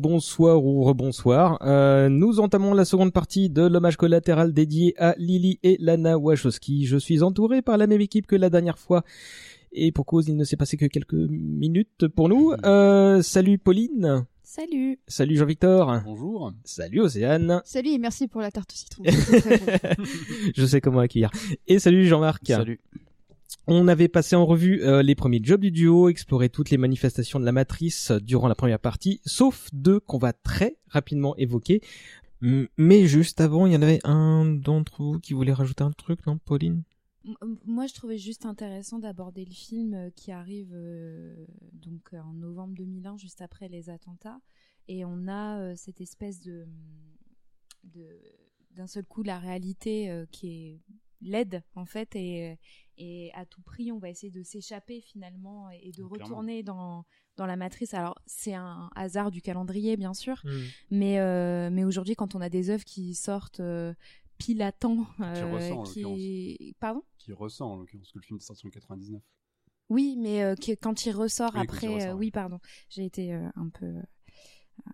bonsoir ou rebonsoir. Euh, nous entamons la seconde partie de l'hommage collatéral dédié à Lily et Lana Wachowski. Je suis entouré par la même équipe que la dernière fois. Et pour cause, il ne s'est passé que quelques minutes pour nous. Euh, salut Pauline. Salut. Salut Jean-Victor. Bonjour. Salut Océane. Salut et merci pour la tarte au citron. Je sais comment accueillir. Et salut Jean-Marc. Salut. On avait passé en revue euh, les premiers jobs du duo, exploré toutes les manifestations de la matrice durant la première partie, sauf deux qu'on va très rapidement évoquer. Mais juste avant, il y en avait un d'entre vous qui voulait rajouter un truc, non, Pauline? Moi, je trouvais juste intéressant d'aborder le film euh, qui arrive euh, donc euh, en novembre 2001, juste après les attentats, et on a euh, cette espèce de d'un seul coup la réalité euh, qui est laide en fait et, et à tout prix on va essayer de s'échapper finalement et de Clairement. retourner dans, dans la matrice alors c'est un hasard du calendrier bien sûr Hmm. mais, euh, mais aujourd'hui, quand on a des œuvres qui sortent euh, pile à temps, euh, ressent, en qui... Pardon? Qui ressent en l'occurrence que le film est sorti en 99. Oui, mais euh, qui- quand il ressort Oui, après... il ressort, euh, ouais. oui, pardon, j'ai été euh, un peu euh,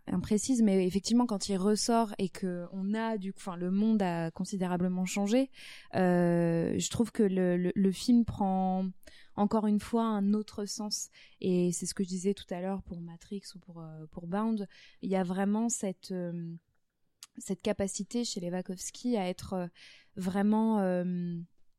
imprécise, mais effectivement, quand il ressort et que on a du enfin, le monde a considérablement changé, euh, je trouve que le, film prend encore une fois un autre sens. Et c'est ce que je disais tout à l'heure pour Matrix ou pour, euh, Bound. Il y a vraiment cette, euh, cette capacité chez les Wachowski à être vraiment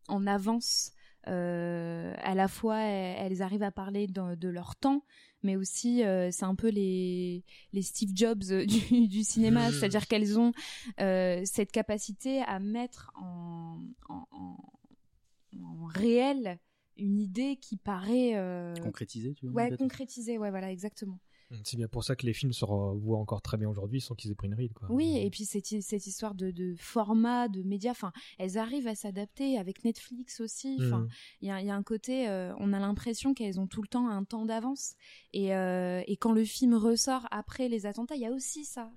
en avance. À la fois, elles, arrivent à parler de leur temps, mais aussi euh, c'est un peu les, les Steve Jobs euh, du, du cinéma, Mhm. c'est-à-dire qu'elles ont euh, cette capacité à mettre en, en, en- en réel une idée qui paraît euh, Concrétisé, tu vois ouais concrétisée, ouais voilà exactement. C'est bien pour ça que les films se revoient encore très bien aujourd'hui sans qu'ils aient pris une ride, quoi. Oui, et puis cette, cette histoire de, de format, de médias, enfin, elles arrivent à s'adapter avec Netflix aussi. Enfin, Hmm. il y a, il y a un côté, euh, on a l'impression qu'elles ont tout le temps un temps d'avance. Et, euh, et quand le film ressort après les attentats, il y a aussi ça.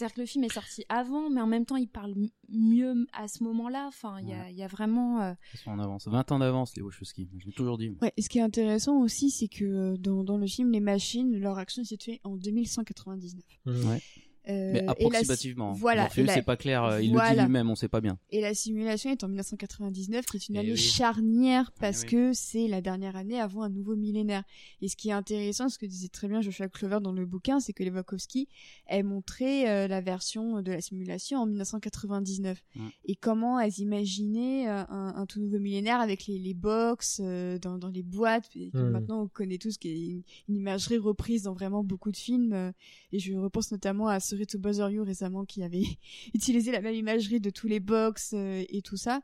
C'est-à-dire que le film est sorti avant, mais en même temps, il parle mieux à ce moment-là. Enfin, il y a, il y a vraiment. euh, Ils sont en avance. 20 ans d'avance, les Wachowski. Je l'ai toujours dit. Ouais, et ce qui est intéressant aussi, c'est que euh, dans, dans le film, les machines, leur action est située en 2199. Hmm. Ouais. Euh, Mais la- approximativement. Voilà. Et la- c'est pas clair. euh, Il le Voilà. dit lui-même, on sait pas bien. Et la simulation est en 1999, qui est une Eh année oui. charnière parce oui. que c'est la dernière année avant un nouveau millénaire. Et ce qui est intéressant, ce que disait très bien Joshua Clover dans le bouquin, c'est que les Wachowski elles montraient euh, la version de la simulation en 1999 Mm. et comment elles imaginaient euh, un, un tout nouveau millénaire avec les, les box euh, dans, dans les boîtes. Et Mm. Maintenant, on connaît tous qui est une, une imagerie reprise dans vraiment beaucoup de films. euh, et je repense notamment à Sorry to Bother You récemment qui avait utilisé la même imagerie de tous les box euh, et tout ça.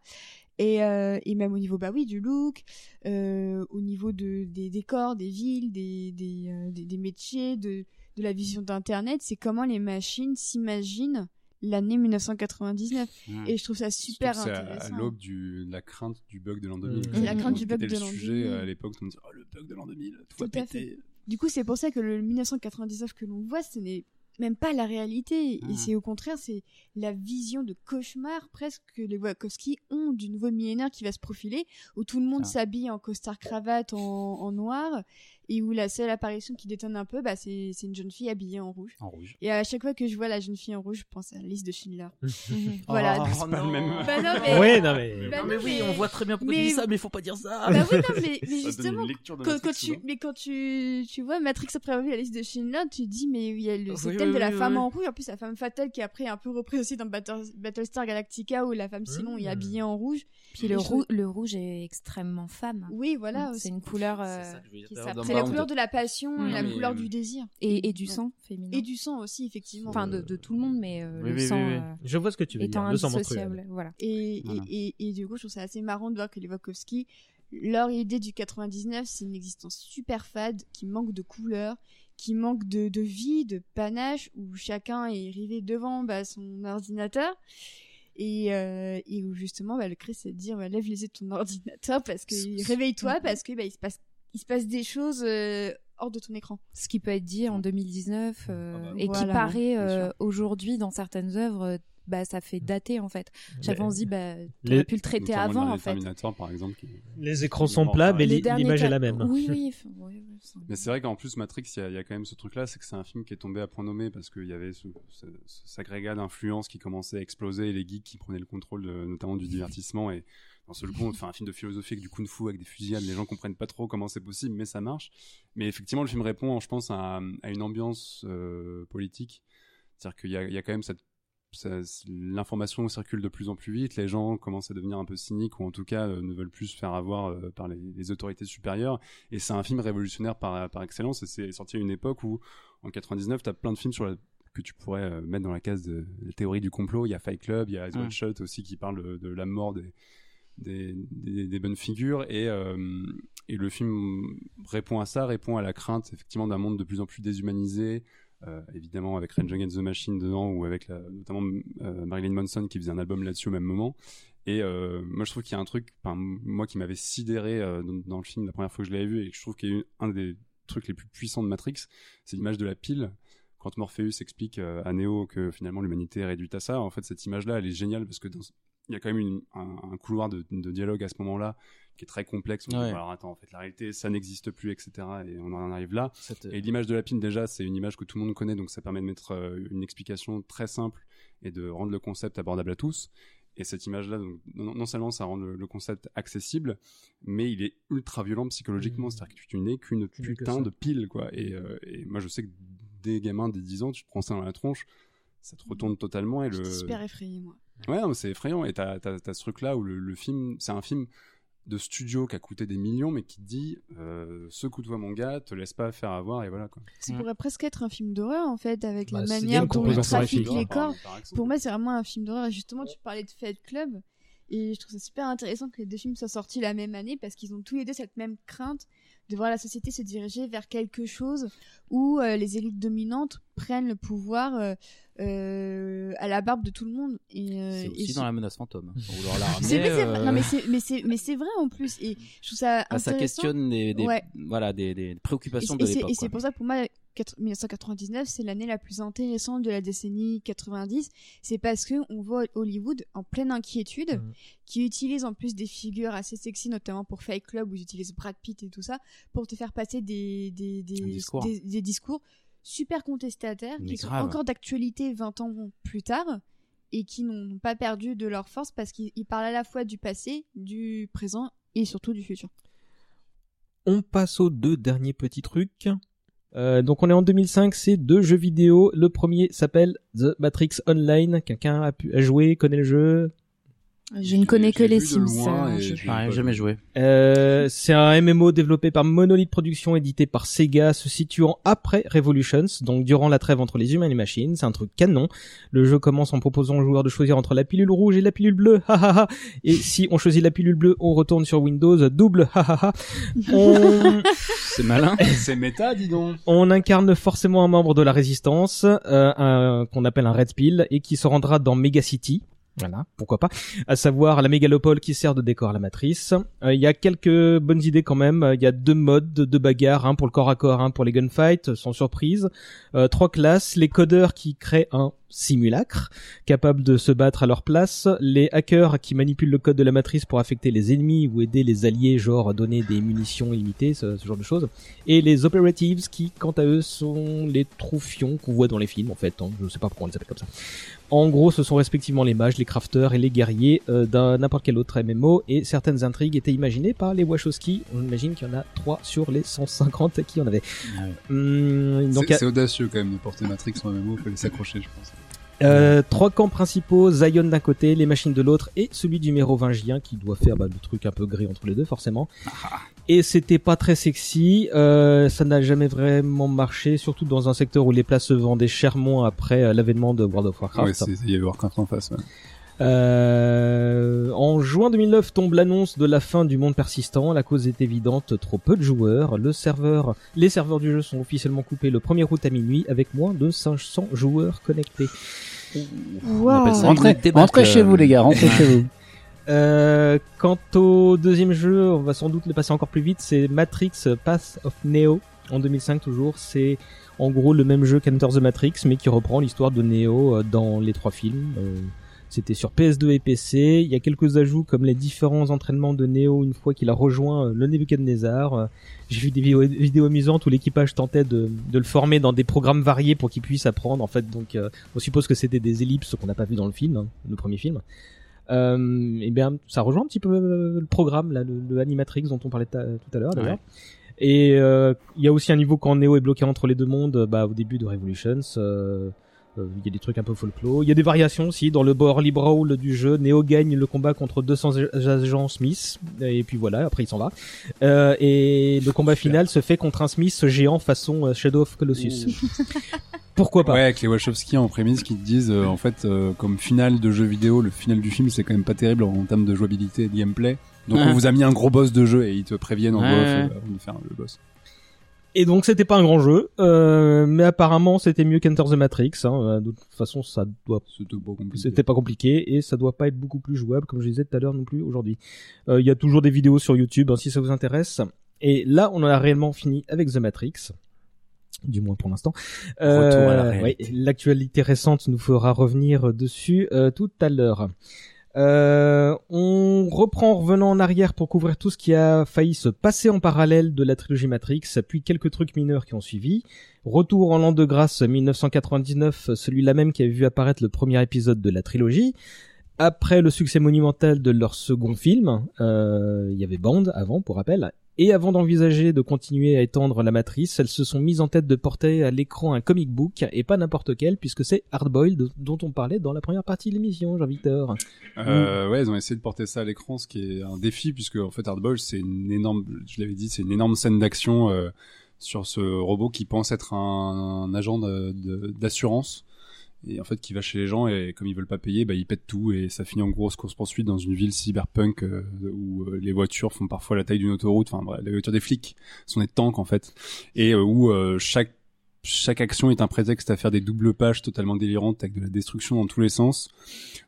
Et, euh, et même au niveau bah oui du look, euh, au niveau de, des décors, des villes, des, des, euh, des, des métiers, de, de la vision d'internet, c'est comment les machines s'imaginent l'année 1999. Mm. Et je trouve ça super à- intéressant. à l'aube du- de la crainte du bug de l'an 2000. C'est la crainte du bug de l'an sujet 2000. euh, à l'époque, on disait oh, le bug de l'an 2000, tout, va Tout à péter. Du coup, c'est pour ça que le 1999 que l'on voit, ce n'est même pas la réalité. Et c'est au contraire, c'est la vision de cauchemar presque que les Wachowski ont du nouveau millénaire qui va se profiler, où tout le monde Ah. s'habille en costard cravate en, en noir, et où la seule apparition qui détonne un peu, bah, c'est c'est une jeune fille habillée en rouge. En rouge. Et à chaque fois que je vois la jeune fille en rouge, je pense à la liste de Schindler. Voilà. Oh, C'est pas le même. Bah non, mais... Ouais, non mais. Bah Non, mais non, oui, mais- on voit très bien pourquoi mais- tu dis ça, mais faut pas dire ça. Bah oui, non, mais, justement, quand, tu, souvent. mais quand tu, tu vois Matrix après avoir vu la liste de Schindler, tu te dis, mais il y a le, ce Oui, thème oui, de la oui, femme oui. en rouge, en plus la femme fatale qui est après un peu repris aussi dans Battle- Battlestar Galactica où la femme sinon est Mmh. habillée en rouge. Puis le, rou- le rouge est extrêmement femme. Oui, voilà. c'est une couleur euh, ça que je voulais dire qui s'apprête- la couleur de la passion Mmh. et la Mais, couleur euh, du désir. et, et du Ouais. sang féminin. Et du sang aussi, effectivement. Enfin, de, de tout le monde, mais euh, Oui, le oui, sang oui, oui. euh, Je vois ce que tu veux étant dire. Le sang indissociable. Voilà. Et, Voilà. et, et, et du coup, je trouve ça assez marrant de voir que les Wachowski, leur idée du 99, c'est une existence super fade, qui manque de couleurs, qui manque de, de vie, de panache, où chacun est rivé devant bah, son ordinateur. Et, euh, et où justement, bah, le cri, c'est de dire, bah, lève les yeux de ton ordinateur, parce que réveille-toi, parce que bah, il, se passe, il se passe des choses euh, hors de ton écran. Ce qui peut être dit en 2019 euh, Ah bah, et qui paraît euh, aujourd'hui dans certaines œuvres bah ça fait dater en fait. Chaque fois on se dit bah les- t'aurais pu le traiter avant dans en les fait. Terminator, par exemple. qui- Les écrans sont plats, mais l'image est la même. Oui oui. Mais c'est vrai qu'en plus, Matrix, il y, a- il y a quand même ce truc-là, c'est que c'est un film qui est tombé à point nommé parce qu'il y avait ce, ce, cet agrégat d'influence qui commençait à exploser et les geeks qui prenaient le contrôle de- notamment du divertissement et dans ce coup, on fait un film de philosophie avec du kung-fu, avec des fusillades, les gens comprennent pas trop comment c'est possible, mais ça marche. Mais effectivement, le film répond, je pense, à, à une ambiance euh, politique. C'est-à-dire qu'il y a, il y a quand même cette l'information circule de plus en plus vite, les gens commencent à devenir un peu cyniques ou en tout cas euh, ne veulent plus se faire avoir euh, par les, les autorités supérieures. Et c'est un film révolutionnaire par, par excellence. Et c'est sorti à une époque où, en 99, t'as plein de films sur la- que tu pourrais mettre dans la case de la théorie du complot. Il y a Fight Club, il y a Wide Mm. Shut aussi qui parle de, de la mort des, des, bonnes figures. Et, euh, et le film répond à ça, répond à la crainte effectivement d'un monde de plus en plus déshumanisé. Euh, évidemment avec Rage Against the Machine dedans ou avec notamment euh, Marilyn Manson qui faisait un album là-dessus au même moment et moi je trouve qu'il y a un truc moi qui m'avait sidéré dans, le film la première fois que je l'avais vu et que je trouve qu'il y a eu un des trucs les plus puissants de Matrix c'est l'image de la pile quand Morpheus explique à Neo que finalement l'humanité est réduite à ça en fait cette image là elle est géniale parce que dans, il y a quand même une, un, un couloir de, de dialogue à ce moment là qui est très complexe on dit, Ouais. alors attends en fait la réalité ça n'existe plus etc et on en arrive là Cette- et l'image de la pile, déjà, c'est une image que tout le monde connaît, donc ça permet de mettre euh, une explication très simple et de rendre le concept abordable à tous. Et cette image-là, donc, non, non seulement ça rend le, le concept accessible, mais il est ultra violent psychologiquement. Mmh. C'est-à-dire que tu n'es qu'une Tu n'es que putain de pile, quoi. Et, euh, et moi, je sais que des gamins des 10 ans, tu te prends ça dans la tronche, ça te retourne totalement. Et le... Super effrayée, moi. Ouais, non, c'est effrayant. Et t'as, t'as, t'as ce truc-là où le, le film, c'est un film de studio qui a coûté des millions, mais qui te dit, euh, secoue-toi mon gars, te laisse pas faire avoir, et voilà, quoi. Ça Mm. pourrait presque être un film d'horreur, en fait, avec Bah, la c'est manière dont il composition trafique horrifique. les corps. Pour moi, c'est vraiment un film d'horreur. Et justement, tu parlais de Fight Club. Et je trouve ça super intéressant que les deux films soient sortis la même année parce qu'ils ont tous les deux cette même crainte de voir la société se diriger vers quelque chose où euh, les élites dominantes prennent le pouvoir euh, euh, à la barbe de tout le monde. Et, C'est aussi dans la menace fantôme. La C'est mais ramener, c'est vrai. Non, mais c'est vrai en plus. Et je trouve ça bah, ça intéressant. questionne des, des- Ouais. voilà, des, des préoccupations de et c'est- l'époque. et c'est pour ça que pour moi, 4- 1999, c'est l'année la plus intéressante de la décennie 90. C'est parce que on voit Hollywood en pleine inquiétude, Mhm. qui utilise en plus des figures assez sexy, notamment pour Fight Club, où ils utilisent Brad Pitt et tout ça, pour te faire passer des, des, des, Un discours. des- des discours super contestataires, Mais qui sont encore d'actualité 20 ans plus tard, et qui n'ont pas perdu de leur force parce qu'ils ils parlent à la fois du passé, du présent et surtout du futur. On passe aux deux derniers petits trucs. Euh, donc on est en 2005, c'est deux jeux vidéo. Le premier s'appelle The Matrix Online. Quelqu'un a pu a joué, connaît le jeu? Je ne connais que les Sims. loin je- jamais joué. Euh, c'est un MMO développé par Monolith Productions, édité par Sega, se situant après Revolutions, donc durant la trêve entre les humains et les machines. C'est un truc canon. Le jeu commence en proposant aux joueurs de choisir entre la pilule rouge et la pilule bleue. Et si on choisit la pilule bleue, on retourne sur Windows double. On... C'est malin. C'est méta, dis donc. On incarne forcément un membre de la résistance, euh, qu'on appelle un Red Pill, et qui se rendra dans Megacity. Voilà, pourquoi pas. À savoir la mégalopole qui sert de décor à la matrice. Euh, Il y a quelques bonnes idées quand même. Il y a deux modes de bagarre, un pour le corps à corps, un pour les gunfights, sans surprise. Euh, trois classes, les codeurs qui créent un simulacre, capable de se battre à leur place, les hackers qui manipulent le code de la matrice pour affecter les ennemis ou aider les alliés, genre donner des munitions illimitées, ce, ce genre de choses, et les operatives qui, quant à eux, sont les troufions qu'on voit dans les films en fait. hein. Je sais pas pourquoi on les appelle comme ça. En gros, ce sont respectivement les mages, les crafters et les guerriers euh, d'un n'importe quel autre MMO, et certaines intrigues étaient imaginées par les Wachowski. On imagine qu'il y en a 3 sur les 150 qui en avaient. Hum, donc, C'est c'est audacieux quand même de porter Matrix en MMO, faut les s'accrocher, je pense. Euh, trois camps principaux, Zion d'un côté, les machines de l'autre, et celui du mérovingien qui doit faire bah, le truc un peu gris entre les deux forcément. Et c'était pas très sexy, euh, ça n'a jamais vraiment marché, surtout dans un secteur où les places se vendaient chèrement après euh, l'avènement de World of Ouais, Warcraft. c'est- il y avait Warcraft en face, ouais. Euh, en juin 2009 tombe l'annonce de la fin du monde persistant. La cause est évidente, trop peu de joueurs. Le serveur, les serveurs du jeu sont officiellement coupés le 1er août à minuit avec moins de 500 joueurs connectés. On appelle ça une Rentrez, chez vous les gars, rentrez chez vous. Euh, quant au deuxième jeu, on va sans doute le passer encore plus vite. C'est Matrix Path of Neo en 2005 toujours. C'est en gros le même jeu qu'Enter the Matrix, mais qui reprend l'histoire de Neo euh, dans les trois films. Euh, c'était sur PS2 et PC. Il y a quelques ajouts comme les différents entraînements de Neo une fois qu'il a rejoint euh, le Nebuchadnezzar. Euh, J'ai vu des vidéos, vidéos amusantes où l'équipage tentait de, de le former dans des programmes variés pour qu'il puisse apprendre. En fait, donc euh, on suppose que c'était des ellipses qu'on n'a pas vu dans le film, hein, le premier film. Euh, et bien, ça rejoint un petit peu le programme, là, le, le Animatrix dont on parlait tout à l'heure. d'ailleurs. Et euh, il y a aussi un niveau quand Neo est bloqué entre les deux mondes, bah, au début de Revolutions. euh, Il y a des trucs un peu folklore. Il y a des variations aussi. Dans le Borly Brawl du jeu, Neo gagne le combat contre 200 agents Smith. Et puis voilà, après il s'en va. Euh, et le combat final se fait contre un Smith géant façon euh, Shadow of Colossus. Pourquoi pas? Ouais, avec les Wachowski en prémisse qui te disent, euh, en fait, euh, comme finale de jeu vidéo, le final du film c'est quand même pas terrible en, termes de jouabilité et de gameplay. Donc Ouais. on vous a mis un gros boss de jeu et ils te préviennent en Ouais. off euh, avant de faire le boss. Et donc c'était pas un grand jeu, euh, mais apparemment c'était mieux qu'Enter the Matrix. Hein. Euh, De toute façon, ça doit C'était pas compliqué. C'était pas compliqué et ça doit pas être beaucoup plus jouable comme je disais tout à l'heure non plus aujourd'hui. Euh, Il y a toujours des vidéos sur YouTube hein, si ça vous intéresse. Et là, on en a réellement fini avec The Matrix. Du moins pour l'instant. Euh, la ouais, L'actualité récente nous fera revenir dessus euh, tout à l'heure. Euh, on reprend en revenant en arrière pour couvrir tout ce qui a failli se passer en parallèle de la trilogie Matrix, puis quelques trucs mineurs qui ont suivi. Retour en l'an de grâce 1999, celui-là même qui avait vu apparaître le premier épisode de la trilogie. Après le succès monumental de leur second film, euh, il y avait Bond avant, pour rappel. Et avant d'envisager de continuer à étendre la matrice, elles se sont mises en tête de porter à l'écran un comic book, et pas n'importe quel, puisque c'est Hardboiled dont on parlait dans la première partie de l'émission, Jean-Victor. Euh, ouais, ils ont essayé de porter ça à l'écran, ce qui est un défi puisque en fait Hardball c'est une énorme, je l'avais dit, c'est une énorme scène d'action euh, sur ce robot qui pense être un, un agent d'assurance et en fait qui va chez les gens et comme ils veulent pas payer, bah ils pètent tout et ça finit en grosse course poursuite dans une ville cyberpunk euh, où euh, les voitures font parfois la taille d'une autoroute, enfin bref, les voitures des flics sont des tanks en fait et euh, où euh, chaque chaque action est un prétexte à faire des doubles pages totalement délirantes avec de la destruction dans tous les sens.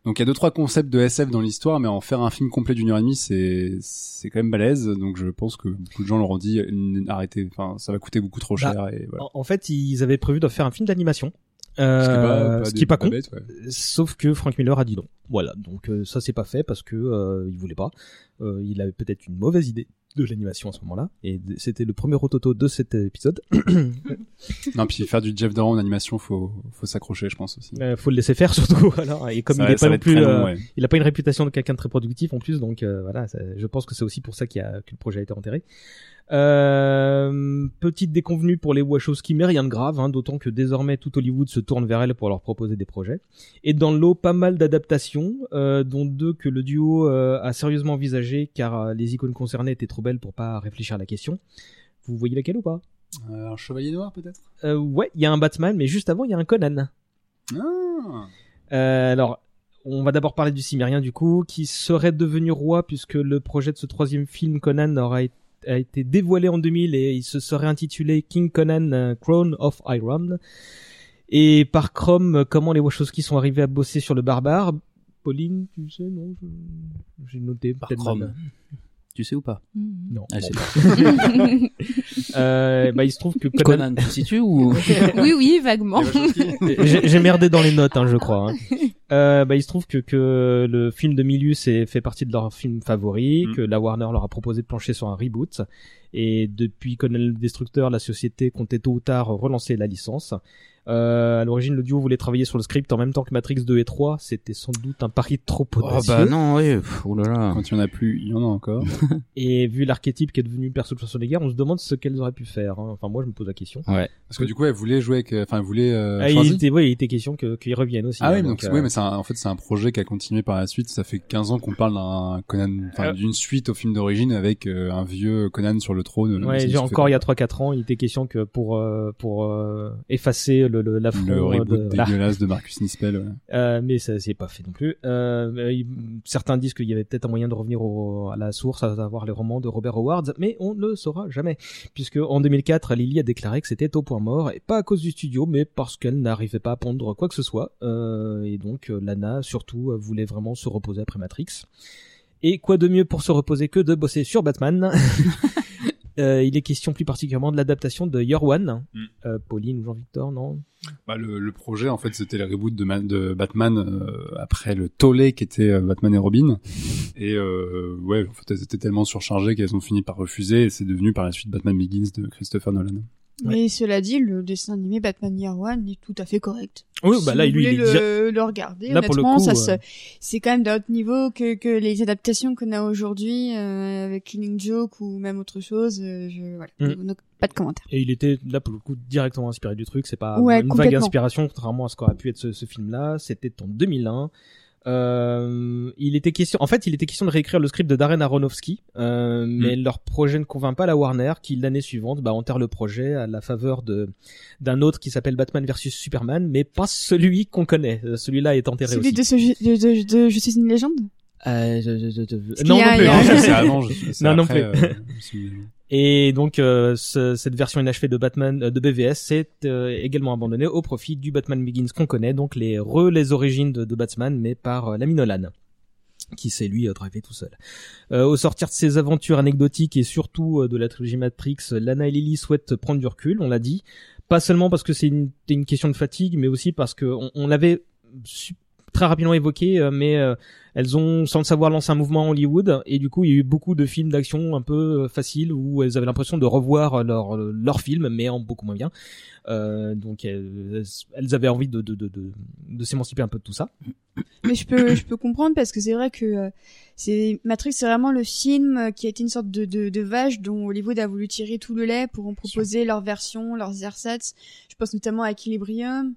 Donc il y a deux trois concepts de SF dans l'histoire, mais en faire un film complet d'une heure et demie, c'est c'est quand même balèze. Donc je pense que beaucoup de gens leur ont dit arrêtez, enfin ça va coûter beaucoup trop Bah, cher et voilà. En fait, ils avaient prévu de faire un film d'animation. Ce qui est pas- Euh, ce qui est pas con. ouais. Sauf que Frank Miller a dit non. Voilà, donc euh, ça c'est pas fait parce que euh, il voulait pas. Euh, il avait peut-être une mauvaise idée de l'animation à ce moment-là, et c'était le premier rototo de cet épisode. Non puis faire du Jeff Doran en animation, faut faut s'accrocher, je pense aussi. Euh, faut le laisser faire surtout. Alors, et comme Ça- il est ça pas va non plus, long, euh, ouais. il a pas une réputation de quelqu'un de très productif en plus, donc euh, voilà, ça- je pense que c'est aussi pour ça qu'il y a que le projet a été enterré. Euh, petite déconvenue pour les Wachowski, mais rien de grave, hein, d'autant que désormais tout Hollywood se tourne vers elle pour leur proposer des projets. Et dans le lot, pas mal d'adaptations, euh, dont deux que le duo euh, a sérieusement envisagé, car les icônes concernées étaient trop belles pour pas réfléchir à la question. Vous voyez laquelle ou pas? Un chevalier noir peut-être? Ouais, il y a un Batman, mais juste avant, il y a un Conan. Ah. Alors, on va d'abord parler du Cimérien du coup, qui serait devenu roi puisque le projet de ce troisième film Conan aura été a été dévoilé en 2000 et il se serait intitulé King Conan euh, Crown of Iron. Et par Chrome, euh, comment les Wachowski sont arrivés à bosser sur le barbare? Pauline, tu sais, non? Je- J'ai noté Par Chrome. mal. Tu sais ou pas? Mhm. Non. Ah, Bon. Euh, bah, il se trouve que Conan... Conan, tu situes ou? Oui, oui, vaguement. J'ai j'ai merdé dans les notes, hein, je crois. hein. Euh, bah, il se trouve que, que le film de Milius est, fait partie de leur film favori, Mm. que la Warner leur a proposé de plancher sur un reboot. Et depuis Conan le Destructeur, la société comptait tôt ou tard relancer la licence. Euh, à l'origine, le duo voulait travailler sur le script en même temps que Matrix 2 et 3. C'était sans doute un pari trop Oh audacieux. bah non, oui. pff, Oh là là. Quand il y en a plus, il y en a encore. Et vu l'archétype qui est devenu perso de Schwarzenegger, on se demande ce qu'elles auraient pu faire. hein. Enfin, moi, je me pose la question. Ouais. Parce que du coup, elle voulait jouer avec, euh, enfin, elle voulait. Euh, Ah, il était, ouais, il était question que- qu'ils reviennent aussi. Ah hein, oui, donc, donc, oui, euh, mais c'est un- en fait c'est un projet qui a continué par la suite. Ça fait 15 ans qu'on parle d'un Conan, enfin Euh. d'une suite au film d'origine avec euh, un vieux Conan sur le trône. Ouais, encore fait il y a 3-4 ans, il était question que pour euh, pour euh, effacer le le l'affront le euh, reboot de- dégueulasse de Marcus Nispel. ouais. Euh, mais ça c'est pas fait non plus. Euh, certains disent qu'il y avait peut-être un moyen de revenir au- à la source, à savoir les romans de Robert Howard, mais on ne le saura jamais, puisque en 2004, Lily a déclaré que c'était au point mort, et pas à cause du studio, mais parce qu'elle n'arrivait pas à pondre quoi que ce soit, euh, et donc Lana surtout euh, voulait vraiment se reposer après Matrix. Et quoi de mieux pour se reposer que de bosser sur Batman Euh, il est question plus particulièrement de l'adaptation de Your One. Mm. Euh, Pauline ou Jean-Victor, non? Bah, le, le projet, en fait, c'était le reboot de, Ma- de Batman euh, après le tollé qui était euh, Batman et Robin. Et euh, ouais, en fait, elles étaient tellement surchargées qu'elles ont fini par refuser. Et c'est devenu par la suite Batman Begins de Christopher Nolan. Mais cela dit, le dessin animé Batman Year One est tout à fait correct. Oui, Si bah là, vous lui, il est le, le regarder. Là, pour le honnêtement, coup, ça euh, se, c'est quand même d'un autre niveau que, que les adaptations qu'on a aujourd'hui euh, avec Killing Joke ou même autre chose. euh, je, voilà. Mm. Donc, pas de commentaires. Et il était là pour le coup directement inspiré du truc. C'est pas Ouais, une vague inspiration, contrairement à ce qu'aurait pu être ce, ce film-là. C'était en 2001. Euh, il était question, en fait, il était question de réécrire le script de Darren Aronofsky, euh, mais leur projet ne convainc pas la Warner, qui l'année suivante bah, enterre le projet à la faveur de d'un autre qui s'appelle Batman vs Superman, mais pas celui qu'on connaît. Euh, Celui-là est enterré Celui aussi. de, ce, de, de, de Je suis une légende Euh, je- je- je- je- qu'il Non, non plus. a- Non, avant. Non, non plus. Et donc euh, ce- cette version inachevée de Batman euh, de BVS c'est euh, également abandonnée au profit du Batman Begins qu'on connaît, donc les re les origines de, de Batman mais par euh, l'ami Nolan qui s'est lui euh, drivé tout seul. Euh, au sortir de ses aventures anecdotiques et surtout de la trilogie Matrix, Lana et Lily souhaitent prendre du recul, on l'a dit, pas seulement parce que c'est une, une question de fatigue, mais aussi parce que on, on l'avait très rapidement évoqué, euh, mais euh, elles ont, sans le savoir, lancé un mouvement à Hollywood, et du coup, il y a eu beaucoup de films d'action un peu euh, faciles où elles avaient l'impression de revoir leur leur film, mais en beaucoup moins bien. Euh, donc, elles, elles avaient envie de de de, de, de s'émanciper un peu de tout ça. Mais je peux, je peux comprendre parce que c'est vrai que euh, c'est Matrix, c'est vraiment le film qui a été une sorte de, de, de vache dont Hollywood a voulu tirer tout le lait pour en proposer leurs versions, leurs ersatz. Je pense notamment à Equilibrium,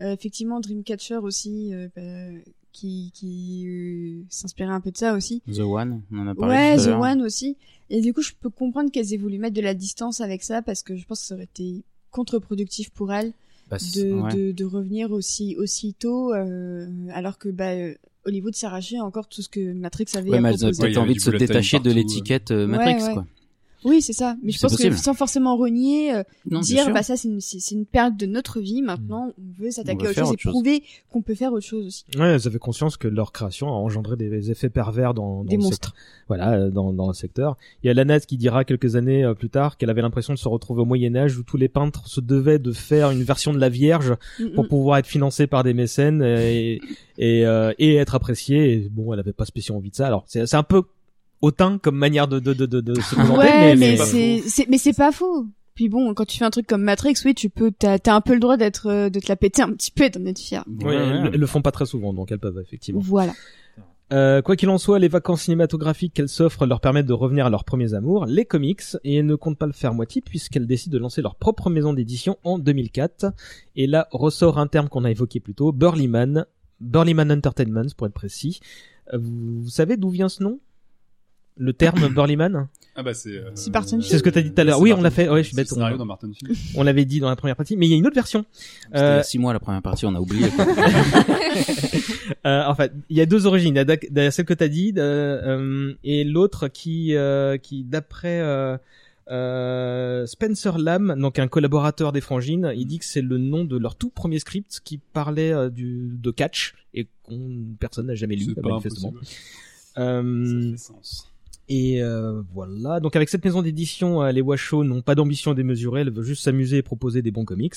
effectivement Dreamcatcher aussi, euh, bah, qui, qui euh, s'inspirait un peu de ça aussi. The One, on en a parlé Ouais, tout à The. One aussi. Et du coup, je peux comprendre qu'elles aient voulu mettre de la distance avec ça parce que je pense que ça aurait été contre-productif pour elles Bah, de, ouais. de, de revenir aussi aussitôt euh, alors que bah euh, Hollywood s'arrachait encore tout ce que Matrix avait Ouais, à mais elles proposer. avaient Ouais, envie de se détacher de l'étiquette euh, Ouais, Matrix, ouais. quoi. Oui, c'est ça. Mais je pense possible. que sans forcément renier, euh, Non, dire bah ça c'est une, une période de notre vie. Maintenant, on veut s'attaquer à autre chose et chose. prouver qu'on peut faire autre chose aussi. Ouais, elles avaient conscience que leur création a engendré des effets pervers dans, dans Des le monstres. voilà, euh, dans, dans le secteur. Il y a Lana qui dira quelques années euh, plus tard qu'elle avait l'impression de se retrouver au Moyen Âge où tous les peintres se devaient de faire une version de la Vierge Mm, pour mm. pouvoir être financés par des mécènes et et, euh, et être appréciés. Et bon, elle avait pas spécialement envie de ça. Alors c'est c'est un peu hautain comme manière de de de de, de se présenter, Ouais, mais, mais, c'est c'est mais c'est pas faux. Puis bon, quand tu fais un truc comme Matrix, oui, tu peux t'as un peu le droit d'être euh, de te la péter un petit peu et d'en être fier. Ouais, Ouais, elles, ouais. elles le font pas très souvent, donc elles peuvent effectivement. Voilà. Euh, quoi qu'il en soit, les vacances cinématographiques qu'elles s'offrent leur permettent de revenir à leurs premiers amours, les comics, et elles ne comptent pas le faire moitié puisqu'elles décident de lancer leur propre maison d'édition en 2004. Et là ressort un terme qu'on a évoqué plus tôt, Burlyman, Burlyman Entertainment pour être précis. Euh, Vous, vous savez d'où vient ce nom? Le terme Burlyman Ah bah c'est. euh, C'est ce que t'as dit tout à l'heure. Oui, on l'a fait. Ouais, je suis bête. scénario On, dans Martin Film. on l'avait dit dans la première partie, mais il y a une autre version. C'était il y Euh, a six mois la première partie, on a oublié. Euh, en fait, il y a deux origines. Il y a celle que t'as dit euh, et l'autre qui, euh, qui d'après euh, euh, Spencer Lamb, donc un collaborateur des Frangines, il dit que c'est le nom de leur tout premier script qui parlait euh, du de catch et qu'on personne n'a jamais lu C'est pas manifestement. Euh, Ça fait sens. Et euh, voilà. Donc avec cette maison d'édition, euh, les Washoe n'ont pas d'ambition démesurée, elles veulent juste s'amuser et proposer des bons comics.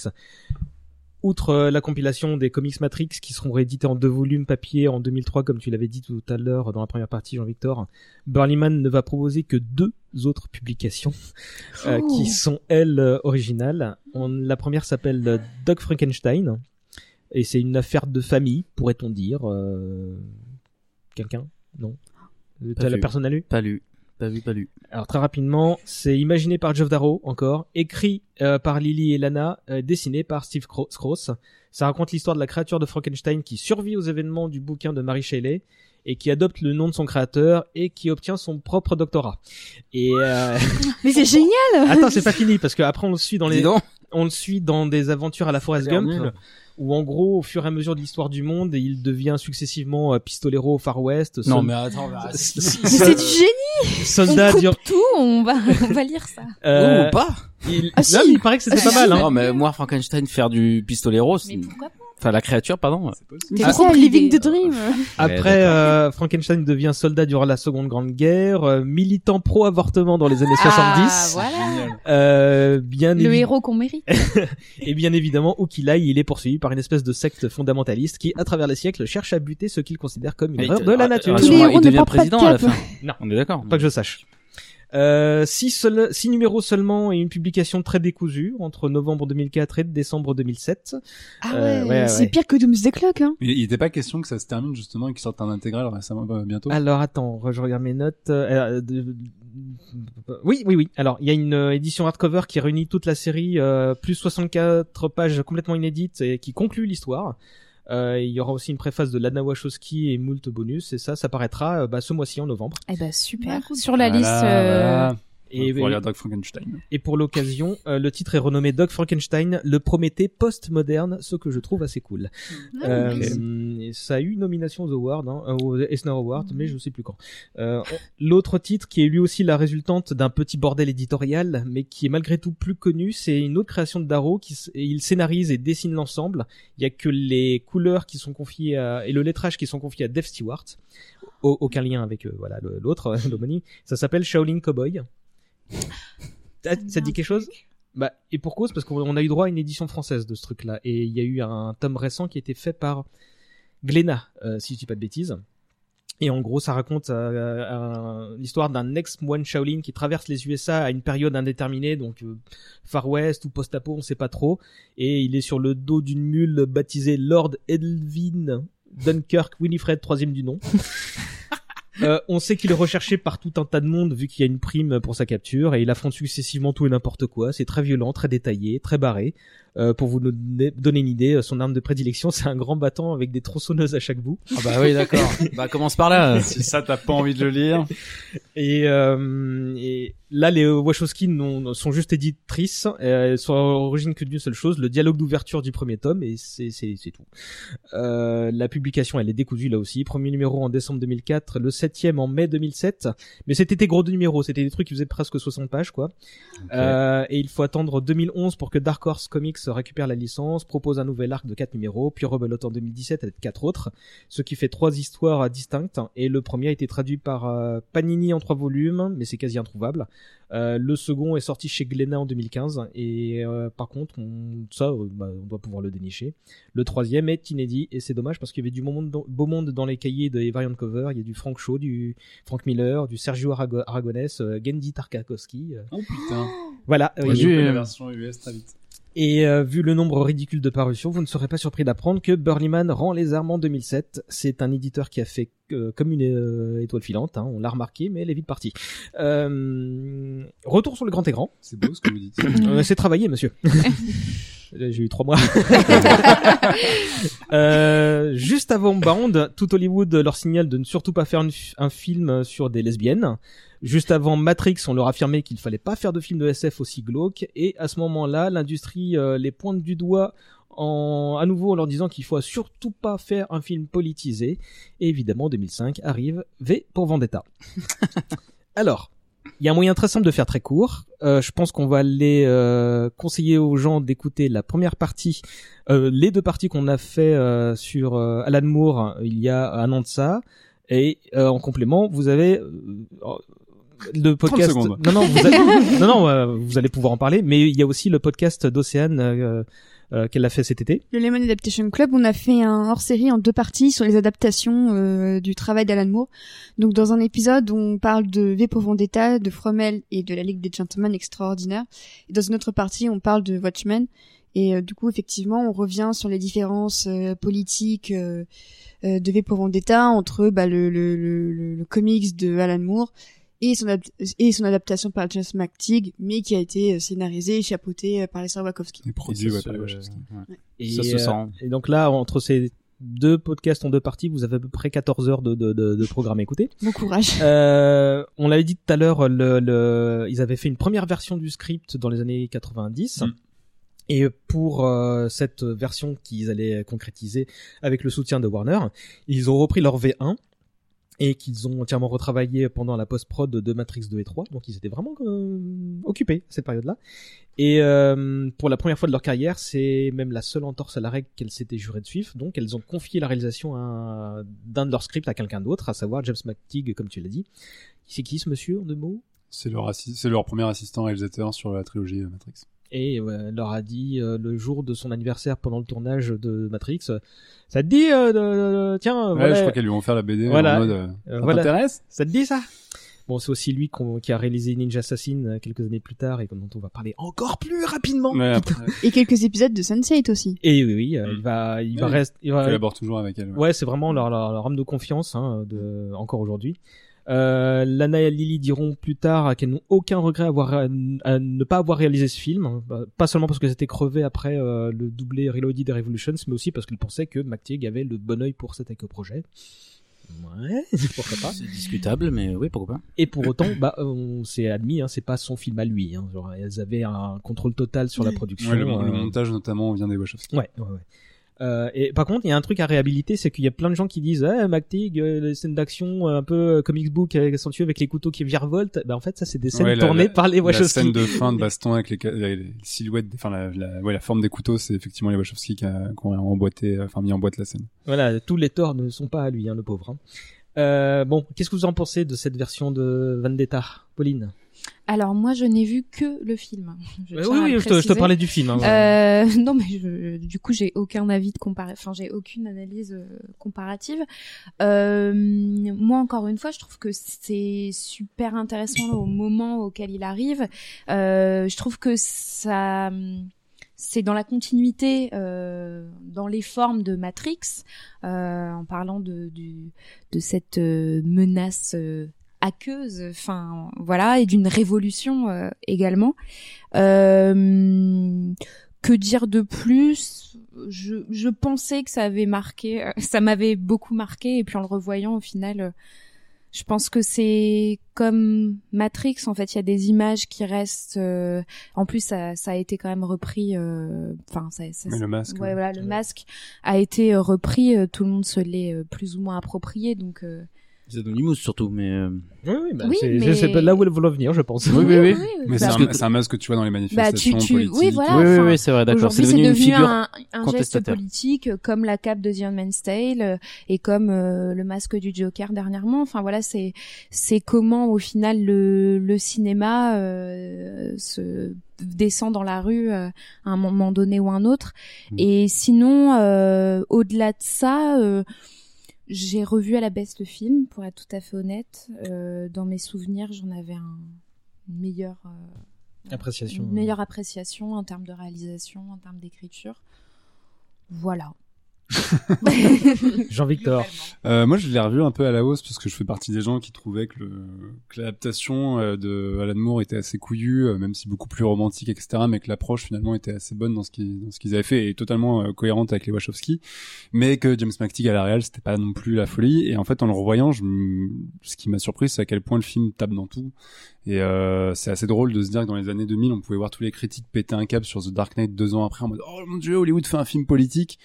Outre euh, la compilation des comics Matrix qui seront réédités en deux volumes papier en 2003, comme tu l'avais dit tout à l'heure dans la première partie, Jean-Victor, Burlyman ne va proposer que deux autres publications euh, qui sont elles originales. On- la première s'appelle Doc Frankenstein et c'est une affaire de famille, pourrait-on dire. Euh... Quelqu'un Non? T'as la personne à lu Pas lu, pas vu, pas lu. alors très rapidement, c'est imaginé par Geoff Darrow encore, écrit euh, par Lily et Lana, euh, dessiné par Steve Cro- Scross. Ça raconte l'histoire de la créature de Frankenstein qui survit aux événements du bouquin de Mary Shelley et qui adopte le nom de son créateur et qui obtient son propre doctorat. Et euh... Mais c'est génial. attends, c'est pas fini parce que après on le suit dans les, on le suit dans des aventures à la Forrest Gump. Où en gros au fur et à mesure de l'histoire du monde, il devient successivement euh, pistolero au Far West, Non, mais attends, bah, c'est du génie. soldat on coupe dur- tout, on va, on va lire ça. euh, ou pas il... Ah, non, si. mais il paraît que c'était Ah, pas mal hein. Non, mais moi, Frankenstein faire du pistolero, c'est- Mais pourquoi pas Enfin, la créature, pardon. C'est possible. T'es C'est trop Living the Dream. Après, euh, Frankenstein devient soldat durant la Seconde Grande Guerre, euh, militant pro-avortement dans les années 70. Ah, voilà. Génial. Euh, bien Le évi- héros qu'on mérite. et bien évidemment, où qu'il aille, il est poursuivi par une espèce de secte fondamentaliste qui, à travers les siècles, cherche à buter ce qu'il considère comme une erreur de la ah, nature. Tous les rassure-moi, héros il ne devient pas de président à la fin. Non. On est d'accord. Pas que je sache. Euh, six, seul- six numéros seulement et une publication très décousue entre novembre 2004 et décembre 2007. Ah ouais, Euh, ouais, c'est ouais. pire que Doomsday Clock, hein. Il était pas question que ça se termine justement et qu'il sorte un intégral récemment euh, bientôt. Alors attends, je regarde mes notes. Euh, de- Oui, oui, oui. Alors il y a une euh, édition hardcover qui réunit toute la série, euh, plus 64 pages complètement inédites et qui conclut l'histoire. Euh, il y aura aussi une préface de Lana Wachowski et moult bonus et ça, ça paraîtra euh, bah, ce mois-ci en novembre. Eh ben super. Bah, Sur la Voilà, liste. Et, pour lire Doc Frankenstein. et pour l'occasion, euh, le titre est renommé Doc Frankenstein, le Prométhée post-moderne, ce que je trouve assez cool. Ah, Euh, ça a eu une nomination aux Awards, hein, euh, aux Eisner Awards, mais je sais plus quand. Euh, L'autre titre, qui est lui aussi la résultante d'un petit bordel éditorial, mais qui est malgré tout plus connu, c'est une autre création de Darrow. Qui, il scénarise et dessine l'ensemble. Il y a que les couleurs qui sont confiées à, et le lettrage qui sont confiés à Dave Stewart. Au- aucun lien avec euh, voilà l'autre, l'homonyme. Ça s'appelle Shaolin Cowboy. Ça, ça te dit quelque chose? Bah, et pour cause, parce qu'on on a eu droit à une édition française de ce truc-là. Et il y a eu un tome récent qui a été fait par Glénat, euh, si je dis pas de bêtises. Et en gros, ça raconte euh, l'histoire d'un ex-moine Shaolin qui traverse les USA à une période indéterminée, donc euh, Far West ou post-apo, on sait pas trop. Et il est sur le dos d'une mule baptisée Lord Edwin Dunkirk Winifred, troisième du nom. Euh, on sait qu'il est recherché par tout un tas de monde vu qu'il y a une prime pour sa capture et il affronte successivement tout et n'importe quoi. C'est très violent, très détaillé, très barré. Euh, pour vous donner donner une idée, son arme de prédilection, c'est un grand bâton avec des tronçonneuses à chaque bout. Ah bah oui, d'accord. bah commence par là. si ça t'as pas envie de le lire, Et, euh, et là, les Wachowski sont juste éditrices. Euh, Elles sont à l'origine que d'une seule chose, le dialogue d'ouverture du premier tome, et c'est c'est c'est tout. Euh, la publication, elle est décousue là aussi. Premier numéro en décembre 2004, le septième en mai 2007. Mais c'était des gros numéros, c'était des trucs qui faisaient presque 60 pages, quoi. Euh, et il faut attendre 2011 pour que Dark Horse Comics récupère la licence, propose un nouvel arc de 4 numéros, puis rebelote en 2017 avec quatre autres, ce qui fait trois histoires distinctes. Et le premier a été traduit par euh, Panini en trois volumes, mais c'est quasi introuvable. Euh, le second est sorti chez Glénat en 2015, et euh, par contre, on, ça, euh, bah, on doit pouvoir le dénicher. Le troisième est inédit, et c'est dommage parce qu'il y avait du beau monde dans, beau monde dans les cahiers des variant cover. Il y a du Frank Shaw, du Frank Miller, du Sergio Arago- Aragonés, euh, Gendy Tartakovsky. euh, oh putain. voilà. euh, J'ai J'ai- eu la version US très vite. Et euh, vu le nombre ridicule de parutions, vous ne serez pas surpris d'apprendre que Burlyman rend les armes en 2007. C'est un éditeur qui a fait euh, comme une euh, étoile filante, hein, on l'a remarqué, mais elle est vite partie. Euh, retour sur le grand écran. C'est beau ce que vous dites. Euh, c'est travaillé, monsieur. J'ai eu trois mois. Euh, juste avant Bound, tout Hollywood leur signale de ne surtout pas faire une un film sur des lesbiennes. Juste avant Matrix, on leur affirmait qu'il fallait pas faire de film de SF aussi glauque. Et à ce moment-là, l'industrie euh, les pointe du doigt en, à nouveau en leur disant qu'il faut surtout pas faire un film politisé. Et évidemment, en 2005 arrive V pour Vendetta. Alors, il y a un moyen très simple de faire très court. Euh, je pense qu'on va aller euh, conseiller aux gens d'écouter la première partie, euh, les deux parties qu'on a fait euh, sur euh, Alan Moore il y a un an de ça. Et euh, en complément, vous avez euh, le podcast. Non, non, vous, allez, non, non, euh, vous allez pouvoir en parler. Mais il y a aussi le podcast d'Océane euh, qu'elle a fait cet été. Le Lemon Adaptation Club, on a fait un hors-série en deux parties sur les adaptations euh, du travail d'Alan Moore. Donc dans un épisode, on parle de V Vendetta, de Fromel et de la Ligue des Gentlemen extraordinaire. Et dans une autre partie, on parle de Watchmen. Et euh, du coup, effectivement, on revient sur les différences euh, politiques euh, de V Vendetta entre bah, le, le, le- le comics de Alan Moore et son, adap- et son adaptation par James McTeague, mais qui a été euh, scénarisé et chapeauté euh, par les sœurs Wachowski. Et produit, ça ouais, par Wachowski. ouais. Et, Ça se euh, sent. et donc là, entre ces deux podcasts en deux parties, vous avez à peu près 14 heures de, de, de, de programme à écouter. Bon courage. Euh, on l'avait dit tout à l'heure, le, le, ils avaient fait une première version du script dans les années 90. Mm. Et pour euh, cette version qu'ils allaient concrétiser avec le soutien de Warner, ils ont repris leur V1 et qu'ils ont entièrement retravaillé pendant la post-prod de Matrix 2 et 3, donc ils étaient vraiment euh, occupés à cette période-là. Et euh, pour la première fois de leur carrière, c'est même la seule entorse à la règle qu'elles s'étaient jurées de suivre, donc elles ont confié la réalisation d'un de leurs scripts à quelqu'un d'autre, à savoir James McTeague, comme tu l'as dit. C'est qui ce monsieur, en deux mots? C'est leur, leur premier assistant réalisateur sur la trilogie euh, Matrix. Et euh, leur a dit euh, le jour de son anniversaire pendant le tournage de Matrix, euh, ça te dit euh, de, de- tiens Ouais, voilà, je crois qu'elles lui ont fait la BD Voilà. en mode. euh, euh, ça voilà, t'intéresse? Ça te dit ça? Bon, c'est aussi lui qui a réalisé Ninja Assassin quelques années plus tard et dont on va parler encore plus rapidement. Ouais, après, Et quelques épisodes de Sense8 aussi. Et oui, oui, euh, il va, il va Oui. rester, il va- collabore toujours avec elle. ouais. Ouais, c'est vraiment leur, leur, leur âme de confiance, hein, de, encore aujourd'hui. Euh, Lana et Lily diront plus tard qu'elles n'ont aucun regret à, avoir, à ne pas avoir réalisé ce film. Bah, pas seulement parce qu'elles étaient crevées après euh, le doublé Reloaded et Revolutions, mais aussi parce qu'elles pensaient que McTeague avait le bon œil pour s'attaquer au projet. Ouais, pourquoi pas. C'est discutable, mais oui, pourquoi pas. Et pour autant, bah, on s'est admis, hein, c'est pas son film à lui. Hein, genre, elles avaient un contrôle total sur la production. Ouais, le, le euh, montage notamment vient des Wachowski. Ouais, ouais, ouais. Euh, et par contre, il y a un truc à réhabiliter, c'est qu'il y a plein de gens qui disent, ah, McTeague, euh, les scènes d'action euh, un peu euh, comics book accentuées avec les couteaux qui virevoltent. Bah, en fait, ça, c'est des scènes Ouais, la- tournées la- par les La Wachowski. scène de fin de baston avec les, ca- les- les silhouettes, enfin la, la, ouais, la forme des couteaux, c'est effectivement les Wachowski qui, a- qui ont emboîté, enfin mis en boîte la scène. Voilà, tous les torts ne sont pas à lui, hein, le pauvre. hein. Bon, qu'est-ce que vous en pensez de cette version de Vendetta, Pauline? Alors moi, je n'ai vu que le film. Je Oui, oui, je te, je te préciser. parlais du film. hein. Euh, non, mais je, du coup, j'ai aucun avis de comparer. Enfin, j'ai aucune analyse euh, comparative. Euh, moi, encore une fois, je trouve que c'est super intéressant au moment auquel il arrive. Je trouve que ça, c'est dans la continuité, euh, dans les formes de Matrix, euh, en parlant de, cette menace. euh, aqueuse, enfin voilà, et d'une révolution euh, également. Euh, que dire de plus? Je, je pensais que ça avait marqué, euh, ça m'avait beaucoup marqué, et puis en le revoyant au final, euh, je pense que c'est comme Matrix. En fait, il y a des images qui restent. euh, en plus, ça, ça a été quand même repris. euh, Enfin, ça, ça- Mais le masque. Ouais, voilà, le masque a été euh, repris. euh, tout le monde se l'est euh, plus ou moins approprié, donc. euh, C'est Anonymous surtout, mais euh, Oui, oui, bah, Oui, c'est mais- c'est là où elle voulait venir, je pense. Oui, oui, oui. Mais bah, c'est un, masque que tu vois dans les Bah, manifestations tu, tu, politiques. oui, voilà. oui, oui, enfin, oui, c'est vrai, d'accord. C'est devenu, une figure. un, un geste politique euh, comme la cape de The Handmaid's Tale euh, et comme euh, le masque du Joker dernièrement. Enfin voilà, c'est c'est comment au final le le cinéma euh, se descend dans la rue euh, à un moment donné ou un autre. Mm. Et sinon, euh, au-delà de ça. J'ai revu à la baisse le film, pour être tout à fait honnête. Euh, dans mes souvenirs, j'en avais un une meilleure euh, Appréciation. une meilleure appréciation en termes de réalisation, en termes d'écriture. Voilà. Jean-Victor. Euh, moi, je l'ai revu un peu à la hausse parce que je fais partie des gens qui trouvaient que, l'adaptation euh, de Alan Moore était assez couillue, euh, même si beaucoup plus romantique, etc. Mais que l'approche finalement était assez bonne dans ce qu'ils, avaient fait et totalement cohérente avec les Wachowski. Mais que James McTeague à la réal, c'était pas non plus la folie. Et en fait, en le revoyant, je, ce qui m'a surpris, c'est à quel point le film tape dans tout. Et c'est assez drôle de se dire que dans les années 2000, on pouvait voir tous les critiques péter un câble sur The Dark Knight deux ans après en mode oh mon dieu, Hollywood fait un film politique.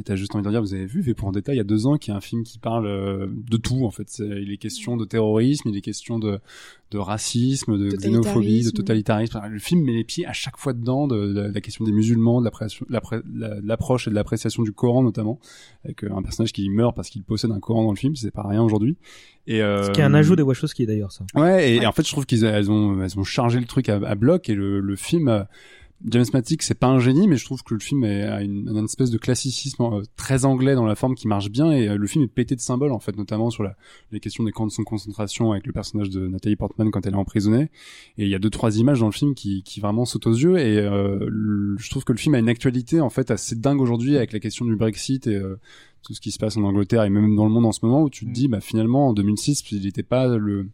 Et t'as juste envie de dire, vous avez vu V pour Vendetta il y a deux ans, qui est un film qui parle euh, de tout en fait. Il est question de terrorisme, il est question de, de racisme, de xénophobie, de totalitarisme. Le film met les pieds à chaque fois dedans, de, de la question des musulmans, de l'approche et de l'appréciation du Coran notamment, avec euh, un personnage qui meurt parce qu'il possède un Coran dans le film, c'est pas rien aujourd'hui. Et euh, Ce qui est un ajout des Wachowski d'ailleurs, ça. Ouais, et, Ouais. en fait, je trouve qu'ils elles ont, elles ont chargé le truc à, à bloc et le, le film. James Matic, c'est pas un génie, mais je trouve que le film est- a une, une espèce de classicisme euh, très anglais dans la forme qui marche bien et euh, le film est pété de symboles en fait, notamment sur la, les questions des camps de son concentration avec le personnage de Nathalie Portman quand elle est emprisonnée. Et il y a deux trois images dans le film qui, qui vraiment sautent aux yeux et euh, le- je trouve que le film a une actualité en fait assez dingue aujourd'hui avec la question du Brexit et tout ce qui se passe en Angleterre et même dans le monde en ce moment où tu te Mm. dis bah finalement en 2006 il n'était pas le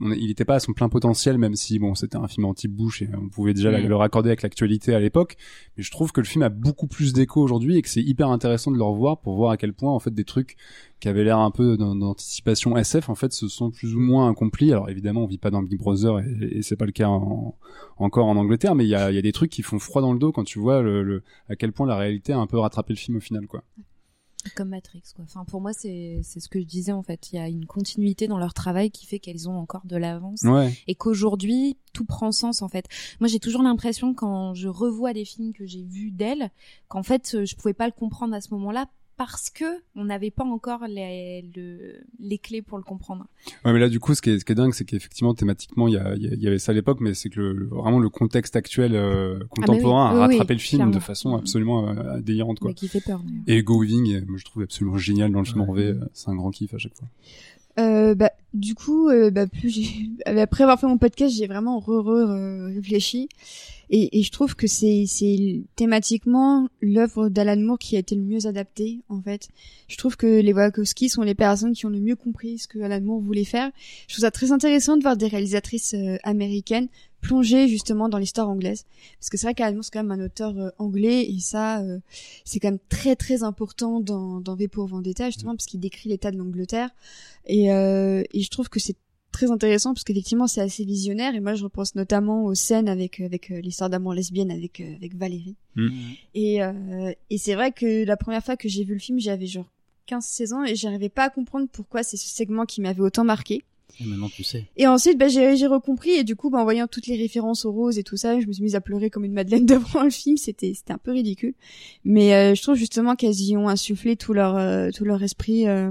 on est- il n'était pas à son plein potentiel, même si bon, c'était un film anti-Bush et on pouvait déjà Mm. le raccorder avec l'actualité à l'époque. Mais je trouve que le film a beaucoup plus d'écho aujourd'hui et que c'est hyper intéressant de le revoir pour voir à quel point en fait des trucs qui avaient l'air un peu d'an- d'anticipation SF en fait se sont plus ou moins accomplis. Alors évidemment, on vit pas dans Big Brother et, et c'est pas le cas en- encore en Angleterre, mais il y a, y a des trucs qui font froid dans le dos quand tu vois le, le- à quel point la réalité a un peu rattrapé le film au final, quoi. Comme Matrix, quoi. Enfin, pour moi, c'est c'est ce que je disais en fait. Il y a une continuité dans leur travail qui fait qu'elles ont encore de l'avance Ouais. et qu'aujourd'hui tout prend sens en fait. Moi, j'ai toujours l'impression quand je revois des films que j'ai vus d'elles, qu'en fait, euh, je pouvais pas le comprendre à ce moment-là parce que on n'avait pas encore les, le- les clés pour le comprendre. Ouais, mais là, du coup, ce qui est, ce qui est dingue, c'est qu'effectivement, thématiquement, il y, a- il y y avait ça à l'époque, mais c'est que le, le- vraiment le contexte actuel euh, contemporain Ah, oui, a rattrapé oui, le film clairement. de façon absolument euh, délirante, quoi. Mais qui fait peur. Et Go Weaving, euh, moi, je trouve absolument génial dans le film Ouais. euh, C'est un grand kiff à chaque fois. Euh, bah, du coup, euh, bah, plus j'ai, après avoir fait mon podcast, j'ai vraiment re, re, réfléchi. Et, et je trouve que c'est, c'est thématiquement l'œuvre d'Alan Moore qui a été le mieux adaptée, en fait. Je trouve que les Wachowski sont les personnes qui ont le mieux compris ce que Alan Moore voulait faire. Je trouve ça très intéressant de voir des réalisatrices euh, américaines plonger justement dans l'histoire anglaise. Parce que c'est vrai qu'Alan Moore, c'est quand même un auteur euh, anglais, et ça, euh, c'est quand même très très important dans, dans V pour Vendetta, justement, parce qu'il décrit l'état de l'Angleterre. Et, euh, et je trouve que c'est très intéressant parce qu'effectivement c'est assez visionnaire. Et moi je repense notamment aux scènes avec avec euh, l'histoire d'amour lesbienne avec euh, avec Valérie. Et euh, et c'est vrai que la première fois que j'ai vu le film j'avais genre 15 16 ans et j'arrivais pas à comprendre pourquoi c'est ce segment qui m'avait autant marqué. Et maintenant tu sais. et ensuite bah, j'ai j'ai recompris et du coup bah, en voyant toutes les références aux roses et tout ça je me suis mise à pleurer comme une madeleine devant le film. C'était c'était un peu ridicule. Mais euh, je trouve justement qu'elles y ont insufflé tout leur euh, tout leur esprit euh, euh,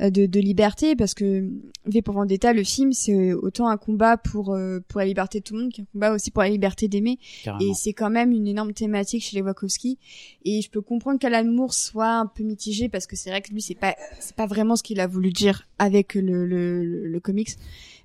de, de liberté parce que V pour Vendetta le film c'est autant un combat pour euh, pour la liberté de tout le monde qu'un combat aussi pour la liberté d'aimer. Et c'est quand même une énorme thématique chez les Wachowski. Et je peux comprendre qu'Alan Moore soit un peu mitigé parce que c'est vrai que lui c'est pas c'est pas vraiment ce qu'il a voulu dire avec le le, le, le comics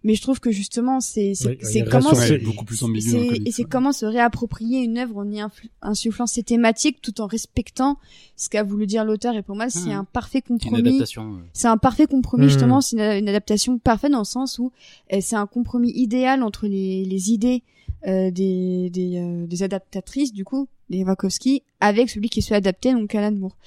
mais je trouve que justement c'est c'est Oui, comment se- beaucoup plus ambigu c'est- comics, et c'est ouais. comment se réapproprier une œuvre en y insufflant ses thématiques tout en respectant ce qu'a voulu dire l'auteur et pour moi c'est Mhm. un parfait C'est une compromis adaptation. c'est un parfait compromis Mhm. justement c'est une, une adaptation parfaite dans le sens où euh, c'est un compromis idéal entre les, les idées euh, des, des, euh, des adaptatrices du coup des Wachowski avec celui qui se fait adapter donc Alan Moore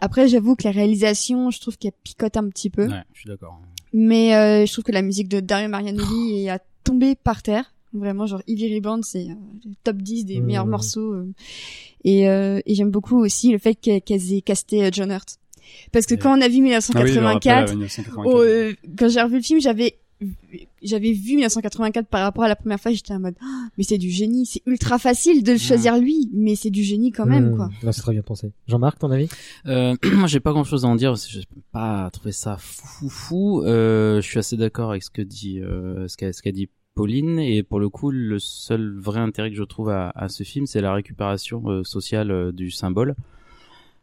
après j'avoue que la réalisation je trouve qu'elle picote un petit peu Ouais, je suis d'accord. Mais euh, je trouve que la musique de Dario Marianelli est à tomber par terre vraiment genre Ivy Rebound c'est euh, le top 10 des meilleurs morceaux euh. et, euh, et j'aime beaucoup aussi le fait qu'elle- qu'elles aient casté euh, John Hurt parce que quand on a vu Ah oui, le rappel à 1984 1984. Oh, euh, quand j'ai revu le film, j'avais j'avais vu 1984 par rapport à la première fois, j'étais en mode Ah, mais c'est du génie, c'est ultra facile de choisir lui, mais c'est du génie quand même Hmm. quoi. Non, c'est très bien pensé. Jean-Marc, ton avis? Euh, moi, j'ai pas grand-chose à en dire. parce que J'ai pas trouvé ça fou fou. Euh, je suis assez d'accord avec ce que dit euh, ce qu'a ce qu'a dit Pauline. Et pour le coup, le seul vrai intérêt que je trouve à, à ce film, c'est la récupération euh, sociale euh, du symbole.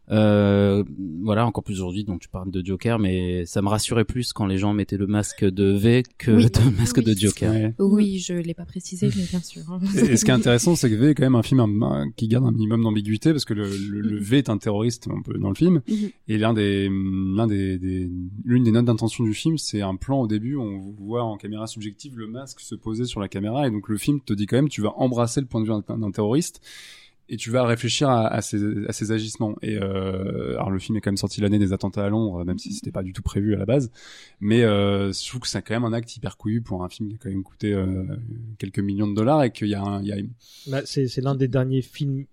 Euh, voilà, encore plus aujourd'hui, donc tu parles de Joker, mais ça me rassurait plus quand les gens mettaient le masque de V que Oui. le masque Oui. de Joker. Ouais. Oui, je l'ai pas précisé, mais bien sûr. hein. Et, et ce qui est intéressant, c'est que V est quand même un film un- un- qui garde un minimum d'ambiguïté parce que le, le, le V est un terroriste un peu dans le film Mhm. et l'un des l'un des, des l'une des notes d'intention du film, c'est un plan au début où on voit en caméra subjective le masque se poser sur la caméra et donc le film te dit quand même tu vas embrasser le point de vue d'un terroriste et tu vas réfléchir à, à, ses, à ses agissements. Et euh, alors le film est quand même sorti l'année des attentats à Londres, même si c'était pas du tout prévu à la base. Mais euh, je trouve que c'est quand même un acte hyper couillu pour un film qui a quand même coûté euh, quelques millions de dollars et qu'il y a, un, il y a une... Bah, c'est c'est l'un des derniers films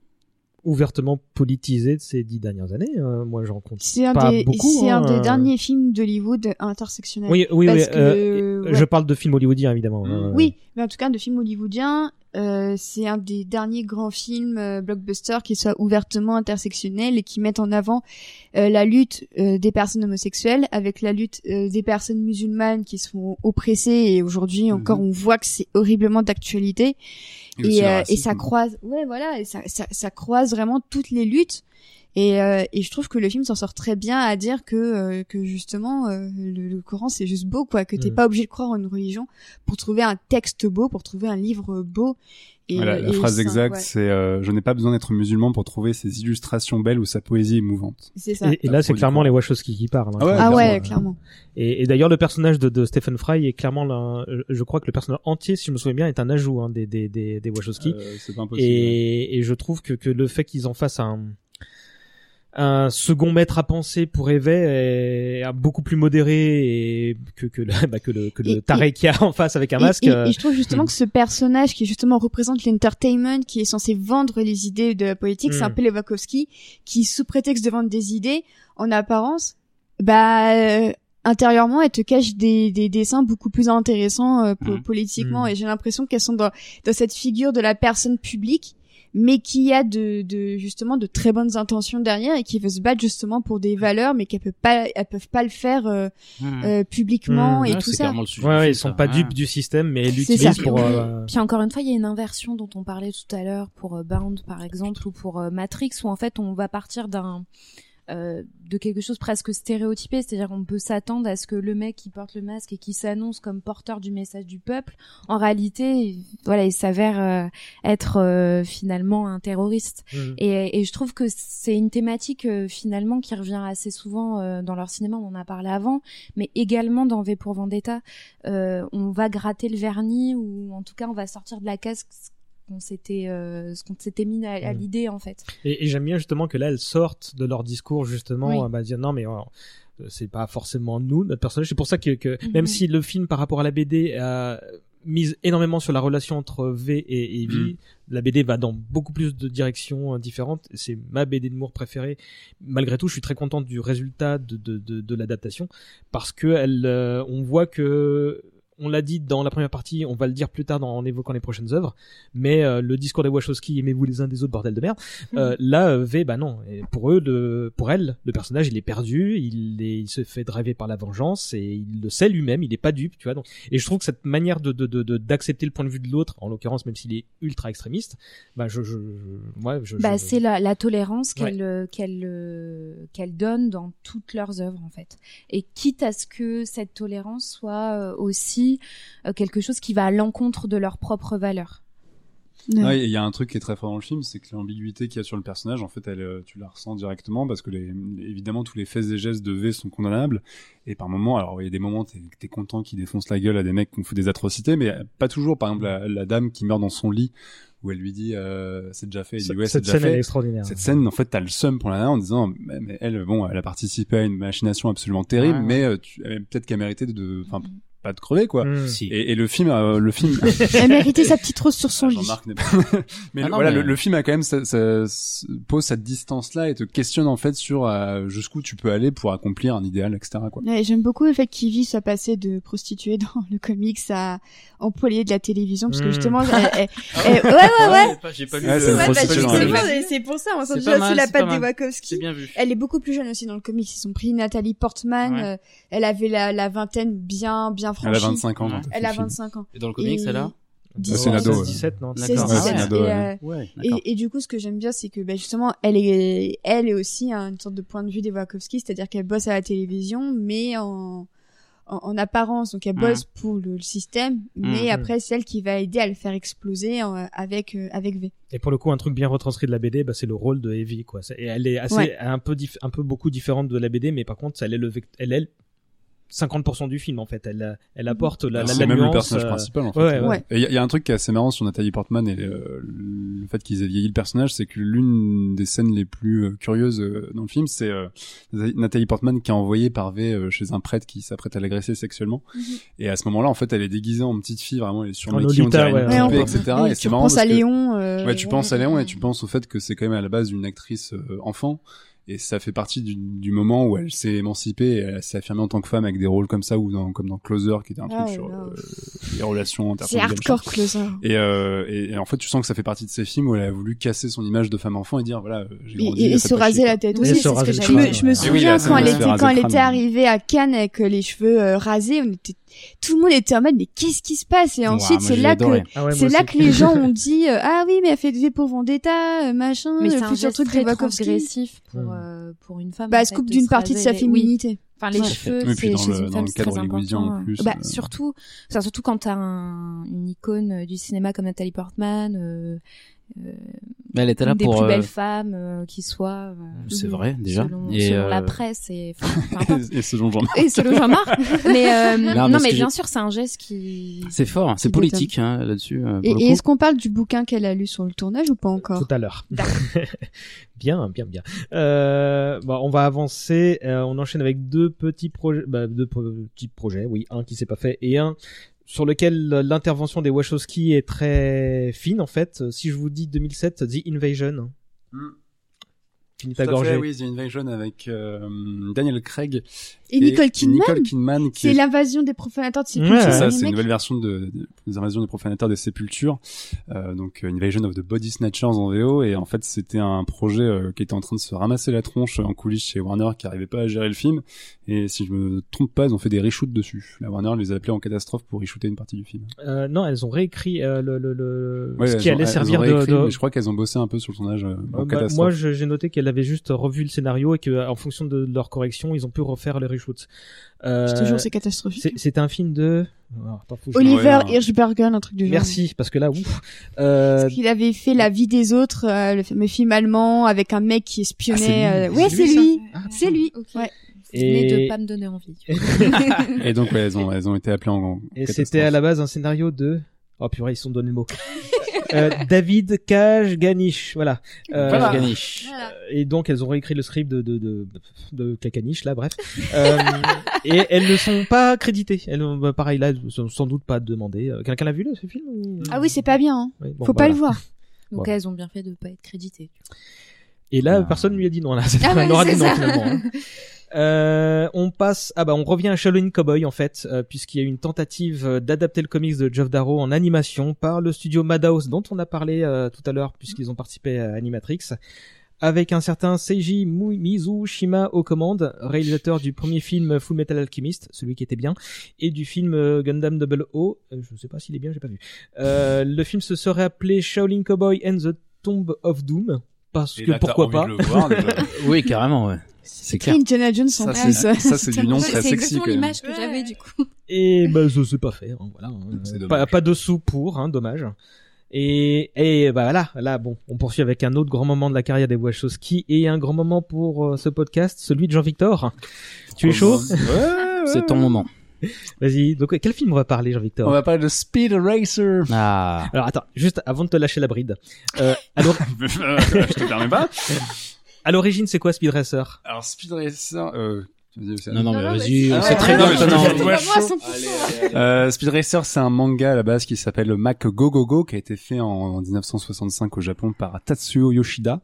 ouvertement politisés de ces dix dernières années. euh, moi, j'en compte. C'est un Pas des beaucoup, c'est un hein, des derniers films d'Hollywood intersectionnels. Oui, oui, oui. Parce que, euh, ouais. Je parle de films hollywoodiens, évidemment. Mm. euh, Oui, mais en tout cas de films hollywoodiens, euh, c'est un des derniers grands films euh, blockbusters qui soit ouvertement intersectionnel et qui mettent en avant euh, la lutte euh, des personnes homosexuelles avec la lutte euh, des personnes musulmanes qui sont oppressées et aujourd'hui encore on voit que c'est horriblement d'actualité. Et, euh, et ça croise ouais voilà et ça, ça, ça croise vraiment toutes les luttes et, euh, et je trouve que le film s'en sort très bien à dire que euh, que justement euh, le, le Coran c'est juste beau quoi que t'es Mm. pas obligé de croire en une religion pour trouver un texte beau pour trouver un livre beau et, Voilà, la et phrase exacte, ouais, c'est euh, Je n'ai pas besoin d'être musulman pour trouver ses illustrations belles ou sa poésie émouvante. c'est ça Et, et là, c'est clairement les Wachowski qui parlent. hein, Ah ouais, ah clairement, ouais clairement Et, et d'ailleurs, le personnage de, de Stephen Fry est clairement, là, je crois que le personnage entier, si je me souviens bien, est un ajout hein, des, des, des, des Wachowski. Euh, c'est pas impossible. et, et je trouve que, que le fait qu'ils en fassent un un second maître à penser pour Eve est beaucoup plus modéré et que que le, bah, que le, que le Et- taré qu'il y a en face avec un Et- masque. Et, euh, et je trouve justement que ce personnage qui justement représente l'entertainment, qui est censé vendre les idées de la politique, c'est un Mm. peu les Wachowski, qui sous prétexte de vendre des idées, en apparence, bah euh, intérieurement, elles te cachent des, des dessins beaucoup plus intéressants euh, po- Mhm. politiquement. Mhm. Et j'ai l'impression qu'elles sont dans, dans cette figure de la personne publique mais qui a de, de justement de très bonnes intentions derrière et qui veut se battre justement pour des valeurs mais qu'elles peuvent pas elles peuvent pas le faire euh, Mmh. euh, publiquement Mhm. et Ouais, tout c'est ça carrément le sujet ouais, ouais, ils sont ça. pas Ouais. dupes du système, mais ils l'utilisent pour. euh, Puis encore une fois, il y a une inversion dont on parlait tout à l'heure pour euh, Bound par exemple ou pour euh, Matrix où en fait on va partir d'un euh, de quelque chose presque stéréotypé, c'est-à-dire qu'on peut s'attendre à ce que le mec qui porte le masque et qui s'annonce comme porteur du message du peuple, en réalité, il- voilà, il s'avère euh, être euh, finalement un terroriste. hmm. Et, et je trouve que c'est une thématique euh, finalement qui revient assez souvent euh, dans leur cinéma, on en a parlé avant, mais également dans V pour Vendetta. Euh, on va gratter le vernis ou en tout cas on va sortir de la case ce qu'on s'était euh, ce qu'on s'était mis à, à Mm. l'idée en fait. Et, et j'aime bien justement que là, elles sortent de leur discours justement, Oui. à bah, dire non mais euh, c'est pas forcément nous, notre personnage. C'est pour ça que, que Mhm. même si le film par rapport à la BD a mise énormément sur la relation entre V et Evie, la BD va dans beaucoup plus de directions euh, différentes. C'est ma BD de Moore préférée. Malgré tout, je suis très contente du résultat de, de, de, de l'adaptation parce que elle, euh, on voit que on l'a dit dans la première partie, on va le dire plus tard dans, en évoquant les prochaines œuvres, mais euh, le discours des Wachowski, aimez-vous les uns des autres, bordel de merde. Euh, là, euh, V, bah non. Et pour eux, le, pour elle, le personnage, il est perdu, il, est, il se fait driver par la vengeance et il le sait lui-même, il est pas dupe, tu vois. Donc, et je trouve que cette manière de de- de- de- d'accepter le point de vue de l'autre, en l'occurrence, même s'il est ultra extrémiste, bah je, je, je- ouais, je, Bah, c'est la, la tolérance Ouais. qu'elle qu'elle euh, qu'elle donne dans toutes leurs œuvres en fait. Et quitte à ce que cette tolérance soit aussi euh, quelque chose qui va à l'encontre de leurs propres valeurs. Ouais, il y a un truc qui est très fort dans le film, c'est que l'ambiguïté qu'il y a sur le personnage, en fait, elle, euh, tu la ressens directement parce que les, évidemment tous les faits et gestes de V sont condamnables et par moments, alors il y a des moments t'es es content qu'ils défoncent la gueule à des mecs qui ont fait des atrocités, mais pas toujours. Par exemple, la, la dame qui meurt dans son lit où elle lui dit euh, c'est déjà fait, il dit ouais cette déjà scène est extraordinaire. Cette scène, en fait, t'as le seum pour la nana en disant, mais, mais elle, bon, elle a participé à une machination absolument terrible, Ouais, ouais. mais euh, peut-être qu'elle méritait de, enfin, pas de crever quoi. Mm. Si. Et, et le film, euh, le film, Elle méritait sa petite rose sur son lit. N'est pas. mais Ah le- non, voilà, mais- Le, le film a quand même ça, ça- pose cette distance-là et te questionne en fait sur euh, jusqu'où tu peux aller pour accomplir un idéal, etc. Quoi. Ouais, J'aime beaucoup le fait qu'Ivy soit passée de prostituée dans le comics à employée de la télévision, parce que Mm. justement, elle, elle- elle- ouais, ouais, ouais. J'ai pas lu Ouais, c'est Ouais, pour ça, on sent C'est déjà mal, la patte des. Wachowski. C'est bien vu. Elle est beaucoup plus jeune aussi dans le comics. Ils ont pris Nathalie Portman. Ouais. euh, elle avait la, la vingtaine bien, bien Elle a franchie. 25 ans. Elle a le film. 25 ans. Et dans le comics, Et- elle a Bah, c'est une ado, 16, ouais. 17, non C'est D'accord. 17. Ouais, c'est une ado, et, ouais. euh, Ouais, et, et du coup, ce que j'aime bien, c'est que bah, justement, elle est, elle est aussi une sorte de point de vue des Wachowski, c'est-à-dire qu'elle bosse à la télévision, mais en, en, en apparence. Donc, elle bosse pour le, le système, mais Mhm. après, c'est elle qui va aider à le faire exploser avec euh, avec V. Et pour le coup, un truc bien retranscrit de la BD, bah, c'est le rôle de Evie, quoi. Et elle est assez, Ouais. un peu, un peu beaucoup différente de la BD, mais par contre, elle est le, elle est 50% du film, en fait. Elle, elle apporte la, la, C'est la même le nuance, personnage euh, principal en fait. ouais, ouais. Ouais. Et il y, a- y a un truc qui est assez marrant sur Nathalie Portman et euh, le fait qu'ils aient vieilli le personnage, c'est que l'une des scènes les plus euh, curieuses euh, dans le film, c'est euh, Nathalie Portman qui est envoyée par V chez un prêtre qui s'apprête à l'agresser sexuellement. Mhm. Et à ce moment-là, en fait, elle est déguisée en petite fille, vraiment, elle est sur En on dirait Lolita, une ouais, poupée, etc. Et Et tu parce à que Léon. euh, Ouais, tu penses à Léon et tu penses au fait que c'est quand même à la base une actrice enfant et ça fait partie du, du moment où elle s'est émancipée et elle s'est affirmée en tant que femme avec des rôles comme ça ou dans, comme dans Closer qui était un Ah truc sur euh, les relations C'est hardcore closer. Et, euh, et, et en fait, tu sens que ça fait partie de ces films où elle a voulu casser son image de femme-enfant et dire voilà, euh, j'ai grandi. et- et se raser chier, la tête Oui, aussi. c'est ce que Je me, je me oui, souviens quand elle était quand elle le était arrivée à Cannes avec les cheveux euh, rasés, on était tout le monde était en mode mais qu'est-ce qui se passe? Et ensuite moi, c'est là que. Ah ouais, c'est là aussi. que les gens ont dit euh, ah oui mais elle fait des pour Vendetta euh, machin Mais c'est un geste truc très transgressif pour, euh, pour une femme. Bah se coupe de d'une partie de sa oui. féminité. Enfin, les Ouais. cheveux, c'est dans chez le- une femme, le c'est cadre très important. en plus, bah, euh. surtout, enfin, surtout quand t'as un, une icône du cinéma comme Nathalie Portman, euh, Mais elle était là une des pour. plus euh, belles femmes euh, qui soit. euh, C'est vrai, déjà. Selon, Et, selon la euh, presse et, enfin, et selon Jean et selon Jean-Marc. mais euh, Non, non, mais bien sûr, c'est un geste qui. C'est fort, hein, c'est politique hein, là-dessus. euh, Et, et est-ce qu'on parle du bouquin qu'elle a lu sur le tournage ou pas encore Tout à l'heure. Bien, bien, bien. Euh, bon, on va avancer. Euh, on enchaîne avec deux petits projets, bah, deux petits projets. Oui, un qui s'est pas fait et un sur lequel l'intervention des Wachowski est très fine en fait. Si je vous dis 2007, The Invasion. Mm. Ta à fait, oui, The Invasion avec euh, Daniel Craig Et Nicole Kidman. Nicole Kidman qui C'est est l'invasion des profanateurs de Ouais, sépultures. C'est Ouais, ça, c'est une nouvelle version de, de- des invasions des profanateurs des sépultures, euh, donc euh, Invasion of the Body Snatchers en VO, et en fait c'était un projet euh, qui était en train de se ramasser la tronche en coulisses chez Warner, qui arrivait pas à gérer le film, et si je me trompe pas, ils ont fait des reshoots dessus. La Warner les a appelés en catastrophe pour reshooter une partie du film. Euh, non, elles ont réécrit euh, le, le, le Ouais, ce qui ont- allait elles servir ont de. réécrit, de- mais je crois qu'elles ont bossé un peu sur le tournage euh, en Euh, bah, catastrophe. moi, j'ai noté qu'elles avaient juste revu le scénario et que, en fonction de leur correction, ils ont pu refaire les reshoots. Euh, Je te jure, c'est catastrophique. c'est- C'était un film de. Attends, je- Oliver Ouais, non. Hirschberger, un truc du genre. Merci, parce que là, ouf. Euh, Parce qu'il avait fait La vie des autres, euh, le fameux film allemand avec un mec qui espionnait. Ah, c'est lui. euh, Ouais, C'est c'est lui, lui. Ah, C'est lui. Ok. Ouais. Et- de pas me donner envie. Et donc ouais, elles ont elles ont été appelées en, Et c'était à la base un scénario de. Oh purée, ils se sont donné le mot. euh, David Cage Ganish, voilà. Euh, Voilà. Ganish. Et donc elles ont réécrit le script de de de, de Cacaniche là, bref. Euh, et elles ne sont pas créditées. Elles, ont- bah, pareil là, sans doute pas demandées. Euh, Quelqu'un l'a vu là, ce film Ah oui, c'est pas bien. Hein. Oui, bon, Faut pas voilà. le voir. Donc Bon. elles ont bien fait de pas être créditées. Et là, Ah. personne lui a dit non. Là, c'est Ah dit non ça. finalement. hein. Euh, on passe, ah bah on revient à Shaolin Cowboy en fait, euh, puisqu'il y a eu une tentative euh, d'adapter le comics de Geoff Darrow en animation par le studio Madhouse dont on a parlé euh, tout à l'heure puisqu'ils ont participé à Animatrix, avec un certain Seiji Mizushima aux commandes, réalisateur du premier film Full Metal Alchemist, celui qui était bien, et du film Gundam Double O, euh, je sais pas s'il est bien, j'ai pas vu. Euh, le film se serait appelé Shaolin Cowboy and the Tomb of Doom. Parce Et que là, pourquoi envie pas de le voir, déjà. Oui, carrément, ouais. C'est clair. Indiana Jones en Ça, plus. c'est- ça, c'est du nom C'est très sexy, exactement quand même. l'image que Ouais. j'avais du coup. Et bah ça c'est pas fait, hein, voilà. hein. C'est. Pas, pas de sous pour, hein, dommage. Et, et bah voilà, là bon, on poursuit avec un autre grand moment de la carrière des Wachowski et un grand moment pour euh, ce podcast, celui de Jean-Victor. Tu es chaud Ouais, ouais. C'est ton moment. Vas-y. Donc quel film on va parler, On Jean-Victor va parler de Speed Racer. Ah. Alors attends, juste avant de te lâcher la bride. Euh, à l'or- je te permets pas. à l'origine, c'est quoi Speed Racer? Alors Speed Racer, euh. Non, non, mais vas-y, on c'est- Ah, très bien ouais, que ouais, non. ouais, C'était ouais, pas moi à chaud. 100%. Euh, Speed Racer, c'est un manga à la base qui s'appelle Mac Go Go Go, qui a été fait en, en 1965 au Japon par Tatsuo Yoshida.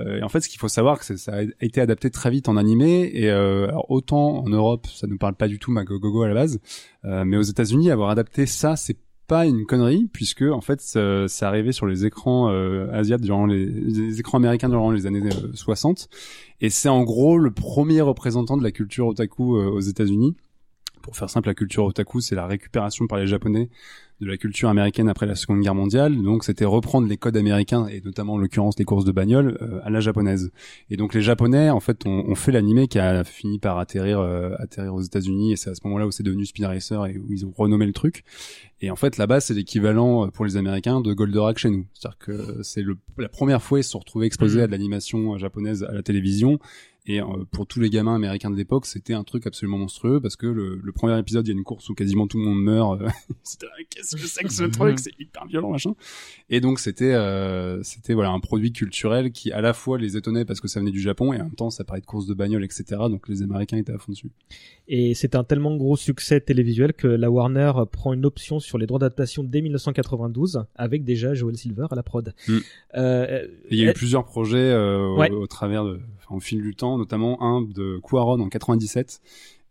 Euh, et en fait, ce qu'il faut savoir, c'est que ça a été adapté très vite en animé. Et euh, alors, autant en Europe, ça ne parle pas du tout Mac Go Go Go à la base, euh, mais aux États-Unis, avoir adapté ça, c'est pas une connerie puisque en fait ça- c'est arrivé sur les écrans euh, asiatiques durant les, les écrans américains durant les années euh, 60 et c'est en gros le premier représentant de la culture otaku euh, aux États-Unis. Pour faire simple, la culture otaku, c'est la récupération par les Japonais de la culture américaine après la Seconde Guerre mondiale. Donc, c'était reprendre les codes américains et notamment en l'occurrence les courses de bagnole euh, à la japonaise. Et donc, les Japonais, en fait, ont, ont fait l'animé qui a fini par atterrir, euh, atterrir aux États-Unis. Et c'est à ce moment-là où c'est devenu Speed Racer et où ils ont renommé le truc. Et en fait, là-bas, c'est l'équivalent euh, pour les Américains de Goldorak chez nous. C'est-à-dire que c'est le, la première fois ils se sont retrouvés exposés Mhm. à de l'animation euh, japonaise à la télévision. Et euh, pour tous les gamins américains de l'époque, c'était un truc absolument monstrueux parce que le, le premier épisode, il y a une course où quasiment tout le monde meurt. euh, c'était qu'est-ce que c'est que ce truc C'est hyper violent, machin. Et donc c'était euh, c'était voilà un produit culturel qui à la fois les étonnait parce que ça venait du Japon et en même temps ça parlait de courses de bagnole, etc. Donc les Américains étaient à fond dessus. Et c'est un tellement gros succès télévisuel que la Warner prend une option sur les droits d'adaptation dès 1992 avec déjà Joel Silver à la prod. Mm. Euh, il y a eu plusieurs projets euh, Ouais. au, au travers de, enfin, au fil du temps, notamment un de Quaron en 97.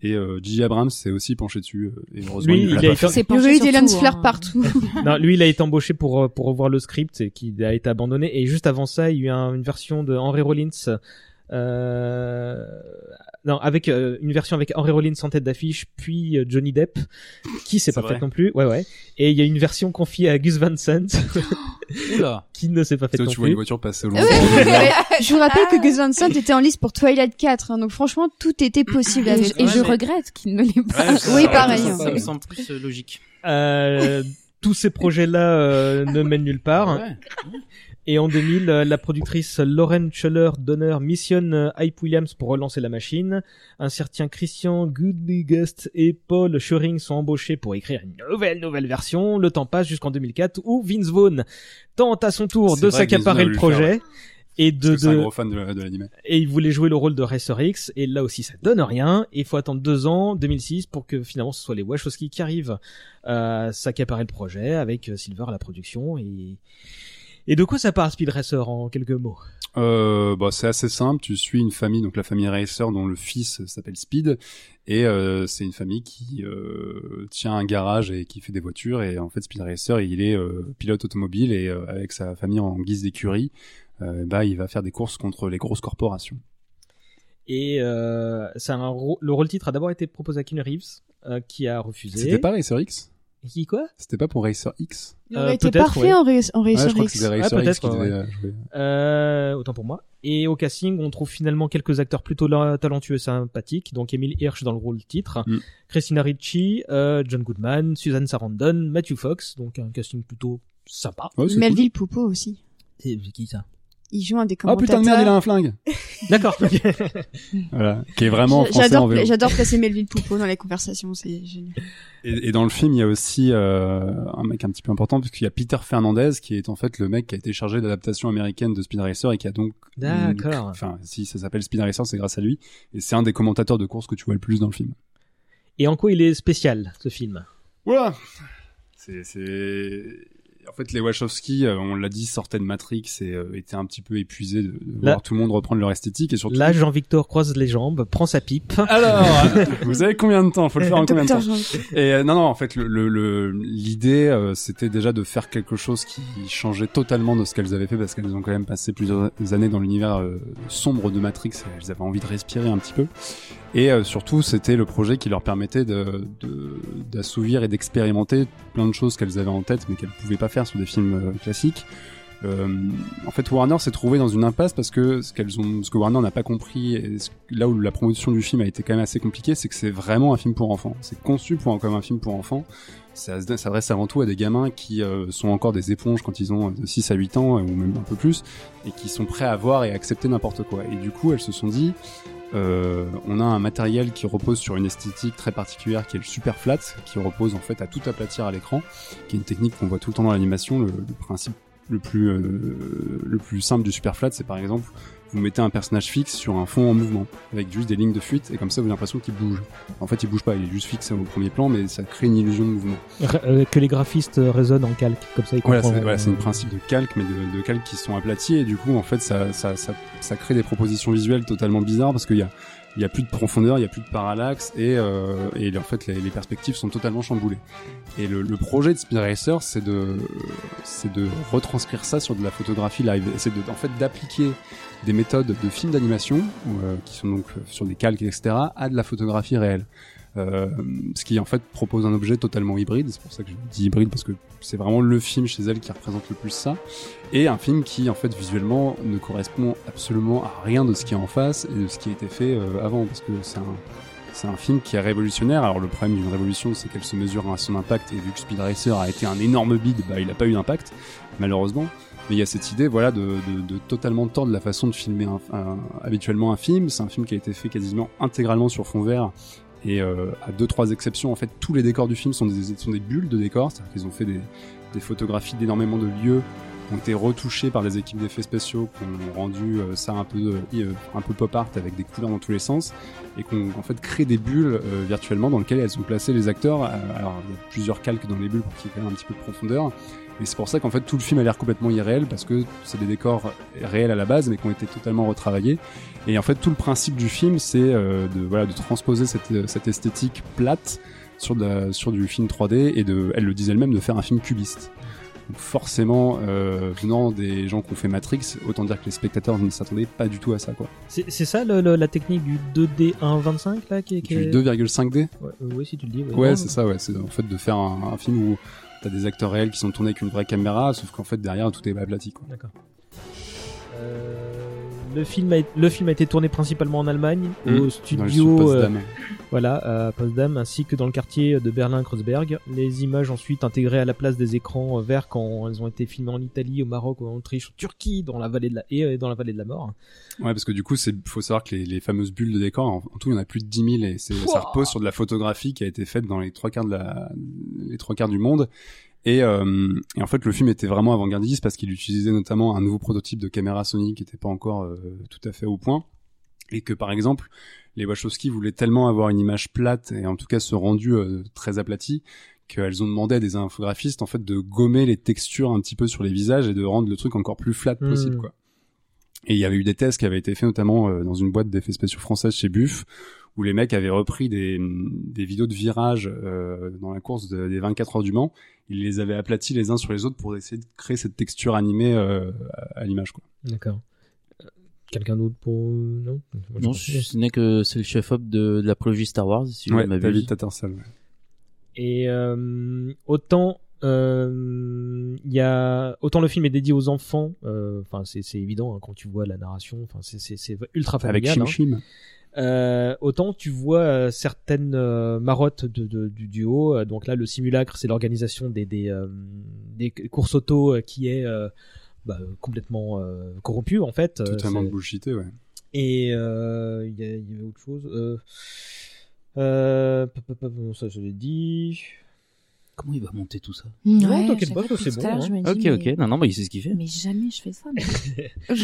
Et euh. Abrams s'est aussi penché dessus. euh, Et heureusement, Lui, il il a pas été-. C'est des penché lens flares hein. partout. non, lui, il a été embauché pour pour revoir le script et qui a été abandonné. Et juste avant ça, il y a eu un- une version de Henry Rollins. Euh... Non, avec euh, une version avec Henry Rollins en tête d'affiche, puis euh, Johnny Depp, qui s'est C'est pas vrai. faite non plus. Ouais, ouais. Et il y a une version confiée à Gus Van Sant, qui ne s'est pas faite Tu vois, non tu vois une plus. voiture passer au loin. Je vous rappelle que Gus Van Sant était en liste pour Twilight 4, hein, donc franchement tout était possible Et, avec. je- et Ouais, je mais- regrette qu'il ne l'ait pas. Ouais, Oui, pareil, ça- ça- me semble plus euh, logique. Euh, tous ces projets-là euh, ne mènent nulle part. Ouais. Et en 2000, euh, la productrice Lauren Schuller Donner missionne euh, Hype Williams pour relancer la machine. Un certain Christian Goodligust et Paul Scheuring sont embauchés pour écrire une nouvelle nouvelle version. Le temps passe jusqu'en 2004 où Vince Vaughn tente à son tour de s'accaparer le projet. Et de, c'est un de- gros fan de, de et il voulait jouer le rôle de Racer X et là aussi ça donne rien et il faut attendre deux ans 2006 pour que finalement ce soit les Wachowski qui arrivent à s'accaparer le projet avec euh, Silver à la production et et de quoi ça parle Speed Racer en quelques mots? Euh, bah, c'est assez simple. Tu suis une famille, donc la famille Racer, dont le fils s'appelle Speed, et euh, c'est une famille qui euh, tient un garage et qui fait des voitures. Et en fait, Speed Racer, il est pilote automobile et avec sa famille en guise d'écurie, bah, il va faire des courses contre les grosses corporations. et c'est ro- le rôle titre a d'abord été proposé à Keanu Reeves qui a refusé C'était pas Racer X qui quoi? C'était pas pour Racer X? Il Euh, aurait été parfait ouais. en, Ouais, Racer je crois que X. c'était Racer X peut-être, qui devait ouais. jouer. Euh, autant pour moi. Et au casting, on trouve finalement quelques acteurs plutôt talentueux et sympathiques. Donc Emile Hirsch dans le rôle titre, Mm. Christina Ricci, euh, John Goodman, Susan Sarandon, Matthew Fox. Donc un casting plutôt sympa. Ouais, c'est cool. Melville Poupeau aussi. C'est qui ça? Il joue un des Oh commentateurs. putain de merde, il a un flingue D'accord. Voilà. Qui est vraiment J'adore, j'adore placer Melville Poupeau dans les conversations, c'est génial. Et, et dans le film, il y a aussi euh, un mec un petit peu important, parce qu'il y a Peter Fernandez, qui est en fait le mec qui a été chargé d'adaptation américaine de Speed Racer et qui a donc... D'accord. Enfin, si ça s'appelle Speed Racer, c'est grâce à lui. Et c'est un des commentateurs de course que tu vois le plus dans le film. Et en quoi il est spécial ce film? Voilà C'est... En fait, les Wachowski, euh, on l'a dit, sortaient de Matrix et euh, étaient un petit peu épuisés de, de Là- voir tout le monde reprendre leur esthétique et surtout... Là, Jean-Victor croise les jambes, prend sa pipe. Alors, vous avez combien de temps Faut le faire en combien de temps. Et euh, non, non, en fait, le- le- le- l'idée, euh, c'était déjà de faire quelque chose qui changeait totalement de ce qu'elles avaient fait, parce qu'elles ont quand même passé plusieurs années dans l'univers euh, sombre de Matrix, et elles avaient envie de respirer un petit peu. Et euh, surtout, c'était le projet qui leur permettait d'assouvir et d'expérimenter plein de choses qu'elles avaient en tête, mais qu'elles pouvaient pas faire sur des films euh, classiques. Euh, en fait, Warner s'est trouvé dans une impasse parce que ce qu'elles ont, ce que Warner n'a pas compris, et là où la promotion du film a été quand même assez compliquée, c'est que c'est vraiment un film pour enfants. C'est conçu comme un film pour enfants. Ça se- s'adresse avant tout à des gamins qui sont encore des éponges quand ils ont de 6 à 8 ans, ou même un peu plus, et qui sont prêts à voir et accepter n'importe quoi. Et du coup, elles se sont dit, euh, on a un matériel qui repose sur une esthétique très particulière qui est le super flat, qui repose en fait à tout aplatir à l'écran, qui est une technique qu'on voit tout le temps dans l'animation. Le, principe le plus euh, le plus simple du super flat, c'est par exemple vous mettez un personnage fixe sur un fond en mouvement avec juste des lignes de fuite et comme ça vous avez l'impression qu'il bouge. En fait, il bouge pas, il est juste fixe au premier plan, mais ça crée une illusion de mouvement. Euh, que les graphistes euh, résonnent en calque, comme ça ils Voilà, comprennent. c'est voilà, c'est un principe de calque, mais de, de calque qui sont aplatis et du coup, en fait, ça, ça, ça, ça crée des propositions visuelles totalement bizarres parce qu'il y a, il y a plus de profondeur, il y a plus de parallaxe et, euh, et en fait, les, perspectives sont totalement chamboulées. Et le, le projet de Speed Racer, c'est de, c'est de retranscrire ça sur de la photographie live. C'est en fait, d'appliquer des méthodes de films d'animation, euh, qui sont donc sur des calques, etc., à de la photographie réelle. Euh, ce qui en fait propose un objet totalement hybride, c'est pour ça que je dis hybride parce que c'est vraiment le film chez elle qui représente le plus ça, et un film qui en fait visuellement ne correspond absolument à rien de ce qui est en face et de ce qui a été fait euh, avant, parce que c'est un c'est un film qui est révolutionnaire. Alors le problème d'une révolution, c'est qu'elle se mesure à son impact, et vu que Speed Racer a été un énorme bide, bah il n'a pas eu d'impact, malheureusement. Mais il y a cette idée, voilà, de, de, de totalement tordre la façon de filmer un- un- habituellement un film. C'est un film qui a été fait quasiment intégralement sur fond vert. Et euh, à deux trois exceptions, en fait, tous les décors du film sont des, sont des bulles de décors. C'est-à-dire qu'ils ont fait des, des photographies d'énormément de lieux qui ont été retouchés par des équipes d'effets spéciaux qui ont rendu euh, ça un peu euh, un peu pop art avec des couleurs dans tous les sens et qu'on en fait créé des bulles euh, virtuellement dans lesquelles elles ont placé les acteurs. Euh, Alors il y a plusieurs calques dans les bulles pour qu'il y ait quand même un petit peu de profondeur. Et c'est pour ça qu'en fait tout le film a l'air complètement irréel parce que c'est des décors réels à la base mais qui ont été totalement retravaillés. Et en fait tout le principe du film c'est euh, de voilà de transposer cette, cette esthétique plate sur, de la- sur du film 3D et de, elle le disait elle-même, de faire un film cubiste. Donc forcément, euh, venant des gens qui ont fait Matrix, autant dire que les spectateurs ne s'attendaient pas du tout à ça, quoi. C'est ça le- le- la technique du 2D 1.25 là qui est. qui Du est- 2,5D Ouais, euh, oui, si tu le dis. Ouais, Non, c'est ça, ouais. C'est en fait de faire un, un film où t'as des acteurs réels qui sont tournés avec une vraie caméra, sauf qu'en fait derrière tout est aplati. D'accord. Euh, le film a, le film a été tourné principalement en Allemagne, Mmh. au studio, euh, Potsdam. voilà, à Potsdam, ainsi que dans le quartier de Berlin-Kreuzberg. Les images ensuite intégrées à la place des écrans euh, verts quand elles ont été filmées en Italie, au Maroc, en Autriche, en Turquie, dans la vallée de la et euh, dans la vallée de la mort. Ouais, parce que du coup, c'est faut savoir que les, les fameuses bulles de décor, en, en tout, il y en a plus de 10 000 et ça repose sur de la photographie qui a été faite dans les trois quarts de la, les trois quarts du monde. Et, euh, et, en fait, le film était vraiment avant-gardiste parce qu'il utilisait notamment un nouveau prototype de caméra Sony qui n'était pas encore euh, tout à fait au point. Et que par exemple, les Wachowski voulaient tellement avoir une image plate et en tout cas ce rendu euh, très aplati qu'elles ont demandé à des infographistes en fait de gommer les textures un petit peu sur les visages et de rendre le truc encore plus flat possible Hmm. quoi. Et il y avait eu des tests qui avaient été faits notamment euh, dans une boîte d'effets spéciaux française chez Buff où les mecs avaient repris des, des vidéos de virage euh, dans la course de- des 24 heures du Mans, ils les avaient aplatis les uns sur les autres pour essayer de créer cette texture animée euh, à, à l'image quoi. D'accord. Euh, Quelqu'un d'autre pour non? Moi, Non, je- ce n'est que c'est le chef-op de, de la prélogie Star Wars, si je ouais, ne. David Tattersall. ouais. Et euh, autant euh, il y a autant le film est dédié aux enfants. euh, Enfin, c'est c'est évident hein, quand tu vois la narration. Enfin, c'est ultra Avec familial. Chim hein. Euh, autant tu vois euh, certaines euh, marottes de, de- du duo. Donc là, le simulacre, c'est l'organisation des des, des courses auto qui est bah, complètement corrompue en fait. Totalement bullshité, ouais. Et euh, il y, avait autre chose. Euh, euh, ça je l'ai dit. Comment il va monter tout ça Non, t'inquiète je sais pas, c'est bon, hein. dis, Ok, mais- ok. Non, non, bah il sait ce qu'il fait. Mais jamais je fais ça. mais-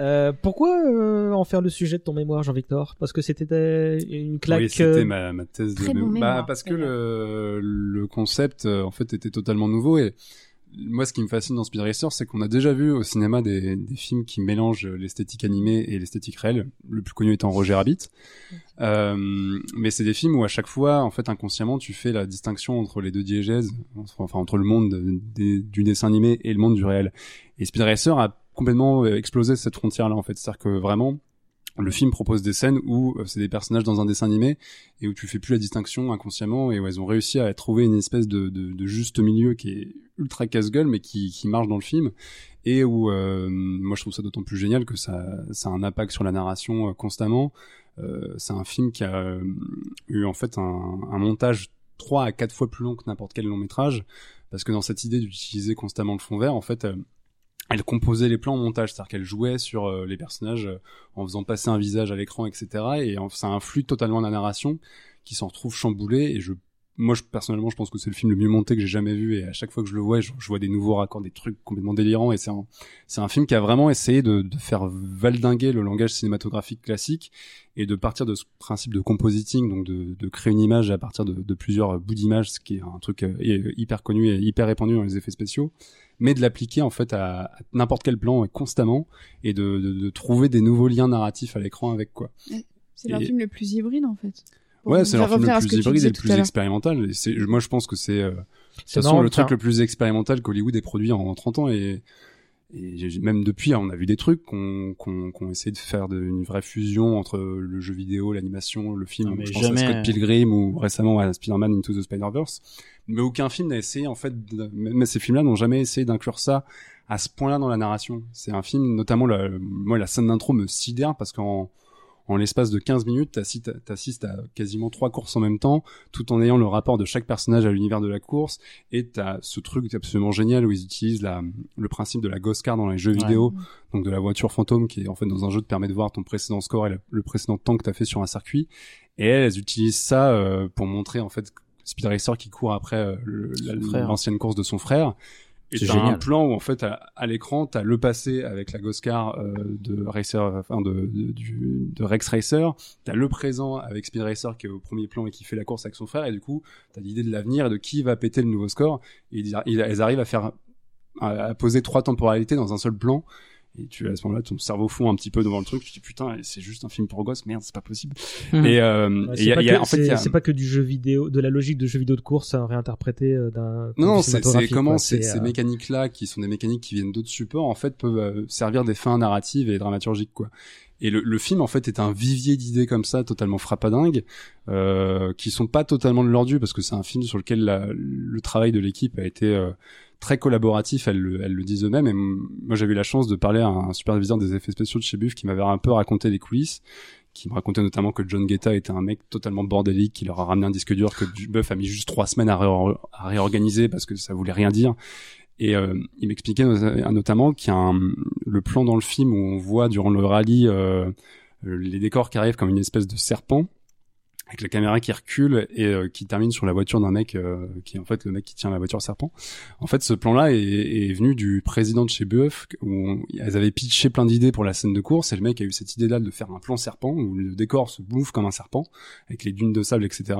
Euh, pourquoi euh, en faire le sujet de ton mémoire, Jean-Victor? Parce que c'était euh, une claque. Oui, c'était euh, ma, ma thèse de bon mémo- mémoire, bah, parce que le, le concept en fait était totalement nouveau et moi ce qui me fascine dans Speed Racer c'est qu'on a déjà vu au cinéma des, des films qui mélangent l'esthétique animée et l'esthétique réelle le plus connu étant Roger Rabbit. Euh, mais c'est des films où à chaque fois en fait inconsciemment tu fais la distinction entre les deux diégèses entre- enfin entre le monde des- du dessin animé et le monde du réel. Et Speed Racer a complètement euh, explosé cette frontière là en fait. C'est à dire que vraiment le film propose des scènes où euh, c'est des personnages dans un dessin animé et où tu fais plus la distinction inconsciemment et où elles ont réussi à trouver une espèce de, juste milieu qui est ultra casse-gueule mais qui, marche dans le film et où euh, moi je trouve ça d'autant plus génial que ça, a un impact sur la narration euh, constamment. Euh, c'est un film qui a eu en fait un, un montage trois à quatre fois plus long que n'importe quel long métrage parce que dans cette idée d'utiliser constamment le fond vert en fait elle composait les plans en montage, c'est-à-dire qu'elle jouait sur euh, les personnages euh, en faisant passer un visage à l'écran, etc. Et ça influe totalement la narration qui s'en retrouve chamboulée. Et je, moi, personnellement, je pense que c'est le film le mieux monté que j'ai jamais vu. Et à chaque fois que je le vois, je, vois des nouveaux raccords, des trucs complètement délirants. Et c'est un, film qui a vraiment essayé de, faire valdinguer le langage cinématographique classique et de partir de ce principe de compositing, donc de, de créer une image à partir de, de plusieurs bouts d'images, ce qui est un truc euh, hyper connu et hyper répandu dans les effets spéciaux mais de l'appliquer en fait à, à n'importe quel plan et constamment et de, de, de trouver des nouveaux liens narratifs à l'écran avec quoi. C'est leur Et- film le plus hybride en fait. Pour Ouais, c'est leur film le plus hybride et le plus expérimental. Et moi je pense que c'est, euh, de toute façon le truc le plus expérimental qu'Hollywood ait produit en 30 ans et même depuis, on a vu des trucs qu'on qu'on qu'on essaie de faire de, une vraie fusion entre le jeu vidéo, l'animation, le film. Non, mais je pense jamais- à Scott Pilgrim ou récemment à Spider-Man Into the Spider-Verse. Mais aucun film n'a essayé, en fait, de- même ces films-là n'ont jamais essayé d'inclure ça à ce point-là dans la narration. C'est un film, notamment, la, moi, la scène d'intro me sidère parce qu'en en l'espace de 15 minutes, t'assistes à quasiment trois courses en même temps, tout en ayant le rapport de chaque personnage à l'univers de la course, et t'as ce truc absolument génial où ils utilisent la, le principe de la ghost car dans les jeux Ouais. vidéo, donc de la voiture fantôme qui est en fait dans un jeu te permet de voir ton précédent score et le, le précédent temps que t'as fait sur un circuit, et elles, elles utilisent ça euh, pour montrer en fait Speed Racer qui court après euh, l'ancienne course de son frère. Et t'as un plan où en fait à, à l'écran t'as le passé avec la Ghost Car euh, de Racer, enfin de, de, du- de Rex Racer, t'as le présent avec Speed Racer qui est au premier plan et qui fait la course avec son frère. Et du coup t'as l'idée de l'avenir et de qui va péter le nouveau score. Et ils, ils- elles arrivent à faire à, à poser trois temporalités dans un seul plan et tu à ce moment-là ton cerveau fond un petit peu devant le truc tu te dis putain c'est juste un film pour gosses merde c'est pas possible Mhm. et euh, ouais, et y a- y a- que- en fait c'est a- c'est pas que du jeu vidéo, de la logique de jeu vidéo de course hein, réinterprété euh, d'un. Non, c'est comment quoi. ces, euh, mécaniques-là, qui sont des mécaniques qui viennent d'autres supports, en fait, peuvent euh, servir des fins narratives et dramaturgiques, quoi. Et le, le film, en fait, est un vivier d'idées comme ça, totalement frappadingue, euh, qui sont pas totalement de l'ordu, parce que c'est un film sur lequel la- le travail de l'équipe a été euh, très collaboratif, elles le, elles le disent eux-mêmes. Et moi, j'avais eu la chance de parler à un superviseur des effets spéciaux de chez Buff qui m'avait un peu raconté les coulisses qui me racontait notamment que John Guetta était un mec totalement bordélique, qui leur a ramené un disque dur que Buff a mis juste trois semaines à, ré- à réorganiser parce que ça voulait rien dire. Et euh, il m'expliquait no- notamment qu'il y a un, le plan dans le film où on voit durant le rallye euh, les décors qui arrivent comme une espèce de serpent. Avec la caméra qui recule et euh, qui termine sur la voiture d'un mec euh, qui est en fait le mec qui tient la voiture serpent. En fait, ce plan-là est, est venu du président de chez Buff où on- elles avaient pitché plein d'idées pour la scène de course et le mec a eu cette idée-là de faire un plan serpent où le décor se bouffe comme un serpent avec les dunes de sable, etc.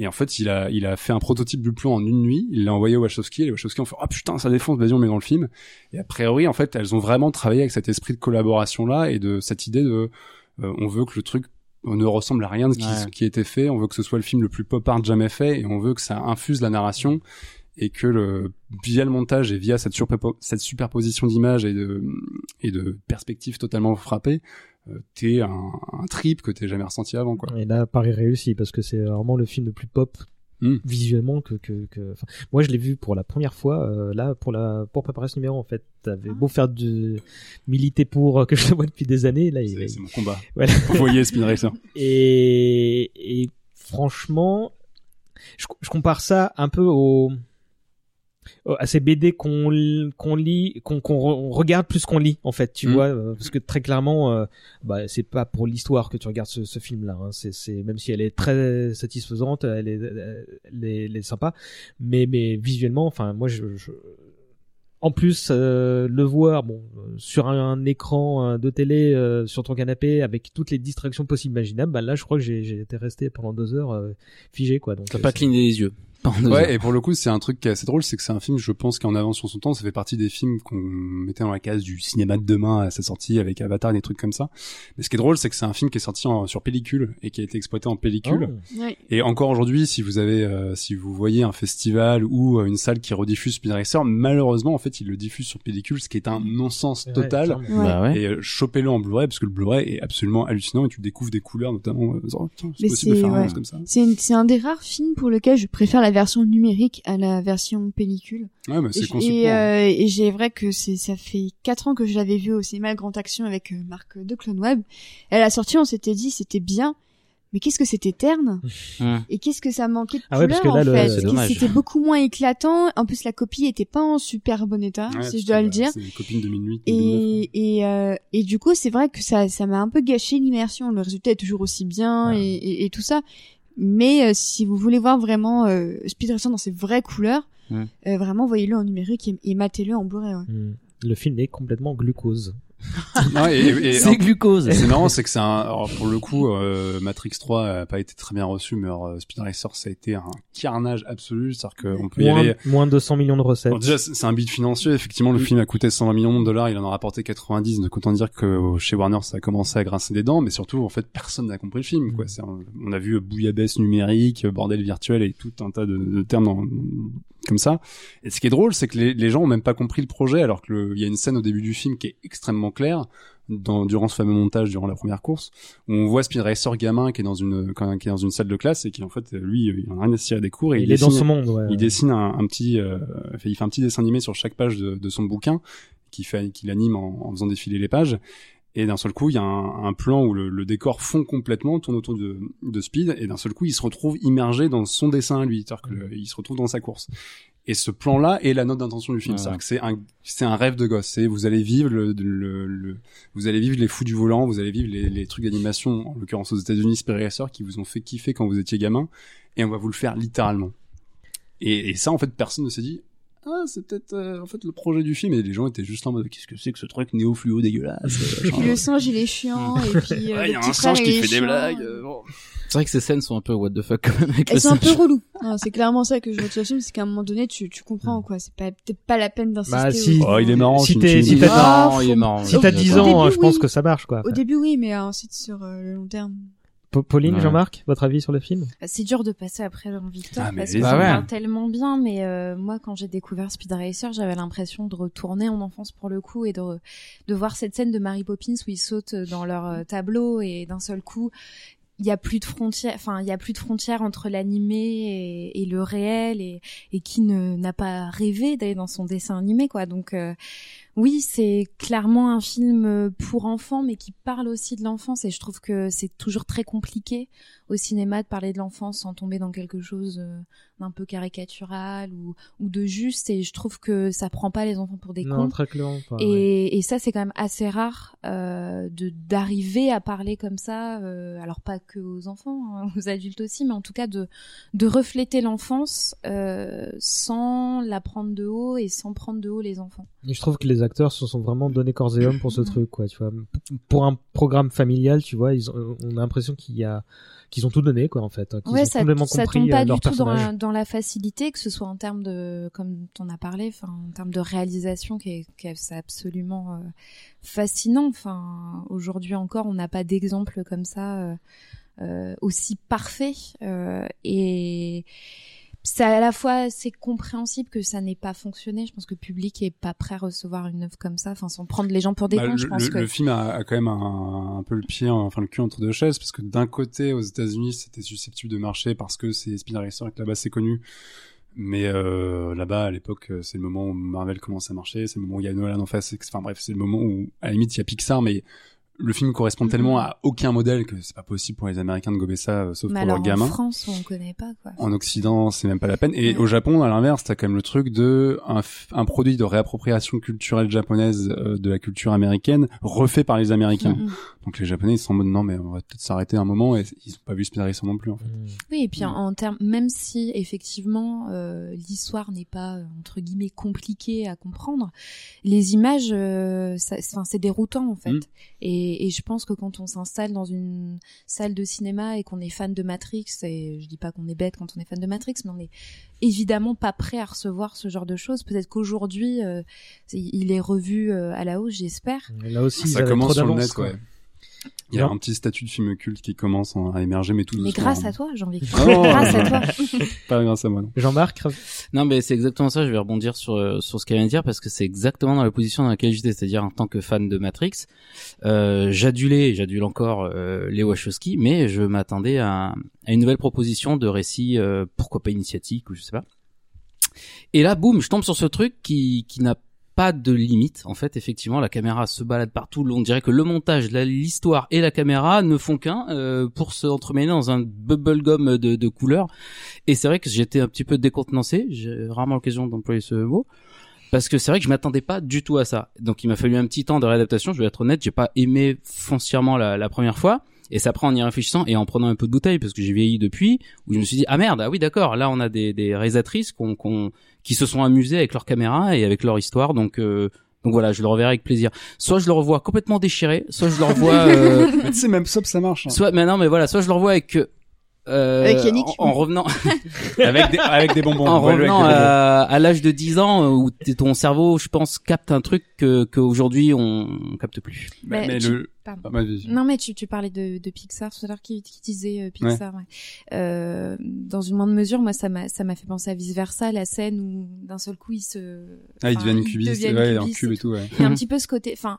Et en fait, il a, il a fait un prototype du plan en une nuit. Il l'a envoyé au Wachowski. Et les Wachowski ont fait, ah putain, ça défonce, vas-y, on met dans le film. Et a priori, en fait, elles ont vraiment travaillé avec cet esprit de collaboration-là et de cette idée de, euh, on veut que le truc ne ressemble à rien de ce qui, Ouais. qui a été fait. On veut que ce soit le film le plus pop art jamais fait et on veut que ça infuse la narration et que le, via le montage et via cette, surpo- cette superposition d'images et de, et de perspectives totalement frappées, euh, t'es un, un trip que t'es jamais ressenti avant, quoi. Et là, Paris réussi parce que c'est vraiment le film le plus pop Mm. visuellement que que, que... enfin, moi je l'ai vu pour la première fois euh, là pour la pour préparer ce numéro en fait t'avais Ah. beau faire de militer pour euh, que je le vois depuis des années là il- C'est c'est mon combat. Voilà. Vous voyez Spin Racer. et et franchement je, je compare ça un peu au- à ces BD qu'on lit qu'on qu'on re- on regarde plus qu'on lit en fait tu Mm. vois euh, parce que très clairement euh, bah c'est pas pour l'histoire que tu regardes ce, ce film là hein. c'est c'est même si elle est très satisfaisante elle est elle est, elle est sympa mais mais visuellement enfin moi je, je- en plus euh, le voir bon euh, sur un, écran euh, de télé euh, sur ton canapé avec toutes les distractions possibles imaginables bah là je crois que j'ai été resté pendant deux heures euh, figé quoi donc T'as euh, pas cligné les yeux. Pendant. Ouais, et pour le coup, c'est un truc qui est assez drôle, c'est que c'est un film, je pense, qui est en avance sur son temps. Ça fait partie des films qu'on mettait dans la case du cinéma de demain à sa sortie avec Avatar, des trucs comme ça. Mais ce qui est drôle, c'est que c'est un film qui est sorti en- sur pellicule et qui a été exploité en pellicule. Oh. Ouais. Et encore aujourd'hui, si vous avez, euh, si vous voyez un festival ou euh, une salle qui rediffuse Speed Racer, malheureusement, en fait, ils le diffusent sur pellicule, ce qui est un non-sens Ouais, total. Ouais. Bah ouais. Et euh, chopez-le en Blu-ray parce que le Blu-ray est absolument hallucinant et tu découvres des couleurs notamment. euh, oh, c'est Mais possible de c'est- faire un ouais. truc comme ça. C'est une- c'est un des rares films pour lequel je préfère la version numérique à la version pellicule. Ouais, mais Et, c'est et, hein. euh, et j'ai vrai que c'est ça fait quatre ans que je l'avais vu au cinéma Grand Action avec euh, Marc de Clone Web. À la sortie, on s'était dit c'était bien, mais qu'est-ce que c'était terne et qu'est-ce que ça manquait de Ah ouais, couleur parce que là, en le- fait? C'était beaucoup moins éclatant. En plus, la copie était pas en super bon état, Ouais, si je dois le bah, dire. C'est une copine 2008. 2009, Et et euh, et du coup, c'est vrai que ça ça m'a un peu gâché l'immersion. Le résultat est toujours aussi bien Ouais. et, et, et tout ça. Mais euh, si vous voulez voir vraiment euh, Speed Racer dans ses vraies couleurs, Mm. euh, vraiment voyez-le en numérique et, et matez-le en Blu-ray. Ouais. Hmm. Le film est complètement glucose. Non, et, et- et- C'est glucose. C'est marrant, c'est que c'est un, alors pour le coup, euh, Matrix 3 a pas été très bien reçu, mais alors, euh, Speed Racer, ça a été un carnage absolu, c'est-à-dire qu'on peut y aller. moins de 200 millions de recettes. Bon, déjà, c'est c'est un bid financier. Effectivement, le film a coûté 120 millions de dollars, il en a rapporté 90. Donc autant dire que euh, chez Warner, ça a commencé à grincer des dents, mais surtout, en fait, personne n'a compris le film. Quoi. C'est un- on a vu bouillabaisse numérique, bordel virtuel et tout un tas de, de termes dans- comme ça. Et ce qui est drôle, c'est que les, les gens ont même pas compris le projet, alors que le- il y a une scène au début du film qui est extrêmement claire. Dans, durant ce fameux montage durant la première course où on voit Speed Racer gamin qui est dans une qui est dans une salle de classe et qui en fait lui il en a rien à cirer des cours et il est dans ce monde, ouais. il dessine un, un petit, euh, il fait un petit dessin animé sur chaque page de, de son bouquin, qui fait, qu'il anime en, en faisant défiler les pages. Et d'un seul coup, il y a un, un plan où le, le décor fond complètement, tourne autour de, de Speed, et d'un seul coup, il se retrouve immergé dans son dessin à lui, c'est-à-dire que le- il se retrouve dans sa course. Et ce plan-là est la note d'intention du film, que c'est un, c'est un rêve de gosse. C'est vous allez vivre le, le, le- vous allez vivre les fous du volant, vous allez vivre les, les trucs d'animation, en l'occurrence aux États-Unis, Spirit Racer, qui vous ont fait kiffer quand vous étiez gamin, et on va vous le faire littéralement. Et, et ça, en fait, personne ne s'est dit. Ah, c'est peut-être euh, en fait le projet du film et les gens étaient juste en mode qu'est-ce que c'est que ce truc néo fluo dégueulasse euh, Puis le singe il est chiant et puis euh, Ouais, le il y a petit un frère, singe qui fait des blagues. euh, bon. C'est vrai que ces scènes sont un peu what the fuck quand même avec Elles le sont un peu. Non, c'est clairement ça que je retiens du film, c'est qu'à un moment donné, tu, tu comprends quoi. C'est pas peut-être pas la peine d'insister. Bah, si. au- Oh, il est marrant. Si t'es- si t'as- Non, il est faut- marrant. Si Au- t'as au 10 début, ans, je pense oui. que ça marche, quoi. Au début, oui, mais euh, ensuite sur euh, le long terme. Pa- Pauline, Ouais. Jean-Marc, votre avis sur le film? C'est dur de passer après Jean Victor Ah, mais parce qu'on Bah ouais. tellement bien, mais euh, moi quand j'ai découvert Speed Racer, j'avais l'impression de retourner en enfance pour le coup et de de voir cette scène de Mary Poppins où ils sautent dans leur euh, tableau et d'un seul coup il y a plus de frontières, enfin il y a plus de frontières entre l'animé et, et le réel et, et qui ne n'a pas rêvé d'aller dans son dessin animé quoi. Donc euh, Oui, c'est clairement un film euh, pour enfants, mais qui parle aussi de l'enfance. Et je trouve que c'est toujours très compliqué au cinéma de parler de l'enfance sans tomber dans quelque chose euh, d'un peu caricatural ou, ou de juste. Et je trouve que ça prend pas les enfants pour des Non, cons. très clairement pas. ouais. Et, et ça, c'est quand même assez rare euh, de d'arriver à parler comme ça. euh, alors pas que aux enfants, hein, aux adultes aussi, mais en tout cas de de refléter l'enfance euh, sans la prendre de haut et sans prendre de haut les enfants. Et je trouve que les acteurs se sont vraiment donné corps et âme pour ce truc, quoi. Tu vois, pour un programme familial, tu vois, ils ont, on a l'impression qu'il y a, qu'ils ont tout donné, quoi, en fait. hein, Qu'ils Ouais, ont ça, complètement ça compris tombe pas euh, du tout dans la, dans la facilité, que ce soit en termes de, comme t'en as parlé, enfin en termes de réalisation, qui est, qui est c'est absolument euh, fascinant. Enfin, aujourd'hui encore, on n'a pas d'exemple comme ça euh, euh, aussi parfait. euh, et c'est à la fois c'est compréhensible que ça n'ait pas fonctionné. Je pense que le public est pas prêt à recevoir une œuvre comme ça, enfin sans prendre les gens pour des Bah, cons. le, je pense le- que le film a, a quand même un, un peu le pied, enfin le cul entre deux chaises, parce que d'un côté, aux États-Unis, c'était susceptible de marcher parce que c'est Speed Racer et que là-bas c'est connu. Mais euh, là-bas, à l'époque, c'est le moment où Marvel commence à marcher, c'est le moment où il y a Nolan en face. Enfin bref, c'est le moment où, à la limite, il y a Pixar, mais le film correspond Mhm. tellement à aucun modèle que c'est pas possible pour les Américains de gober ça, euh, sauf mais pour alors leurs en gamins. France, on connaît pas quoi. En Occident, c'est même pas la peine. Et Ouais. au Japon, à l'inverse, t'as quand même le truc de un, produit de réappropriation culturelle japonaise euh, de la culture américaine refait par les Américains. Mm, mm. Donc les Japonais, ils sont en mode non, mais on va peut-être s'arrêter un moment et ils ont pas vu Racer non plus. En fait. Mm. Oui, et puis en, en termes, même si effectivement euh, l'histoire n'est pas entre guillemets compliquée à comprendre, les images, enfin, c'est déroutant en fait. Mm. Et, et je pense que quand on s'installe dans une salle de cinéma et qu'on est fan de Matrix, et je dis pas qu'on est bête quand on est fan de Matrix, mais on est évidemment pas prêt à recevoir ce genre de choses. Peut-être qu'aujourd'hui, euh, il est revu euh, à la hausse, j'espère. Et Là aussi, Ça commence trop sur le d'avance, net, quoi. ouais. Il y a Non. un petit statut de film culte qui commence en- à émerger, mais tout Mais doucement. grâce à toi, j'ai envie de Oh. dire. grâce à toi. Pas grâce à moi. Non. Jean-Marc, Non, mais c'est exactement ça. Je vais rebondir sur euh, sur ce qu'elle vient de dire parce que c'est exactement dans la position dans laquelle j'étais, c'est-à-dire en tant que fan de Matrix, euh, j'adulais, j'adule encore euh, les Wachowski, mais je m'attendais à, à une nouvelle proposition de récit, euh, pourquoi pas initiatique ou je sais pas. Et là, boum, je tombe sur ce truc qui qui n'a pas de limite. En fait, effectivement, la caméra se balade partout. On dirait que le montage, l'histoire et la caméra ne font qu'un euh, pour se entremêler dans un bubblegum de, de couleurs. Et c'est vrai que j'étais un petit peu décontenancé. J'ai rarement l'occasion d'employer ce mot. Parce que c'est vrai que je m'attendais pas du tout à ça. Donc il m'a fallu un petit temps de réadaptation. Je vais être honnête, j'ai pas aimé foncièrement la, la première fois. Et c'est après en y réfléchissant et en prenant un peu de bouteille parce que j'ai vieilli depuis, où je me suis dit ah merde ah oui d'accord là on a des, des réalisatrices qu'on, qu'on- qui se sont amusées avec leur caméra et avec leur histoire donc euh, donc voilà je le reverrai avec plaisir. Soit je le revois complètement déchiré, soit je le revois euh, tu sais, même Sop, ça marche. hein. soit mais non mais voilà soit je le revois avec euh, Avec Yannick. en, en revenant avec, des, avec des bonbons. en revenant à, à l'âge de 10 ans euh, où ton cerveau je pense capte un truc que qu'aujourd'hui on capte plus. Mais mais tu- le... Pardon. Ah, vas-y. Non mais tu, tu parlais de, de Pixar tout à l'heure qui, qui disait euh, Pixar. Ouais. Euh, dans une moindre mesure, moi ça m'a ça m'a fait penser à vice versa la scène où d'un seul coup ils se Ah, ils enfin, deviennent cubistes, deviennent ouais, un cubistes cube et et tout, ouais. Il y a un petit peu ce côté. Enfin,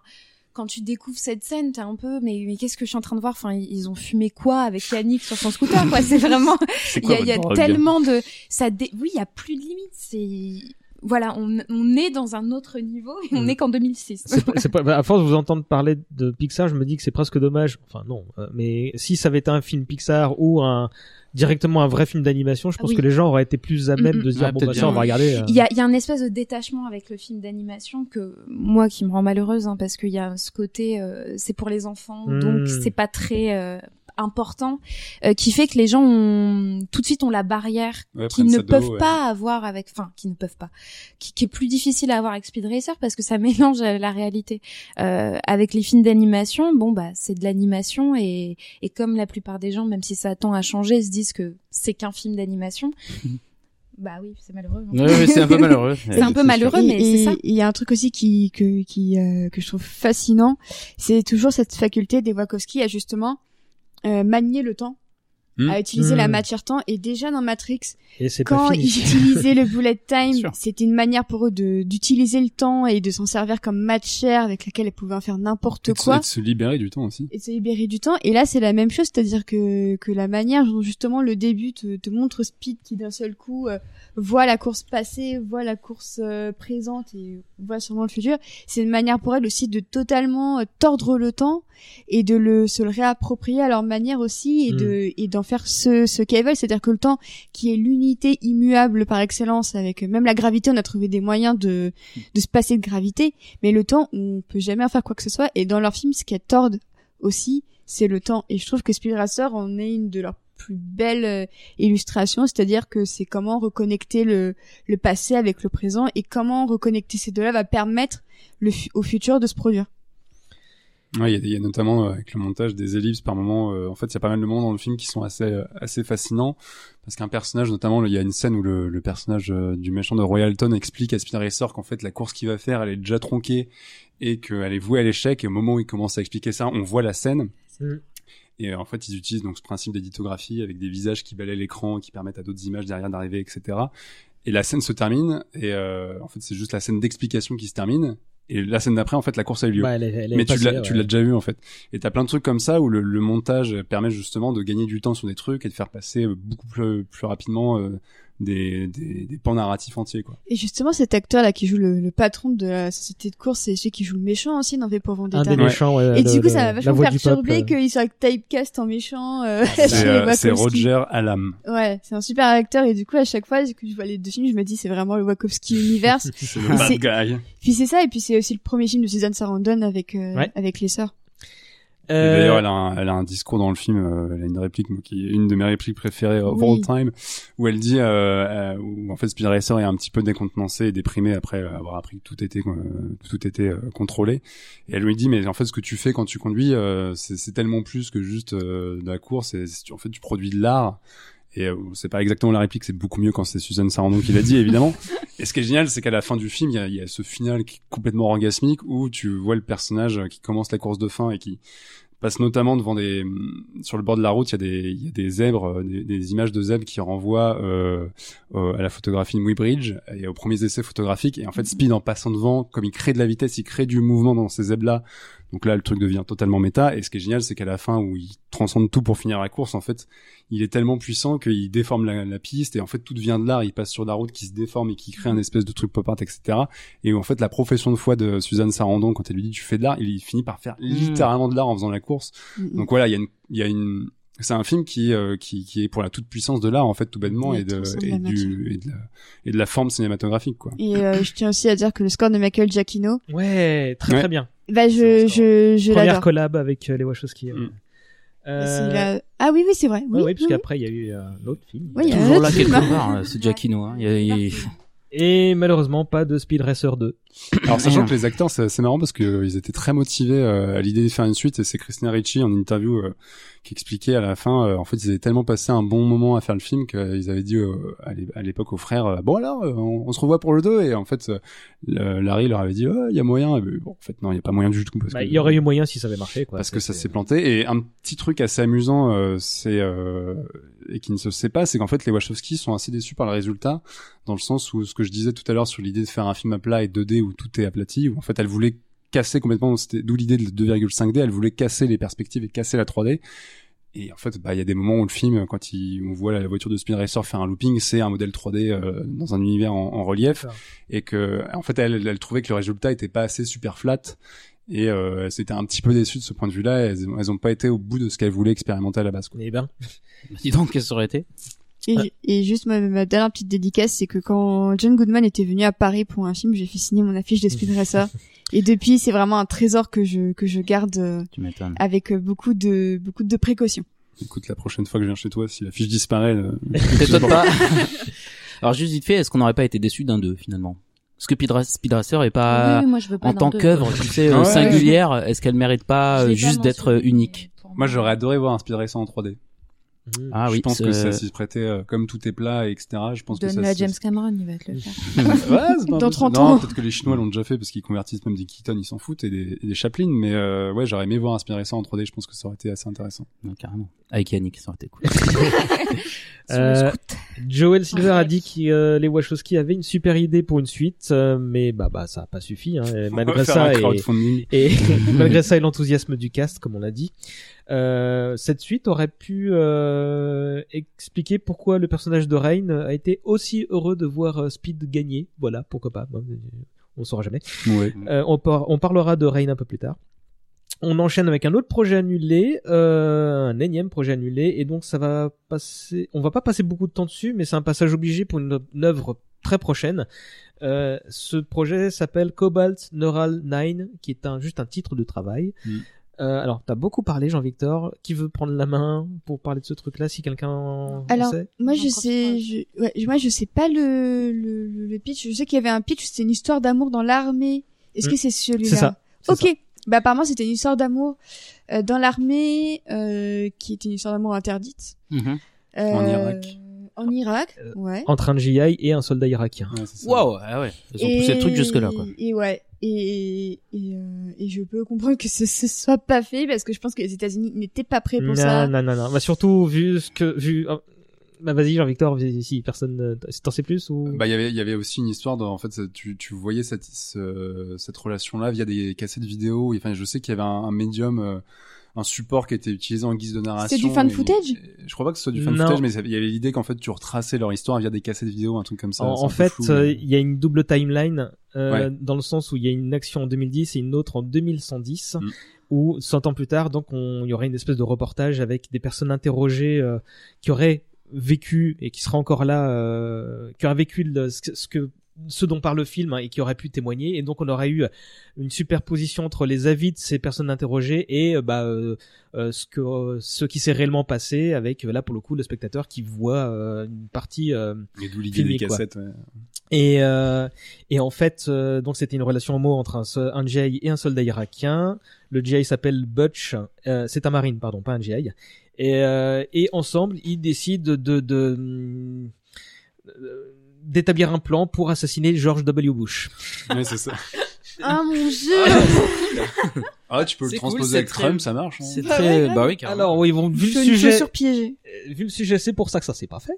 quand tu découvres cette scène, t'es un peu mais mais qu'est-ce que je suis en train de voir? Enfin, ils ont fumé quoi avec Yannick sur son scooter quoi? C'est vraiment il y a, il y a votre drogue? tellement de ça dé- oui il y a plus de limites c'est voilà on, on est dans un autre niveau et on Mm. est qu'en 2006 C'est pas- pas, bah, à force de vous entendre parler de Pixar, je me dis que c'est presque dommage. Enfin non, euh, mais si ça avait été un film Pixar ou un directement un vrai film d'animation, je pense Oui. que les gens auraient été plus à même Mm, mm. de se dire bon bah ça on va regarder. euh. il y a, il y a un espèce de détachement avec le film d'animation que moi qui me rend malheureuse hein, parce qu'il y a ce côté euh, c'est pour les enfants Mm. donc c'est pas très euh, important euh, qui fait que les gens ont tout de suite ont la barrière Ouais, qui prennent ne peuvent haut, ouais. pas avoir avec enfin qui ne peuvent pas qui, qui est plus difficile à avoir avec Speed Racer parce que ça mélange euh, la réalité euh, avec les films d'animation bon bah c'est de l'animation et et comme la plupart des gens même si ça tend à changer se disent que c'est qu'un film d'animation bah oui c'est malheureux c'est un peu malheureux. C'est un peu malheureux, mais c'est ça. Il y a un truc aussi qui que qui euh, que je trouve fascinant, c'est toujours cette faculté des Wachowski à justement euh, manier le temps Hmm. à utiliser la Hmm. matière-temps. Et déjà dans Matrix, Et quand ils utilisaient le bullet time, c'était une manière pour eux de d'utiliser le temps et de s'en servir comme matière avec laquelle ils pouvaient en faire n'importe quoi. et de se libérer du temps aussi. et de se libérer du temps. Et là, c'est la même chose, c'est-à-dire que, que la manière dont justement le début te, te montre Speed qui d'un seul coup euh, voit la course passée, voit la course euh, présente et voit sûrement le futur, c'est une manière pour elle aussi de totalement euh, tordre le temps et de le se le réapproprier à leur manière aussi et de et d'en faire ce ce qu'elles veulent, c'est-à-dire que le temps qui est l'unité immuable par excellence avec euh, même la gravité, on a trouvé des moyens de de se passer de gravité, mais le temps on peut jamais en faire quoi que ce soit. Et dans leur film ce qu'elles tordent aussi, c'est le temps. Et je trouve que Speed Racer en est une de leurs plus belles euh, illustrations, c'est-à-dire que c'est comment reconnecter le, le passé avec le présent et comment reconnecter ces deux-là va permettre le au futur de se produire. Ouais, il y, a y notamment euh, avec le montage des ellipses par moment. euh, en fait, il y a pas mal de moments dans le film qui sont assez euh, assez fascinants parce qu'un personnage, notamment, il y a une scène où le, le personnage euh, du méchant de Royalton explique à Speed Racer qu'en fait la course qu'il va faire, elle est déjà tronquée et qu'elle est vouée à l'échec. Et au moment où il commence à expliquer ça, on voit la scène. Et euh, en fait, ils utilisent donc ce principe d'éditographie avec des visages qui balayent l'écran, qui permettent à d'autres images derrière d'arriver, etc. Et la scène se termine, et euh, en fait, c'est juste la scène d'explication qui se termine. Et la scène d'après, en fait, la course a eu lieu. Bah, elle est- elle est Mais tu l'as, tu ouais. l'as déjà vu en fait. Et t'as plein de trucs comme ça où le, le montage permet justement de gagner du temps sur des trucs et de faire passer beaucoup plus, plus rapidement euh, des, des, des pans narratifs entiers quoi. Et justement, cet acteur-là qui joue le, le patron de la société de course, c'est celui qui joue le méchant aussi dans V pour Un Vendetta. des méchants, ouais, Et le- du coup, ça m'a vachement perturbé qu'il soit typecast en méchant. euh, C'est, chez les euh. Roger Alam. Ouais, c'est un super acteur et du coup à chaque fois que je vois les deux films, je me dis c'est vraiment le Wachowski universe. C'est le bad guy. Puis c'est ça et puis c'est aussi le premier film de Suzanne Sarandon avec euh, Ouais. avec les sœurs. Euh, D'ailleurs, elle a, un, elle a un discours dans le film, euh, elle a une réplique moi, qui est une de mes répliques préférées of Oui. all time, où elle dit, euh, euh, où en fait Speed Racer est un petit peu décontenancé et déprimé après avoir appris que tout était euh, tout était contrôlé. Et elle lui dit, mais en fait, ce que tu fais quand tu conduis, euh, c'est tellement plus que juste euh, de la course. Et, c'est- en fait, tu produis de l'art. Et euh, c'est pas exactement la réplique, c'est beaucoup mieux quand c'est Suzanne Sarandon qui l'a dit, évidemment. Et ce qui est génial, c'est qu'à la fin du film, il y a, y a ce final qui est complètement orgasmique où tu vois le personnage qui commence la course de fin et qui passe notamment devant des sur le bord de la route il y a des il y a des zèbres euh, des, des images de zèbres qui renvoient euh, euh, à la photographie de Muybridge et aux premiers essais photographiques et en fait Speed en passant devant comme il crée de la vitesse il crée du mouvement dans ces zèbres là donc là le truc devient totalement méta. Et ce qui est génial c'est qu'à la fin où il transcende tout pour finir la course en fait il est tellement puissant qu'il déforme la, la piste. Et en fait tout devient de l'art. Il passe sur la route qui se déforme et qui crée un espèce de truc pop art etc et où en fait la profession de foi de Suzanne Sarandon quand elle lui dit tu fais de l'art il finit par faire littéralement de l'art en faisant la course. Mm, donc voilà, il y a une, il y a une, c'est un film qui, euh, qui, qui est pour la toute puissance de l'art en fait tout bêtement et de, et, la du, et de la, et de la forme cinématographique quoi. Et euh, je tiens aussi à dire que le score de Michael Giacchino, Ouais, très Ouais. très bien. Bah je je je Première collab avec euh, les Wachowski. Mm. Euh, Ah oui oui c'est vrai. ouais, Oui, ouais, parce oui, qu'après il y a eu euh, un autre film. Oui, il y a un Toujours autre là quelque hein. part, euh, c'est Giacchino. Hein. Y a- Et malheureusement pas de Speed Racer 2. Alors sachant que les acteurs c'est marrant parce que euh, ils étaient très motivés euh, à l'idée de faire une suite et c'est Christina Ricci en interview euh, qui expliquait à la fin en fait ils avaient tellement passé un bon moment à faire le film qu'ils avaient dit à l'é- à l'époque aux frères bon alors on, on se revoit pour le 2 et en fait Larry leur avait dit oh, il y a moyen et ben, bon en fait non il y a pas moyen du tout parce Bah, que- il y aurait eu moyen si ça avait marché quoi. parce que ça s'est planté. Et un petit truc assez amusant c'est euh, et qui ne se sait pas c'est qu'en fait les Wachowski sont assez déçus par le résultat dans le sens où ce que je disais tout à l'heure sur l'idée de faire un film à plat et 2D où tout est aplati où en fait elle voulait casser complètement c'était d'où l'idée de 2,5D elle voulait casser les perspectives et casser la 3D et en fait bah il y a des moments où le film quand il, on voit la voiture de Speed Racer faire un looping c'est un modèle 3D euh, dans un univers en, en relief et que en fait elle, elle trouvait que le résultat était pas assez super flat et euh, c'était un petit peu déçu de ce point de vue-là. Elles, elles ont pas été au bout de ce qu'elles voulaient expérimenter à la base. Quoi. Eh ben, Dis donc, qu'est-ce que ça aurait été? Et, et juste ma, ma dernière petite dédicace, c'est que quand John Goodman était venu à Paris pour un film, j'ai fait signer mon affiche de Speed Racer. et depuis, c'est vraiment un trésor que je que je garde euh, Tu m'étonnes. avec euh, beaucoup de beaucoup de précautions. Écoute, la prochaine fois que je viens chez toi, si la fiche disparaît, euh, T'étonnes pas. Alors juste vite fait, est-ce qu'on n'aurait pas été déçu d'un 2 finalement? Parce que Speed Ra- Speed Racer est pas Oui, oui, moi, je veux pas en tant deux. qu'œuvre, tu sais, Ouais. singulière, est-ce qu'elle mérite pas juste d'être unique? Moi j'aurais adoré voir un Speed Racer en 3D. Mhm. Ah je oui, pense que ça euh, s'y prêtait euh, comme tout est plat, etc. Je pense que Donne-le ça à James Cameron, il va te le faire. Ouais, pas Dans impossible. 30 non, ans. peut-être que les Chinois l'ont déjà fait parce qu'ils convertissent même des Keaton, ils s'en foutent et des, et des Chaplin. Mais euh, ouais, j'aurais aimé voir inspirer ça en 3D. Je pense que ça aurait été assez intéressant. non, carrément. Avec Yannick, ça aurait été cool. Euh. Joel Silver a Ouais. dit que euh, les Wachowski avaient une super idée pour une suite, euh, mais bah bah ça a pas suffi. Hein, malgré ça et, et malgré ça et l'enthousiasme du cast, comme on l'a dit, euh, cette suite aurait pu euh, expliquer pourquoi le personnage de Rain a été aussi heureux de voir euh, Speed gagner. Voilà, pourquoi pas. Euh, On saura jamais. Ouais. Euh, on, par- on parlera de Rain un peu plus tard. On enchaîne avec un autre projet annulé, euh, un énième projet annulé, et donc ça va passer. On va pas passer beaucoup de temps dessus, mais c'est un passage obligé pour une, une œuvre très prochaine. Euh, ce projet s'appelle Cobalt Neural 9, qui est un, juste un titre de travail. Mm. Euh, alors, t'as beaucoup parlé, Jean-Victor. Qui veut prendre la main pour parler de ce truc-là, si quelqu'un Alors, sait? moi je sais, pas. je, ouais, moi je sais pas le, le, le- pitch. Je sais qu'il y avait un pitch, c'était une histoire d'amour dans l'armée. Est-ce Mm. que c'est celui-là? C'est ça. Ok. ça. Bah apparemment c'était une histoire d'amour euh, dans l'armée, euh, qui était une histoire d'amour interdite. Mhm. Euh, En Irak. En Irak, Euh, ouais. Entre un GI et un soldat irakien. Ouais, c'est ça. Waouh, ah ouais. Ils ont poussé le truc jusque là, quoi. Et ouais. Et, et, euh, et je peux comprendre que ce, ce soit pas fait parce que je pense que les États-Unis n'étaient pas prêts pour non, ça. non, non, non. Bah, surtout, vu ce que, vu, oh, bah, vas-y, Jean-Victor, si personne, si t'en sais plus ou? Bah, il y avait, il y avait aussi une histoire de, en fait, tu, tu voyais cette, ce- cette relation-là via des cassettes vidéo. Enfin, je sais qu'il y avait un, un médium, euh, un support qui était utilisé en guise de narration. du fan footage Je crois pas que ce soit du fan Non. footage, mais il y avait l'idée qu'en fait, tu retraçais leur histoire via des cassettes vidéo, un truc comme ça. en, C'est fait, euh, il y a une double timeline, euh, Ouais. dans le sens où il y a une action en 2010 et une autre en 2110, Mm. où 100 ans plus tard, donc, on, il y aurait une espèce de reportage avec des personnes interrogées, euh, qui auraient vécu et qui seraient encore là, euh, qui auraient vécu le- ce que, ce dont parle le film hein, et qui auraient pu témoigner et donc on aurait eu une superposition entre les avis de ces personnes interrogées et euh, bah euh, euh, ce que euh, ce qui s'est réellement passé avec là pour le coup le spectateur qui voit euh, une partie euh, Et d'où l'idée des quoi. cassettes, ouais. et euh, et en fait euh, donc c'était une relation homo entre un, so- un GI et un soldat irakien le GI s'appelle Butch euh, c'est un marine pardon pas un GI et euh, et ensemble ils décident de de euh, d'établir un plan pour assassiner George W Bush Ouais, c'est ça. Ah mon dieu Ah, tu peux le C'est cool, transposer c'est avec très- Trump, ça marche. hein. C'est Bah très, bah oui, carrément. alors oui bon vu Je le sujet chaussure piégée. Euh, vu le sujet, c'est pour ça que ça s'est pas fait.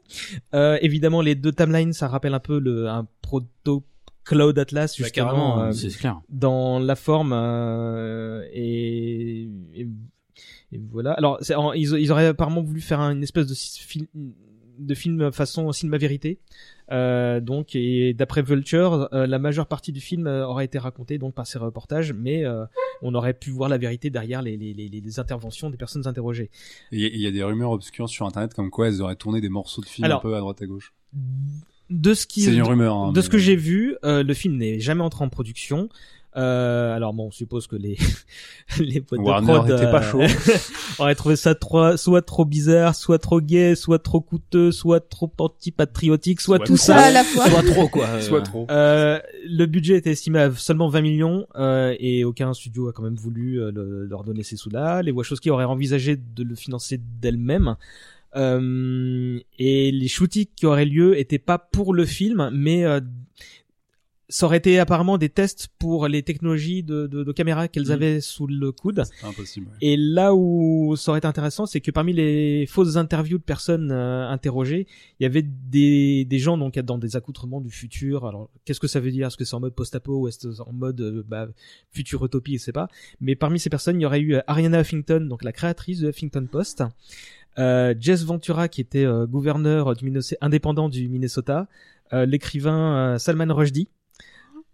Euh, évidemment, les deux timelines, ça rappelle un peu le un proto Cloud Atlas Bah, justement euh, c'est clair. dans la forme euh, et, et, et voilà. Alors, c'est- en- ils, ils auraient apparemment voulu faire un- une espèce de film de film façon cinéma vérité. Euh, donc, et d'après Vulture, euh, la majeure partie du film euh, aurait été racontée donc par ces reportages, mais euh, on aurait pu voir la vérité derrière les, les, les, les interventions des personnes interrogées. Il y a- des rumeurs obscures sur internet comme quoi elles auraient tourné des morceaux de film Alors, un peu à droite à gauche. De ce qui C'est une rumeur. Hein, de mais- ce que j'ai vu, le film n'est jamais entré en production. Euh, alors bon, on suppose que les les Warner de prod était pas chaud. auraient trouvé ça trop, soit trop bizarre, soit trop gay, soit trop coûteux, soit trop antipatriotique, soit, Soit tout ça à la fois. Soit trop, quoi. euh, Soit trop. Euh, le budget était estimé à seulement 20 millions euh, et aucun studio a quand même voulu euh, le- leur donner ces sous-là. Les Wachowski auraient envisagé de le financer d'elles-mêmes. Euh, et les shootings qui auraient lieu étaient pas pour le film, mais euh, ça aurait été apparemment des tests pour les technologies de, de, de caméra qu'elles Mhm. avaient sous le coude. C'est impossible. ouais. Et là où ça aurait été intéressant, c'est que parmi les fausses interviews de personnes euh, interrogées, il y avait des, des gens donc dans des accoutrements du futur. Alors qu'est-ce que ça veut dire? Est-ce que c'est en mode post-apo ou est-ce en mode euh, bah, future utopie? Je sais pas. Mais parmi ces personnes, il y aurait eu euh, Ariana Huffington, donc la créatrice de Huffington Post, euh, Jess Ventura qui était euh, gouverneur du Minnesota, indépendant du Minnesota, euh, l'écrivain Salman Rushdie.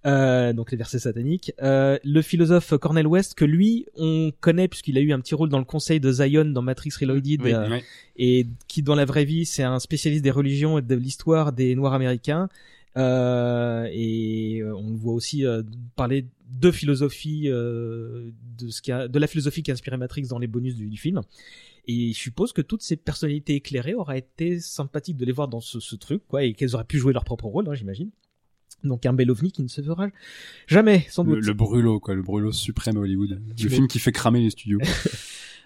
Euh, donc les versets sataniques, euh, le philosophe Cornel West que lui on connaît puisqu'il a eu un petit rôle dans le conseil de Zion dans Matrix Reloaded Oui, euh, et qui dans la vraie vie c'est un spécialiste des religions et de l'histoire des Noirs américains. Euh, et on le voit aussi parler de philosophie euh, de ce qui a, de la philosophie qui a inspiré Matrix dans les bonus du, du film. Et je suppose que toutes ces personnalités éclairées auraient été sympathiques de les voir dans ce, ce truc quoi et qu'elles auraient pu jouer leur propre rôle hein, j'imagine donc un bel ovni qui ne se fera jamais sans Le, doute le brûlot, quoi, le brûlot suprême à Hollywood. Tu le film qui fait cramer les studios.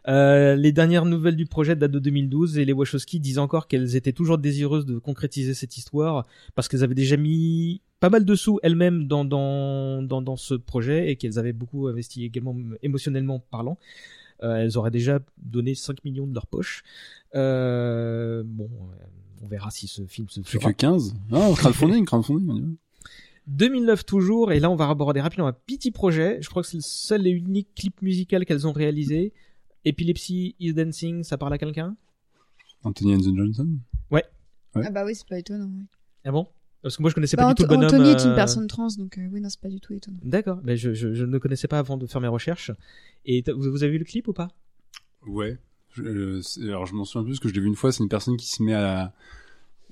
Euh, les dernières nouvelles du projet datent de 2012 et les Wachowski disent encore qu'elles étaient toujours désireuses de concrétiser cette histoire parce qu'elles avaient déjà mis pas mal de sous elles-mêmes dans, dans, dans, dans ce projet et qu'elles avaient beaucoup investi également émotionnellement parlant. Euh, elles auraient déjà donné 5 millions de leur poche. Euh, bon, on verra si ce film se Plus fera. que 15 Ah, crowdfunding, crowdfunding. On y va. 2009 toujours, et là on va aborder rapidement un petit projet. Je crois que c'est le seul et unique clip musical qu'elles ont réalisé. Epilepsy is Dancing, ça parle à quelqu'un? Anthony and the Johnson Ah bah oui, c'est pas étonnant. oui. Ah bon? Parce que moi je connaissais Bah, pas du tout le bonhomme. Anthony est une euh, personne trans, donc euh, oui, non, c'est pas du tout étonnant. D'accord, mais je, je, je ne connaissais pas avant de faire mes recherches. Et vous, vous avez vu le clip ou pas? Ouais. Je- euh, alors je m'en souviens plus parce que je l'ai vu une fois, c'est une personne qui se met à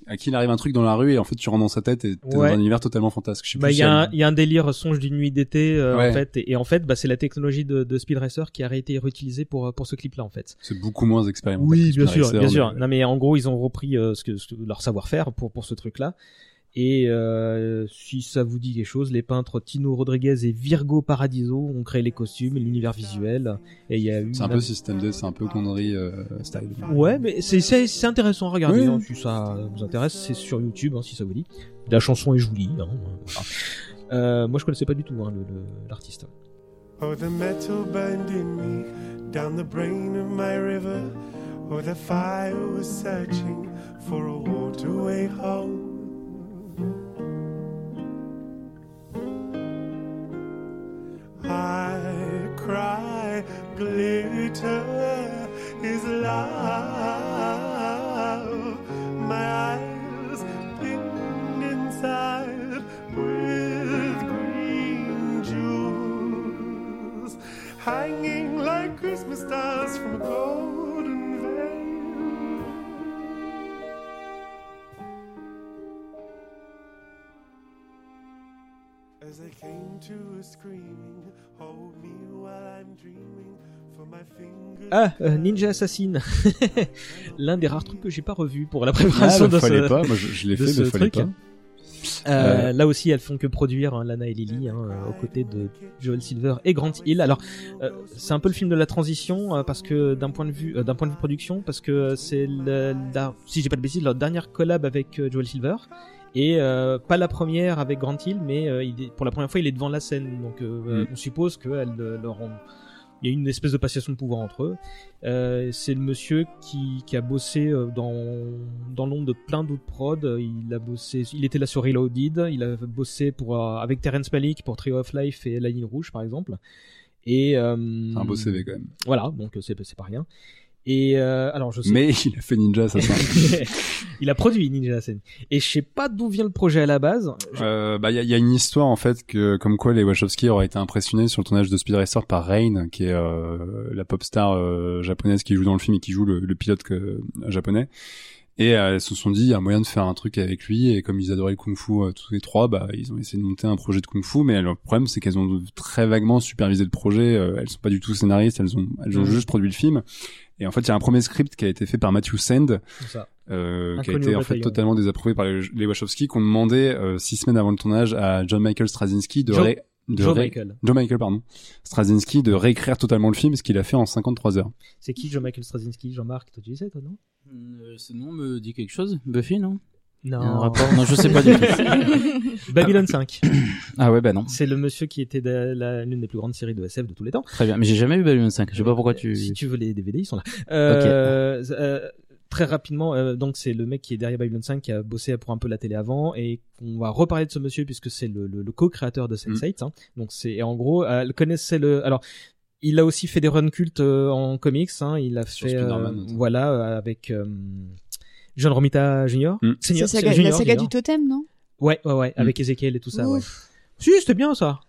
à qui il arrive un truc dans la rue et en fait tu rentres dans sa tête et t'es Ouais. dans un univers totalement fantasque. Je sais Bah, il y, a un- y a un délire songe d'une nuit d'été euh, Ouais. en fait, et, et en fait, bah, c'est la technologie de, de Speed Racer qui a été réutilisée pour pour ce clip-là en fait. c'est beaucoup moins expérimental. Oui, bien sûr, Racer, bien sûr. mais- Non, mais en gros, ils ont repris euh, ce que, ce leur savoir-faire pour pour ce truc-là. Et euh, si ça vous dit quelque chose, les peintres Tino Rodriguez et Virgo Paradiso ont créé les costumes, et l'univers visuel. Et il y a eu. C'est un peu système 2, c'est un peu connerie euh, style. Ouais, mais c'est c'est c'est intéressant. Regardez, Oui. hein, si ça vous intéresse, c'est sur YouTube, hein, si ça vous dit. La chanson est jolie. Hein, voilà. Euh, moi, je connaissais pas du tout hein, le- le- l'artiste. Oh, the metal burned in me down the brain of my river. Oh, the fire was searching for a waterway home. I cry, glitter is love. My eyes pinned inside with green jewels, hanging like Christmas stars from a golden As I came to a screaming, hold me while I'm dreaming, for my fingers. Ah, euh, Ninja Assassin. L'un des rares trucs que j'ai pas revu pour la Ah, préparation bah, de fallait ce. pas, moi je, je l'ai fait, mais fallait truc. pas. Euh, Là aussi, elles font que produire hein, Lana et Lily hein, euh, aux côtés de Joel Silver et Grant Hill. Alors, euh, c'est un peu le film de la transition euh, parce que d'un point de vue euh, d'un point de vue production, parce que euh, c'est la, si j'ai pas de bêtises, leur dernière collab avec euh, Joel Silver et euh, pas la première avec Grant Hill, mais euh, il est, pour la première fois, il est devant la scène. Donc, euh, Mm. on suppose qu'elles leur ont il y a une espèce de passation de pouvoir entre eux. C'est le monsieur qui, qui a bossé dans, dans l'ombre de plein d'autres prods. Il a bossé, il était là sur Reloaded. Il a bossé pour, avec Terrence Malick pour Trio of Life et La Ligne Rouge, par exemple. Et, C'est un beau CV quand même. Voilà, donc c'est pas rien. Et euh, alors je sais Mais il a fait Ninja Assassin. il a produit Ninja Assassin. Et je sais pas d'où vient le projet à la base. Je- Euh, bah il y a, y a une histoire en fait que comme quoi les Wachowski auraient été impressionnés sur le tournage de Speed Racer par Rain qui est euh, la pop star euh, japonaise qui joue dans le film et qui joue le, le pilote que, japonais et euh, elles se sont dit il y a moyen de faire un truc avec lui. Et comme ils adoraient le kung-fu euh, tous les trois bah ils ont essayé de monter un projet de kung-fu mais le problème c'est qu'elles ont très vaguement supervisé le projet. Euh, elles sont pas du tout scénaristes. Elles ont elles ont Mhm. juste produit le film. Et en fait il y a un premier script qui a été fait par Matthew Sand euh, qui a été en fait totalement désapprouvé par les, les Wachowski qui ont demandé euh, six semaines avant le tournage à John Michael Straczynski de, ré- de Joe ré- Michael. Joe Michael pardon Straczynski de réécrire totalement le film ce qu'il a fait en 53 heures. C'est qui Joe Michael Straczynski Jean-Marc, toi tu sais toi non? Euh, ce nom me dit quelque chose Buffy, non? Il y a un Non. rapport? Non, je sais pas du tout. Babylon 5. Ah ouais, bah non. C'est le monsieur qui était de la- l'une des plus grandes séries de SF de tous les temps. Très bien. Mais j'ai jamais vu Babylon 5. Je sais pas pourquoi tu... Si tu veux les DVD, ils sont là. Euh, euh, très rapidement, euh, donc c'est le mec qui est derrière Babylon 5 qui a bossé pour un peu la télé avant et on va reparler de ce monsieur puisque c'est le, le, le co-créateur de Sense8. Hein. Donc c'est et en gros, euh, elle connaissait le. Alors, il a aussi fait des runs cultes euh, en comics. Hein. Il a Sur fait euh, voilà avec euh, John Romita Jr. Mm. C'est Senior- la saga, Junior, la saga Junior. du totem, non? Ouais, ouais, ouais, avec Ezekiel et tout ça. Ouais. Si, c'était bien ça.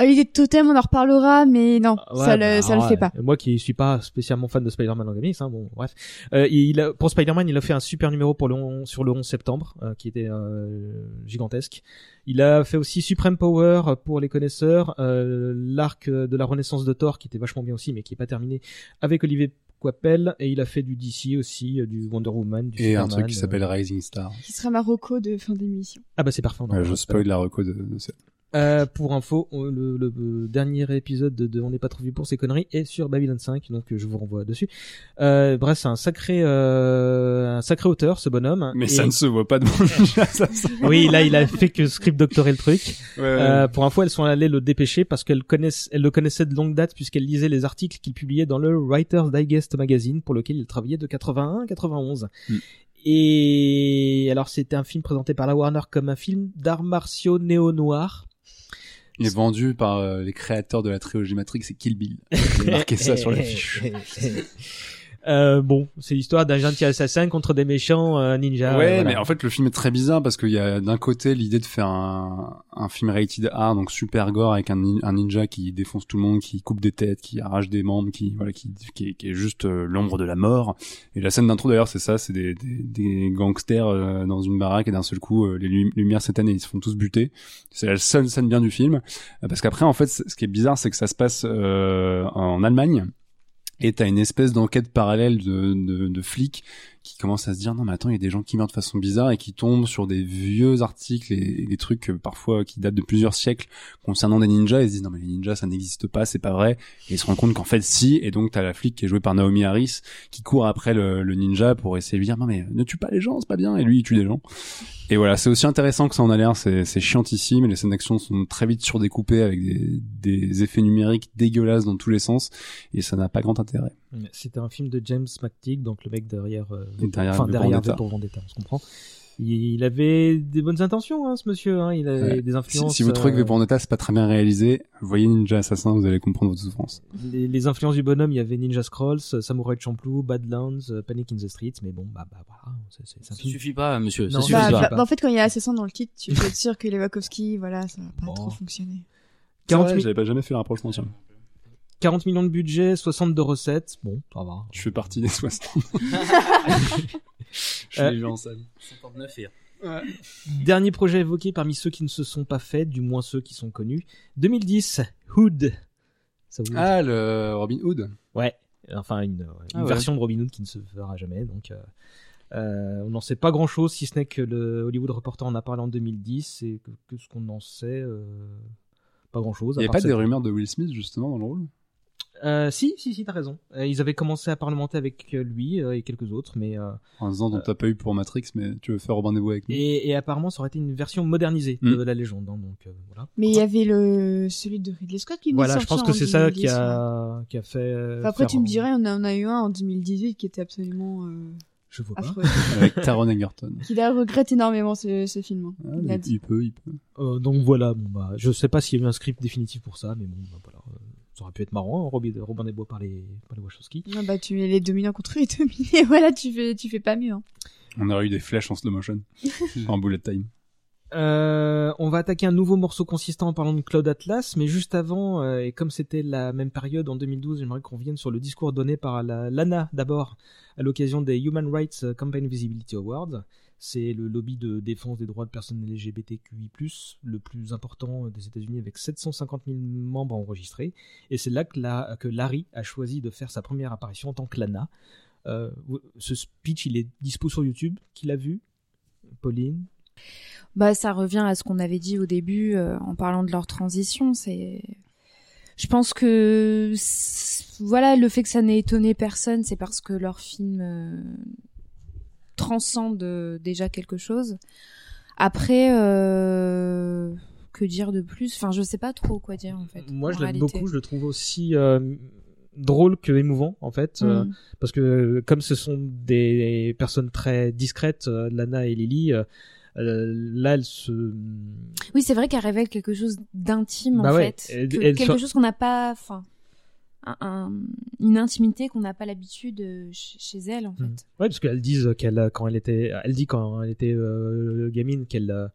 Ah, L'idée de totem, on en reparlera, mais non, Ouais, ça le, bah, ça le ouais. fait pas. Moi qui suis pas spécialement fan de Spider-Man en comics, hein, bon, bref. Euh, il a, pour Spider-Man, il a fait un super numéro pour le on- sur le 11 septembre, euh, qui était euh, gigantesque. Il a fait aussi Supreme Power pour les connaisseurs, euh, l'arc de la renaissance de Thor, qui était vachement bien aussi, mais qui est pas terminé, avec Olivier Coipel, et il a fait du DC aussi, euh, du Wonder Woman, du Et un truc qui euh. s'appelle Rising Star. Qui sera ma reco de fin d'émission. Ah bah c'est parfait. on en Ouais, je spoil la reco de, de ça. Euh, pour info, le, le- le dernier épisode de, de On n'est pas trop vu pour ces conneries est sur Babylon 5, donc euh, je vous renvoie dessus. Euh, bref, c'est un sacré, euh, un sacré auteur, ce bonhomme. Mais Et- ça ne se voit pas de mon. Oui, là, il a fait que script doctorer le truc. Ouais, ouais. Euh, pour info, elles sont allées le dépêcher parce qu'elles connaissent, elles le connaissaient de longue date puisqu'elles lisaient les articles qu'il publiait dans le Writer's Digest magazine pour lequel il travaillait de 81 à 91. Mm. Et alors, c'était un film présenté par la Warner comme un film d'arts martiaux néo-noir. Il est vendu par euh, les créateurs de la trilogie Matrix et Kill Bill. J'ai marqué ça sur l'affiche. Euh, bon, c'est l'histoire d'un gentil assassin contre des méchants euh, ninjas. ouais, euh, voilà. mais en fait, le film est très bizarre parce qu'il y a d'un côté l'idée de faire un, un film rated R, donc super gore avec un, nin- un ninja qui défonce tout le monde, qui coupe des têtes, qui arrache des membres, qui voilà, qui, qui, est, qui est juste euh, l'ombre de la mort. Et la scène d'intro d'ailleurs, c'est ça, c'est des, des, des gangsters dans une baraque et d'un seul coup, les lumi- lumières s'éteignent et ils se font tous buter. C'est la seule scène bien du film, parce qu'après, en fait, ce qui est bizarre, c'est que ça se passe euh, en Allemagne. Et t'as une espèce d'enquête parallèle de, de, de flics qui commencent à se dire non mais attends il y a des gens qui meurent de façon bizarre et qui tombent sur des vieux articles et, des trucs euh, parfois qui datent de plusieurs siècles concernant des ninjas. Et se disent non mais les ninjas ça n'existe pas c'est pas vrai. Et ils se rendent compte qu'en fait si. Et donc t'as la flic qui est jouée par Naomi Harris qui court après le, ninja pour essayer de lui dire non mais ne tue pas les gens c'est pas bien. Et lui il tue des gens. Et voilà c'est aussi intéressant que ça en a l'air c'est chiantissime et les scènes d'action sont très vite surdécoupées avec des, effets numériques dégueulasses dans tous les sens et ça n'a pas grand intérêt. C'était un film de James McTeague, donc le mec derrière, euh, derrière enfin derrière Vendetta. V pour Vendetta, on se comprend. Il avait des bonnes intentions, hein, ce monsieur. Hein. Il avait Ouais. des Si, influences. si vous trouvez que euh, V pour Vendetta c'est pas très bien réalisé, voyez Ninja Assassin, vous allez comprendre votre souffrance. les, les influences du bonhomme, il y avait Ninja Scrolls, euh, Samurai Champloo, Badlands, euh, Panic in the Streets, mais bon, bah, bah un Ça suffit pas, monsieur. Non, ça ça suffit Bah, pas. bah, bah, en fait, quand il y a assassin dans le titre, tu peux être sûr que les Wachowski, voilà, ça va pas Bon. trop fonctionner. 40, mi- J'avais pas jamais fait le rapprochement, tiens. 40 millions de budget, 60 de recettes, bon, ça va. Je fais partie des 60. Je Euh, l'ai vu en salle. 59 et Dernier projet évoqué parmi ceux qui ne se sont pas faits, du moins ceux qui sont connus. 2010, Hood. Ça vous... Ah, le Robin Hood. Ouais, enfin une, une Ah ouais. version de Robin Hood qui ne se fera jamais. Donc, euh, euh, on n'en sait pas grand-chose, si ce n'est que le Hollywood Reporter en a parlé en 2010 et que, que ce qu'on en sait, euh, pas grand-chose. Il y a pas des rumeurs de Will Smith, justement, dans le rôle? Euh, si, si, si, t'as raison. Euh, ils avaient commencé à parlementer avec euh, lui euh, et quelques autres, mais euh, En disant, dont t'as pas eu pour Matrix, mais tu veux faire Robin des Bois avec nous. et, et apparemment ça aurait été une version modernisée de Mm. la légende. hein, donc euh, voilà. Mais il y avait le celui de Ridley Scott qui venait Voilà, je pense que c'est ça 2010, qui a qui a fait. Enfin, après, faire tu me un- dirais, on en a eu un en 2018 qui était absolument euh, Je vois pas. Avec Taron Egerton. Qu'il la regrette énormément ce, ce film. hein. Ah, Il a peut, il peut. Euh, donc voilà, bon bah, je sais pas s'il y a eu un script définitif pour ça, mais bon, bah, voilà, ça aurait pu être marrant, hein, Robin, Robin des Bois par les, par les Wachowski. Ah bah, tu mets les dominants contre les dominés. voilà, tu fais, tu fais pas mieux. Hein. On aurait eu des flèches en slow motion. en bullet time. Euh, on va attaquer un nouveau morceau consistant en parlant de Claude Atlas, mais juste avant, euh, et comme c'était la même période en 2012, j'aimerais qu'on revienne sur le discours donné par la, l'ANA d'abord, à l'occasion des Human Rights Campaign Visibility Awards. C'est le lobby de défense des droits de personnes LGBTQI+, le plus important des États-Unis avec 750 000 membres enregistrés. Et c'est là que, la, que Larry a choisi de faire sa première apparition en tant que l'ANA. Euh, ce speech, il est dispo sur YouTube. Qui l'a vu? Pauline? Bah, ça revient à ce qu'on avait dit au début euh, en parlant de leur transition. C'est, je pense que voilà, le fait que ça n'ait étonné personne, c'est parce que leur film euh, transcende euh, déjà quelque chose. Après, euh, que dire de plus? Enfin, je sais pas trop quoi dire en fait. Moi, en je l'aime beaucoup. Je le trouve aussi euh, drôle que émouvant, en fait. euh, Mm. parce que comme ce sont des personnes très discrètes, Lana et Lily, euh, là, elles se... Oui, c'est vrai qu'elle révèle quelque chose d'intime Bah en ouais, fait, elle- Que- elle quelque soit- chose qu'on n'a pas, enfin, un- un- une intimité qu'on n'a pas l'habitude euh, ch- chez elle en fait. Mm. Ouais, parce disent qu'elle, euh, quand elle était, elle dit quand elle était euh, gamine qu'elle,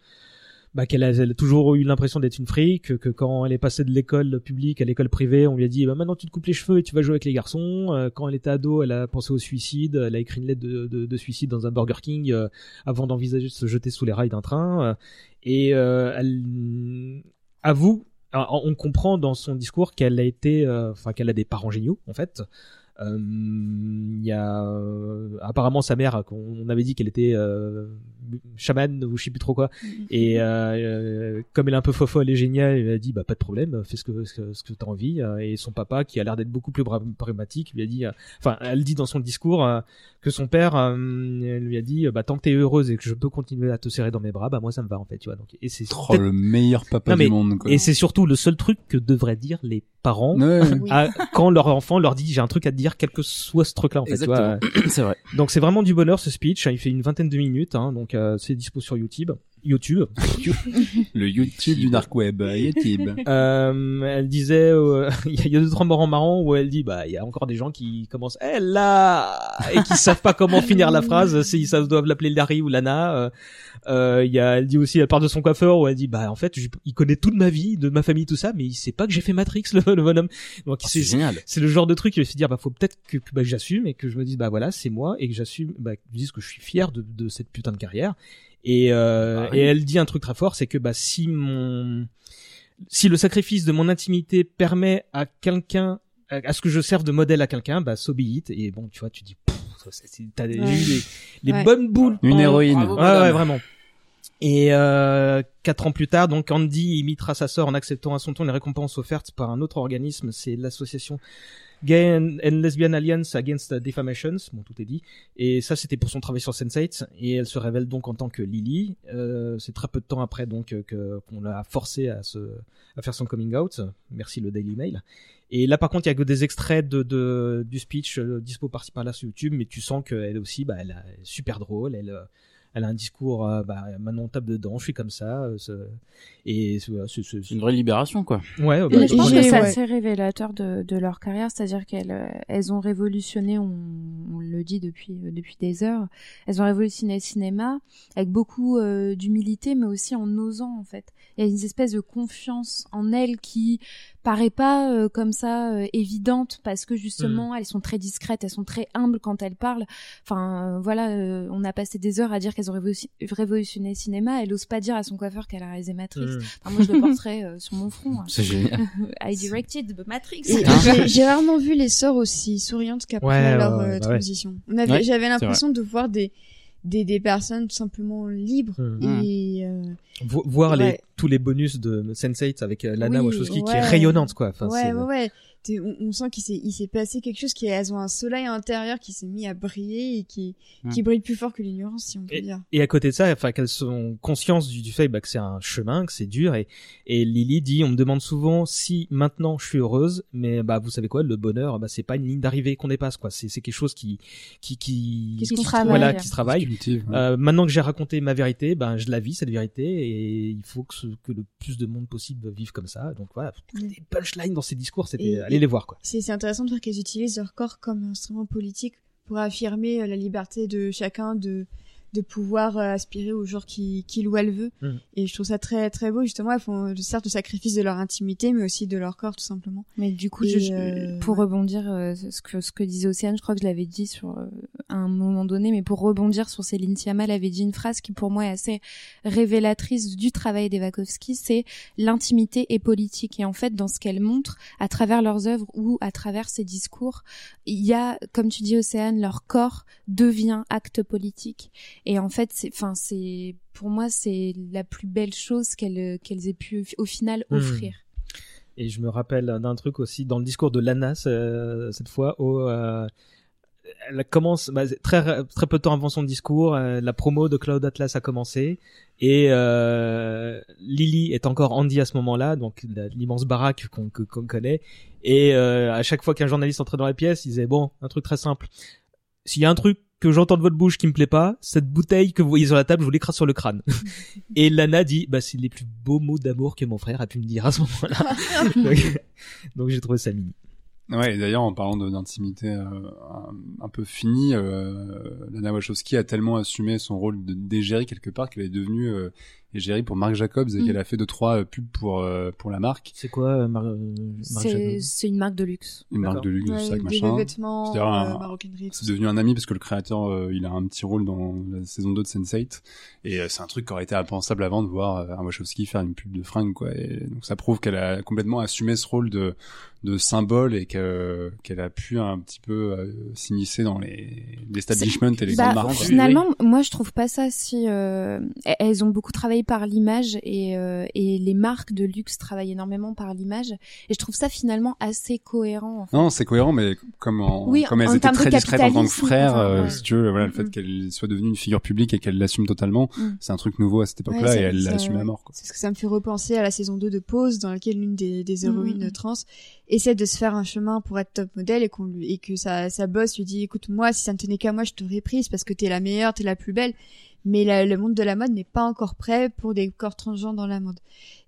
bah, qu'elle a, toujours eu l'impression d'être une fric, que, que quand elle est passée de l'école publique à l'école privée, on lui a dit, bah, maintenant tu te coupes les cheveux et tu vas jouer avec les garçons. Euh, quand elle était ado, elle a pensé au suicide, elle a écrit une lettre de, de, de suicide dans un Burger King euh, avant d'envisager de se jeter sous les rails d'un train. Euh, et elle avoue, on comprend dans son discours qu'elle a été, euh, enfin qu'elle a des parents géniaux en fait. Euh, Il y a euh, apparemment sa mère, on avait dit qu'elle était euh, chamane ou je sais plus trop quoi. Et euh, euh, comme elle est un peu fofolle et géniale, elle a dit bah pas de problème, fais ce que ce que, ce que t'as envie. Et son papa, qui a l'air d'être beaucoup plus pragmatique, lui a dit, euh, enfin, elle dit dans son discours euh, que son père euh, lui a dit bah tant que t'es heureuse et que je peux continuer à te serrer dans mes bras, bah moi ça me va en fait, tu vois. Donc et c'est Oh, le meilleur papa Non, mais- du monde, quoi. et c'est surtout le seul truc que devraient dire les parents Ouais. Oui. à- quand leur enfant leur dit j'ai un truc à te dire, quel que soit ce truc-là en fait. tu vois. Exactement. c'est vrai. Donc c'est vraiment du bonheur ce speech. Il fait une vingtaine de minutes, hein, donc euh, c'est dispo sur YouTube. YouTube. Le YouTube du dark web, euh, YouTube. Euh, elle disait, euh, il y a- il y a deux trois moments marrants où elle dit, bah il y a encore des gens qui commencent, eh là, et qui savent pas comment finir la phrase, s'ils savent doivent l'appeler Larry ou Lana. Euh, il y a, elle dit aussi, elle part de son coiffeur où elle dit, bah en fait, je- il connaît toute ma vie, de ma famille, tout ça, mais il sait pas que j'ai fait Matrix, le, le bonhomme. Donc Oh, c'est c'est génial. c'est le genre de truc qui me fait dire bah faut peut-être que bah, j'assume et que je me dise bah voilà c'est moi et que j'assume bah que je dise que je suis fier de, de cette putain de carrière et euh, Ah oui. et elle dit un truc très fort c'est que bah si mon si le sacrifice de mon intimité permet à quelqu'un à, ce que je serve de modèle à quelqu'un bah so be it et bon tu vois tu dis t'as Ouais. les, les Ouais. bonnes boules Une héroïne. Bravo, Ouais, ouais, vraiment. Et euh, quatre ans plus tard, donc Andy imitera sa sœur en acceptant à son tour les récompenses offertes par un autre organisme, c'est l'association Gay and, Lesbian Alliance Against Defamations, bon tout est dit. Et ça c'était pour son travail sur Sense8 et elle se révèle donc en tant que Lily. Euh, c'est très peu de temps après donc euh, que qu'on l'a forcé à se à faire son coming out. Merci le Daily Mail. Et là par contre il y a que des extraits de, de du speech euh, dispo par-ci par-là sur YouTube, mais tu sens qu'elle aussi bah elle est super drôle, elle euh, elle a un discours, euh, bah, maintenant on tape dedans, je suis comme ça, euh, c'est- et c'est voilà, c'est- c'est- C'est une vraie libération, quoi. ouais, bah, je pense j'ai- que c'est ouais. assez révélateur de, de leur carrière, c'est-à-dire qu'elles euh, elles ont révolutionné, on, on le dit depuis euh, depuis des heures, elles ont révolutionné le cinéma avec beaucoup euh, d'humilité, mais aussi en osant en fait. Il y a une espèce de confiance en elles qui paraît pas euh, comme ça euh, évidente parce que justement elles sont très discrètes, elles sont très humbles quand elles parlent. Enfin euh, voilà, euh, on a passé des heures à dire qu'elles ont révolution- révolutionné le cinéma, elle ose pas dire à son coiffeur qu'elle a réalisé Matrix. Mm. Enfin, moi je le porterais euh, sur mon front. hein. C'est génial. I directed Matrix. Hein j'ai- rarement vu les sœurs aussi souriantes qu'après Ouais, leur ouais, euh, ouais, bah transition. J'avais l'impression de voir des, des, des personnes tout simplement libres Mm. et euh, Vo- voir les Ouais. tous les bonus de Sense8 avec euh, Lana Oui, Wachowski qui est ouais. rayonnante quoi. Enfin, ouais, ouais, ouais. On, on sent qu'il s'est, il s'est passé quelque chose qui, elles ont un soleil intérieur qui s'est mis à briller et qui, Mm. qui brille plus fort que l'ignorance, si on peut dire. Et à côté de ça, enfin qu'elles sont conscientes du, du fait bah, que c'est un chemin, que c'est dur. Et, et Lily dit, on me demande souvent si maintenant je suis heureuse, mais bah vous savez quoi, le bonheur, bah c'est pas une ligne d'arrivée qu'on dépasse quoi. C'est c'est quelque chose qui qui qui, Qui se travaille. voilà, qui se travaille. Cultive, ouais. Euh, maintenant que j'ai raconté ma vérité, ben je la vis cette vérité et il faut que, ce- que le plus de monde possible vive comme ça. Donc voilà, Mm. des punchlines dans ces discours, c'était Et- allez les voir quoi. C'est, c'est intéressant de voir qu'elles utilisent leur corps comme instrument politique pour affirmer euh, la liberté de chacun de, de pouvoir euh, aspirer au genre qui- qu'il ou elle veut. Mm. Et je trouve ça très, très beau. Justement, elles font certes le sacrifice de leur intimité, mais aussi de leur corps, tout simplement. Mais du coup, je, euh, pour ouais. rebondir, euh, ce que ce que disait Océane, je crois que je l'avais dit sur euh, à un moment donné, mais pour rebondir sur Céline Sciamma, elle avait dit une phrase qui pour moi est assez révélatrice du travail des Wachowski, c'est l'intimité est politique. Et en fait, dans ce qu'elle montre, à travers leurs œuvres ou à travers ses discours, il y a, comme tu dis Océane, leur corps devient acte politique. Et en fait, c'est, enfin, c'est, pour moi, c'est la plus belle chose qu'elles qu'elles aient pu au final Hmm. offrir. Et je me rappelle d'un truc aussi dans le discours de Lana ce- cette fois où euh, elle commence bah, très très peu de temps avant son discours, euh, la promo de Cloud Atlas a commencé et euh, Lily est encore Andy à ce moment-là, donc l'immense baraque qu'on que- qu'on connaît. Et euh, à chaque fois qu'un journaliste entrait dans la pièce, il disait bon, un truc très simple. S'il y a un truc que j'entends de votre bouche qui me plaît pas, cette bouteille que vous voyez sur la table, je vous l'écrase sur le crâne. Et Lana dit, bah c'est les plus beaux mots d'amour que mon frère a pu me dire à ce moment-là. donc donc j'ai trouvé ça mini. Ouais, et d'ailleurs, en parlant de- d'intimité euh, un, un peu finie, euh, Lana Wachowski a tellement assumé son rôle de- d'égérie quelque part qu'elle est devenue euh, égérie pour Marc Jacobs et Mm. qu'elle a fait deux trois euh, pubs pour euh, pour la marque, C'est quoi, euh, Mar- Marc Jacobs? c'est une marque de luxe. une marque de luxe, Ouais, sac, des machin. vêtements, euh, C'est devenu un ami parce que le créateur, euh, il a un petit rôle dans la saison 2 de Sense8 et euh, c'est un truc qui aurait été impensable avant de voir euh, un Wachowski faire une pub de fringues quoi. Et donc ça prouve qu'elle a complètement assumé ce rôle de de symbole et que qu'elle a pu un petit peu euh, s'immiscer dans les l'establishment et les Bah, grandes marques. finalement, moi je trouve pas ça si. euh, elles ont beaucoup travaillé par l'image et, euh, et les marques de luxe travaillent énormément par l'image et je trouve ça finalement assez cohérent. En fait. Non, c'est cohérent, mais comme en, Oui, comme elles en étaient très discrètes en tant que frères, enfin, euh, ouais. si tu veux, voilà, le fait mm. qu'elle soit devenue une figure publique et qu'elle l'assume totalement, Mm. c'est un truc nouveau à cette époque-là Ouais, et elle l'a ça- assumé à mort. Quoi. C'est ce que ça me fait repenser à la saison 2 de Pose, dans laquelle l'une des, des héroïnes trans essaie de se faire un chemin pour être top modèle et qu'on lui, et que sa, sa boss lui dit, écoute, moi, si ça ne tenait qu'à moi, je t'aurais prise parce que t'es la meilleure, t'es la plus belle. Mais la- le monde de la mode n'est pas encore prêt pour des corps transgenres dans la mode.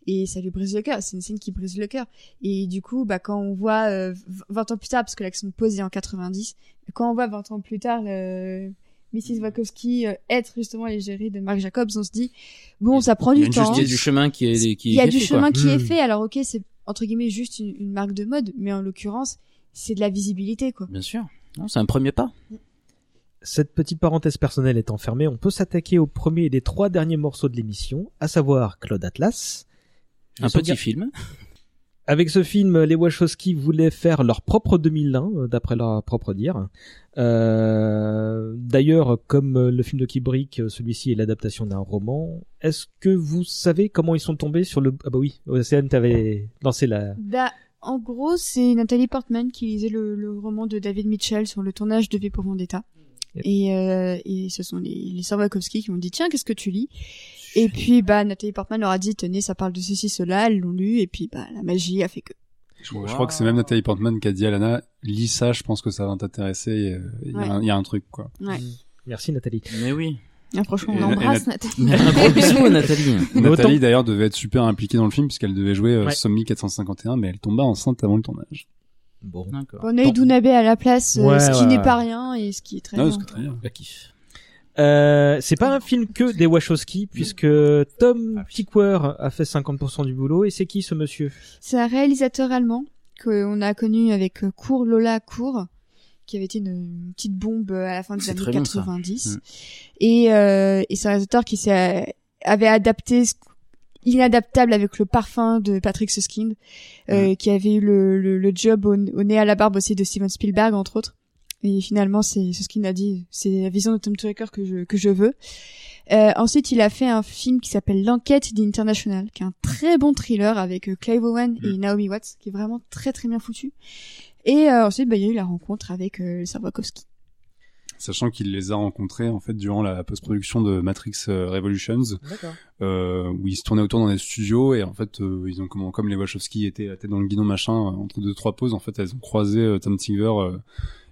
Et ça lui brise le cœur. C'est une scène qui brise le cœur. Et du coup, bah, quand on voit, euh, v- 20 ans plus tard, parce que l'action de Pose est en 90, quand on voit 20 ans plus tard, le, Mrs. Wachowski euh, être justement l'égérie de Marc Jacobs, on se dit, bon, ça prend Il y du temps. juste- il y a du chemin qui est qui Il y a du chemin qui est Mm. fait. Alors ok, c'est entre guillemets juste une, une marque de mode, mais en l'occurrence, c'est de la visibilité quoi. Bien sûr. Non, c'est un premier pas. Cette petite parenthèse personnelle étant fermée, on peut s'attaquer au premier des trois derniers morceaux de l'émission, à savoir Claude Atlas. Un petit film. Avec ce film, les Wachowski voulaient faire leur propre 2001, euh, d'après leur propre dire. Euh, D'ailleurs, comme euh, le film de Kubrick, celui-ci est l'adaptation d'un roman. Est-ce que vous savez comment ils sont tombés sur le... Ah bah oui, Océane, t'avais lancé la... Bah, en gros, c'est Nathalie Portman qui lisait le, le roman de David Mitchell sur le tournage de V pour Vendetta. Yep. Et, euh, et ce sont les, les sœurs Wachowski qui ont dit tiens qu'est-ce que tu lis? Et puis bah Nathalie Portman leur a dit tenez ça parle de ceci cela elles l'ont lu et puis bah la magie a fait que Je, je crois que c'est même Nathalie Portman qui a dit à Lana, lis ça, je pense que ça va t'intéresser. et, euh, Il y, a Ouais. un- il y a un truc quoi. ouais Merci Nathalie. Mais oui. Ah, franchement On embrasse Nathalie. Nathalie. Nathalie autant- d'ailleurs devait être super impliquée dans le film puisqu'elle devait jouer euh, Ouais. Sommi 451, mais elle tomba enceinte avant le tournage. Bon. D'accord. on a eu Dounabe à la place euh, Ouais, ce qui ouais, n'est ouais. pas rien et ce qui est très Non, bien c'est très bien. Bah, kiff. Euh, c'est pas un film que des Wachowski, puisque Tom Ah oui. Tykwer a fait 50% du boulot, et c'est qui ce monsieur? C'est un réalisateur allemand qu'on a connu avec euh, Cour Lola Cour, qui avait été une, une petite bombe à la fin des années très bien, ça. 90. Mm. Et, euh, et c'est un réalisateur qui s'est, avait adapté ce- inadaptable avec le parfum de Patrick Suskind, euh, qui avait eu le, le, le job au, au nez à la barbe aussi de Steven Spielberg entre autres. Et finalement, c'est Suskind a dit, c'est la vision de Tom Tykwer que je que je veux. Euh, ensuite, il a fait un film qui s'appelle L'enquête d'International, qui est un très bon thriller avec euh, Clive Owen et Naomi Watts, qui est vraiment très très bien foutu. Et euh, ensuite, bah, il y a eu la rencontre avec euh, les Wachowski. Sachant qu'il les a rencontrés en fait durant la post-production de Matrix euh, Revolutions, euh, où ils se tournaient autour dans des studios et en fait euh, ils ont comment comme les Wachowski étaient la tête dans le guidon machin euh, entre deux trois pauses en fait elles ont croisé euh, Tom euh,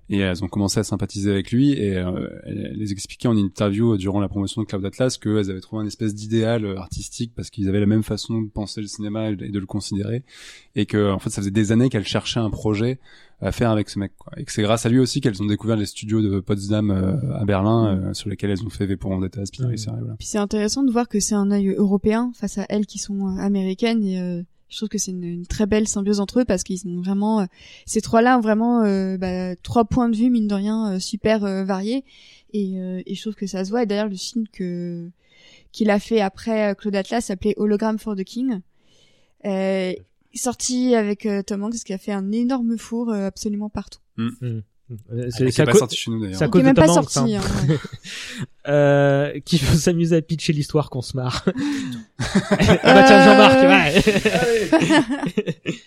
et elles ont commencé à sympathiser avec lui et euh, elles, les expliquaient en interview durant la promotion de Cloud Atlas qu'elles avaient trouvé une espèce d'idéal artistique parce qu'ils avaient la même façon de penser le cinéma et de le considérer et que en fait ça faisait des années qu'elles cherchaient un projet à faire avec ce mec quoi. et que c'est grâce à lui aussi qu'elles ont découvert les studios de Potsdam euh, à Berlin euh, sur lesquels elles ont fait V pour Vendetta. Racer et voilà. Puis c'est intéressant de voir que c'est un œil européen face à elles qui sont euh, américaines et euh, je trouve que c'est une, une très belle symbiose entre eux parce qu'ils ont vraiment euh, ces trois-là ont vraiment euh, bah, trois points de vue mine de rien euh, super euh, variés et, euh, et je trouve que ça se voit et d'ailleurs le film que qu'il a fait après Claude Atlas s'appelait Hologram for the King euh, sorti avec euh, Tom Hanks qui a fait un énorme four euh, absolument partout Euh, Ah, C'est est pas sorti chez nous d'ailleurs. c'est est de même Tom pas Hanks, sorti hein. hein, euh, qui veut s'amuser à pitcher l'histoire qu'on se marre. ah bah tiens, Jean-Marc, ouais.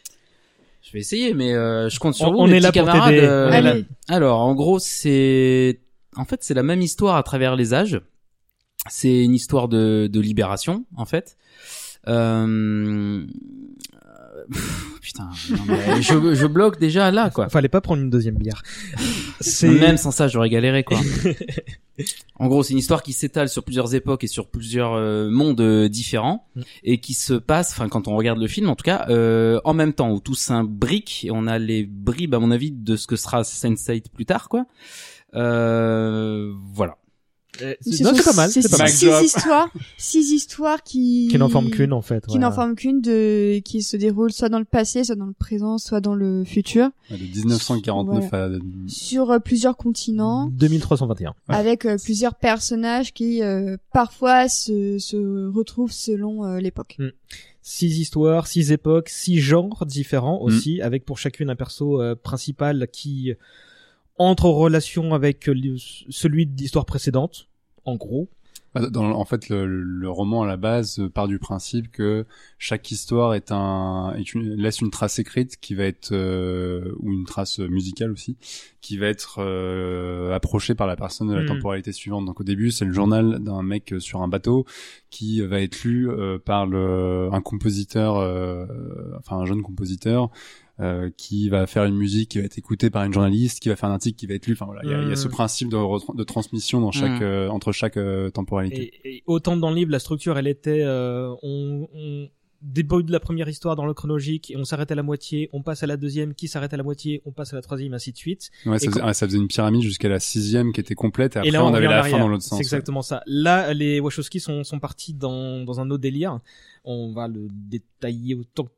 Je vais essayer, mais euh, je compte sur On- vous. on mes est là petits pour camarades, t'aider. euh, est. Alors, en gros, c'est en fait c'est la même histoire à travers les âges. C'est une histoire de, de libération, en fait. Euh... pff, Putain, non, mais je, je bloque déjà là, quoi. Fallait pas prendre une deuxième bière. C'est Même sans ça, j'aurais galéré, quoi. en gros, c'est une histoire qui s'étale sur plusieurs époques et sur plusieurs euh, mondes euh, différents Mm. et qui se passe, enfin, quand on regarde le film, en tout cas, euh, en même temps, où tout s'imbrique et on a les bribes, à mon avis, de ce que sera Sense8 plus tard, quoi. Euh, voilà. Euh, Ce non, c'est pas mal, six- c'est pas mal. Six histoires, six histoires qui Qui n'en forment qu'une en fait. qui ouais. n'en forment qu'une de qui se déroulent soit dans le passé, soit dans le présent, soit dans le futur, Ouais, De 1949 à sur euh, plusieurs continents, 2321. avec euh, plusieurs personnages qui euh, parfois se, se retrouvent selon euh, l'époque. Six histoires, six époques, six genres différents Mm. aussi, avec pour chacune un perso euh, principal qui entre en relation avec euh, celui de l'histoire précédente, en gros. Bah, Dans, en fait, le, le roman à la base euh, part du principe que chaque histoire est un est une, laisse une trace écrite qui va être euh, ou une trace musicale aussi qui va être euh, approchée par la personne de la Mhm. temporalité suivante. Donc au début, c'est le journal d'un mec sur un bateau qui va être lu euh, par le un compositeur, enfin un jeune compositeur. Euh, qui va faire une musique qui va être écoutée par une journaliste, qui va faire un article qui va être lu. Enfin voilà, il y a- il y, a ce Mhm. principe de, transmission dans chaque Mhm. euh, entre chaque euh, temporalité. Et, et autant dans le livre, la structure, elle était, euh, on, on débrouille de la première histoire dans le chronologique et on s'arrête à la moitié, on passe à la deuxième, qui s'arrête à la moitié, on passe à la troisième, ainsi de suite. Ouais, ça, faisait, quand- ouais, ça faisait une pyramide jusqu'à la sixième qui était complète et après et là, on, avait la fin dans l'autre sens. C'est ouais. exactement ça. Là, les Wachowski sont, sont partis dans, dans un autre délire. On va le détailler autant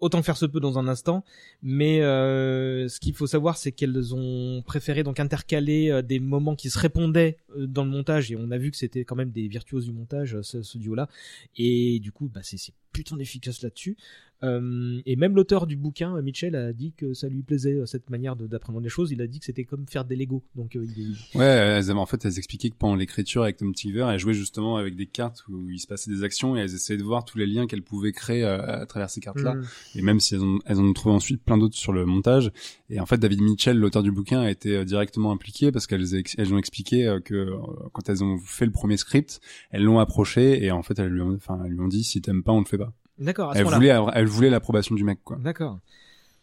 autant faire se peut dans un instant, mais euh, ce qu'il faut savoir, c'est qu'elles ont préféré donc intercaler euh, des moments qui se répondaient euh, dans le montage, et on a vu que c'était quand même des virtuoses du montage, ce, duo-là, et du coup, bah, c'est putain efficace là-dessus. Euh, et même l'auteur du bouquin, Mitchell, a dit que ça lui plaisait euh, cette manière de- d'apprendre les choses. Il a dit que c'était comme faire des Lego. Donc, euh, il est- Ouais, elles, en fait, elles expliquaient que pendant l'écriture avec Tom Tiver, elles jouaient justement avec des cartes où il se passait des actions et elles essayaient de voir tous les liens qu'elles pouvaient créer à travers ces cartes-là. Mm. Et même si elles, ont, elles en ont trouvé ensuite plein d'autres sur le montage. Et en fait, David Mitchell, l'auteur du bouquin, a été directement impliqué parce qu'elles elles ont expliqué que quand elles ont fait le premier script, elles l'ont approché et en fait, elles lui ont, enfin, elles lui ont dit si t'aimes pas, on le fait pas. D'accord. Elle voulait, elle voulait l'approbation du mec, quoi. D'accord.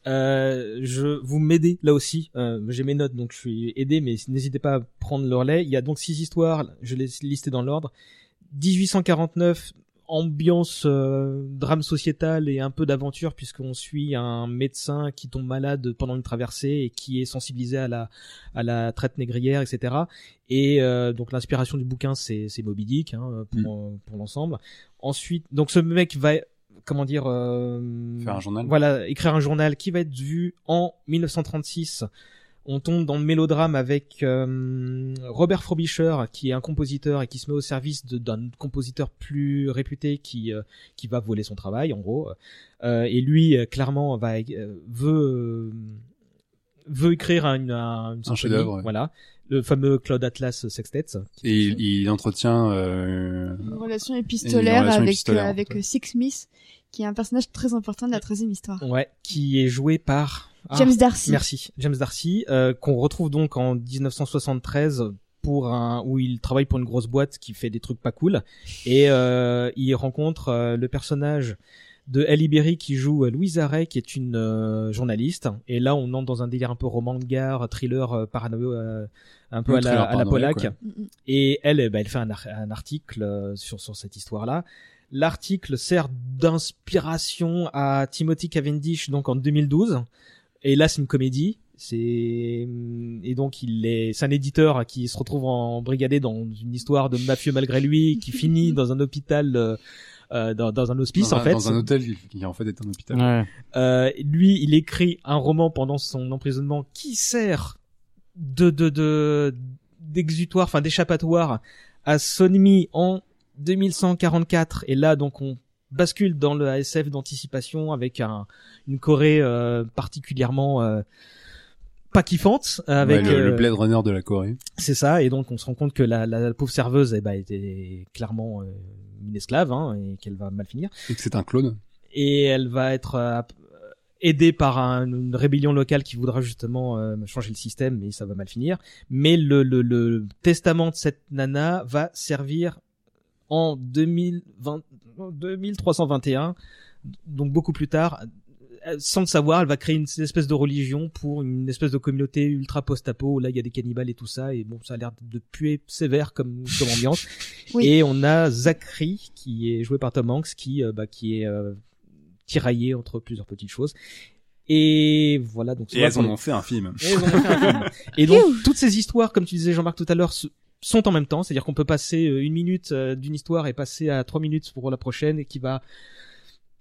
Euh, je vous m'aidez là aussi. Euh, J'ai mes notes, donc je suis aidé, mais n'hésitez pas à prendre le relais. Il y a donc six histoires. Je les ai listées dans l'ordre. 1849, ambiance euh, drame sociétal et un peu d'aventure puisqu'on suit un médecin qui tombe malade pendant une traversée et qui est sensibilisé à la à la traite négrière, etc. Et euh, donc l'inspiration du bouquin c'est c'est Moby Dick hein, pour euh, pour l'ensemble. Ensuite, donc ce mec va comment dire euh, Faire un journal. Voilà, écrire un journal qui va être vu en 1936. On tombe dans le mélodrame avec euh, Robert Frobisher, qui est un compositeur et qui se met au service d'un compositeur plus réputé qui euh, qui va voler son travail, en gros. Euh, et lui, euh, clairement, va euh, veut euh, veut écrire un, un, une symphonie, chef-d'œuvre, ouais. voilà, le fameux Claude Atlas Sextet. Et il, il entretient euh, Une relation Une épistolaire relation avec épistolaire, euh, avec euh, Six Smith, qui est un personnage très important de la 13e histoire. Ouais, qui est joué par ah, James Darcy. Merci, James Darcy, euh, qu'on retrouve donc en 1973 pour un où il travaille pour une grosse boîte qui fait des trucs pas cool et euh, il rencontre euh, le personnage de Halle Berry qui joue euh, Louise Array qui est une euh, journaliste et là on entre dans un délire un peu roman de gare, thriller euh, parano euh, un peu Oui, à la, à la. Mm, mm. et elle, ben, elle fait un, ar- un article euh, sur, sur cette histoire-là. L'article sert d'inspiration à Timothy Cavendish donc en 2012. Et là, c'est une comédie. C'est et donc il est c'est un éditeur qui se retrouve en brigadé dans une histoire de mafieux malgré lui qui finit dans un hôpital euh, dans, dans un hospice dans, en un, fait. dans un hôtel qui, qui en fait est un hôpital. Ouais. Euh, lui, il écrit un roman pendant son emprisonnement qui sert de de de d'exutoire, enfin d'échappatoire à Sonmi en 2144. Et là, donc, on bascule dans le ASF d'anticipation avec un une Corée euh, particulièrement euh, pas kiffante avec Ouais, le, le euh, Blade Runner de la Corée. c'est ça, et donc on se rend compte que la, la, la pauvre serveuse eh ben, était clairement euh, une esclave hein, et qu'elle va mal finir Et que c'est un clone. et elle va être euh, aidée par un- une rébellion locale qui voudra justement euh, changer le système, mais ça va mal finir. Mais le, le, le testament de cette nana va servir en 2020, 2321, donc beaucoup plus tard. Euh, Sans le savoir, elle va créer une espèce de religion pour une espèce de communauté ultra post-apo où là il y a des cannibales et tout ça et bon ça a l'air de puer sévère comme, comme ambiance. Oui. Et on a Zachary qui est joué par Tom Hanks qui euh, bah, qui est euh, tiraillé entre plusieurs petites choses. Et voilà donc. Et elles en ont fait un film. et ont fait un film. Et donc toutes ces histoires, comme tu disais Jean-Marc tout à l'heure, sont en même temps, c'est-à-dire qu'on peut passer euh, une minute d'une histoire et passer à trois minutes pour la prochaine et qui va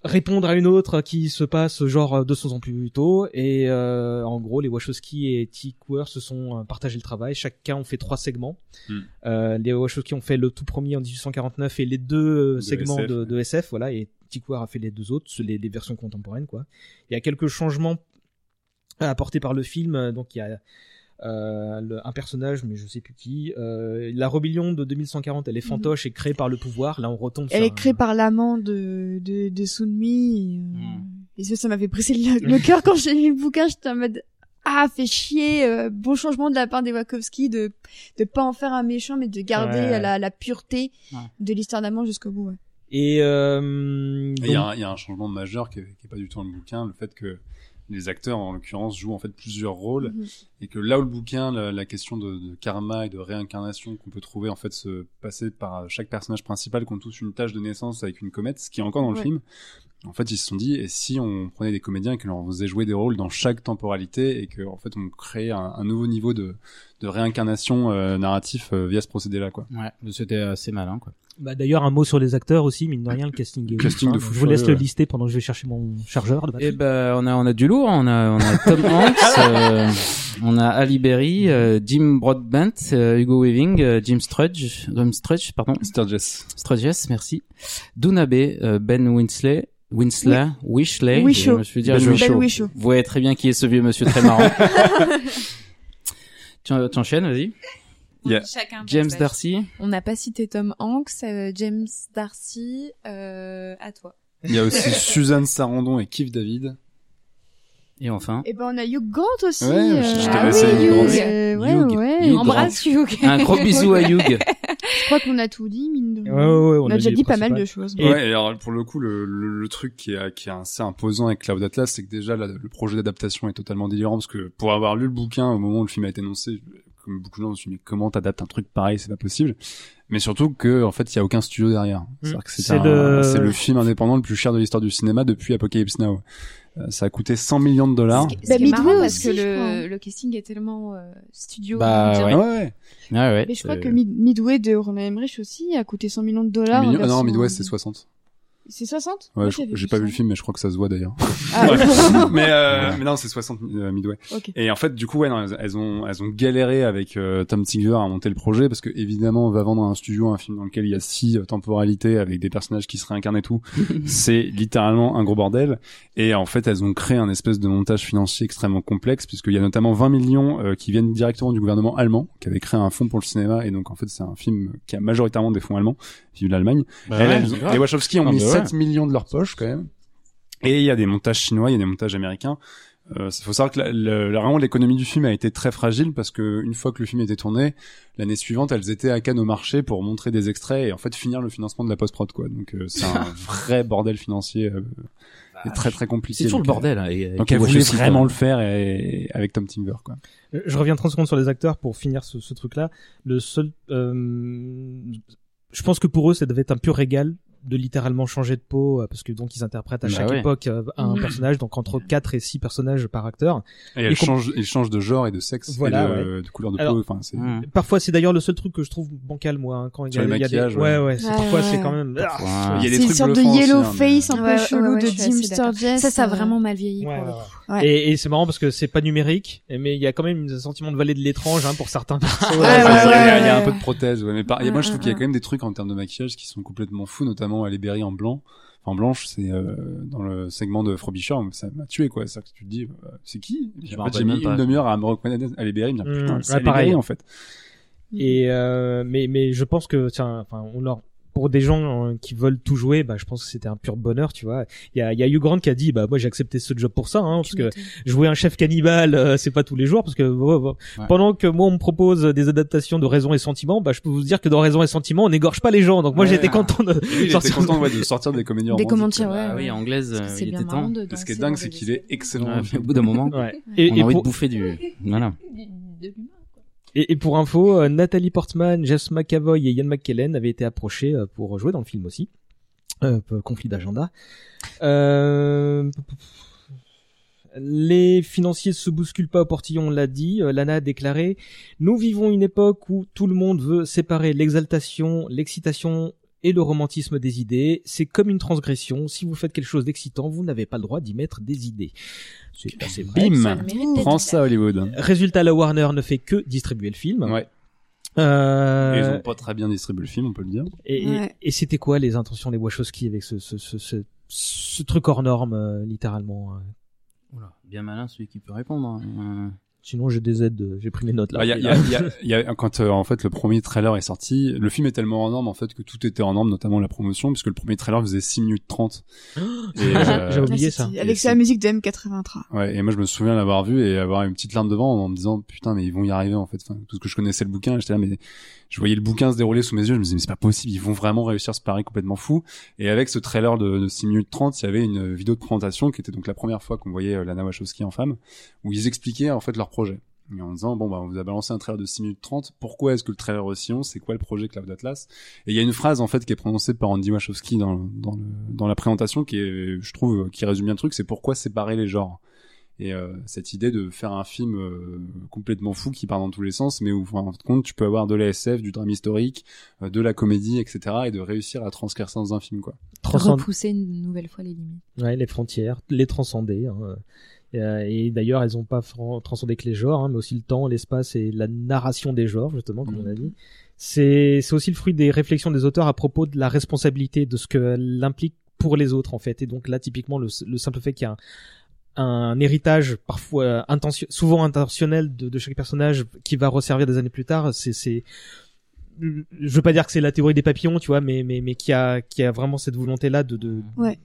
répondre à une autre qui se passe genre 200 ans plus tôt. Et euh, en gros les Wachowski et Tikwer se sont euh, partagé le travail. Chacun ont fait trois segments. Hmm. euh, les Wachowski ont fait le tout premier en 1849 et les deux euh, De segments SF, de, SF voilà. Et Tikwer a fait les deux autres les, les versions contemporaines quoi. Il y a quelques changements apportés par le film. Euh, donc il y a euh, le- un personnage mais je sais plus qui euh, la rébellion de 2140 elle est fantoche et créée par le pouvoir là on retombe Elle sur est créée un- par l'amant de, de, de Sunmi. Et, euh, Hmm. et ça, ça m'avait brisé le, le cœur quand j'ai lu le bouquin. J'étais en mode, ah, fait chier, euh, bon changement de la part des Wachowski de, de pas en faire un méchant, mais de garder Ouais. la, la pureté Ouais. de l'histoire d'amour jusqu'au bout. ouais. et euh, Il y, y a un changement majeur qui est, qui est pas du tout dans le bouquin, le fait que les acteurs, en l'occurrence, jouent en fait plusieurs rôles, Mhm. et que là où le bouquin, la, la question de, de karma et de réincarnation qu'on peut trouver en fait se passer par chaque personnage principal qui ont tous une tâche de naissance avec une comète, ce qui est encore dans le Ouais. film. En fait, ils se sont dit, et si on prenait des comédiens et que l'on faisait jouer des rôles dans chaque temporalité et que en fait on créait un, un nouveau niveau de, de réincarnation euh, narratif euh, via ce procédé-là, quoi. Ouais, c'était assez malin, quoi. Bah, d'ailleurs, un mot sur les acteurs aussi, mine de rien, le casting est Casting ouf, de hein. fou Je vous laisse le lister pendant que je vais chercher mon chargeur de batterie. Eh ben, on a, on a du lourd. On a, on a Tom Hanks, euh, on a Ali Berry, euh, Jim Broadbent, euh, Hugo Weaving, euh, Jim Strudge, Jim Strudge, pardon, Sturgis. Strudges, merci. Dunabe, euh, Ben Winsley, Winsler, Wishley, Wishaw. je me suis dit, Ben je Whishaw. Ben Whishaw. Vous voyez très bien qui est ce vieux monsieur très marrant. tu, tu enchaînes, vas-y. Il y a Chacun James. Darcy. On n'a pas cité Tom Hanks, euh, James Darcy, euh, à toi. Il y a aussi Suzanne Sarandon et Keith David. Et enfin, Et ben, on a Hugh Grant aussi. Ouais, euh, je t'ai ah laissé oui, Hugh. Hugh, euh, ouais, Hugh. ouais. Hugh Embrasse Hugh. un gros bisou à Hugh. Je crois qu'on a tout dit, mine de Ouais, rien. ouais, ouais, on, a déjà dit pas mal de choses. Et- Ouais, alors pour le coup, le, le, le truc qui est, qui est assez imposant avec Cloud Atlas, c'est que déjà la- le projet d'adaptation est totalement délirant parce que pour avoir lu le bouquin au moment où le film a été annoncé, comme beaucoup de gens, je me suis dit mais comment t'adaptes un truc pareil, c'est pas possible. Mais surtout que en fait, il y a aucun studio derrière. Que c'est C'est le- c'est le film indépendant le plus cher de l'histoire du cinéma depuis Apocalypse Now. Euh, ça a coûté 100 millions de dollars. Ce qui, ce Bah, marrant Midway parce aussi, que je le, casting est tellement euh, studio. Bah, Ouais, ouais. Ouais, ouais. Mais je crois c'est- que Mid- Midway de Roland Emmerich aussi a coûté 100 millions de dollars. ah non, Midwest c'est 60. C'est 60 Ouais, j'ai pas vu le film, mais je crois que ça se voit d'ailleurs. Ah, mais, euh, mais non, c'est 60 euh, Midway. Et en fait, du coup, ouais, non, elles, elles ont, elles ont galéré avec euh, Tom Tiger à monter le projet parce que évidemment, on va vendre à un studio un film dans lequel il y a six euh, temporalités avec des personnages qui se réincarnent et tout. c'est littéralement un gros bordel. Et en fait, elles ont créé un espèce de montage financier extrêmement complexe puisqu'il y a notamment 20 millions euh, qui viennent directement du gouvernement allemand qui avait créé un fonds pour le cinéma et donc en fait, c'est un film qui a majoritairement des fonds allemands, vive l'Allemagne. Bah les Wachowski ont Ah, mis bah. 7 millions de leur poche quand même. Et il y a des montages chinois, il y a des montages américains. Euh, faut savoir que la, la- la- vraiment l'économie du film a été très fragile parce que une fois que le film était tourné, l'année suivante, elles étaient à Cannes au marché pour montrer des extraits et en fait finir le financement de la post prod quoi. Donc euh, c'est un vrai bordel financier euh, et très très compliqué. C'est toujours le Donc, euh, bordel. Hein, et, Donc elle voulait vraiment quoi. le faire et, avec Tom Tinger quoi. Je reviens 30 secondes sur les acteurs pour finir ce, ce truc-là. Le seul, euh, je pense que pour eux, ça devait être un pur régal de littéralement changer de peau euh, parce que donc ils interprètent à Bah chaque ouais. époque euh, un Mhm. personnage donc entre 4 et 6 personnages par acteur Et elle Et com- change, il change de genre et de sexe Voilà, et de, de couleur de Alors- peau. Enfin c'est. Parfois c'est d'ailleurs le seul truc que je trouve bancal moi hein, quand il y a, les il y a des maquillages, ouais ouais. ouais, c'est Ouais, parfois ouais. c'est quand même ah. Il y a des trucs sorte de yellow aussi, hein, mais- face un peu chelou ouais, de Jim. Sturgess. Ça, ça a euh, vraiment mal vieilli. Et, et c'est marrant parce que c'est pas numérique, mais il y a quand même un sentiment de vallée de l'étrange hein, pour certains persos. Ouais, ouais, il y a- ouais, il y a- il y a un peu de prothèse, ouais. Mais par- et moi, je trouve qu'il y a quand même des trucs en termes de maquillage qui sont complètement fous, notamment Halle Berry en blanc. En blanche, c'est euh, dans le segment de Frobisher, ça m'a tué, quoi. C'est que tu te dis, euh, c'est qui? En fait, j'ai mis même pas. une demi-heure à me reconnaître Halle Berry, Mm, putain, c'est ouais, pareil. En fait. Et euh, mais mais je pense que tiens, enfin on leur pour des gens euh, qui veulent tout jouer, bah je pense que c'était un pur bonheur, tu vois. Il y a il y a Hugh Grant qui a dit bah moi j'ai accepté ce job pour ça hein, parce que jouer un chef cannibale euh, c'est pas tous les jours parce que ouais, ouais. Ouais. pendant que moi on me propose des adaptations de Raison et Sentiment, bah je peux vous dire que dans Raison et Sentiment on n'égorge pas les gens. Donc moi Ouais. j'étais content de lui, sortir content ouais, de sortir des comédies Des quoi. ouais. Ah oui, anglaise, euh, c'est il était temps. ce qui est dingue, c'est qu'il est excellent. Au bout d'un moment, Ouais. Et, on et a envie pour, de bouffer du. Voilà. de l'humain. Et, pour info, euh, Nathalie Portman, Jess McAvoy et Ian McKellen avaient été approchés euh, pour jouer dans le film aussi. Euh, conflit d'agenda. Euh, Les financiers se bousculent pas au portillon, on l'a dit. Euh, Lana a déclaré Nous vivons une époque où tout le monde veut séparer l'exaltation, l'excitation et le romantisme des idées. C'est comme une transgression. Si vous faites quelque chose d'excitant, vous n'avez pas le droit d'y mettre des idées. C'est assez vrai. Ça Bim d'être Prends ça Hollywood. Résultat, la Warner ne fait que distribuer le film. Ouais. Euh, Et ils ont pas très bien distribué le film, on peut le dire. Et, et- Ouais. et c'était quoi les intentions des Wachowski avec ce, ce, ce, ce, ce truc hors norme, euh, littéralement Oula, bien malin celui qui peut répondre. hein. Sinon, j'ai des aides, de- j'ai pris mes notes là. Ah, il y a- il y a- il y a- il y a- quand euh, en fait le premier trailer est sorti, le film est tellement en norme en fait que tout était en norme, notamment la promotion, puisque le premier trailer faisait 6 minutes 30. Et, euh, J'ai oublié ça. Avec sa musique de M83. Ouais, et moi je me souviens l'avoir vu et avoir une petite larme devant en me disant putain mais ils vont y arriver en fait. Enfin, tout ce que je connaissais le bouquin, j'étais là mais je voyais le bouquin se dérouler sous mes yeux, je me disais mais c'est pas possible, ils vont vraiment réussir ce pari complètement fou. Et avec ce trailer de, de 6 minutes 30, il y avait une vidéo de présentation qui était donc la première fois qu'on voyait euh, Lana Wachowski en femme, où ils expliquaient en fait leur projet. Et en disant bon bah on vous a balancé un trailer de 6 minutes 30, pourquoi est-ce que le trailer aussi long, c'est quoi le projet Cloud Atlas? Et il y a une phrase en fait qui est prononcée par Andy Wachowski dans, dans, le, dans la présentation qui est je trouve qui résume bien le truc, c'est pourquoi séparer les genres? Et euh, cette idée de faire un film euh, complètement fou qui part dans tous les sens, mais où en fin de compte tu peux avoir de la SF, du drame historique, euh, de la comédie, etc. et de réussir à transcrire ça dans un film quoi. Transcend- Repousser une nouvelle fois les limites. Ouais, les frontières, les transcender. Hein. Et, euh, et d'ailleurs, elles ont pas transcendé que les genres, hein, mais aussi le temps, l'espace et la narration des genres, justement, comme on a dit. C'est c'est aussi le fruit des réflexions des auteurs à propos de la responsabilité de ce que l'implique pour les autres, en fait. Et donc là, typiquement, le, le simple fait qu'il y a un, un héritage parfois intentio- souvent intentionnel de, de chaque personnage qui va resservir des années plus tard, c'est c'est je veux pas dire que c'est la théorie des papillons, tu vois, mais mais mais qui a qui a vraiment cette volonté là de de Ouais.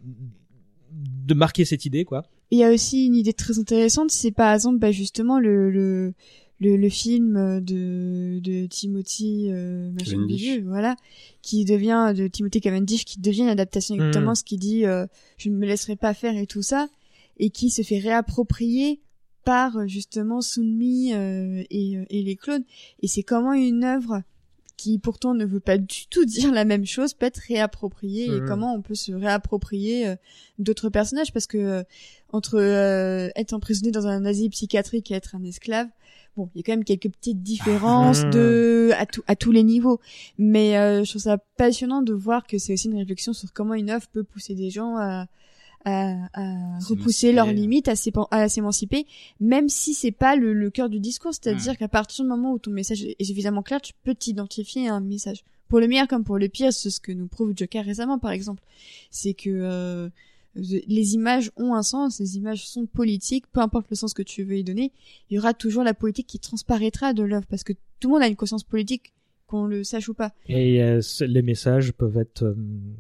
de marquer cette idée quoi. Il y a aussi une idée très intéressante, c'est par exemple bah, justement le, le, le, le film de, de Timothy euh, voilà, qui devient de Timothy Cavendish, qui devient une adaptation exactement Mm. ce qu'il dit euh, je ne me laisserai pas faire et tout ça, et qui se fait réapproprier par justement Sunmi euh, et, euh, et les clones. Et c'est comment une œuvre qui pourtant ne veut pas du tout dire la même chose peut être réappropriée et Mhm. comment on peut se réapproprier euh, d'autres personnages parce que euh, entre euh, être emprisonné dans un asile psychiatrique et être un esclave bon il y a quand même quelques petites différences Mhm. de à, tout- à tous les niveaux mais euh, je trouve ça passionnant de voir que c'est aussi une réflexion sur comment une œuvre peut pousser des gens à à, à repousser leurs limites, à s'émanciper, même si c'est pas le, le cœur du discours. C'est-à-dire qu'à partir du moment où ton message est suffisamment clair, tu peux t'identifier à un message. Pour le meilleur comme pour le pire, c'est ce que nous prouve Joker récemment, par exemple. C'est que euh, les images ont un sens, les images sont politiques, peu importe le sens que tu veux y donner, il y aura toujours la politique qui transparaîtra de l'œuvre, parce que tout le monde a une conscience politique, qu'on le sache ou pas. Et euh, les messages peuvent être euh,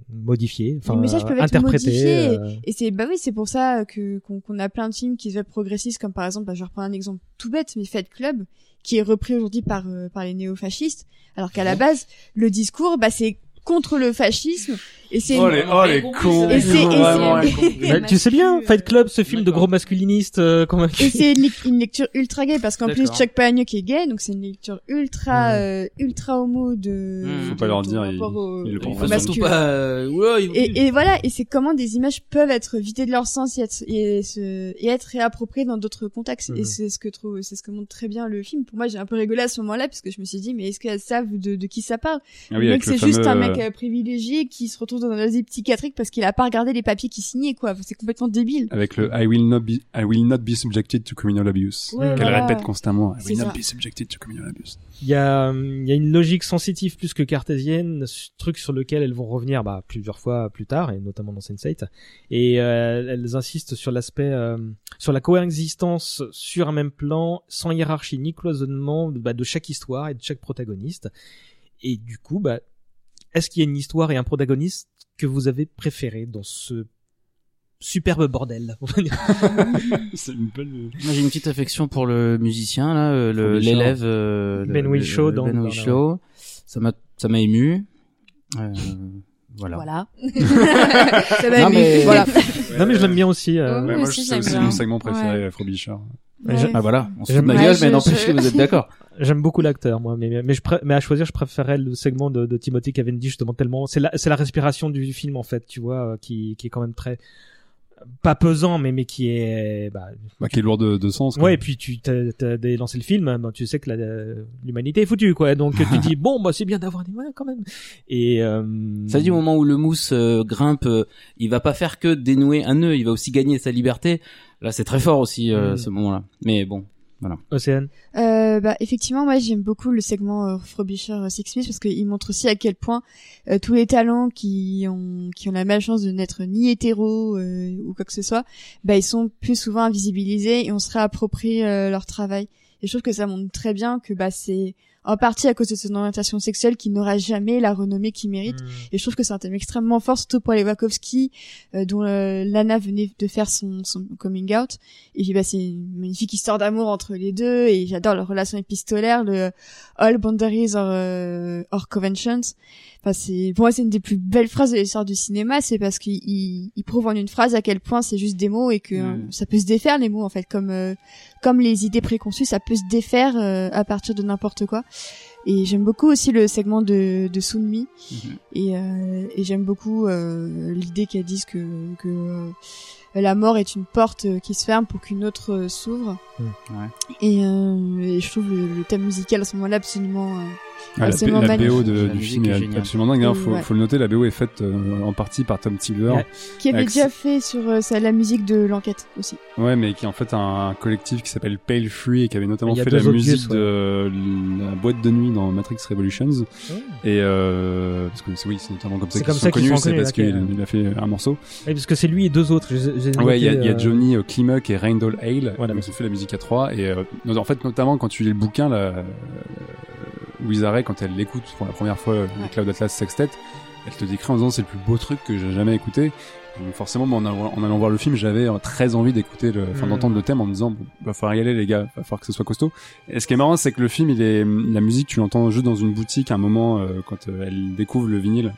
modifiés, enfin les messages peuvent être interprétés. modifiés euh, et c'est bah oui c'est pour ça que qu'on a plein de films qui se veulent progressistes comme par exemple bah, je reprends un exemple tout bête mais Fight Club qui est repris aujourd'hui par par les néo-fascistes alors qu'à la base le discours bah c'est contre le fascisme et c'est Oh les, oh les cons Et c'est- bah, tu sais bien, Fight Club, ce film de gros masculinistes euh, convaincus. et c'est une, lec- une lecture ultra gay parce qu'en plus. Chuck Palahniuk est gay donc c'est une lecture ultra Mhm. euh, ultra homo de Mhm. Faut pas leur dire, rapport il- au- il pas masculin. surtout pas. euh, il- Et, et voilà, et c'est comment des images peuvent être vidées de leur sens et être, et se- et être réappropriées dans d'autres contextes. Et c'est ce que trouve, c'est ce que montre très bien le film. Pour moi, j'ai un peu rigolé à ce moment-là parce que je me suis dit, mais est-ce qu'elles savent de, de qui ça parle? Ah Le mec, c'est juste un fameux, mec euh, euh, privilégié qui se retrouve dans un asile psychiatrique parce qu'il a pas regardé les papiers qu'il signait, quoi. C'est complètement débile. avec le I will not be I will not be subjected to criminal abuse Ouais, qu'elle voilà. répète constamment I will not ça. be subjected to criminal abuse Il y a, il y a une logique sensitive plus que cartésienne, ce truc sur lequel elles vont revenir bah, plusieurs fois plus tard, et notamment dans Sense8. Et euh, elles insistent sur l'aspect, euh, sur la coexistence sur un même plan, sans hiérarchie ni cloisonnement bah, de chaque histoire et de chaque protagoniste. Et du coup, bah, est-ce qu'il y a une histoire et un protagoniste que vous avez préféré dans ce superbe bordel? C'est une belle Moi, j'ai une petite affection pour le musicien là, euh, l'élève euh, Ben Whishaw le- dans- Ben dans Whishaw. Ça m'a ça m'a ému. Euh, voilà. Voilà. Ça mais- Voilà. Non mais je l'aime bien aussi. euh, Ouais, moi c'est aussi mon segment préféré Ouais. Frobisher. Ah voilà, on se fout de ma gueule, mais n'empêche je- que vous êtes d'accord. J'aime beaucoup l'acteur, moi, mais, mais, je pré- mais à choisir, je préférais le segment de, de Timothy Cavendish, justement, tellement, c'est la, c'est la respiration du film, en fait, tu vois, euh, qui, qui est quand même très, pas pesant, mais mais qui est bah, Bah, qui est lourd de, de sens. quoi. Ouais, et puis tu t'as, dès lancé le film, bah, tu sais que la- l'humanité est foutue, quoi. Donc tu dis bon, bah c'est bien d'avoir des moyens quand même. Et euh, Ça dit au moment où le mousse euh, grimpe, euh, il va pas faire que dénouer un nœud, il va aussi gagner sa liberté. Là, c'est très fort aussi euh, Mm. ce moment-là. Mais bon, Océane. Euh, bah, effectivement, moi j'aime beaucoup le segment euh, Frobisher euh, Six Smith parce qu'il montre aussi à quel point euh, tous les talents qui ont qui ont la malchance de n'être ni hétéros euh, ou quoi que ce soit, bah ils sont plus souvent invisibilisés et on se réapproprie euh, leur travail. Et je trouve que ça montre très bien que bah c'est en partie à cause de son orientation sexuelle qu'il n'aura jamais la renommée qu'il mérite. Et je trouve que c'est un thème extrêmement fort, surtout pour les Wachowski, euh, dont euh, Lana venait de faire son, son coming out. Et puis, bah, c'est une magnifique histoire d'amour entre les deux, et j'adore leur relation épistolaire, le All Boundaries or, euh, or Conventions. Enfin, c'est, pour moi, c'est une des plus belles phrases de l'histoire du cinéma, c'est parce qu'il il, il prouve en une phrase à quel point c'est juste des mots et que euh, Mm. ça peut se défaire les mots, en fait, comme, euh, comme les idées préconçues, ça peut se défaire euh, à partir de n'importe quoi. Et j'aime beaucoup aussi le segment de, de Sunmi. Mhm. Et, euh, et j'aime beaucoup euh, l'idée qu'elles disent que, que euh, la mort est une porte qui se ferme pour qu'une autre s'ouvre. Ouais. Et, et je trouve le, le thème musical à ce moment-là absolument... Ah, la, absolument la magnifique. BO de, La du film est absolument dingue. Hein, faut, Ouais. faut le noter, la BO est faite euh, en partie par Tom. Ouais. qui avait déjà fait sur euh, la musique de l'enquête aussi. Ouais, mais qui est en fait un collectif qui s'appelle Pale Free et qui avait notamment fait la musique ouais. de la boîte de nuit dans Matrix Revolutions. Ouais. Et euh, parce que oui, c'est notamment comme ça C'est qu'ils sont connus, c'est parce qu'il il a fait un morceau. Oui, parce que c'est lui et deux autres. Ouais, il y a, y euh, Johnny Klimek et Randall Hale. Voilà. Ils ont fait la musique à trois. Et euh, en fait, notamment quand tu lis le bouquin, là, Array, quand elle l'écoute pour la première fois, les Cloud Atlas Sextet, elle te décrit en disant c'est le plus beau truc que j'ai jamais écouté. Donc forcément, moi, en, allant, en allant voir le film, j'avais euh, très envie d'écouter, le, enfin Mm. d'entendre le thème en me disant bon, va falloir y aller les gars, va falloir que ce soit costaud. Et ce qui est marrant, c'est que le film, il est la musique, tu l'entends juste dans une boutique à un moment euh, quand euh, elle découvre le vinyle.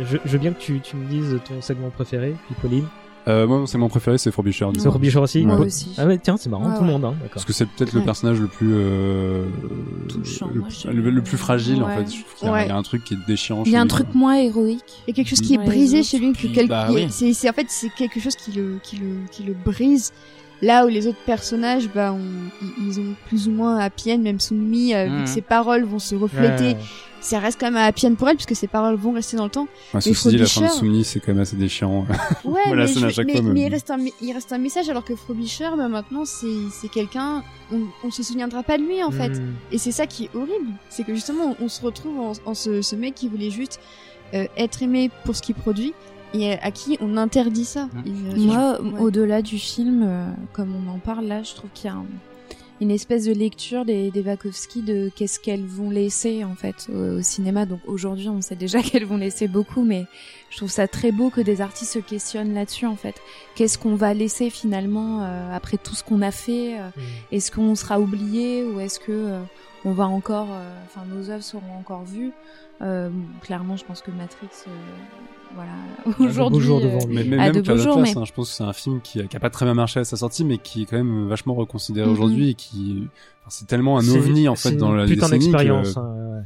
Je, je veux bien que tu, tu me dises ton segment préféré, puis Pauline. Euh, moi, c'est mon préféré, c'est Frobisher. C'est. Frobisher aussi Moi Ouais. aussi. Ah ouais, tiens, c'est marrant, Ouais, tout le ouais. monde, hein, d'accord. Parce que c'est peut-être le personnage le plus euh, Touchant, le, moi, je le- le plus fragile en fait. Je trouve qu'il y a- Ouais. il y a un truc qui est déchirant. Il y a un lui. truc moins héroïque. Il y a quelque chose qui est brisé chez lui, que quel- bah oui. c'est- en fait c'est quelque chose qui le, qui le, qui le brise. Là où les autres personnages, bah, on- ils- ont plus ou moins happy end, même Sunmi, euh, vu Mhm. que ses paroles vont se refléter, Ouais. ça reste quand même un happy end pour elle, puisque ses paroles vont rester dans le temps. Ouais, ceci dit, la fin de Frobisher- Soumni, c'est quand même assez déchirant. Ouais, Voilà, mais, je- mais, mais il, reste un, il reste un message, alors que Frobisher, bah, maintenant, c'est, quelqu'un, on, on se souviendra pas de lui, en fait. Hmm. Et c'est ça qui est horrible, c'est que justement on, on se retrouve en, en ce, ce mec qui voulait juste euh, être aimé pour ce qu'il produit et à qui on interdit ça. Et, euh, Moi, ouais. au-delà du film, euh, comme on en parle là, je trouve qu'il y a un- une espèce de lecture des, des Wachowski de qu'est-ce qu'elles vont laisser en fait au, au cinéma. Donc aujourd'hui, on sait déjà qu'elles vont laisser beaucoup, mais je trouve ça très beau que des artistes se questionnent là-dessus en fait. Qu'est-ce qu'on va laisser finalement euh, après tout ce qu'on a fait euh, Hmm. Est-ce qu'on sera oublié ou est-ce que euh, on va encore, euh, enfin nos œuvres seront encore vues? Euh, clairement, je pense que Matrix, euh, voilà, aujourd'hui, jours euh, devant lui. Mais, même de qu'à beaux la jours, place, mais- hein, je pense que c'est un film qui, a- qui a pas très bien marché à sa sortie, mais qui est quand même vachement reconsidéré Mhm. aujourd'hui et qui, enfin, c'est tellement un ovni en fait dans une la putain d'expérience. que- hein, ouais.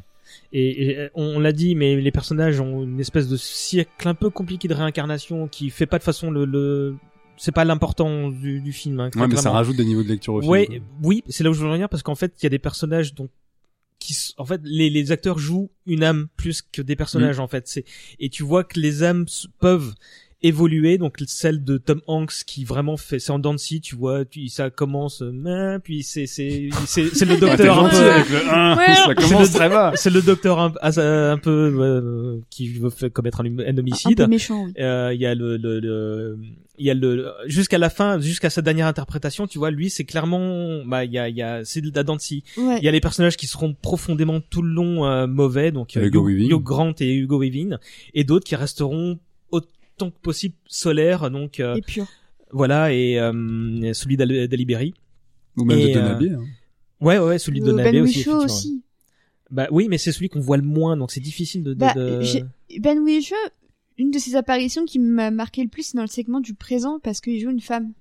Et, et on, on l'a dit, mais les personnages ont une espèce de cycle un peu compliqué de réincarnation qui fait pas de façon le, le... c'est pas l'important du, du film. Hein, Ouais, mais ça rajoute des niveaux de lecture au film. Ouais, oui, c'est là où je veux revenir parce qu'en fait, il y a des personnages donc qui, en fait, les, les acteurs jouent une âme plus que des Mm. personnages en fait. C'est et tu vois que les âmes peuvent évoluer. Donc celle de Tom Hanks qui vraiment fait, c'est en scie, tu vois, tu, ça commence, euh, puis c'est c'est c'est c'est le Ah, docteur un peu. avec le 1, Ouais, ça c'est commence le- très bas. C'est le docteur un, peu euh, qui veut faire commettre un, homicide. peu méchant, oui. Euh, Il y a le, le, le- il y a le jusqu'à la fin, jusqu'à sa dernière interprétation, tu vois, lui c'est clairement, bah il y a, il y a, c'est de la. Ouais. Il y a les personnages qui seront profondément tout le long euh, mauvais, donc Hugo. Hugh Grant et Hugo Weaving, et d'autres qui resteront autant que possible solaires, donc euh, Et pur. voilà, et euh, celui d'Al- d'Aliberi. Ou même Et, de euh, Donabé. hein. Ouais, ouais, celui de Euh, Donabé ben aussi. Effectivement. aussi. Bah oui, mais c'est celui qu'on voit le moins, donc c'est difficile de. de, Bah, de- Ben Whishaw, une de ses apparitions qui m'a marqué le plus, c'est dans le segment du présent parce qu'il joue une femme.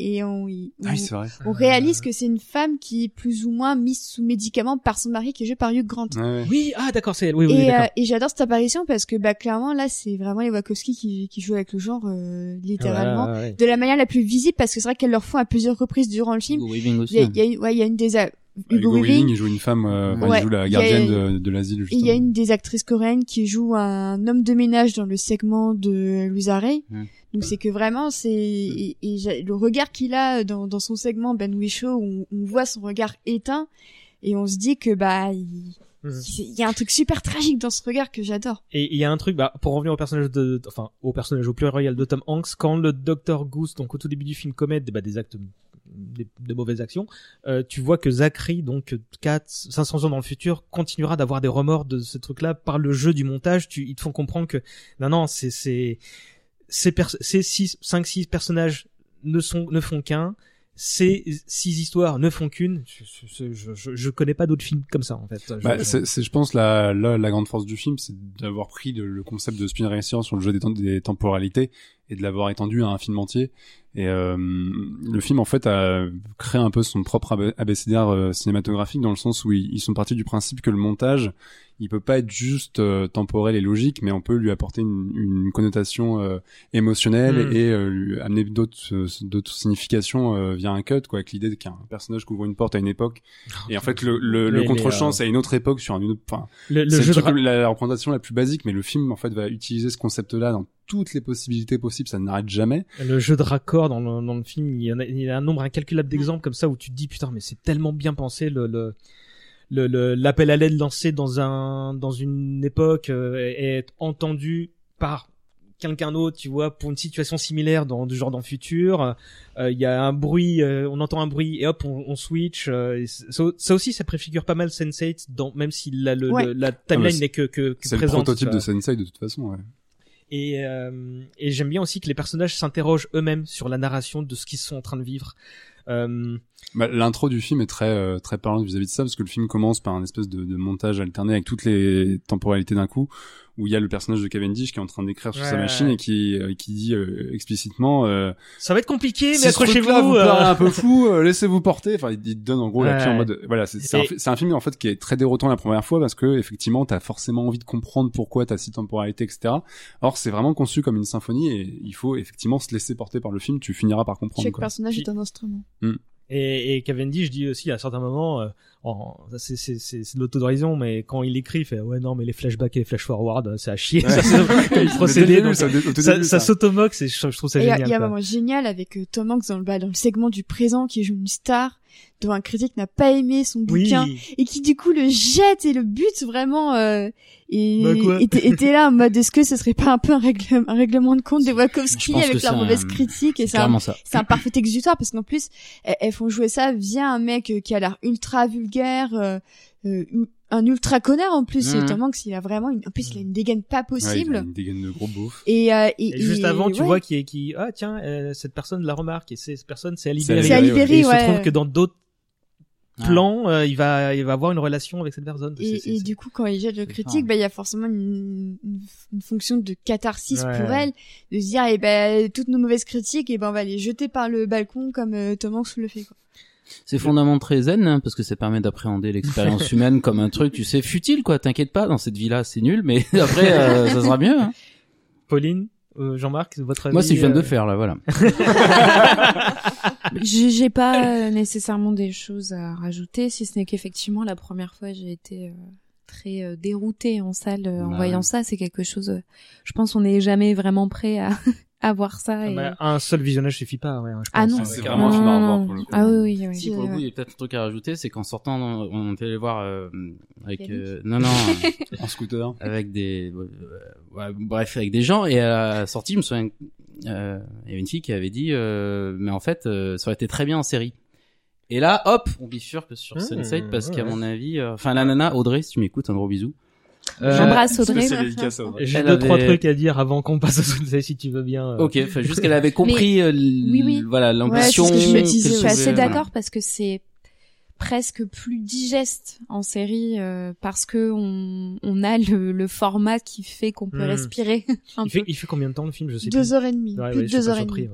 Et on, y- Ah on- oui, c'est vrai. on réalise que c'est une femme qui est plus ou moins mise sous médicaments par son mari qui est joué par Hugh Grant. Ouais, ouais. Oui, ah d'accord, c'est elle. Oui, oui, et d'accord. euh, et j'adore cette apparition parce que bah clairement là c'est vraiment les Wachowski qui, qui jouent avec le genre euh, littéralement ouais, ouais. de la manière la plus visible parce que c'est vrai qu'elles leur font à plusieurs reprises durant le film. Il y a, il y a- ouais, il y a une des a- Hugo, Hugo Weaving, il joue une femme, euh, enfin, Ouais, il joue la y a- gardienne de, de l'asile, il y a une des actrices coréennes qui joue un homme de ménage dans le segment de Louisa Ray. Mm. Donc c'est que vraiment c'est et, et le regard qu'il a dans, dans son segment Ben Whishaw, on, on voit son regard éteint et on se dit que bah il, Mhm. il y a un truc super tragique dans ce regard que j'adore. Et il y a un truc, bah, pour revenir au personnage de, enfin, au personnage au pluriel de Tom Hanks, quand le docteur Goose, donc au tout début du film, commet bah, des actes, des, de mauvaises actions, euh, tu vois que Zachary, donc 4, 500 ans dans le futur, continuera d'avoir des remords de ce truc-là par le jeu du montage. Tu, ils te font comprendre que, non, non, c'est, c'est, ces, ces 6, 5, 6 personnages ne sont, ne font qu'un. Ces six histoires ne font qu'une. Je, je, je, je connais pas d'autres films comme ça en fait. Je- Bah, c'est, je pense, la, la, la grande force du film, c'est d'avoir pris le, le concept de Spin Racer sur le jeu des, des temporalités et de l'avoir étendu à un film entier. Et euh, le film, en fait, a créé un peu son propre ab- abécédaire euh, cinématographique dans le sens où ils, ils sont partis du principe que le montage, il peut pas être juste euh, temporel et logique, mais on peut lui apporter une, une connotation euh, émotionnelle Mm. et euh, lui amener d'autres d'autres significations euh, via un cut, quoi, avec l'idée qu'un personnage qui ouvre une porte à une époque et en fait, le, le, le c'est à une autre époque sur une autre. Enfin, le, jeu de la, la représentation la plus basique, mais le film en fait va utiliser ce concept-là dans toutes les possibilités possibles. Ça n'arrête jamais. le jeu de raccord dans le, dans le film, il y, en a, il y a un nombre incalculable d'exemples comme ça où tu te dis putain mais c'est tellement bien pensé le le le- le- l'appel à l'aide lancé dans un dans une époque euh, est entendu par quelqu'un d'autre tu vois pour une situation similaire dans du genre dans le futur Euh, il y a un bruit euh, on entend un bruit et hop on, on switch euh, et ça, ça aussi ça préfigure pas mal Sense8 dans même si la le, Ouais. le- la Ah, timeline c'est- n'est que que, que C'est le présente prototype de vois. Sensei de toute façon. Ouais. Et, euh, et j'aime bien aussi que les personnages s'interrogent eux-mêmes sur la narration de ce qu'ils sont en train de vivre. Euh, Bah, L'intro du film est très euh, très parlante vis-à-vis de ça parce que le film commence par un espèce de, de montage alterné avec toutes les temporalités d'un coup où il y a le personnage de Cavendish qui est en train d'écrire sur sa Ouais. machine et qui euh, qui dit euh, explicitement euh, ça va être compliqué, mais si accrochez-vous. euh, un peu fou, euh, laissez-vous porter. Enfin, il, il te donne en gros la clé en Ouais. mode voilà, c'est c'est un, Et- film en fait qui est très déroutant la première fois parce que effectivement t'as forcément envie de comprendre pourquoi t'as six temporalités, etc. Or c'est vraiment conçu comme une symphonie et il faut effectivement se laisser porter par le film. Tu finiras par comprendre. Chaque quoi. personnage est un instrument. Et, et Cavendish dit aussi à certains moments, euh, en- c'est c'est c'est c'est de l'autodérision, mais quand il écrit, il fait ouais non mais les flashbacks et les flash forward, c'est à chier. Ouais. ça, c'est le procédé, donc ça, ça, ça ça. s'automoque, c'est je, je trouve ça Et il y a, génial. il y a un moment génial avec euh, Tom Hanks dans le, bah, dans le segment du présent qui joue une star dont un critique n'a pas aimé son Oui. bouquin et qui du coup le jette et le bute vraiment euh, et Bah était était là en mode est-ce que ce serait pas un peu un, règle- un règlement de compte Je Wachowski avec leur un- mauvaise critique et C'est un, clairement ça. c'est un parfait exutoire parce qu'en plus elles, elles font jouer ça via un mec euh, qui a l'air ultra vulgaire euh, un ultra connard en plus Mhm. Tom Hanks il a vraiment une, en plus il a une dégaine pas Ouais, il possible a une dégaine de gros beauf. et, euh, et, Et juste et- avant, tu ouais. vois qui ah tiens euh, cette personne la remarque et cette personne c'est Ali C'est Berry. Ali Berry, Et il ouais. se trouve que dans d'autres Ah. plan, euh, il va, il va avoir une relation avec cette personne. Et, du coup, quand il jette le critique, bah, il y a forcément une, une, une fonction de catharsis Ouais, pour ouais. elle, de se dire, eh ben, toutes nos mauvaises critiques, et ben, on va les jeter par le balcon comme euh, Tom Hanks le fait, quoi. C'est fondamentalement très zen hein, parce que ça permet d'appréhender l'expérience humaine comme un truc, tu sais, futile quoi. T'inquiète pas, dans cette vie-là, c'est nul, mais après, euh, ça sera mieux. Hein. Pauline, euh, Jean-Marc, votre avis Moi, c'est que je viens de euh, le faire là, voilà. J'ai pas euh, nécessairement des choses à rajouter, si ce n'est qu'effectivement la première fois j'ai été euh, très euh, déroutée en salle euh, en Bah voyant ouais. ça. C'est quelque chose. euh, je pense on n'est jamais vraiment prêt à à voir ça. Ah et- bah, un seul visionnage suffit pas. Ouais, je ah pense. non, Ah, c'est non, vraiment un film non, à revoir, pour le coup. Ah oui oui oui. Si, Pour le coup, il y a peut-être un truc à rajouter, c'est qu'en sortant, on, était allé voir euh, avec euh, non non euh, En scooter. avec des euh, ouais, bref avec des gens et à la sortie, je me souviens, euh, il y avait une fille qui avait dit, euh, mais en fait, euh, ça aurait été très bien en série. Et là, hop, on bifurque sur Mmh, Sense8 parce qu'à mon avis, euh, enfin la nana Audrey, si tu m'écoutes, un gros bisou. Euh, J'embrasse Audrey. J'ai deux trois avait- trucs à dire avant qu'on passe au sujet si tu veux bien. euh. Ok, enfin juste qu'elle avait compris, euh, oui, oui. voilà l'ambition. Ouais, je Je suis assez voilà. d'accord parce que c'est presque plus digeste en série euh, parce que on, on a le, le format qui fait qu'on peut Hmm. respirer un Il fait, peu. il fait combien de temps le film? Je sais Deux plus. heures et demie, Ouais, plus ouais, de deux heures et demie.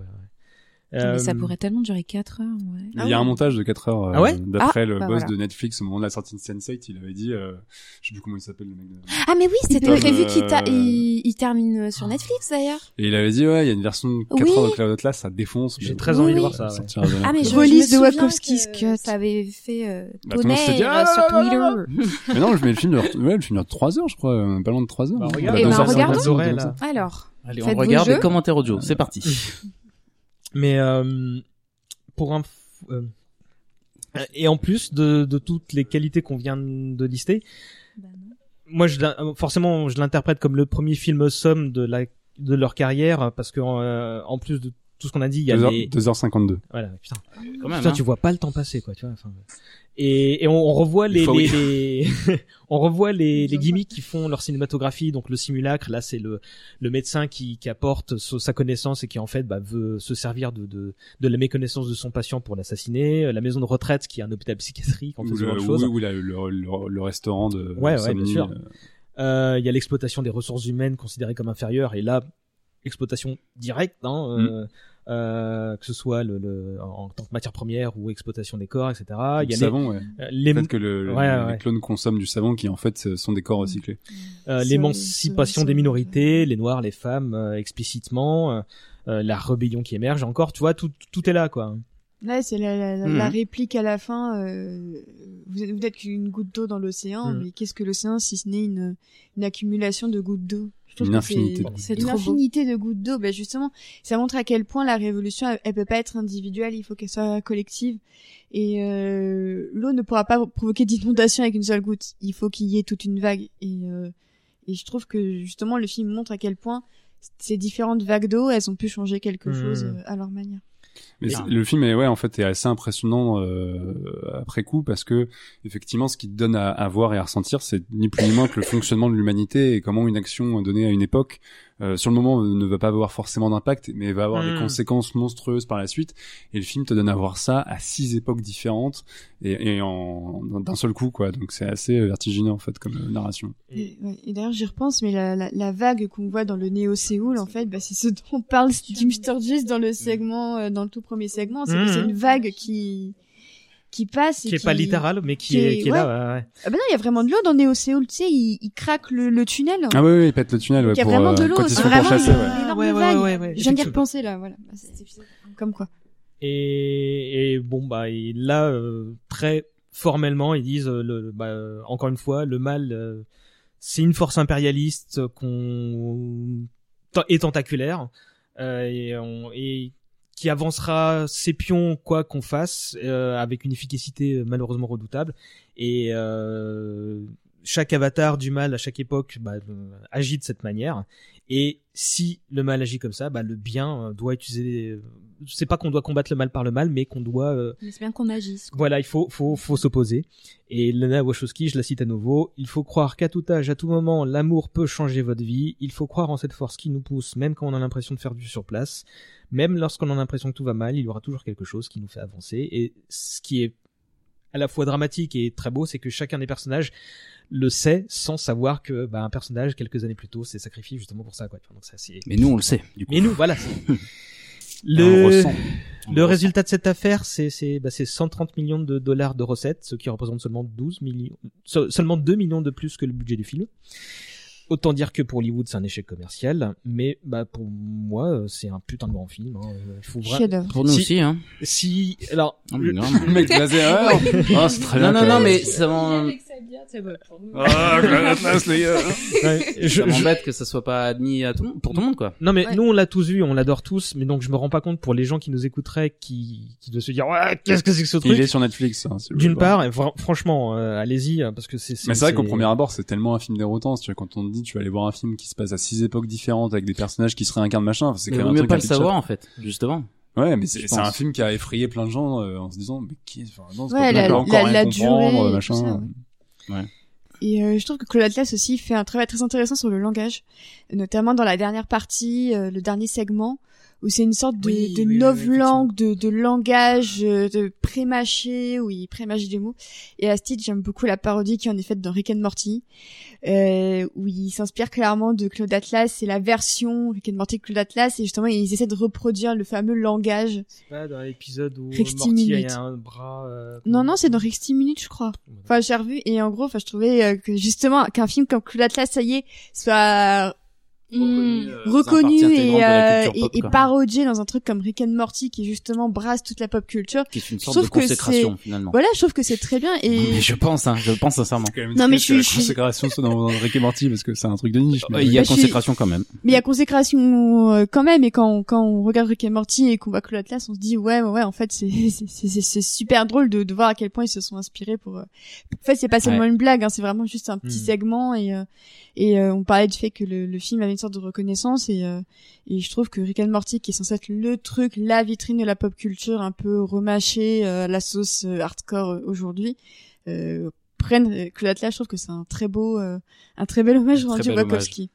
Mais ça Euh, pourrait tellement durer 4 heures. Ouais. Il Ah y a un montage de 4 heures euh, Ah ouais? d'après Ah, le bah boss voilà. de Netflix au moment de la sortie de Sense8, il avait dit, euh, je sais plus comment il s'appelle le mec. de- Ah mais oui, c'était prévu qu'il ta- euh, il, il termine sur Netflix d'ailleurs. Et il avait dit, ouais, il y a une version de 4 Oui. heures de Cloud Atlas, ça défonce. J'ai mais très Oui, envie de voir ça. ça ouais. Ah mais je, Release de souviens Wachowski's que Cut. Ça avait fait euh, Bah, tonnerre ah, sur Twitter. mais non, je mets le film de, ouais, le film de 3 heures, je crois, euh, pas loin de 3 heures. Bah, regarde, Eh ben, regardons. Alors, Allez, on regarde les commentaires audio. C'est parti. Mais euh, pour un f- euh, et en plus de, de toutes les qualités qu'on vient de lister, moi je forcément je l'interprète comme le premier film somme de la de leur carrière parce que euh, en plus de tout ce qu'on a dit, il y a 2 heures- les 2h52. voilà putain, Quand même. putain hein. tu vois pas le temps passer quoi, tu vois. enfin, et, et on, on revoit les, les, oui. les- on revoit les, les gimmicks qui font leur cinématographie donc le simulacre là c'est le le médecin qui, qui apporte so- sa connaissance et qui en fait bah, veut se servir de, de de la méconnaissance de son patient pour l'assassiner. La maison de retraite qui est un hôpital psychiatrique en Ou faisant le, oui, chose oui, la- le, le, le restaurant de Ouais, ouais, bien sûr. euh, Euh, il y a l'exploitation des ressources humaines considérées comme inférieures et là exploitation directe hein, euh, euh, que ce soit le, le en tant que matière première ou exploitation des corps etc il y a du les, savon, ouais. euh, les, Le fait que le, Ouais, le- ouais. les clones consomment du savon qui en fait sont des corps recyclés. euh, l'émancipation des minorités, les noirs, les femmes, euh, explicitement, euh, la rébellion qui émerge. Encore, tu vois, tout, tout est là, quoi. Là, c'est la, la, la- la réplique à la fin. euh, vous êtes, vous êtes qu'une goutte d'eau dans l'océan, Mhm. mais qu'est-ce que l'océan si ce n'est une, une accumulation de gouttes d'eau? Je Une infinité de C'est Une infinité de gouttes d'eau. Ben justement, ça montre à quel point la révolution, elle, elle peut pas être individuelle, il faut qu'elle soit collective. Et euh, l'eau ne pourra pas provoquer d'inondation avec une seule goutte. Il faut qu'il y ait toute une vague. Et, euh, et je trouve que justement, le film montre à quel point ces différentes vagues d'eau, elles ont pu changer quelque Mhm. chose euh, à leur manière. Mais le film est ouais en fait est assez impressionnant euh, après coup parce que effectivement ce qui te donne à, à voir et à ressentir c'est ni plus ni moins que le fonctionnement de l'humanité et comment une action donnée à une époque euh, sur le moment euh, ne va pas avoir forcément d'impact mais va avoir des conséquences monstrueuses par la suite. Et le film te donne à voir ça à six époques différentes et, et en d'un seul coup quoi. Donc c'est assez vertigineux en fait comme euh, narration. Et, ouais, et d'ailleurs, j'y repense, mais la, la, la vague qu'on voit dans le Néo Séoul, en fait, bah, c'est ce dont parle Jim Sturgis dans le segment, euh, dans le tout premier segment. C'est que Mhm. c'est une vague qui qui passe et Qui est pas littéral, mais qui, qui est, est- qui est là. ouais, ouais. Ah ben non, il y a vraiment de l'eau dans Néo Séoul. Tu sais, il, il craque le, le tunnel. ah oui oui il pète le tunnel ouais, il y a pour, vraiment euh, de l'eau. quand ils C'est vraiment une ouais. énorme Ouais, ouais, vague. ouais, ouais, ouais, Je viens d'y repenser là, voilà. Bah, Comme quoi. Et, et bon, bah, et là, euh, très formellement, ils disent, euh, le, bah, euh, encore une fois, le mal, euh, c'est une force impérialiste qu'on est tentaculaire euh, et, on, et avancera ses pions quoi qu'on fasse euh, avec une efficacité euh, malheureusement redoutable. Et euh, chaque avatar du mal à chaque époque bah, agit de cette manière et si le mal agit comme ça bah, le bien euh, doit utiliser euh, c'est pas qu'on doit combattre le mal par le mal mais qu'on doit euh, Mais c'est bien qu'on agisse. quoi. voilà, il faut, faut, faut s'opposer. Et Lana Wachowski, je la cite à nouveau, il faut croire qu'à tout âge, à tout moment, l'amour peut changer votre vie. Il faut croire en cette force qui nous pousse, même quand on a l'impression de faire du sur place. Même lorsqu'on a l'impression que tout va mal, il y aura toujours quelque chose qui nous fait avancer. Et ce qui est à la fois dramatique et très beau, c'est que chacun des personnages le sait sans savoir que bah, un personnage quelques années plus tôt s'est sacrifié justement pour ça quoi. Donc ça c'est. Mais nous, on le sait. Du coup. Mais nous voilà. Le ressent. Le résultat de cette affaire, c'est c'est bah, c'est 130 millions de dollars de recettes, ce qui représente seulement 12 millions, se- seulement 2 millions de plus que le budget du film. Autant dire que pour Hollywood, c'est un échec commercial, mais bah pour moi, euh, c'est un putain de grand film. Hein. Il faut. Pour nous Si- aussi, hein. Si alors, Ah, mais le- grave. Le mec blasé, ah, c'est très bien. Non, non, quand non, même. mais ça m'en- Ah, Atlas, les gars. ouais, je- ça je- m'embête que ça soit pas admis à tout le monde, pour tout le monde, quoi. non mais Ouais. nous on l'a tous vu, on l'adore tous, mais donc je me rends pas compte pour les gens qui nous écouteraient, qui qui doivent se dire ouais qu'est-ce que c'est que ce truc? Il est sur Netflix. hein, si D'une part, franchement, euh, allez-y hein, parce que c'est. Mais c'est vrai qu'au premier abord, c'est tellement un film déroutant. Tu vois, quand on te dit, tu vas aller voir un film qui se passe à six époques différentes avec des personnages qui se réincarnent machin, c'est quand même un truc pas le savoir, en fait, justement. Ouais, mais c'est c'est un film qui a effrayé plein de gens euh, en se disant, mais qui, enfin, non, c'est Ouais, pas la- encore la- rien la comprendre, durée, machin. ça, ouais. Et euh, je trouve que Claude Atlas aussi fait un travail très intéressant sur le langage, notamment dans la dernière partie, euh, le dernier segment, où c'est une sorte de, Oui, de oui, oui, novlangue, de, de langage, euh, de pré-mâché, où il pré-mâche des mots. Et à ce titre, j'aime beaucoup la parodie qui en est faite dans Rick and Morty, euh, où il s'inspire clairement de Claude Atlas, c'est la version Rick and Morty de Claude Atlas, et justement, ils essaient de reproduire le fameux langage. C'est pas dans l'épisode où Rick Morty a un bras. euh, Non, non, c'est dans Rick Minutes, je crois. Enfin, j'ai revu et en gros, enfin, je trouvais euh, que justement qu'un film comme Claude Atlas, ça y est, soit Reconnu et, de la euh, et, pop, et parodié dans un truc comme Rick and Morty qui justement brasse toute la pop culture. Qui est une sorte de trouve que consécration, finalement. Voilà, je trouve que c'est très bien et Mais je pense, hein, je pense sincèrement. C'est quand même Non, mais je suis- consécration dans, Rick et Morty parce que c'est un truc de niche. mais Euh, Il y a Bah, suis- consécration quand même. mais il y a consécration euh, quand même et quand on, quand on regarde Rick and Morty et qu'on voit Claude Atlas, on se dit ouais ouais, en fait c'est c'est c'est- c'est- c'est super drôle de, de voir à quel point ils se sont inspirés pour. euh, En fait, c'est pas seulement une blague, hein, c'est vraiment juste un petit Mm. segment et euh, et euh, on parlait du fait que le, le film avait une sorte de reconnaissance et euh, et je trouve que Rick and qui est censé être le truc, la vitrine de la pop culture un peu remâché euh, la sauce euh, hardcore aujourd'hui. Euh, prennent euh, Claude Atlas, je trouve que c'est un très beau, euh, un très bel hommage rendu. Wachowski.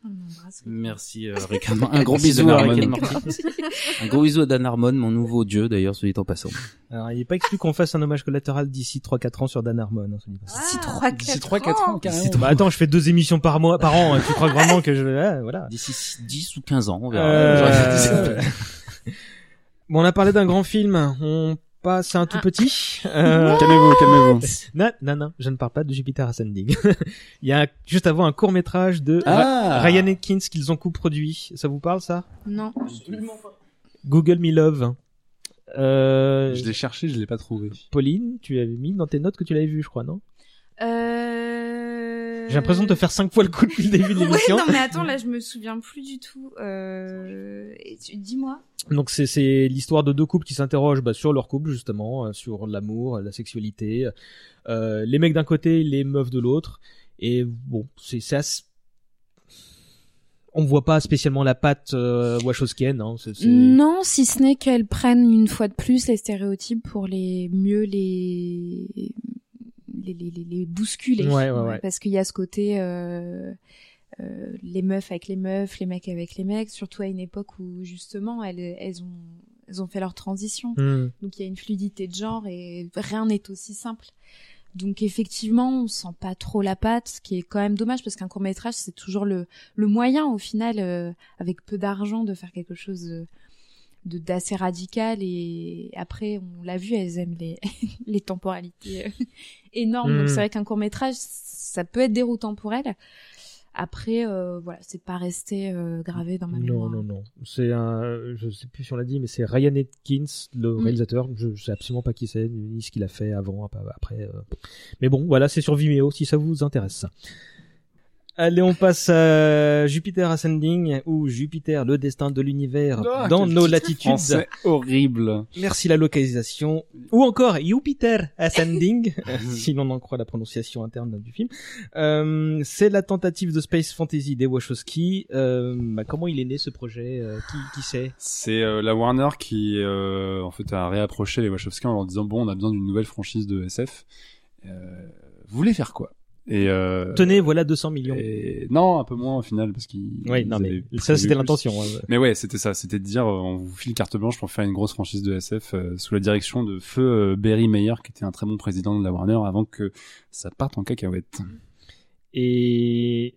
Merci, euh, Rick. Un gros bisou à Rick. Un gros bisou à Dan Harmon, mon nouveau dieu, d'ailleurs, dit en passant. Alors, il n'est pas exclu qu'on fasse un hommage collatéral d'ici 3-4 ans sur Dan Harmon. hein. D'ici 3 D'ici 3-4 ans, carrément. Bah attends, je fais deux émissions par mois, par an. hein, tu crois vraiment que je, ah, voilà. D'ici 10 ou 15 ans, on verra. Euh. Bon, on a parlé d'un grand film. On passe à un tout petit. Euh, Calmez-vous, calmez-vous. non, non, non, je ne parle pas de Jupiter Ascending. il y a juste avant un court métrage de Ah. Ryan Atkins qu'ils ont coproduit. Ça vous parle ça? Non. Google Me Love. Euh, Je l'ai cherché, je l'ai pas trouvé. Pauline, tu avais mis dans tes notes que tu l'avais vu, je crois, non? Euh... J'ai l'impression de te faire cinq fois le coup depuis le début de Ouais, l'émission. non mais attends, là je me souviens plus du tout. Euh... Dis-moi. Donc c'est c'est l'histoire de deux couples qui s'interrogent bah, sur leur couple justement, euh, sur l'amour, la sexualité, euh, les mecs d'un côté, les meufs de l'autre, et bon c'est c'est assez... on voit pas spécialement la patte euh, Wachowskienne, hein, c'est- Non, si ce n'est qu'elles prennent une fois de plus les stéréotypes pour les mieux les les, les, les, les bousculer. Ouais, ouais, ouais. Parce qu'il y a ce côté euh, euh, les meufs avec les meufs, les mecs avec les mecs, surtout à une époque où justement elles, elles ont elles ont fait leur transition. Hmm. Donc il y a une fluidité de genre et rien n'est aussi simple. Donc effectivement, on sent pas trop la patte, ce qui est quand même dommage parce qu'un court métrage c'est toujours le le moyen au final euh, avec peu d'argent de faire quelque chose de- d'assez radical et après on l'a vu elles aiment les les temporalités euh, énormes donc Mm. c'est vrai qu'un court métrage ça peut être déroutant pour elles après euh, voilà c'est pas resté euh, gravé dans ma Non, mémoire non, non. C'est un, je sais plus si on l'a dit, mais c'est Ryan Atkins, le Mm. réalisateur. Je, je sais absolument pas qui c'est, ni ce qu'il a fait avant, ap- après. euh. Mais bon, voilà, c'est sur Vimeo si ça vous intéresse. Allez, on passe à Jupiter Ascending ou Jupiter, le destin de l'univers Ah, dans nos latitudes. Français horrible. Merci la localisation. Ou encore Jupiter Ascending, si l'on en croit la prononciation interne du film. Euh, c'est la tentative de space fantasy des Wachowski. Euh, bah, comment il est né ce projet? Euh, Qui, qui sait C'est euh, la Warner qui euh, en fait a réapproché les Wachowski en leur disant bon on a besoin d'une nouvelle franchise de SF. Euh, vous voulez faire quoi? Et euh, Tenez, voilà 200 millions. et- non, un peu moins au final parce qu'ils. Oui, non, mais ça, c'était l'intention. hein. Mais ouais, c'était ça. C'était de dire, euh, on vous file carte blanche pour faire une grosse franchise de SF euh, sous la direction de feu euh, Barry Meyer, qui était un très bon président de la Warner avant que ça parte en cacahuète. Et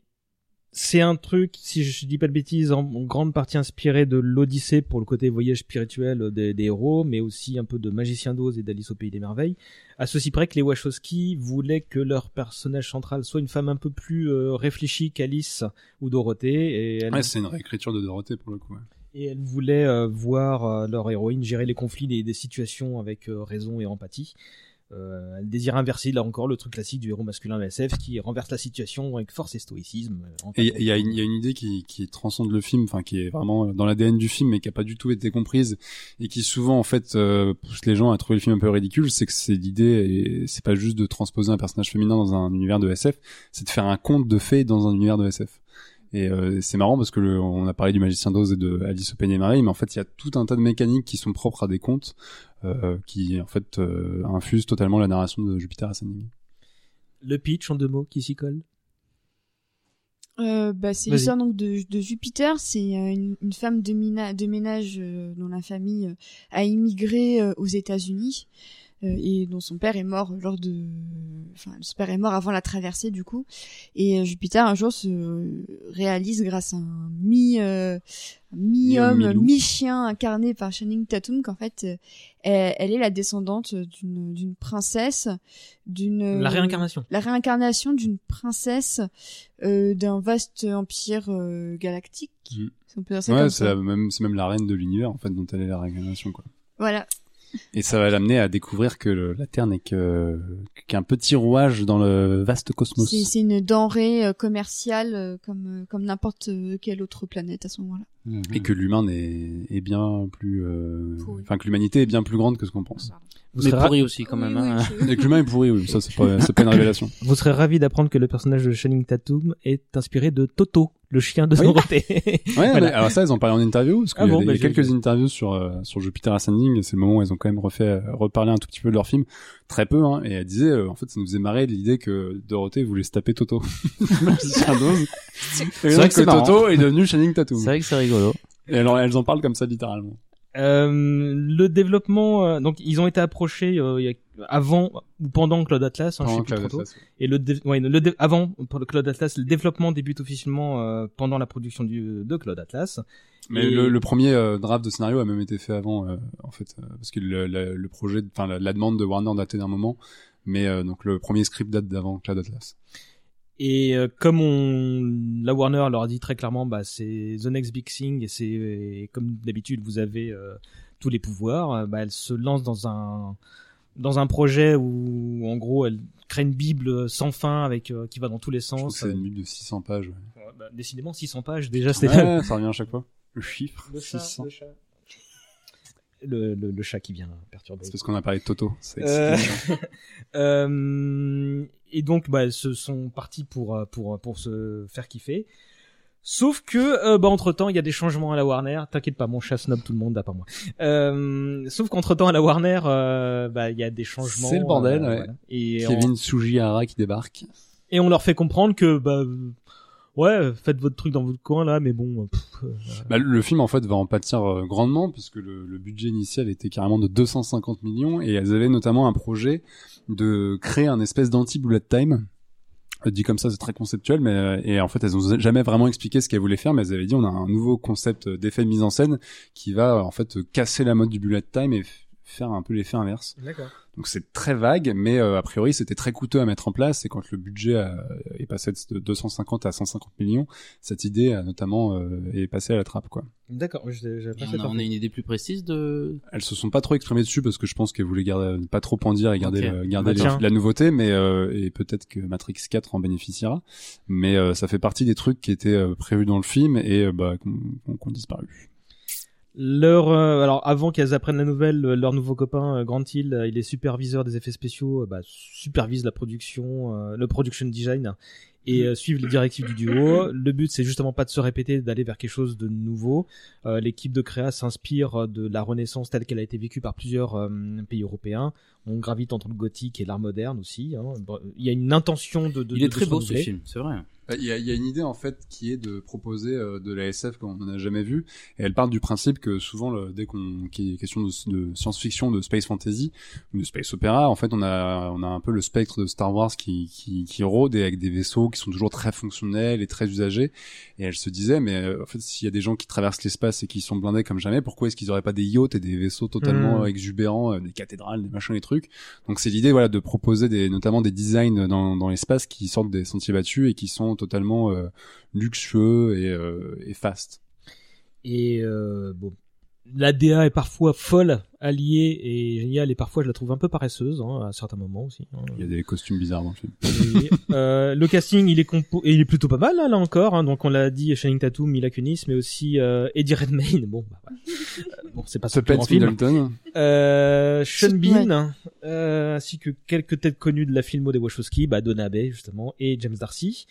c'est un truc, si je dis pas de bêtises, en, grande partie inspiré de l'Odyssée pour le côté voyage spirituel des, des héros, mais aussi un peu de Magicien d'Oz et d'Alice au Pays des Merveilles. À ceci près que les Wachowski voulaient que leur personnage central soit une femme un peu plus euh, réfléchie qu'Alice ou Dorothée, et elle, Ouais, c'est une réécriture de Dorothée pour le coup. ouais. et elle voulait euh, voir euh, leur héroïne gérer les conflits des, des situations avec raison et empathie. Euh, elle désire inverser là encore le truc classique du héros masculin de SF qui renverse la situation avec force et stoïcisme. euh, Et il y, a une- il y a une idée qui, qui transcende le film, enfin qui est vraiment dans l'ADN du film, mais qui a pas du tout été comprise et qui souvent en fait euh, pousse les gens à trouver le film un peu ridicule. C'est que c'est l'idée, et c'est pas juste de transposer un personnage féminin dans un univers de SF, c'est de faire un conte de fées dans un univers de SF. Et euh, c'est marrant parce que le, on a parlé du magicien d'Oz et de Alice au Pays des Merveilles, mais en fait il y a tout un tas de mécaniques qui sont propres à des contes, euh, qui en fait euh, infusent totalement la narration de Jupiter Ascending. Le pitch en deux mots qui s'y colle? Euh, bah, c'est l'histoire donc de, de Jupiter. C'est euh, une, une femme de, mina- de ménage euh, dont la famille euh, a immigré euh, aux États-Unis et dont son père est mort lors de, enfin, son père est mort avant la traversée du coup. Et euh, Jupiter un jour se réalise grâce à un mi, euh, mi-homme, mi-chien incarné par Channing Tatum qu'en fait euh, elle, elle est la descendante d'une d'une princesse, d'une La réincarnation. la réincarnation d'une princesse euh, d'un vaste empire euh, galactique. Mm. Si on peut dire ça Ouais, comme c'est même, c'est même la reine de l'univers en fait dont elle est la réincarnation quoi. Voilà. Et ça va l'amener à découvrir que le- la Terre n'est que qu'un petit rouage dans le vaste cosmos. C'est une denrée euh, commerciale euh, comme euh, comme n'importe euh, quelle autre planète à ce moment-là. Et que l'humain est, est bien plus, euh, enfin que l'humanité est bien plus grande que ce qu'on pense. Vous Mais serez, pourri aussi quand même. Oui, hein. oui, que l'humain est pourri, oui, ça c'est pas, c'est pas une révélation. vous serez ravi d'apprendre que le personnage de Channing Tatum est inspiré de Toto, le chien de Oui. Dorothée. Ouais, Voilà. mais alors ça, ils ont parlé en interview, parce qu'il Ah y a, bon, des- bah, il y a quelques interviews sur euh, sur Jupiter Ascending, et c'est le moment où ils ont quand même refait euh, reparlé un tout petit peu de leur film, très peu, hein, et elle disait, euh, en fait, ça nous faisait marrer de l'idée que Dorothée voulait se taper Toto. C'est vrai que que. Toto est devenu Channing Tatum. C'est vrai que c'est rigolo. Et alors, elles en parlent comme ça littéralement. Euh, le développement, euh, donc ils ont été approchés euh, il y a- avant ou pendant Cloud Atlas, hein, je sais plus trop. Atlas. Et le, ouais, avant pour le Cloud Atlas, le développement débute officiellement euh, pendant la production du de Cloud Atlas. Mais Et- le, le premier euh, draft de scénario a même été fait avant, euh, en fait, parce que le, le, le projet, enfin la, la demande de Warner datait d'un moment, mais donc le premier script date d'avant Cloud Atlas. Et comme on, la Warner leur a dit très clairement, bah c'est the next big thing et c'est comme d'habitude vous avez tous les pouvoirs, bah elle se lance dans un dans un projet où en gros elle crée une bible sans fin avec euh, qui va dans tous les Je trouve sens. c'est une bible de 600 pages. Ouais. Ouais, bah, décidément 600 pages déjà c'était Ouais, ça revient à chaque fois. Le chiffre, le chat, 600. le chat. Le, le, le chat qui vient perturber. C'est parce qu'on a parlé de Toto. C'est Euh. Euh, et donc, bah, elles se sont partis pour pour pour se faire kiffer. Sauf que, euh, bah, entre temps, il y a des changements à la Warner. T'inquiète pas, mon chat snob tout le monde, à part moi. Euh, sauf qu'entre temps, à la Warner, euh, bah, il y a des changements. C'est le bordel, euh, ouais. voilà. Et, on, Kevin Sugihara qui débarque. et on leur fait comprendre que, bah, euh, ouais, faites votre truc dans votre coin là, mais bon. pff, euh, Bah, le film en fait va en pâtir euh, grandement puisque le, le budget initial était carrément de 250 millions et elles avaient notamment un projet de créer un espèce d'anti-bullet time. Euh, Dit comme ça, c'est très conceptuel, mais euh, et en fait, elles ont jamais vraiment expliqué ce qu'elles voulaient faire, mais elles avaient dit on a un nouveau concept d'effet de mise en scène qui va euh, en fait casser la mode du bullet time et faire un peu l'effet inverse. D'accord. Donc c'est très vague, mais euh, a priori c'était très coûteux à mettre en place. Et quand le budget a- est passé de 250 à 150 millions, cette idée a notamment euh, est passée à la trappe quoi. D'accord. On, a, on a une idée plus précise de. Elles se sont pas trop exprimées dessus parce que je pense qu'elles voulaient garder pas trop en dire et garder le- garder Bah, la, nouveauté, mais euh, et peut-être que Matrix 4 en bénéficiera. Mais euh, ça fait partie des trucs qui étaient euh, prévus dans le film et euh, bah qu'on qu'on- qu'on disparu. Leur, euh, alors avant qu'elles apprennent la nouvelle, euh, leur nouveau copain euh, Grant Hill, euh, il est superviseur des effets spéciaux, euh, bah, supervise la production, euh, le production design et euh, suivre les directives du duo. Le but c'est justement pas de se répéter, d'aller vers quelque chose de nouveau. Euh, L'équipe de créa s'inspire de la Renaissance telle qu'elle a été vécue par plusieurs euh, pays européens. On gravite entre le gothique et l'art moderne aussi. hein. Il y a une intention de. de Il est de très beau ce film, c'est vrai. Bah, Il y, a, il y a une idée en fait qui est de proposer euh, de la SF comme on n'en a jamais vu, et elle part du principe que souvent le- dès qu'on qu'il est question de, de science-fiction, de space fantasy ou de space opéra, en fait on a on a un peu le spectre de Star Wars qui qui, qui rôde et avec des vaisseaux qui sont toujours très fonctionnels et très usagés. Et elle se disait mais euh, en fait s'il y a des gens qui traversent l'espace et qui sont blindés comme jamais, pourquoi est-ce qu'ils auraient pas des yachts et des vaisseaux totalement Hmm. euh, exubérants, euh, des cathédrales, des machins, des trucs? Donc c'est l'idée voilà de proposer des notamment des designs dans, dans l'espace qui sortent des sentiers battus et qui sont totalement euh, luxueux et, euh, et fast. Et euh, bon, la DA est parfois folle, alliée et géniale, et parfois je la trouve un peu paresseuse hein, à certains moments aussi. hein. Il y a des costumes bizarres dans le film. Et, euh, le casting, il est compo et il est plutôt pas mal hein, là encore. Hein, donc on l'a dit, Channing Tatum, Mila Kunis, mais aussi euh, Eddie Redmayne. Bon, bah. Euh, bon, c'est pas grand film. Middleton. Euh, Sean Ouais. Bean, euh, ainsi que quelques têtes connues de la filmo des Wachowski, bah Donna Bay justement et James Darcy.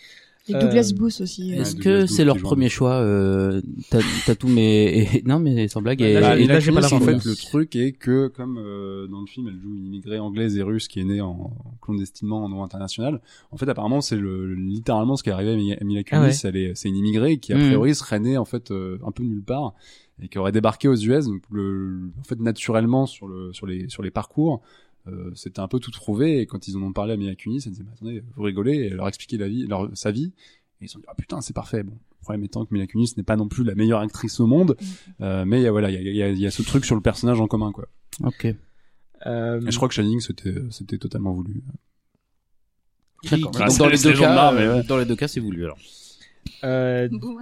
Et Douglas Euh, Booth aussi. Est-ce Douglas que c'est leur premier choix euh, Ta- Tatum et, et- non mais sans blague et, Bah, et et- là, Mila j'ai pas Kunis, en fait, le truc est que, comme euh, dans le film, elle joue une immigrée anglaise et russe qui est née en, clandestinement en eau internationale. En fait, apparemment, c'est le, littéralement ce qui est arrivé à Mi- à Mila Kunis. Ah ouais. Elle est, c'est une immigrée qui, a Mm. priori, serait née en fait euh, un peu nulle part et qui aurait débarqué aux US. Donc, le, en fait, naturellement sur le, sur les, sur les parcours. Euh, c'était un peu tout trouvé et quand ils en ont parlé à Mila Kunis, elle disait mais attendez vous rigolez et elle leur la vie, leur, sa vie. Et ils se sont dit ah putain c'est parfait. Bon le problème étant que Mila Kunis n'est pas non plus la meilleure actrice au monde. Euh, mais il y a, voilà il y a, il y, a, il y a ce truc sur le personnage en commun quoi. Ok. Euh, et je crois que Shining c'était c'était totalement voulu. Qui- Ah, dans les cas, euh, ouais. dans les deux cas c'est voulu alors. Euh, Bon, bah,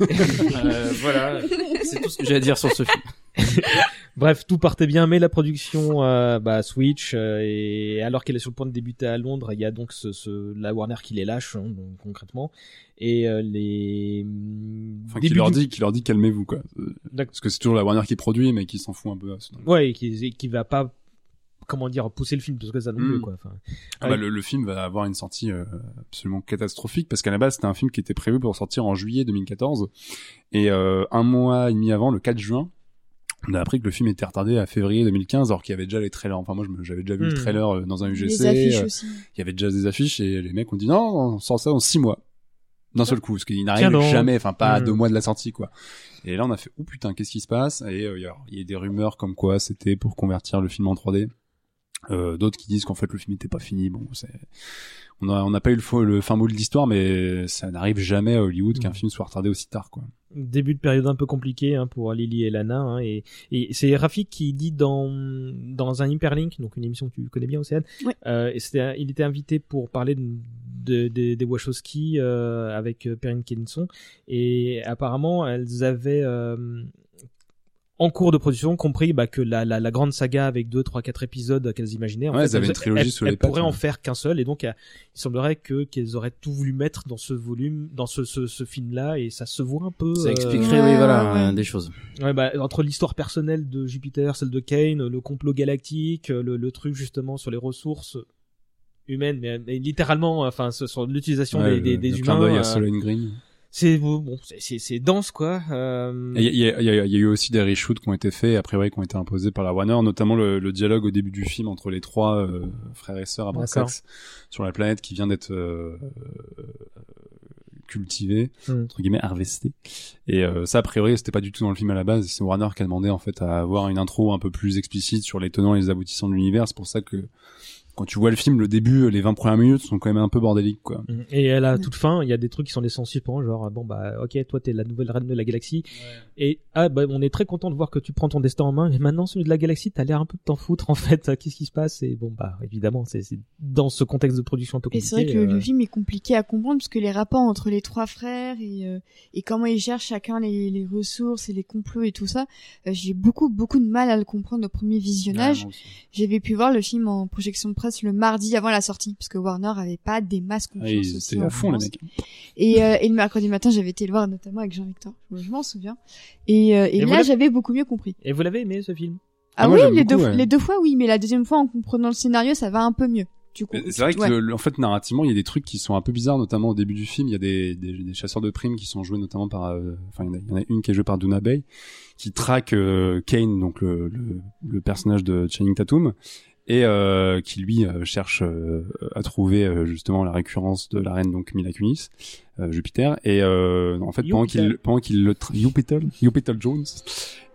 Euh, voilà, c'est tout ce que j'ai à dire sur ce film. Bref, tout partait bien, mais la production euh, bah, Switch euh, et alors qu'elle est sur le point de débuter à Londres, il y a donc ce, ce la Warner qui les lâche hein, donc, concrètement. Et euh, les enfin qui leur du- dit qui leur dit calmez-vous quoi. Parce que c'est toujours la Warner qui produit mais qui s'en fout un peu ouais, et qui, et qui va pas comment dire pousser le film parce que ça non plus Mm. quoi. Enfin, Ah bah, le, le film va avoir une sortie euh, absolument catastrophique parce qu'à la base c'était un film qui était prévu pour sortir en juillet 2014 et euh, un mois et demi avant le 4 juin on a appris que le film était retardé à février 2015 alors qu'il y avait déjà les trailers enfin moi j'avais déjà vu le Hmm. trailer euh, dans un UGC Les affiches euh, aussi. il y avait déjà des affiches et les mecs ont dit non on sort ça en six mois d'un seul coup parce qu'il n'arrive jamais enfin pas à Hmm. deux mois de la sortie quoi et là on a fait oh putain qu'est-ce qui se passe? Et euh, il y a des rumeurs comme quoi c'était pour convertir le film en 3D euh, d'autres qui disent qu'en fait le film n'était pas fini bon on a on n'a pas eu le, fin mot de l'histoire mais ça n'arrive jamais à Hollywood qu'un Hmm. film soit retardé aussi tard quoi début de période un peu compliqué hein, pour Lily et Lana hein, et, et c'est Rafik qui dit dans dans un hyperlink donc une émission que tu connais bien Océane Ouais. euh, et c'était il était invité pour parler de, de- de- des Wachowski euh, avec Perrine Kenson et apparemment elles avaient euh, en cours de production compris bah, que la, la, la grande saga avec deux trois quatre épisodes qu'elles imaginaient en Ouais, fait, elles avaient une trilogie elles, sous les elles pattes, pourraient ouais. en faire qu'un seul et donc euh, il semblerait que qu'elles auraient tout voulu mettre dans ce volume dans ce, ce, ce film là et ça se voit un peu Ça euh, expliquerait, Ouais, oui, voilà, euh, des choses. Ouais, bah, entre l'histoire personnelle de Jupiter, celle de Kane, le complot galactique, le, le truc justement sur les ressources humaines, mais, mais littéralement, enfin, ce- sur l'utilisation Ouais, des, des, le- des le clin humains. d'œil à euh, Solène Green c'est bon, c'est- c'est c'est dense quoi. Euh, Il y, a- il y a il y a eu aussi des reshoots qui ont été faits, a priori qui ont été imposés par la Warner, notamment le, le dialogue au début du film entre les trois euh, frères et sœurs à. Brassax sur la planète qui vient d'être euh, euh, cultivée, Hmm. entre guillemets harvestée. Et euh, ça, a priori, c'était pas du tout dans le film à la base. C'est Warner qui a demandé en fait à avoir une intro un peu plus explicite sur les tenants et les aboutissants de l'univers. C'est pour ça que quand tu vois le film, le début, les 20 premières minutes sont quand même un peu bordéliques, quoi. Et à la toute fin, il y a des trucs qui sont laissés en suspens, genre bon bah ok, toi t'es la nouvelle reine de la galaxie, et ah bah on est très content de voir que tu prends ton destin en main, mais maintenant celui de la galaxie, t'as l'air un peu de t'en foutre en fait. Qu'est-ce qui se passe? Et bon bah évidemment, c'est dans ce contexte de production un peu Et compliqué. c'est vrai que le, euh, le film est compliqué à comprendre parce que les rapports entre les trois frères et, euh, et comment ils gèrent chacun les, les ressources et les complots et tout ça, euh, j'ai beaucoup beaucoup de mal à le comprendre au premier visionnage. J'avais pu voir le film en projection de presse Le mardi avant la sortie, parce que Warner avait pas des masses Ah, confiance aussi en à fond, les mecs. Et, euh, et le mercredi matin, j'avais été le voir notamment avec Jean-Victor. Je m'en souviens. Et, euh, et, là, j'avais beaucoup mieux compris. Et vous l'avez aimé ce film? Ah, Ah, moi, oui, les deux, ouais. les deux fois, oui, mais la deuxième fois, en comprenant le scénario, ça va un peu mieux. C'est vrai que ouais. le- le- en fait narrativement il y a des trucs qui sont un peu bizarres notamment au début du film il y a des, des, des chasseurs de primes qui sont joués notamment par euh, enfin il y, en a- il y en a une qui est jouée par Duna Bay qui traque euh, Kane donc le, le, le personnage de Channing Tatum et euh, qui lui euh, cherche euh, à trouver euh, justement la récurrence de la reine donc Mila Kunis euh, Jupiter. Et euh, en fait pendant qu'il pendant qu'il le Jupiter Jupiter Jones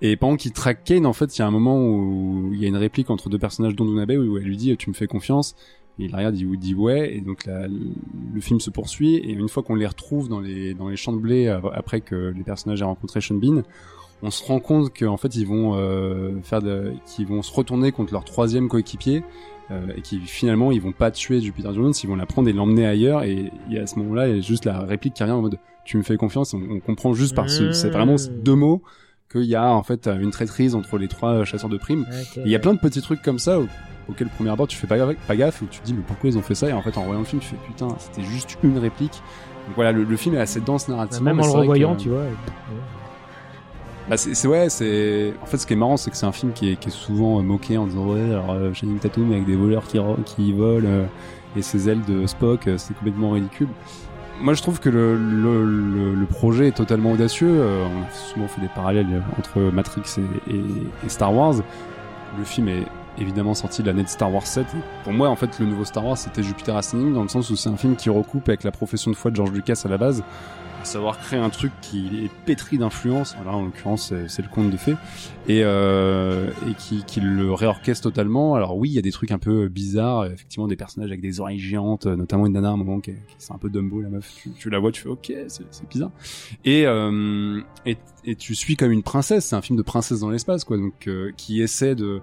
et pendant qu'il traque Kane en fait il y a un moment où il y a une réplique entre deux personnages dont Duna Bay où elle lui dit tu me fais confiance. Et il regarde, il dit ouais, et donc la- le film se poursuit, et une fois qu'on les retrouve dans les, dans les champs de blé, après que les personnages aient rencontré Sean Bean, on se rend compte qu'en fait ils vont euh, faire de, qu'ils vont se retourner contre leur troisième coéquipier, euh, et qui finalement ils vont pas tuer Jupiter Jones, ils vont la prendre et l'emmener ailleurs, et, et à ce moment-là, il y a juste la réplique qui revient en mode tu me fais confiance, on, on comprend juste par ce, c'est vraiment ces deux mots qu'il y a en fait une traîtrise entre les trois chasseurs de primes. Il y a plein de petits trucs comme ça au- auxquels au premier abord tu fais pas, gaffe- pas gaffe ou tu te dis mais pourquoi ils ont fait ça? Et en fait en voyant le film tu fais putain c'était juste une réplique. Donc voilà le, le film est assez dense narrativement. Même en le revoyant, que- tu vois. Bah c'est ouais c'est en fait ce qui est marrant c'est que c'est un film qui est, qui est souvent euh, moqué en disant ouais alors euh, Channing Tatum avec des voleurs qui qui volent euh, et ses ailes de Spock euh, c'est complètement ridicule. Moi je trouve que le, le, le, le projet est totalement audacieux. Euh, on a souvent fait des parallèles entre Matrix et, et, et Star Wars. Le film est évidemment sorti de l'année de Star Wars 7. Pour moi en fait le nouveau Star Wars c'était Jupiter Ascending dans le sens où c'est un film qui recoupe avec la profession de foi de George Lucas à la base savoir créer un truc qui est pétri d'influence, là en l'occurrence c'est- le conte de fées, et, euh, et qui, qui le réorchestre totalement. Alors oui, il y a des trucs un peu bizarres, effectivement des personnages avec des oreilles géantes, notamment une nana à un moment qui est, qui est un peu Dumbo la meuf, tu, la vois, tu fais ok, c'est bizarre. Et, euh, et, et tu suis comme une princesse, c'est un film de princesse dans l'espace quoi, donc euh, qui essaie de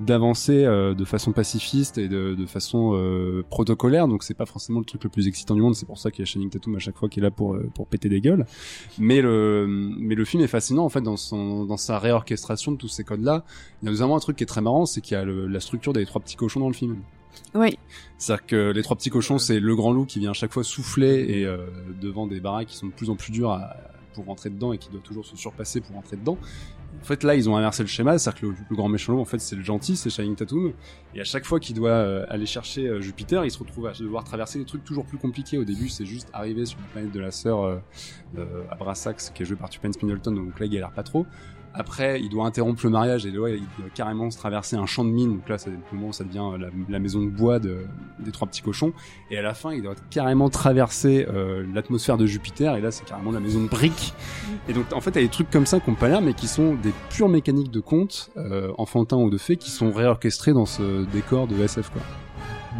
d'avancer euh, de façon pacifiste et de, de façon euh, protocolaire. Donc c'est pas forcément le truc le plus excitant du monde. C'est pour ça qu'il y a Channing Tatum à chaque fois qui est là pour euh, pour péter des gueules. Mais le mais le film est fascinant en fait dans son dans sa réorchestration de tous ces codes là il y a notamment un truc qui est très marrant c'est qu'il y a le- la structure des trois petits cochons dans le film. Oui. c'est-à-dire que les trois petits cochons, c'est le grand loup qui vient à chaque fois souffler et euh, devant des baraques qui sont de plus en plus dures à- pour rentrer dedans et qui doit toujours se surpasser pour rentrer dedans. En fait, là, ils ont inversé le schéma, c'est-à-dire que le, le grand méchant en fait, c'est le gentil, c'est Shining Tatum. Et à chaque fois qu'il doit euh, aller chercher euh, Jupiter, il se retrouve à devoir traverser des trucs toujours plus compliqués. Au début, c'est juste arriver sur la planète de la sœur euh, Abrasax, qui est jouée par Tupence Pendleton, donc là, il galère pas trop. Après, il doit interrompre le mariage et là, il doit carrément se traverser un champ de mine. Donc là, c'est le moment où ça devient la, la maison de bois de, des trois petits cochons. Et à la fin, il doit carrément traverser euh, l'atmosphère de Jupiter. Et là, c'est carrément la maison de briques. Et donc, en fait, il y a des trucs comme ça qu'on pas l'air, mais qui sont des pures mécaniques de contes, euh, enfantins ou de faits, qui sont réorchestrés dans ce décor de SF, quoi.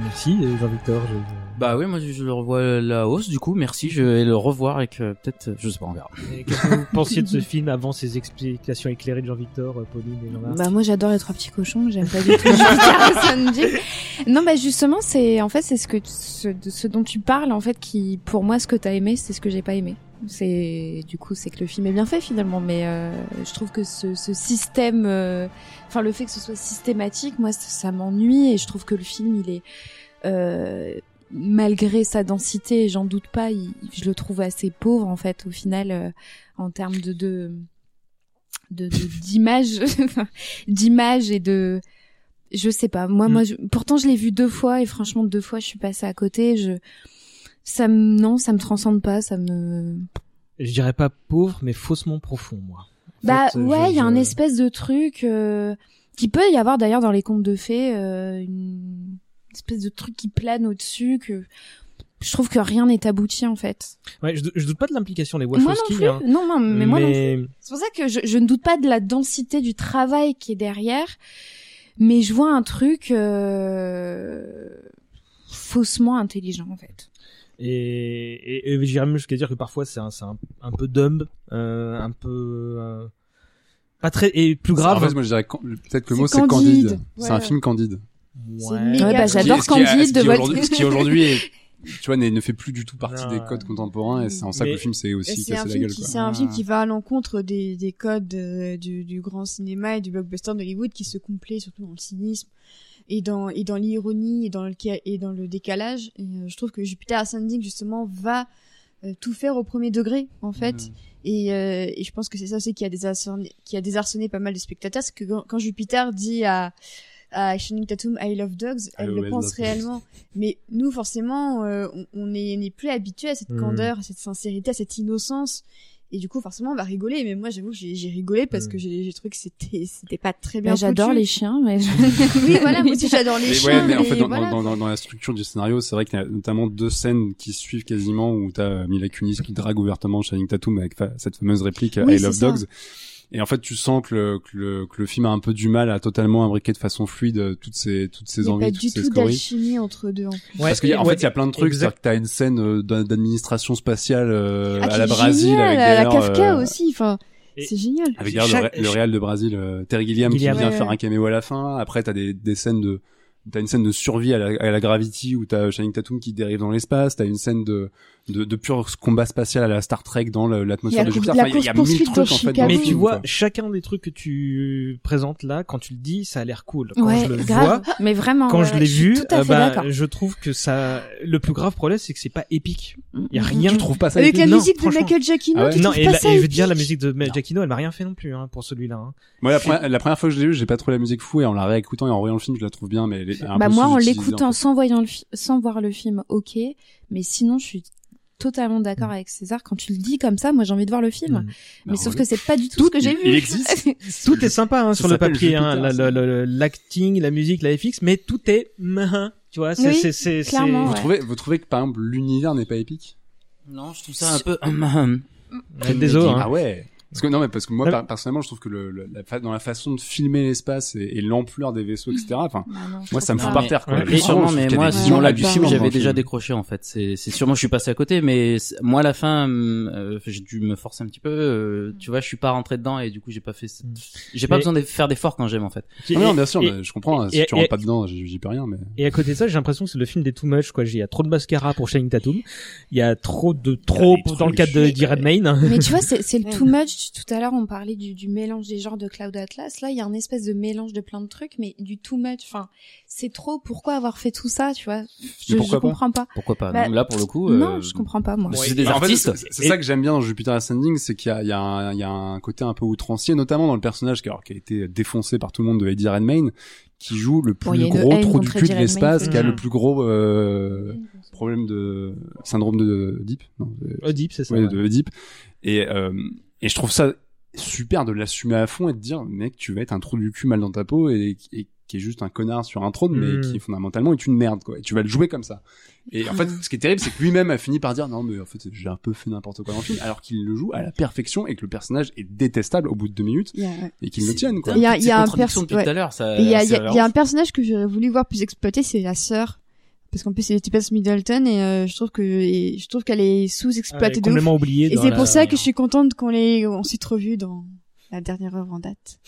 Merci euh, Jean-Victor. je- Bah oui, moi je le revois la hausse, du coup, merci, je vais le revoir avec euh, peut-être, je sais pas, on verra. Qu'est-ce que vous pensiez de ce film avant ces explications éclairées de Jean-Victor, euh, Pauline et Jean-Marc Bah moi j'adore les trois petits cochons, j'aime pas du tout Ascending. Non bah justement c'est en fait c'est ce que ce dont tu parles en fait qui pour moi ce que t'as aimé c'est ce que j'ai pas aimé. C'est du coup c'est que le film est bien fait finalement. Mais euh, je trouve que ce, ce système euh, enfin le fait que ce soit systématique moi ça, ça m'ennuie et je trouve que le film il est euh, malgré sa densité, j'en doute pas, il- je le trouve assez pauvre en fait au final euh, en termes de de de de- d'image d'image et de je sais pas. Moi Mm. moi je- pourtant je l'ai vu deux fois et franchement deux fois je suis passée à côté. Je ça me non ça me transcende pas ça me Je dirais pas pauvre, mais faussement profond, moi. En bah fait, ouais je- il y a un espèce de truc euh, qui peut y avoir d'ailleurs dans les contes de fées euh, une espèce de truc qui plane au-dessus que je trouve que rien n'est abouti en fait Ouais, je, je doute pas de l'implication des moi non Wachowski. plus hein. non non mais moi non plus. C'est pour ça que je, je ne doute pas de la densité du travail qui est derrière, mais je vois un truc euh, faussement intelligent en fait. Et, et, et j'irais même jusqu'à dire que parfois c'est un, c'est un, un peu dumb, euh, un peu euh, pas très et plus grave. En fait, moi, je dirais, peut-être que le C'est mot, c'est candide. C'est un film candide. Ouais. méga Ouais, bah, j'adore Candide ce de qui votre- aujourd'hui- Ce qui aujourd'hui est, tu vois, ne fait plus du tout partie Non, des codes contemporains et c'est en ça que le film aussi C'est un, cassé la film gueule, c'est un film Ah. qui va à l'encontre des, des codes euh, du, du grand cinéma et du blockbuster d'Hollywood qui se complaît surtout dans le cynisme, et dans et dans l'ironie et dans le et dans le décalage. Et euh, je trouve que Jupiter Ascending justement va euh, tout faire au premier degré en fait. Mm. Et, euh, et je pense que c'est ça aussi qui a désarçonné, qui a désarçonné pas mal de spectateurs, c'est que quand, quand Jupiter dit à à Channing Tatum I love dogs, elle I le pense réellement. Mais nous forcément, euh, on- on est on n'est plus habitué à cette Mm. candeur, à cette sincérité, à cette innocence. Et du coup, forcément, on va rigoler. Mais moi, j'avoue que j'ai j'ai rigolé parce que j'ai j'ai trouvé que c'était c'était pas très bien. Bah, J'adore foutu. les chiens, mais je- Oui, voilà, moi aussi j'adore les Mais chiens. ouais, mais en fait, dans, voilà. dans, dans, dans la structure du scénario, c'est vrai qu'il y a notamment deux scènes qui suivent quasiment où t'as Mila Kunis qui drague ouvertement Channing Tatum avec fa- cette fameuse réplique Oui, I love ça. Et en fait, tu sens que le, que le, que le film a un peu du mal à totalement imbriquer de façon fluide euh, toutes ces, toutes ces Il n'y a envies, pas du tout d'alchimie entre deux en plus. Ouais, Parce qu'en ouais, fait, il y a plein de trucs. exact. C'est-à-dire que t'as une scène euh, d'ad- d'administration spatiale euh, Ah, à la Brésil génial, avec à la Kafka euh, aussi. Enfin, c'est génial. Avec Chaque- le, Ré- le Real de Brésil, euh, Terry Gilliam, Gilliam. qui vient Ouais, faire ouais. un caméo à la fin. Après, t'as des, des scènes de, t'as une scène de survie à la, à la Gravity où t'as Channing Tatum qui dérive dans l'espace. T'as une scène de, de, de pur combat spatial à la Star Trek dans l'atmosphère de la Jupiter. Enfin, il y a- mille trucs en fait. Mais tu vois, quoi. chacun des trucs que tu présentes là, quand tu le dis, ça a l'air cool. Quand ouais, je le grave. vois, mais vraiment. quand ouais, je l'ai vu, tout à euh, fait bah, je trouve que ça, le plus grave problème, c'est que c'est pas épique. Il y a Mm, mm, rien. Tu trouves pas ça Avec la Non, musique de. Michael Giacchino, Ah ouais tu non, trouves et, pas la- ça et je veux dire, la musique de Mel Giacchino, elle m'a rien fait non plus hein, pour celui-là. hein. Moi, la première, la première fois que je l'ai vu, j'ai pas trouvé la musique fou et en la réécoutant et en voyant le film, je la trouve bien, mais elle est un Bah peu moi, en l'écoutant sans voyant sans voir le film, ok. Mais sinon, je suis totalement d'accord avec César. Quand tu le dis comme ça, moi j'ai envie de voir le film. Mm. Mais Bah, sauf que c'est pas du tout, Tout- ce que j'ai vu. il existe. Tout est sympa hein, sur le papier, hein, la- l'acting, la musique, la FX, mais tout est tu vois. C'est Oui, c'est c'est c'est- clairement, Vous ouais. trouvez, vous trouvez que par exemple l'univers n'est pas épique? Non, je trouve ça un peu. Désolé. hein. Ah ouais. Parce que non, mais parce que moi personnellement, je trouve que le, le- la fa- dans la façon de filmer l'espace et, et l'ampleur des vaisseaux, etc. Enfin, Bah non, moi, ça me fout par mais- terre. Quoi. ouais, Et et sûrement, mais moi, moment-là là du film, j'avais déjà film. décroché en fait. C'est, c'est sûrement, je suis passé à côté, mais moi, à la fin, euh, j'ai dû me forcer un petit peu. euh, tu vois, je suis pas rentré dedans et du coup, j'ai pas fait. J'ai pas besoin de faire d'efforts quand j'aime en fait. Ah non, bien sûr, et- mais je comprends. hein, et- si tu et- rentres pas dedans, j'y peux rien. Mais Et à côté de ça, j'ai l'impression que c'est le film des too much, quoi. Il y a trop de mascara pour Channing Tatum. Il y a trop de trop dans le cadre de Eddie Redmayne. Mais tu vois, c'est le too much. Tout à l'heure, on parlait du, du mélange des genres de Cloud Atlas. Là, il y a un espèce de mélange de plein de trucs, mais du too much. Enfin, c'est trop. Pourquoi avoir fait tout ça, tu vois? Je, je pas? comprends pas. Pourquoi pas? Bah, Non, Là, pour le coup. Non, euh, je comprends pas moi. C'est des Bah, en fait, artistes. c'est- ça que j'aime bien dans Jupiter Ascending, c'est qu'il y a, il y, a un- il y a un côté un peu outrancier, notamment dans le personnage qui, alors, qui a été défoncé par tout le monde de Eddie Redmayne, qui joue le plus Bon, gros trou du cul de l'espace, qui a le plus gros euh, problème de syndrome de Deep. Non, de- Oedipe, c'est ça. ouais, ouais. de Deep. Et, euh, et je trouve ça super de l'assumer à fond et de dire, mec, tu vas être un trou du cul mal dans ta peau et, et qui est juste un connard sur un trône, mais Mm. qui fondamentalement est une merde, quoi. Et tu vas le jouer comme ça. Et en fait, ce qui est terrible, c'est que lui-même a fini par dire, non, mais en fait, j'ai un peu fait n'importe quoi dans le film, alors qu'il le joue à la perfection et que le personnage est détestable au bout de deux minutes et qu'il le tienne, quoi. Il y a- Toutes il y a un ouais. il y a un personnage que j'aurais voulu voir plus exploité, c'est la sœur. Parce qu'en plus, c'est Tipes Middleton et euh, je trouve que et je trouve qu'elle est sous-exploitée de ouf. complètement oublié. Et c'est la- pour ça que je suis contente qu'on l'ait, on s'est revu dans la dernière œuvre en date.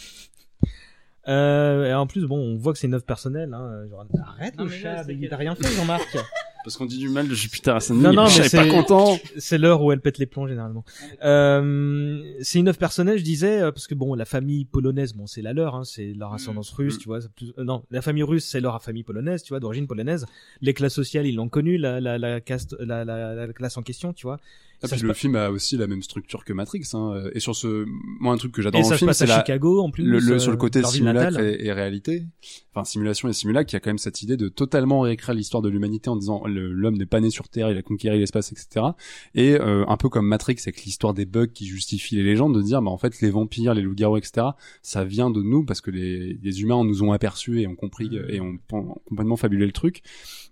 Euh, et en plus, bon, on voit que c'est une œuvre personnelle. Hein. Genre, arrête Non, le chat, t'as rien fait, Jean-Marc. Parce qu'on dit du mal de Jupiter Ascending. Non, non, mais pas c'est- content. c'est l'heure où elle pète les plombs généralement. Euh, c'est une œuvre personnelle, je disais, euh, parce que bon, la famille polonaise, bon, c'est la leur, hein, c'est leur ascendance russe, mm. tu vois. plus- euh, non, la famille russe, c'est leur famille polonaise, tu vois, d'origine polonaise. Les classes sociales, ils l'ont connu, la, la, la, caste, la, la, la classe en question, tu vois. Ah, puis le film a aussi la même structure que Matrix, hein. Et sur ce, moi, un truc que j'adore dans ça le se film, passe c'est à la, Chicago en plus. le, le- euh, sur le côté simulacre et, et réalité, enfin simulation et simulacre, il y a quand même cette idée de totalement réécrire l'histoire de l'humanité en disant l'homme n'est pas né sur Terre, il a conquéri l'espace, etc. Et euh, un peu comme Matrix avec l'histoire des bugs qui justifie les légendes, de dire bah en fait les vampires, les loups-garous, etc. Ça vient de nous parce que les, les humains nous ont aperçus et ont compris Mhm. et ont, ont complètement fabulé le truc.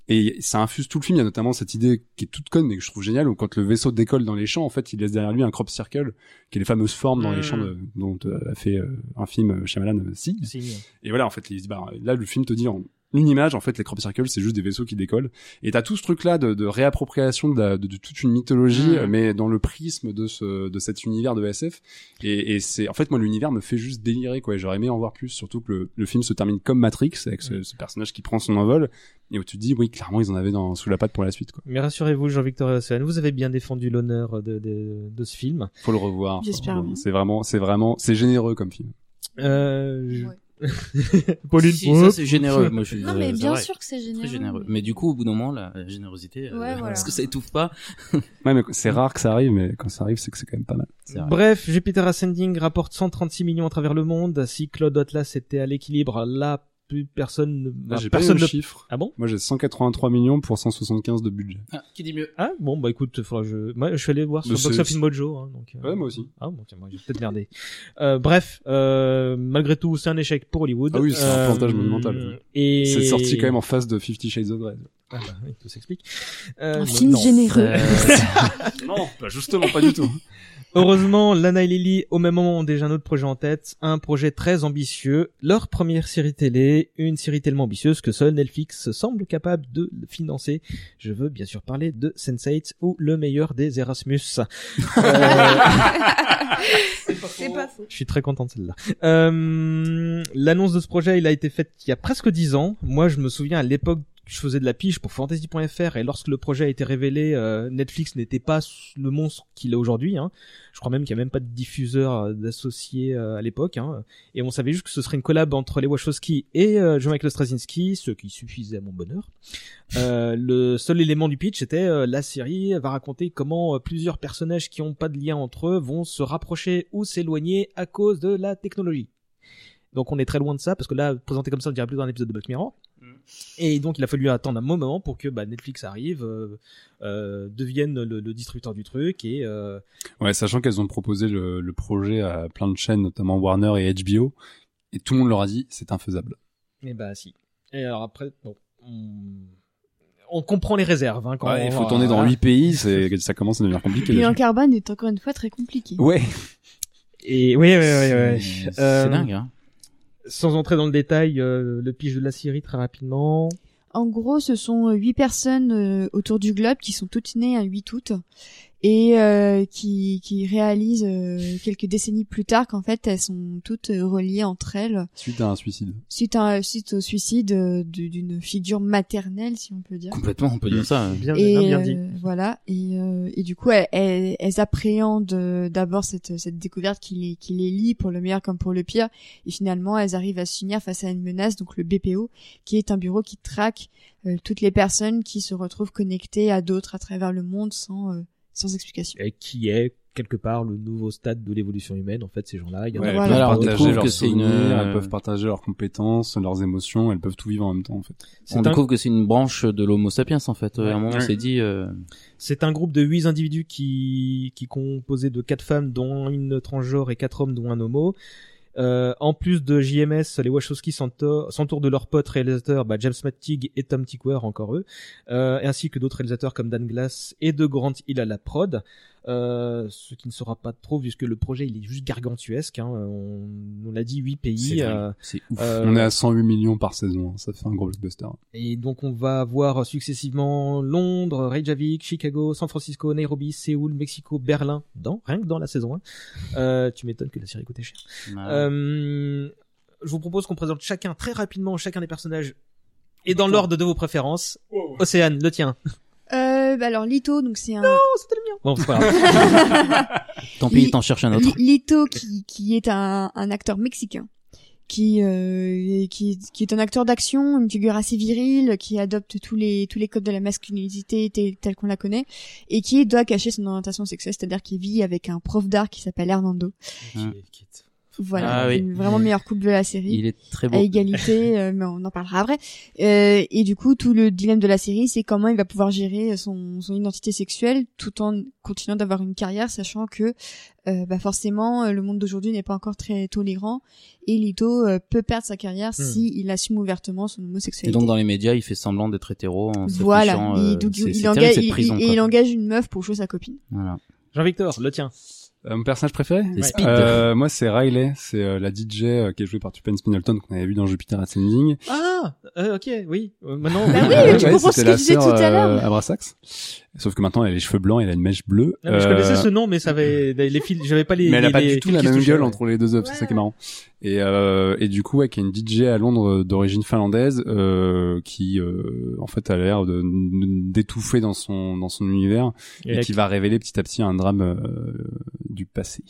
Et ça infuse tout le film. Il y a notamment cette idée qui est toute conne mais que je trouve géniale où quand le vaisseau décolle dans les champs, en fait, il laisse derrière lui un crop circle qui est les fameuses formes dans les Mhm. champs de- dont euh, a fait euh, un film euh, Shyamalan si. Si. Et voilà, en fait, il se bah, là, le film te dit en une image, en fait, les crop circles, c'est juste des vaisseaux qui décollent. Et t'as tout ce truc-là de, de réappropriation de, la- de- de toute une mythologie, euh, mais dans le prisme de ce, de cet univers de SF. Et, et c'est, en fait, moi, l'univers me fait juste délirer, quoi. Et J'aurais aimé en voir plus, surtout que le, le film se termine comme Matrix, avec ce, ce personnage qui prend son envol, et où tu te dis, oui, clairement, ils en avaient dans, sous la patte pour la suite, quoi. Mais rassurez-vous, Jean-Victor Océane, vous avez bien défendu l'honneur de, de, de ce film. Faut le revoir. J'espère. C'est vraiment, c'est vraiment, c'est généreux comme film. Euh, je- Ouais. Pauline, Si, ça c'est généreux. Moi, je suis, Non, mais euh, c'est bien vrai. sûr que c'est généreux. Très généreux. Mais du coup, au bout d'un moment, la générosité, euh, Ouais, voilà. est-ce que ça étouffe pas Ouais, mais c'est rare que ça arrive, mais quand ça arrive, c'est que c'est quand même pas mal. Bref, Jupiter Ascending rapporte 136 millions à travers le monde. Si Claude Atlas était à l'équilibre, là, plus personne bah, j'ai pas personne le ne... chiffre. Ah bon? Moi, j'ai 183 millions pour 175 de budget. Ah, qui dit mieux? Ah, bon, bah écoute, faudra je, moi, je suis allé voir sur Box Office Mojo, hein, donc. euh, Ouais, moi aussi. Ah bon, tiens, moi j'ai peut-être merdé. Euh, bref, euh, malgré tout, c'est un échec pour Hollywood. Ah oui, c'est un Euh, plantage monumental. Et C'est sorti quand même en face de Fifty Shades of Grey. Ah bah, oui, tout s'explique. Euh, Un film non. généreux. Euh, non, bah justement, pas du tout. Heureusement, Lana et Lily, au même moment, ont déjà un autre projet en tête, un projet très ambitieux, leur première série télé, une série tellement ambitieuse que seul Netflix semble capable de financer. Je veux bien sûr parler de Sense8 ou le meilleur des Erasmus. Euh, C'est pas faux. Je suis très content de celle-là. Euh, L'annonce de ce projet, il a été faite il y a presque dix ans. Moi, je me souviens à l'époque, je faisais de la pige pour Fantasy.fr et lorsque le projet a été révélé, euh, Netflix n'était pas le monstre qu'il est aujourd'hui. Hein. Je crois même qu'il n'y a même pas de diffuseur euh, d'associé euh, à l'époque. Hein. Et on savait juste que ce serait une collab entre les Wachowski et euh, Jean-Michel Straczynski, ce qui suffisait à mon bonheur. Euh, le seul élément du pitch était la série va raconter comment plusieurs personnages qui ont pas de lien entre eux vont se rapprocher ou s'éloigner à cause de la technologie. Donc on est très loin de ça parce que là présenté comme ça on dirait plus un épisode de Black Mirror. Et donc il a fallu attendre un moment pour que bah, Netflix arrive, euh, euh, devienne le, le distributeur du truc et euh, Ouais, sachant qu'elles ont proposé le, le projet à plein de chaînes, notamment Warner et HBO, et tout le monde leur a dit c'est infaisable. et bah si. Et alors après bon. On... on comprend les réserves. Hein, quand Ouais, on il faut tourner dans voilà. 8 pays, ça commence à devenir compliqué. Bilan déjà. carbone est encore une fois très compliqué. Ouais. Et oui, oui, oui, oui. C'est Euh, c'est dingue, hein. Sans entrer dans le détail, euh, le pitch de la série très rapidement. En gros, ce sont euh, huit personnes euh, autour du globe qui sont toutes nées un 8 août et euh, qui, qui réalisent euh, quelques décennies plus tard qu'en fait elles sont toutes euh, reliées entre elles Suite à un suicide. suite, à, suite au suicide euh, d'une figure maternelle, si on peut dire. Complètement, on peut dire ça. hein. Bien, Et bien dit. euh, voilà. Et, euh, et du coup, elles, elles, elles appréhendent euh, d'abord cette, cette découverte qui les, qui les lie pour le meilleur comme pour le pire. Et finalement, elles arrivent à s'unir face à une menace, donc le BPO, qui est un bureau qui traque euh, toutes les personnes qui se retrouvent connectées à d'autres à travers le monde sans, euh, sans explication. Et qui est quelque part le nouveau stade de l'évolution humaine. En fait, ces gens-là, il y en Ouais, a elles Voilà. peuvent partager leurs c'est une, souvenirs, euh, elles peuvent partager leurs compétences, leurs émotions, elles peuvent tout vivre en même temps en fait. C'est On un- découvre que c'est une branche de l'Homo sapiens en fait. Ouais. à un moment, on s'est dit. euh, C'est un groupe de huit individus qui qui composé de quatre femmes, dont une transgenre et quatre hommes, dont un homo. Euh, en plus de JMS, les Wachowski s'entourent de leurs potes réalisateurs, bah, James Mattig et Tom Tykwer, encore eux, euh, ainsi que d'autres réalisateurs comme Dan Glass et de Grant Hill à la prod. Euh, ce qui ne sera pas trop puisque le projet il est juste gargantuesque. Hein. On, on l'a dit, huit pays. C'est euh, ouf. euh, On est à 108 millions par saison, hein, ça fait un gros blockbuster. Et donc on va voir successivement Londres, Reykjavik, Chicago, San Francisco, Nairobi, Séoul, Mexico, Berlin, dans rien que dans la saison 1. Euh, tu m'étonnes que la série coûtait cher. Ouais. Euh, je vous propose qu'on présente chacun très rapidement chacun des personnages et dans l'ordre de vos préférences. Océane, le tien. Euh, bah alors Lito, donc c'est un Bon, c'est pas grave. Tant pis, t'en cherches un autre. Li- Lito qui, qui est un, un acteur mexicain qui, euh, qui qui est un acteur d'action, une figure assez virile, qui adopte tous les tous les codes de la masculinité tel- telle qu'on la connaît et qui doit cacher son orientation sexuelle, c'est-à-dire qu'il vit avec un prof d'art qui s'appelle Hernando. Voilà, Ah oui. une vraiment meilleure couple de la série. Il est très beau. à égalité, euh, mais on en parlera après. Euh, et du coup, tout le dilemme de la série, c'est comment il va pouvoir gérer son, son identité sexuelle tout en continuant d'avoir une carrière, sachant que euh, bah forcément, le monde d'aujourd'hui n'est pas encore très tolérant et Lito euh, peut perdre sa carrière Hmm. si il assume ouvertement son Et homosexualité. donc dans les médias, il fait semblant d'être hétéro en voilà, il, euh, donc, il, engage, il- prison, il- quoi. il engage une meuf pour jouer sa copine. Voilà. Jean-Victor, le tien. Euh, mon personnage préféré Speed. Euh, Moi c'est Riley, c'est euh, la DJ euh, qui est jouée par Tupen Spindleton qu'on avait vu dans Jupiter Ascending. Ah, euh, ok, oui. Euh, maintenant. Bah oui, mais tu comprends ce que je disais tout à l'heure. Abrasax. Sauf que maintenant elle a les cheveux blancs, elle a une mèche bleue. Non, mais je connaissais ce nom, mais ça avait les fils. J'avais pas les. mais elle a les- pas les du tout la même gueule ouais. entre les deux œuvres, c'est ça qui est marrant. Et, euh, et du coup, ouais, qui est une DJ à Londres euh, d'origine finlandaise, euh, qui euh, en fait a l'air de d'étouffer dans son dans son univers et, Et qui va révéler petit à petit un drame euh, du passé.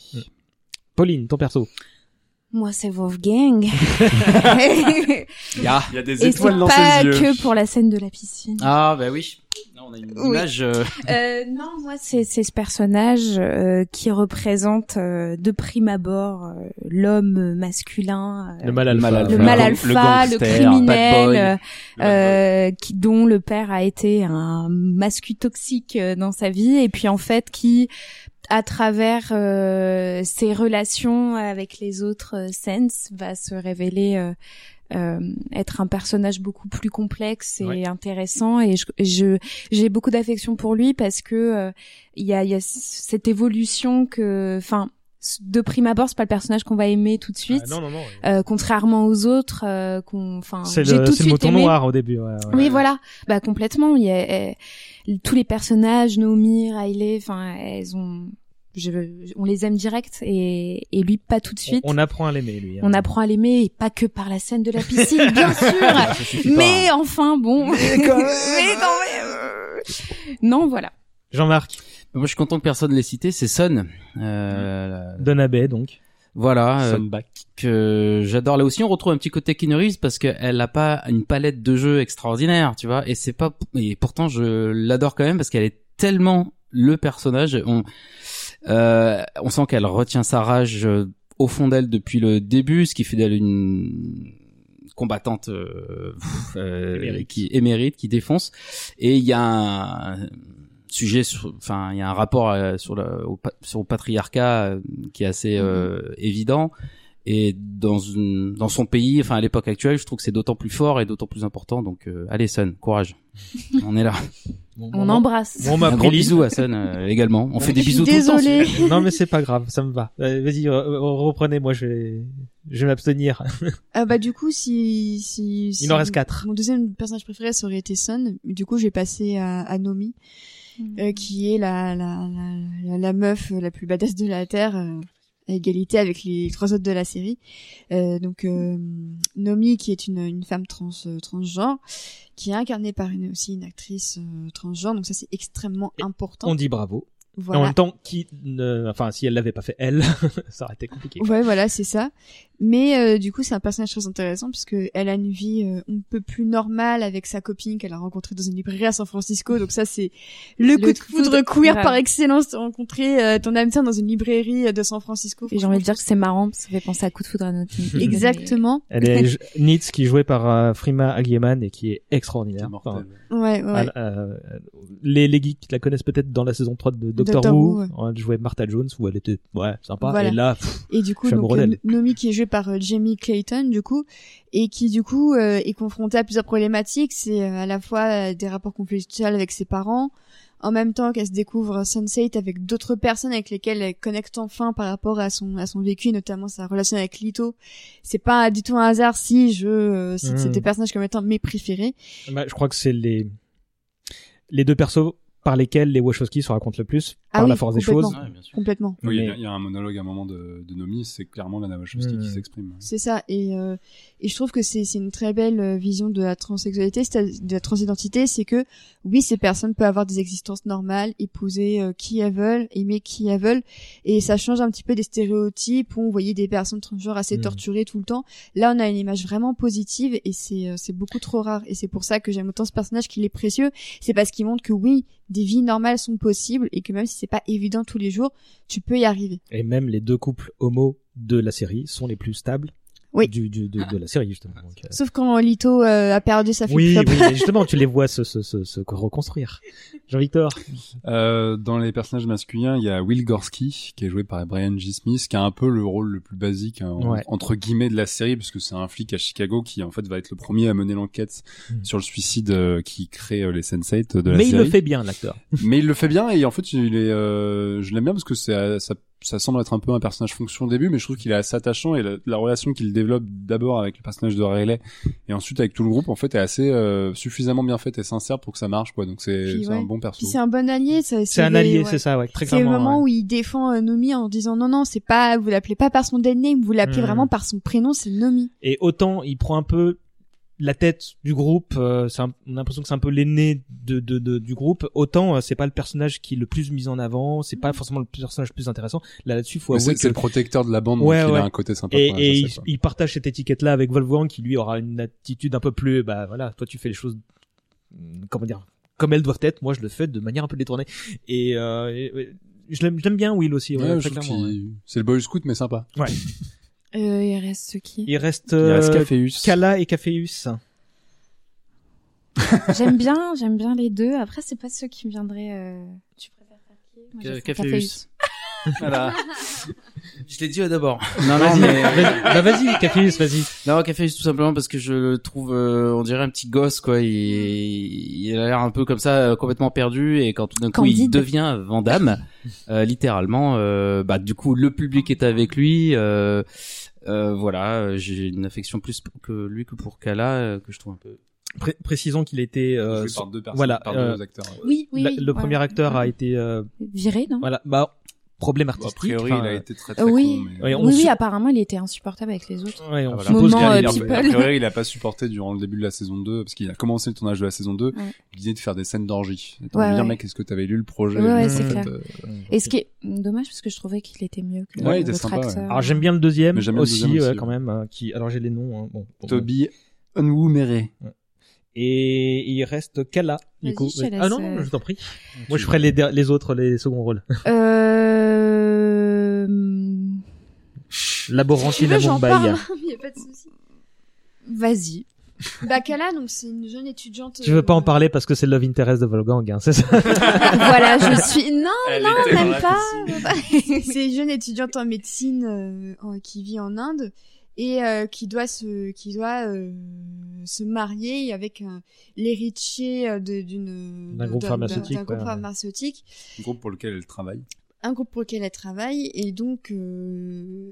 Pauline, ton perso. Moi, c'est Wolfgang. Il y a des étoiles dans pas ses yeux. que pour la scène de la piscine. Ah bah oui. Non, on a une Oui. image. euh, Euh, non, moi, c'est c'est ce personnage euh, qui représente euh, de prime abord euh, l'homme masculin, euh, Le mal alpha. le Le mal alpha, le le, gangster, bad criminel, boy. euh, euh, qui dont le père a été un mascu toxique euh, dans sa vie et puis en fait qui à travers euh, ses relations avec les autres euh, Sens va se révéler euh, être un personnage beaucoup plus complexe et Ouais. intéressant et je j'ai beaucoup d'affection pour lui parce que euh, il y a y a cette évolution que enfin de prime abord c'est pas le personnage qu'on va aimer tout de suite Ah, non, non, non. euh, contrairement aux autres euh, qu'on enfin j'ai tout de c'est le suite mouton aimé noir au début. Ouais, ouais. oui voilà bah complètement il y a euh, tous les personnages Naomi Riley enfin elles ont je, on les aime direct et, et lui pas tout de suite On, on apprend à l'aimer, lui. hein. on apprend à l'aimer et pas que par la scène de la piscine bien sûr pas, mais enfin bon mais quand même, non voilà Jean-Marc, Moi, je suis content que personne l'ait cité. C'est Son. Euh, Donabé, donc. Voilà. euh, Sunback. que j'adore. Là aussi, on retrouve un petit côté Keanu parce qu'elle a pas une palette de jeux extraordinaire, tu vois. Et c'est pas, et pourtant je l'adore quand même parce qu'elle est tellement le personnage. On, euh, on sent qu'elle retient sa rage euh, au fond d'elle depuis le début, ce qui fait d'elle une combattante euh, euh, Émérite. qui émérite, qui défonce. Et il y a un sujet, sur- enfin, il y a un rapport euh, sur le au, sur le patriarcat qui est assez euh, évident. Et dans une, dans son pays, enfin à l'époque actuelle, je trouve que c'est d'autant plus fort et d'autant plus important. Donc, euh, allez Sun, courage. On est là. Bon, on bon, embrasse Bon, bah, Un gros bisou à Sun euh, également. On fait des bisous tout le temps. non, mais c'est pas grave, ça me va. Euh, Vas-y, euh, euh, reprenez, moi je vais, je vais m'abstenir. Ah bah du coup si si, si Il en reste quatre. Mon deuxième personnage préféré ça aurait été mais du coup j'ai passé à, à Nomi, euh, qui est la la, la la la meuf euh, la plus badass de la terre. À égalité avec les trois autres de la série. Euh, donc euh, Nomi qui est une, une femme trans euh, transgenre qui est incarnée par une aussi une actrice transgenre donc ça c'est extrêmement Et important. On dit bravo. En même temps, qui, ne... enfin, si elle l'avait pas fait elle, ça aurait été compliqué. Ouais, voilà, c'est ça. Mais euh, du coup, c'est un personnage très intéressant puisque elle a une vie euh, un peu plus normale avec sa copine qu'elle a rencontrée dans une librairie à San Francisco. Donc ça, c'est le, coup de foudre queer par excellence de rencontrer euh, ton âme sœur dans une librairie euh, de San Francisco. et j'ai envie de dire que c'est marrant ça fait penser à coup de foudre à notre Exactement. Elle est Nitz qui est jouée par euh, Frima Agyeman et qui est extraordinaire. C'est mortel. Enfin, Ouais, ouais. elle, euh, les, les geeks la connaissent peut-être dans la saison 3 de Doctor, Doctor Who. Ouais. Elle jouait Martha Jones où elle était, ouais, sympa. Voilà. Et là, pff, Et du coup, donc, euh. Nomi qui est jouée par euh, Jamie Clayton, du coup, et qui du coup euh, est confrontée à plusieurs problématiques. C'est euh, à la fois des rapports conflictuels avec ses parents, en même temps qu'elle se découvre Sunset avec d'autres personnes avec lesquelles elle connecte enfin par rapport à son à son vécu, notamment sa relation avec Lito. C'est pas du tout un hasard si je cite Mm. ces personnages comme étant mes préférés. bah, je crois que c'est les, les deux persos par lesquels les Wachowski se racontent le plus, Ah par oui, la force des choses. Ouais, bien sûr. Complètement. Oui, il y Mais- a- il y, a un monologue à un moment de, de Nomi, c'est clairement Lana Wachowski Mm. qui s'exprime. C'est ça, et euh, et je trouve que c'est c'est une très belle euh, vision de la transsexualité, c'est-à-dire de la transidentité, c'est que oui, ces personnes peuvent avoir des existences normales, épouser euh, qui elles veulent, aimer qui elles veulent, et ça change un petit peu des stéréotypes où on voyait des personnes transgenres assez Mhm. torturées tout le temps. Là, on a une image vraiment positive, et c'est euh, c'est beaucoup trop rare, et c'est pour ça que j'aime autant ce personnage qu'il est précieux. C'est parce qu'il montre que oui, des vies normales sont possibles, et que même si c'est pas évident tous les jours, tu peux y arriver. Et même les deux couples homo de la série sont les plus stables Oui. du, du, de, de la série, justement. Donc, euh, Sauf quand Lito euh, a perdu sa oui, flip-flop. oui, mais justement, tu les vois se, se, se, se reconstruire. Jean-Victor. Euh, dans les personnages masculins, il y a Will Gorski, qui est joué par Brian G. Smith, qui a un peu le rôle le plus basique, hein, en- Ouais. entre guillemets, de la série, parce que c'est un flic à Chicago qui, en fait, va être le premier à mener l'enquête Mm. sur le suicide euh, qui crée euh, les Sense8 de la Mais il série. le fait bien, l'acteur. mais il le fait bien, et en fait, il est, euh, je l'aime bien parce que c'est, euh, ça, ça semble être un peu un personnage fonction au début, mais je trouve qu'il est assez attachant, et la, la relation qu'il développe d'abord avec le personnage de Riley, et ensuite avec tout le groupe, en fait, est assez euh, suffisamment bien faite et sincère pour que ça marche, quoi. Donc c'est ouais. un bon perso. C'est un bon allié. ça- C'est un allié, ouais. c'est ça, ouais, très C'est le moment ouais. où il défend euh, Nomi en disant non non c'est pas vous l'appelez pas par son dead name vous l'appelez Hmm. vraiment par son prénom c'est Nomi. Et autant il prend un peu la tête du groupe, euh, c'est un- on a l'impression que c'est un peu l'aîné de, de, de- du groupe. Autant euh, c'est pas le personnage qui est le plus mis en avant, c'est pas forcément le personnage le plus intéressant. Là là-dessus, faut avouer C'est que c'est le protecteur de la bande, Ouais, donc il ouais. a un côté sympa. et, et il, partage cette étiquette-là avec Wolfgang qui lui aura une attitude un peu plus, bah voilà, toi tu fais les choses, hum, comment dire, comme elles doivent être. Moi je le fais de manière un peu détournée. Et, euh, et- je l'aime, je l'aime bien Will aussi. Ouais, Ouais, ouais. C'est le boy scout, mais sympa. Euh, il reste qui? Il reste, Il reste euh, Caféus. Kala et Caféus. J'aime bien, j'aime bien les deux. Après, c'est pas ceux qui me viendraient. Euh... Tu préfères faire qui? Caféus. Voilà. Je l'ai dit euh, d'abord. Non, non, Vas-y, mais vas-y, bah vas-y, Caféus, vas-y. non, Caféus tout simplement parce que je le trouve, euh, on dirait un petit gosse quoi. Il, il a l'air un peu comme ça, euh, complètement perdu et quand tout d'un coup il devient Vandame, euh, littéralement, euh, bah du coup le public est avec lui. Euh, voilà, euh, j'ai une affection plus pour que lui que pour Kala euh, que je trouve un peu. Pré- précisons qu'il a été, euh, Joué par deux personnes, voilà, par euh, deux acteurs. Oui, oui. la- oui, le ouais. premier acteur a été, euh, viré, non? voilà, bah problème Bon, a artistique. priori, enfin, il a été très très euh, oui. con, mais... Ouais, on Oui, su- oui, apparemment, il était insupportable avec les autres. ouais, on Ah, voilà. Moment, qu'il euh, a- Il a- a priori, il a pas supporté durant le début de la saison 2, parce qu'il a commencé le tournage de la saison 2, Ouais. l'idée de faire des scènes d'orgie. Et Ouais, ouais. mec, est-ce que t'avais lu le projet Ouais, ouais, En c'est clair. euh, Et ce qui est dommage, parce que je trouvais qu'il était mieux que Ouais, il était sympa, acteur. Alors j'aime bien le deuxième bien le aussi, deuxième aussi, quand même, hein, qui, alors j'ai les noms, hein, bon. Toby Unwumere. Et il reste Kala, du coup. je Ah non, euh, je t'en prie. Moi, je ferai les, autres, les seconds rôles. Euh... Laborantine à j'en Mumbai. il a pas de souci. Vas-y. Bakala, donc c'est une jeune étudiante. Tu veux pas en euh, parler parce que c'est le love interest de Wolfgang, hein, c'est ça? voilà, je suis. Non, non, même pas. c'est une jeune étudiante en médecine euh, qui vit en Inde et euh, qui doit se qui doit euh, se marier avec un- l'héritier euh, de- d'une D'un groupe pharmaceutique, groupe ouais, pharmaceutique. Groupe pour lequel elle travaille. un groupe pour lequel elle travaille. Et donc euh,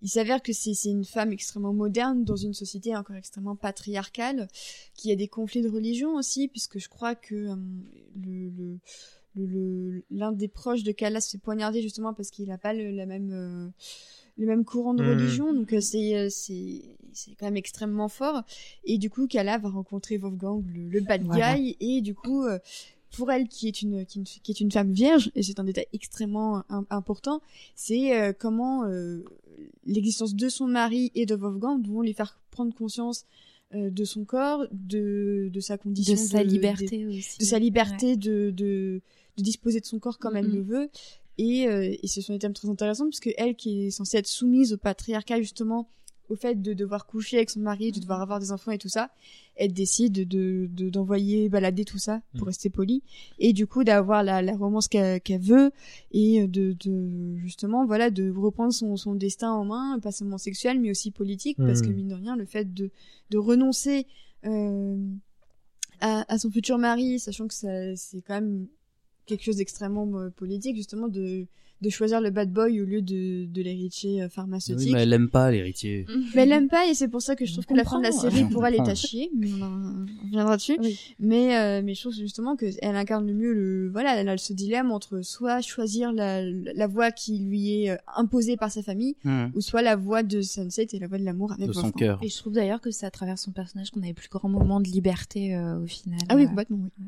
il s'avère que c'est c'est une femme extrêmement moderne dans une société encore extrêmement patriarcale qui a des conflits de religion aussi puisque je crois que euh, le, le le- le- l'un des proches de Kala se fait poignarder justement parce qu'il n'a pas le, la même euh, le même courant de Mhm. religion donc euh, c'est euh, c'est c'est quand même extrêmement fort et du coup Kala va rencontrer Wolfgang le, le bad Voilà. guy et du coup euh, pour elle qui est une qui, est une- qui est une femme vierge et c'est un détail extrêmement im- important c'est euh, comment euh, l'existence de son mari et de Wolfgang vont lui faire prendre conscience euh, de son corps de de sa condition De sa de- liberté aussi. de sa liberté de, de, de disposer de son corps comme elle le veut. Et, euh, et ce sont des thèmes très intéressants puisque elle qui est censée être soumise au patriarcat justement, au fait de devoir coucher avec son mari, de devoir avoir des enfants et tout ça, elle décide de de- d'envoyer balader tout ça pour Mhm. rester poli et du coup d'avoir la, la romance qu'elle veut et de, de justement voilà de reprendre son, son destin en main, pas seulement sexuel mais aussi politique parce que Mhm. mine de rien le fait de de renoncer euh, à, à son futur mari, sachant que ça, c'est quand même quelque chose d'extrêmement euh, politique, justement, de, de choisir le bad boy au lieu de, de l'héritier euh, pharmaceutique. Oui, mais elle aime pas l'héritier. Mais elle l'aime pas et c'est pour ça que je trouve On que la fin de la série pour elle est On à chier, mais on, en- on reviendra dessus. Oui. Mais, euh, mais je trouve justement que elle incarne le mieux le, voilà, elle a ce dilemme entre soit choisir la, la voie qui lui est imposée par sa famille, Mmh. ou soit la voie de Sunset et la voie de l'amour avec De son cœur. Et je trouve d'ailleurs que c'est à travers son personnage qu'on a les plus grands moments de liberté euh, au final. Ah oui, complètement, oui.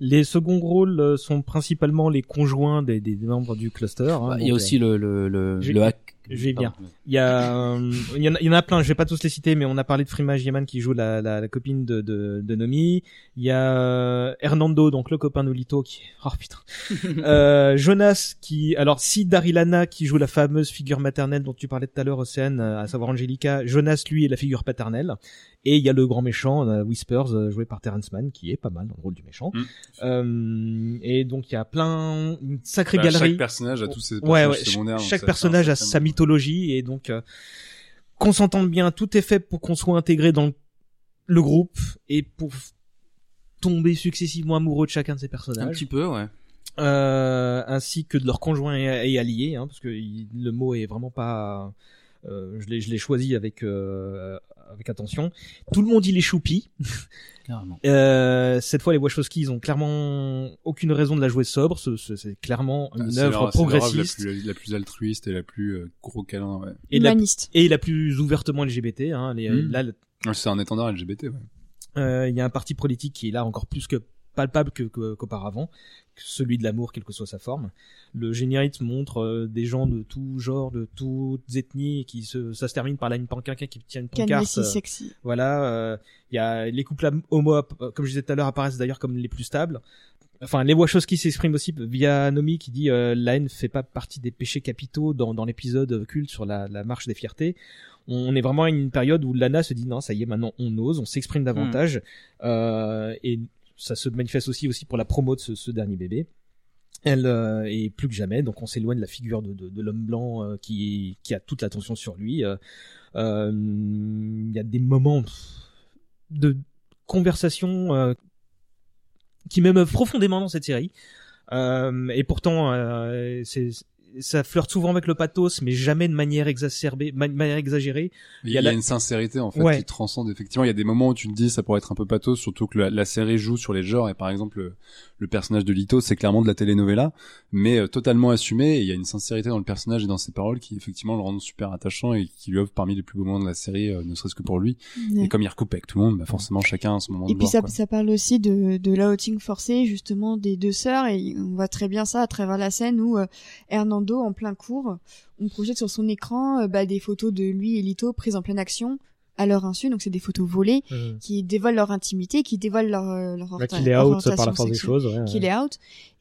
Les seconds rôles euh, sont principalement les conjoints des, des membres du cluster. hein, Bah, il y a euh, aussi le, le, le, je- le hack. je vais bien. Il y a, euh, il y en a, il y en a plein. Je vais pas tous les citer, mais on a parlé de Frima Gieman qui joue la, la, la copine de, de, de Nomi. Il y a euh, Hernando, donc le copain d'Olito, qui, oh putain. euh, Jonas qui, alors si Darilana qui joue la fameuse figure maternelle dont tu parlais tout à l'heure, Océane, euh, à savoir Angelica. Jonas lui est la figure paternelle. Et il y a le grand méchant euh, Whispers euh, joué par Terrence Mann qui est pas mal dans le rôle du méchant. Mm. Euh, et donc il y a plein, une sacrée Bah, galerie. Chaque personnage a tous ses Ouais, personnages ouais. secondaires. donc Chaque personnage un a sa mythologie et donc euh, qu'on s'entende bien. Tout est fait pour qu'on soit intégré dans le groupe et pour tomber successivement amoureux de chacun de ces Un personnages, petit peu, ouais. euh, ainsi que de leurs conjoints et, et alliés, hein, parce que il- le mot est vraiment pas. Euh, je l'ai je l'ai choisi avec euh, avec attention. Tout le monde il est choupi. Carrément. Euh, cette fois, les Wachowski, ils ont clairement aucune raison de la jouer sobre. Ce- ce- C'est clairement Ah, une œuvre leur- progressiste La plus, la plus altruiste et la plus euh, gros câlin, ouais. et la Humaniste. et la plus ouvertement LGBT. Hein, les, Mm. Là, Ouais, C'est un étendard LGBT, ouais. Euh, Il y a un parti politique qui est là encore plus que palpable que- que- qu'auparavant, celui de l'amour, quelle que soit sa forme. Le générique montre euh, des gens de tout genre, de toutes ethnies, qui se, ça se termine par là une pan- quelqu'un qui tient une pancarte. si euh, sexy. Voilà, euh, il y a les couples homo, comme je disais tout à l'heure, apparaissent d'ailleurs comme les plus stables. Enfin, les Wachowski s'expriment aussi via Nomi qui dit euh, la haine fait pas partie des péchés capitaux dans, dans l'épisode culte sur la, la marche des fiertés. On est vraiment à une période où Lana se dit non, ça y est, maintenant on ose, on s'exprime davantage, euh, et ça se manifeste aussi aussi pour la promo de ce, ce dernier bébé. Elle euh, est plus que jamais, donc on s'éloigne de la figure de, de, de l'homme blanc euh, qui, qui a toute l'attention sur lui. Euh, euh, Il y a des moments de conversation euh, qui m'émeuvent profondément dans cette série. Euh, et pourtant, euh, c'est ça flirte souvent avec le pathos, mais jamais de manière exacerbée, ma- de manière exagérée. Il y, y a la- une sincérité en fait Ouais. qui transcende effectivement. Il y a des moments où tu te dis ça pourrait être un peu pathos, surtout que la, la série joue sur les genres et par exemple le, le personnage de Lito c'est clairement de la telenovela, mais euh, totalement assumé. Et il y a une sincérité dans le personnage et dans ses paroles qui effectivement le rendent super attachant et qui lui offre parmi les plus beaux moments de la série, euh, ne serait-ce que pour lui. Ouais. Et comme il recoupe avec tout le monde, bah forcément chacun a son moment Et de puis ça, parle aussi de, de l'outing forcé justement des deux sœurs et on voit très bien ça à travers la scène où euh, En plein cours, on projette sur son écran euh, bah, des photos de lui et Lito prises en pleine action à leur insu, donc c'est des photos volées qui dévoilent leur intimité, qui dévoilent leur euh, leur Là, orta- qu'il est out orientation par la force des sexuelle, choses. ouais, qu'il est out.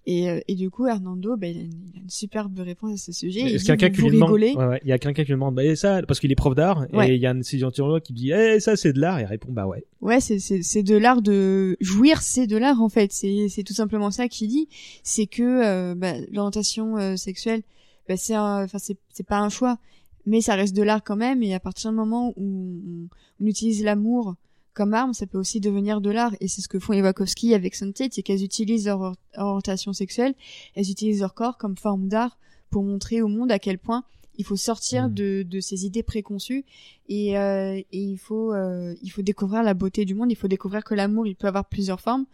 Et, euh, et du coup, Hernando, bah, il, a une, il a une superbe réponse à ce sujet. Il Est-ce dit, quelqu'un vous, qui vous lui demande rigolez ouais, ouais, Il y a quelqu'un qui lui demande bah et ça parce qu'il est prof d'art Ouais. et il y a un étudiant qui dit eh ça c'est de l'art et il répond bah ouais. Ouais, c'est c'est c'est de l'art de jouir, c'est de l'art en fait. C'est c'est tout simplement ça qu'il dit. C'est que euh, bah, l'orientation euh, sexuelle, bah, c'est enfin c'est c'est pas un choix, mais ça reste de l'art quand même. Et à partir du moment où on, on utilise l'amour comme arme, ça peut aussi devenir de l'art. Et c'est ce que font les Wachowski avec Sunset, c'est qu'elles utilisent leur or- orientation sexuelle, elles utilisent leur corps comme forme d'art pour montrer au monde à quel point il faut sortir Mhm. de, de ces idées préconçues et, euh, et il faut euh, il faut découvrir la beauté du monde il faut découvrir que l'amour il peut avoir plusieurs formes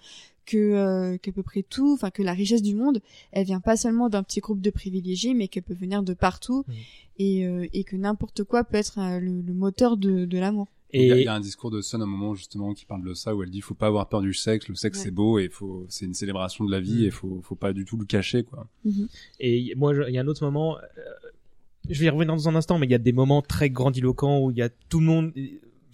que euh, qu'à peu près tout enfin que la richesse du monde elle vient pas seulement d'un petit groupe de privilégiés mais qu'elle peut venir de partout Mhm. et, et que n'importe quoi peut être le, le moteur de, de l'amour Il y, a, il Et y a un discours de Sun à un moment justement qui parle de ça où elle dit faut pas avoir peur du sexe, le sexe Ouais. c'est beau et faut c'est une célébration de la vie Mm. et faut faut pas du tout le cacher quoi. Et moi, il y a un autre moment, euh, je vais y revenir dans un instant, mais il y a des moments très grandiloquents où il y a tout le monde.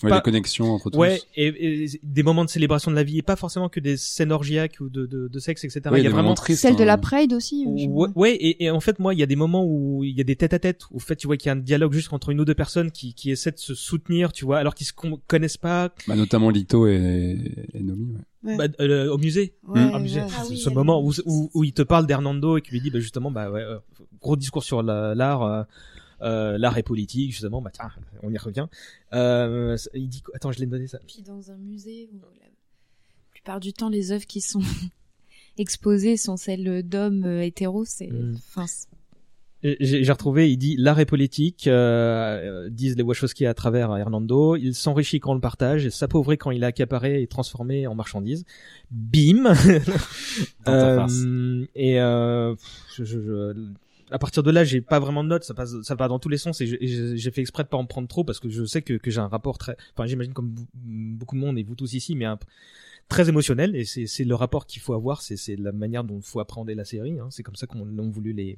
Ouais, Pas- les connexions entre tous. Ouais, et, et des moments de célébration de la vie, et pas forcément que des scènes orgiaques ou de, de, de sexe, etc. Ouais, il y a vraiment tristes, celle de hein. la Pride aussi Ouais, ouais, et, et en fait, moi, il y a des moments où il y a des tête à tête, où en fait, tu vois qu'il y a un dialogue juste entre une ou deux personnes qui, qui essaient de se soutenir, tu vois, alors qu'ils se con- connaissent pas, Bah, notamment Lito et, et Nomi. Ouais. Ouais. bah, euh, au musée. Ouais, au musée. ouais. Ah ce oui, ce il y a moment où, où, où il te parle d'Hernando et qui lui dit, bah, justement, bah, ouais, euh, gros discours sur la- l'art, euh, euh, l'art et politique, justement, bah, tiens, on y revient. Euh, il dit, quoi? Attends, je l'ai donné ça. Puis dans un musée où la plupart du temps les œuvres qui sont exposées sont celles d'hommes euh, hétéros, c'est Mm. enfin c'est- J'ai j'ai retrouvé, il dit l'art est politique, euh, euh, disent les Wachowski à travers Hernando, il s'enrichit quand on le partage, et s'appauvrit quand il est accaparé et transformé en marchandise. Bim. Euh, Et euh, je, je- je- à partir de là, j'ai pas vraiment de notes, ça passe, ça va dans tous les sens, et j'ai- fait exprès de pas en prendre trop parce que je sais que, que j'ai un rapport très, enfin j'imagine comme beaucoup de monde et vous tous ici, mais un, très émotionnel, et c'est c'est le rapport qu'il faut avoir, c'est c'est la manière dont il faut appréhender la série, hein, c'est comme ça qu'on l'ont voulu les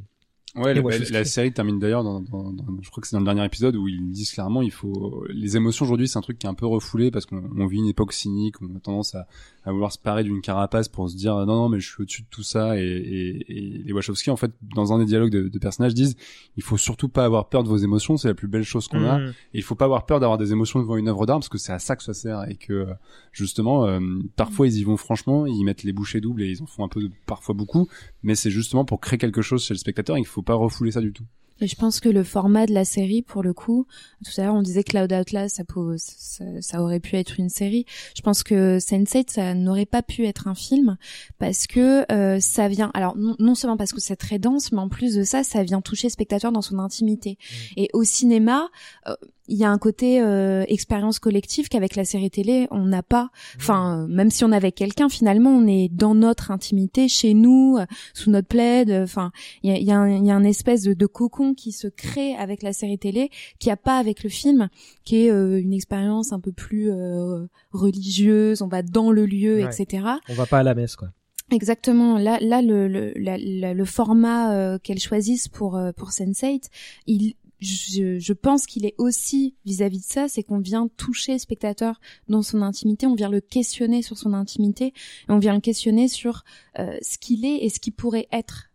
Ouais, la, la série termine d'ailleurs dans, dans, dans- je crois que c'est dans le dernier épisode où ils disent clairement il faut les émotions aujourd'hui c'est un truc qui est un peu refoulé parce qu'on on vit une époque cynique, on a tendance à, à vouloir se parer d'une carapace pour se dire non non mais je suis au-dessus de tout ça et, et, et les Wachowski en fait dans un des dialogues de, de personnages disent il faut surtout pas avoir peur de vos émotions, c'est la plus belle chose qu'on a Mm. et il faut pas avoir peur d'avoir des émotions devant une œuvre d'art parce que c'est à ça que ça sert et que justement euh, parfois ils y vont franchement, ils mettent les bouchées doubles et ils en font un peu parfois beaucoup, mais c'est justement pour créer quelque chose chez le spectateur et il faut pas refouler ça du tout. Et je pense que le format de la série, pour le coup, tout à l'heure on disait Cloud Atlas, ça, peut- ça, ça aurait pu être une série. Je pense que Sense8, ça n'aurait pas pu être un film parce que euh, ça vient. Alors non, non seulement parce que c'est très dense, mais en plus de ça, ça vient toucher le spectateur dans son intimité. Et au cinéma, euh, il y a un côté euh, expérience collective qu'avec la série télé on n'a pas. Enfin, euh, même si on avait quelqu'un, finalement, on est dans notre intimité, chez nous, euh, sous notre plaid. euh, Enfin, il y a, y a un, y a un espèce de, de cocon qui se crée avec la série télé, qu'il n'y a pas avec le film, qui est euh, une expérience un peu plus euh, religieuse. On va dans le lieu, Ouais. etc. On va pas à la messe, quoi. Exactement. Là, là, le le, la- la- le format euh, qu'elles choisissent pour euh, pour Sense8, il je, je pense qu'il est aussi vis-à-vis de ça, c'est qu'on vient toucher le spectateur dans son intimité, on vient le questionner sur son intimité, et on vient le questionner sur euh, ce qu'il est et ce qu'il pourrait être.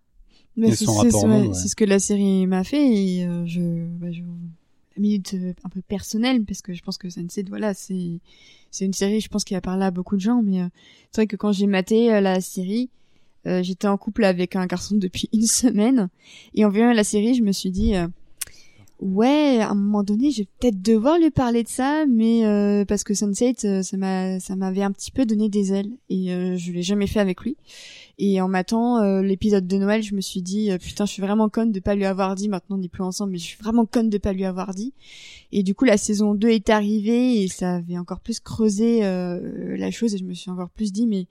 C'est au ouais, ce que la série m'a fait et euh, je, bah, je la minute euh, un peu personnelle parce que je pense que Sunset voilà c'est c'est une série je pense qui a parlé à beaucoup de gens mais euh, c'est vrai que quand j'ai maté euh, la série euh, j'étais en couple avec un garçon depuis une semaine et en voyant la série je me suis dit euh, ouais à un moment donné je vais peut-être devoir lui parler de ça mais euh, parce que Sunset euh, ça m'a ça m'avait un petit peu donné des ailes et euh, je l'ai jamais fait avec lui et en m'attendant euh, l'épisode de Noël, je me suis dit euh, putain, je suis vraiment conne de pas lui avoir dit. Maintenant, on n'est plus ensemble, mais je suis vraiment conne de pas lui avoir dit. Et du coup, la saison 2 est arrivée et ça avait encore plus creusé euh, la chose et je me suis encore plus dit mais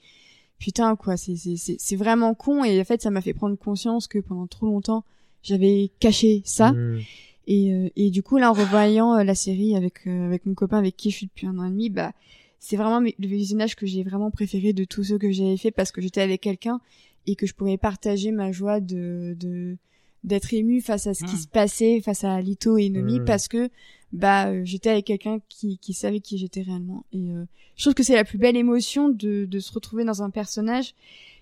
putain quoi, c'est c'est c'est vraiment con et en fait, ça m'a fait prendre conscience que pendant trop longtemps, j'avais caché ça. Mm. Et, euh, et du coup, là, en revoyant euh, la série avec euh, avec mon copain avec qui je suis depuis un an et demi, bah c'est vraiment le visionnage que j'ai vraiment préféré de tous ceux que j'avais fait parce que j'étais avec quelqu'un et que je pouvais partager ma joie de de d'être ému face à ce qui Mm. se passait face à Lito et Nomi parce que bah j'étais avec quelqu'un qui qui savait qui j'étais réellement et euh, je trouve que c'est la plus belle émotion de de se retrouver dans un personnage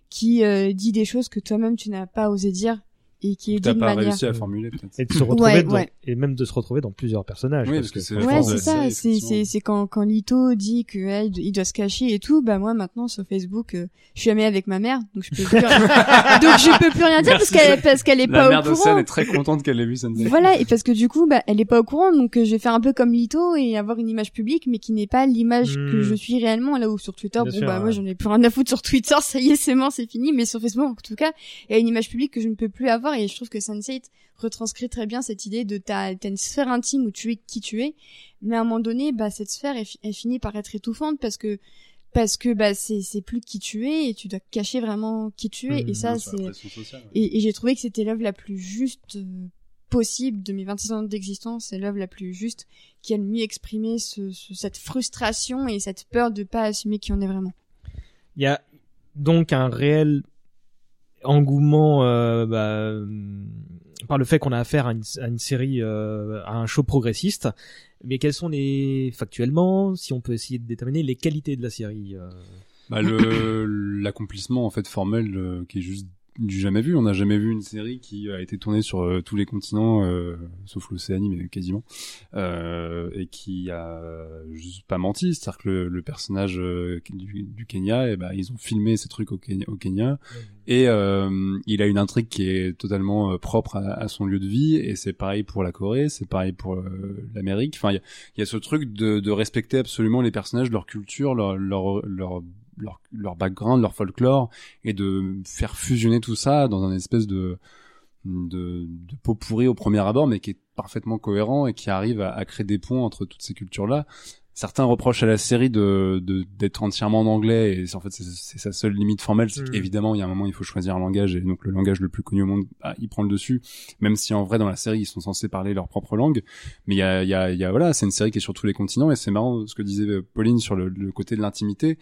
qui euh, dit des choses que toi-même tu n'as pas osé dire et qui est dit T'as de pas manière réussi à formuler peut-être. Et de se retrouver Ouais, dans- ouais. et même de se retrouver dans plusieurs personnages. Oui, parce, parce que que c'est la Ouais, c'est la ça. C'est c'est c'est quand quand Lito dit que ouais, il doit- se cacher et tout. Bah moi maintenant sur Facebook, euh, je suis amie avec ma mère, donc je peux plus, donc je peux plus rien dire parce qu'elle parce qu'elle est La pas mère au de scène courant. est très contente qu'elle ait vu Sunset. Voilà et parce que du coup bah elle est pas au courant donc euh, je vais faire un peu comme Lito et avoir une image publique mais qui n'est pas l'image Hmm. que je suis réellement là où sur Twitter Bien bon sûr, bah moi j'en ai plus rien à foutre sur Twitter ça y est c'est bon c'est fini mais sur Facebook en tout cas il y a une image publique que je ne peux plus avoir et je trouve que Sunset retranscrit très bien cette idée de ta t'as une sphère intime où tu es qui tu es. Mais à un moment donné bah cette sphère elle, fi- elle finit par être étouffante parce que parce que bah c'est c'est plus qui tu es et tu dois cacher vraiment qui tu es. Mhm, et ça la c'est ouais. et, et j'ai trouvé que c'était l'œuvre la plus juste euh, possible de mes 26 ans d'existence. C'est l'œuvre la plus juste qui a le mieux exprimé ce, ce- cette frustration et cette peur de pas assumer qui on est vraiment. Il y a donc un réel engouement euh, bah, euh, par le fait qu'on a affaire à une, série, euh, à un show progressiste. Mais quelles sont les factuellement, si on peut essayer de déterminer les qualités de la série euh, Bah, l'accomplissement en fait formel euh, qui est juste du jamais vu. On n'a jamais vu une série qui a été tournée sur euh, tous les continents, euh, sauf l'Océanie, mais quasiment, euh, et qui a juste pas menti. C'est-à-dire que le, le personnage euh, du, du Kenya, et ben ils ont filmé ces trucs au Kenya, au Kenya et euh, il a une intrigue qui est totalement euh, propre à, à son lieu de vie. Et c'est pareil pour la Corée, c'est pareil pour euh, l'Amérique. Enfin, il y a, y a ce truc de, de respecter absolument les personnages, leur culture, leur leur leur leur, leur background, leur folklore, et de faire fusionner tout ça dans un espèce de de, de pot pourri au premier abord, mais qui est parfaitement cohérent et qui arrive à, à créer des ponts entre toutes ces cultures-là. Certains reprochent à la série de de- d'être entièrement en anglais et c'est- en fait c'est sa seule limite formelle c'est Mm. qu'évidemment il y a un moment il faut choisir un langage et donc le langage le plus connu au monde bah, il prend le dessus même si en vrai dans la série ils sont censés parler leur propre langue mais il y a y a y a voilà c'est une série qui est sur tous les continents et c'est marrant ce que disait euh, Pauline sur le, le côté de l'intimité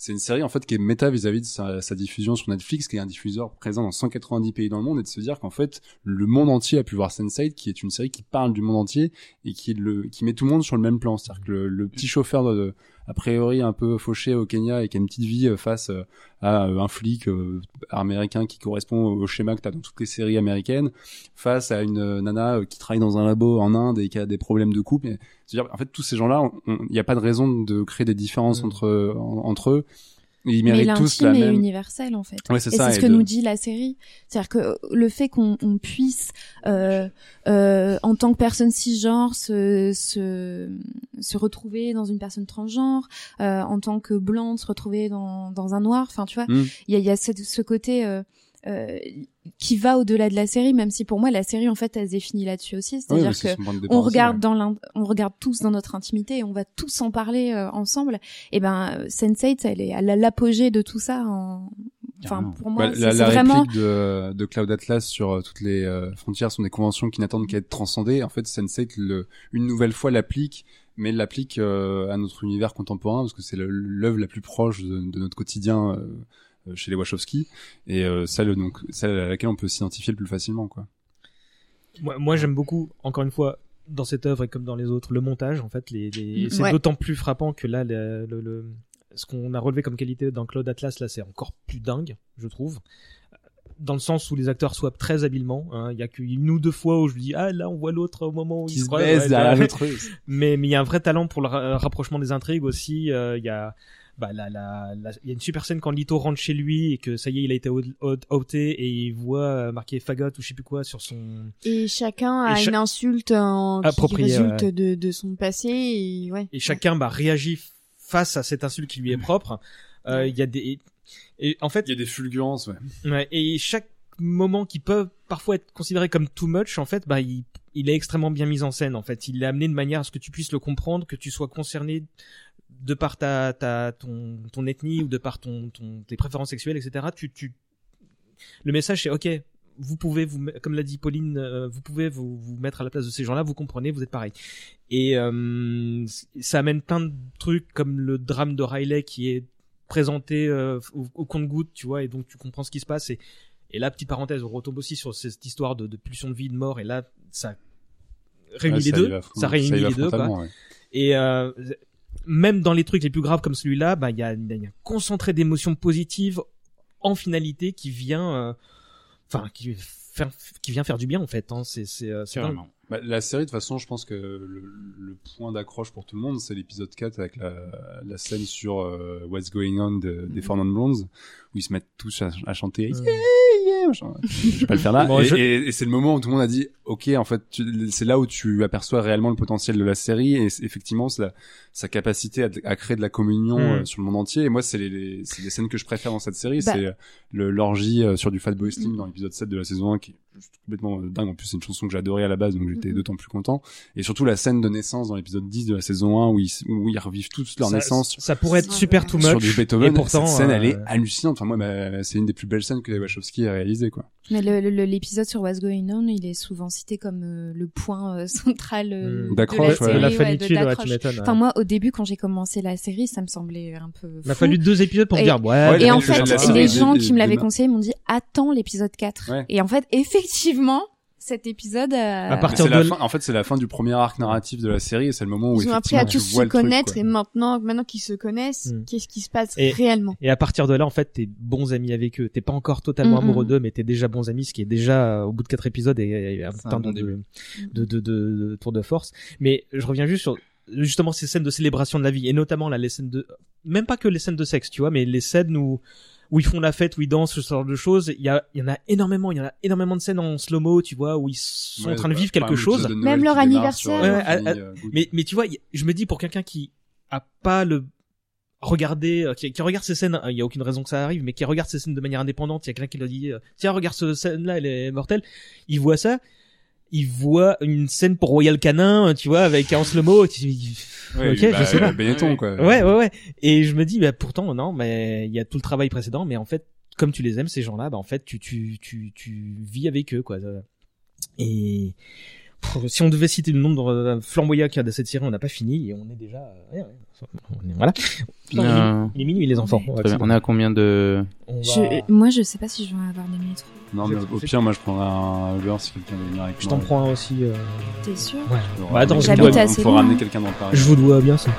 c'est une série en fait qui est méta vis-à-vis de sa, sa diffusion sur Netflix, qui est un diffuseur présent dans 190 pays dans le monde, et de se dire qu'en fait le monde entier a pu voir Sense8, qui est une série qui parle du monde entier et qui le qui met tout le monde sur le même plan. C'est-à-dire que le, le petit chauffeur de, a priori un peu fauché au Kenya et qui a une petite vie euh, face euh, à euh, un flic américain qui correspond au schéma que t'as dans toutes les séries américaines, face à une nana qui travaille dans un labo en Inde et qui a des problèmes de couple. C'est-à-dire, en fait, tous ces gens-là, il n'y a pas de raison de créer des différences Mm. entre en- entre eux. Ils Mais méritent tous l'intime la est même. universel en fait. Ouais, c'est et ça, c'est ce et que de- nous dit la série. C'est-à-dire que le fait qu'on on puisse, euh, euh, en tant que personne cisgenre, se, se, se retrouver dans une personne transgenre, euh, en tant que blanc, se retrouver dans, dans un noir. Enfin, tu vois, Mm. il y a, y a ce, ce côté. Qui va au-delà de la série, même si pour moi la série en fait elle se définit là-dessus aussi, c'est-à-dire que on regarde ouais. dans l'in- on regarde tous dans notre intimité et on va tous en parler euh, ensemble. Et ben euh, Sense8 elle est a l'apogée de tout ça en enfin pour moi Bah, c'est la, c'est la vraiment réplique de, de Cloud Atlas sur euh, toutes les euh, frontières sont des conventions qui n'attendent qu'à être transcendées. En fait, Sense8 le, une nouvelle fois l'applique, mais l'applique euh, à notre univers contemporain parce que c'est l'œuvre la plus proche de, de notre quotidien euh, chez les Wachowski et euh, celle donc celle à laquelle on peut s'identifier le plus facilement quoi. Moi, moi j'aime beaucoup, encore une fois, dans cette œuvre et comme dans les autres, le montage. En fait, les, les... Mm, c'est ouais. d'autant plus frappant que là, le, le- le- ce qu'on a relevé comme qualité dans Claude Atlas, là, c'est encore plus dingue, je trouve. Dans le sens où les acteurs swappent très habilement. hein. Il y a qu'une ou deux fois où je dis ah là on voit l'autre au moment où Qui il se croise, baise ouais, derrière ouais. l'autre. Mais mais il y a un vrai talent pour le ra- rapprochement des intrigues aussi. Euh, Il y a bah la la la- il y a une super scène quand Lito rentre chez lui et que ça y est il a été out- out- outé et il voit euh, marqué fagot ou je sais plus quoi sur son Et chacun Et a cha- une insulte en... qui Appropriée, résulte ouais. de, de son passé. Et, ouais. et chacun bah réagit face à cette insulte qui lui est propre. Euh, Il y a des et en fait Il y a des fulgurances ouais. Ouais, et chaque moment qui peut parfois être considéré comme too much, en fait, bah, il, il est extrêmement bien mis en scène, en fait. Il est amené de manière à ce que tu puisses le comprendre, que tu sois concerné de par ta, ta, ton, ton ethnie ou de par ton, ton, tes préférences sexuelles, etc. Tu, tu, le message c'est, ok, vous pouvez vous, me- comme l'a dit Pauline, euh, vous pouvez vous, vous mettre à la place de ces gens-là, vous comprenez, vous êtes pareil. Et euh, ça amène plein de trucs comme le drame de Riley qui est présenté euh, au, au compte-goutte, tu vois, et donc tu comprends ce qui se passe. Et, et là, petite parenthèse, on retombe aussi sur cette histoire de, de pulsion de vie, de mort, et là, ça réunit Ouais, les deux, ça réunit les deux, quoi. ouais. Et euh, même dans les trucs les plus graves comme celui-là, bah il y a, il y a un concentré d'émotions positives en finalité qui vient, euh, enfin qui vient faire du bien en fait. Hein. C'est c'est euh. Bah, la série, de toute façon, je pense que le, le point d'accroche pour tout le monde, c'est l'épisode 4 avec la, la scène sur euh, What's Going On de, des Four Non Blondes, où ils se mettent tous à, à chanter. Mm. Yeah, Je vais pas le faire là. Bon, et je- et- et c'est le moment où tout le monde a dit, ok, en fait, tu- c'est là où tu aperçois réellement le potentiel de la série, et effectivement, la- sa capacité à, à créer de la communion Mm. euh, sur le monde entier. Et moi, c'est les, les, c'est les scènes que je préfère dans cette série, Bah. c'est le l'orgie euh, sur du Fatboy Slim dans l'épisode 7 de la saison 1, qui est juste complètement euh, dingue. En plus, c'est une chanson que j'adorais à la base, donc j'étais Mhm. d'autant plus content. Et surtout la scène de naissance dans l'épisode 10 de la saison 1 où ils, où ils revivent tous leur Ça- naissance Ça pourrait être super too much. sur du Beethoven. et pourtant, cette scène, elle est euh, hallucinante. Enfin, moi, ma- c'est une des plus belles scènes que Wachowski a réalisées, quoi. Mais l'épisode sur What's Going On, il est souvent cité comme euh, le point euh, central euh, Mm. de D'accroche, la ouais. la ouais, de- finitude, ouais, d'accroche. tu m'étonnes. Enfin moi, au début, quand j'ai commencé la série, ça me semblait un peu. Il m'a fallu deux épisodes pour me Et- dire ouais. Ouais, Et en fait, les gens qui me l'avaient conseillé m'ont dit attends l'épisode 4. Ouais. Et en fait, effectivement, cet épisode. euh, À partir c'est la de- fin, en fait, c'est la fin du premier arc narratif de la série et c'est le moment où Ils ont appris à effectivement, tous se truc, connaître et maintenant, maintenant qu'ils se connaissent, Mm. qu'est-ce qui se passe Et- réellement? Et à partir de là, en fait, t'es bons amis avec eux. T'es pas encore totalement Mm, amoureux mm. d'eux, mais t'es déjà bons amis, ce qui est déjà euh, au bout de quatre épisodes et, et un putain bon de, de, de, de, de tour de force. Mais je reviens juste sur justement ces scènes de célébration de la vie et notamment là les scènes de même pas que les scènes de sexe, tu vois, mais les scènes où où ils font la fête, où ils dansent, ce genre de choses. Il y a, il y en a énormément, il y en a énormément de scènes en slow-mo, tu vois, où ils sont Ouais, en train de vivre quelque chose. Même leur anniversaire. euh, Ouais, famille, à- euh. Mais, mais tu vois, je me dis pour quelqu'un qui a pas le regarder, euh, qui, qui regarde ces scènes, il y a aucune raison que ça arrive, mais qui regarde ces scènes de manière indépendante, il y a quelqu'un qui lui dit, tiens, regarde cette scène-là, elle est mortelle. Il voit ça, il voit une scène pour Royal Canin, euh, tu vois, avec slow-mo. tu- Ouais, ok, bah, je sais pas. Benetton, quoi. Ouais, ouais, ouais. Et je me dis, bah, pourtant, non, mais il y a tout le travail précédent, mais en fait, comme tu les aimes, ces gens-là, bah, en fait, tu, tu, tu, tu vis avec eux, quoi. Et si on devait citer le nombre de flamboyants qu'il y a de cette série, on n'a pas fini, et on est déjà, euh, voilà. Putain, il est Euh, minuit- il est minuit, les enfants. On va très bien. On est à combien de... va- je- moi, je sais pas si je vais avoir des minutes. Non, mais au pire, moi, je prendrais un Uber si quelqu'un veut venir avec Je moi. t'en prends un aussi. euh, T'es sûr Ouais. Bah, attends, assez On peut loin, ramener quelqu'un dans Paris. Je vous dois bien ça.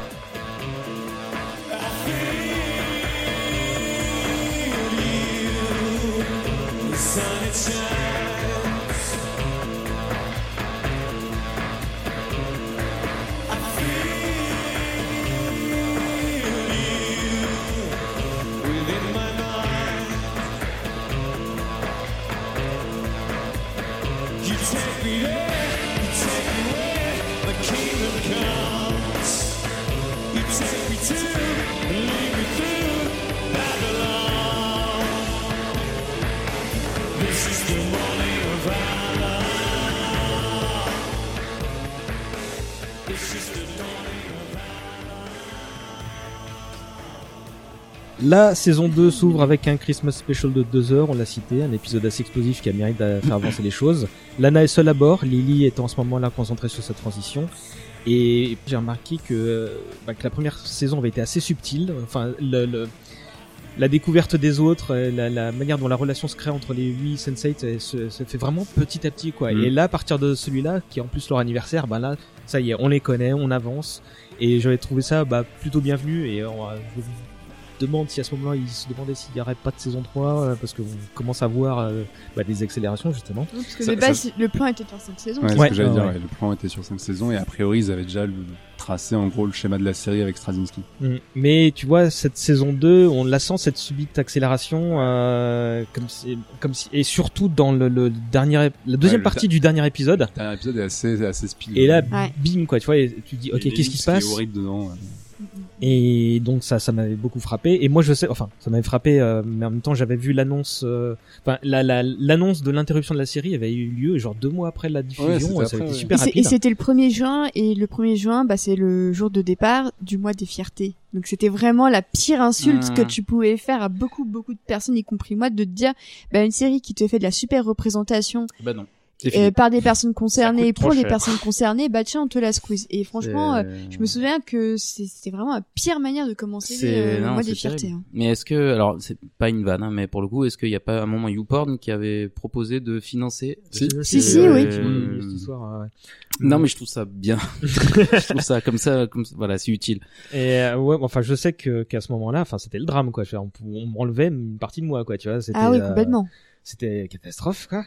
La saison 2 s'ouvre avec un Christmas special de 2 heures, on l'a cité, un épisode assez explosif qui a mérite de faire avancer les choses. Lana est seule à bord, Lily est en ce moment là concentrée sur sa transition. Et j'ai remarqué que, euh, bah, que la première saison avait été assez subtile. Enfin, le, le- la découverte des autres, euh, la, la manière dont la relation se crée entre les huit Sense8 elle se, se fait vraiment petit à petit quoi. Mm. Et là, à partir de celui-là, qui est en plus leur anniversaire, bah là, ça y est, on les connaît, on avance. Et j'avais trouvé ça bah, plutôt bienvenu. Et on, je demande si à ce moment-là, ils se demandaient s'il n'y aurait pas de saison 3, euh, parce qu'on commence à voir euh, bah, des accélérations justement. Non, parce que Ça- de base, le plan était de faire cette saison. Ouais, c'est Ouais. ce que j'allais Ah, dire. ouais. ouais, Le plan était sur cinq saisons et a priori ils avaient déjà le- tracé en gros le schéma de la série avec Straczynski. Mm. Mais tu vois, cette saison 2, on la sent cette subite accélération, euh, comme si, comme si, et surtout dans le, le dernier, la deuxième partie du dernier épisode. Le dernier épisode est assez assez speed. Et là, Ouais. bim quoi, tu vois, et tu dis, ok, qu'est-ce qui se passe? horrible dedans. Et donc ça, ça m'avait beaucoup frappé. Et moi, je sais, enfin, ça m'avait frappé, euh, mais en même temps, j'avais vu l'annonce, euh, enfin, la, la, l'annonce de l'interruption de la série avait eu lieu genre deux mois après la diffusion. c'était ça après, avait été ouais. super Et c'était le 1er juin, et le 1er juin, bah, c'est le jour de départ du mois des fiertés. Donc c'était vraiment la pire insulte que tu pouvais faire à beaucoup, beaucoup de personnes, y compris moi, de te dire, bah, une série qui te fait de la super représentation Bah non. Euh, par des personnes concernées, trop pour les cher. personnes concernées, bah tiens, on te la squeeze. Et franchement, euh, C'est- je me souviens que c'était vraiment la pire manière de commencer C'est euh, le mois des fiertés. hein. Mais est-ce que alors c'est pas une vanne, hein, mais pour le coup, est-ce qu'il n'y a pas un moment YouPorn qui avait proposé de financer Si. Si, si, Euh, oui. euh, Ce soir, ouais. Non, mais je trouve ça bien. je trouve ça comme ça, comme ça, voilà, c'est utile. Et euh, ouais, enfin, je sais que qu'à ce moment-là, enfin, c'était le drame, quoi. On, on m'enlevait une partie de moi, quoi. Tu vois, c'était. Ah oui, euh, complètement. C'était catastrophe, quoi.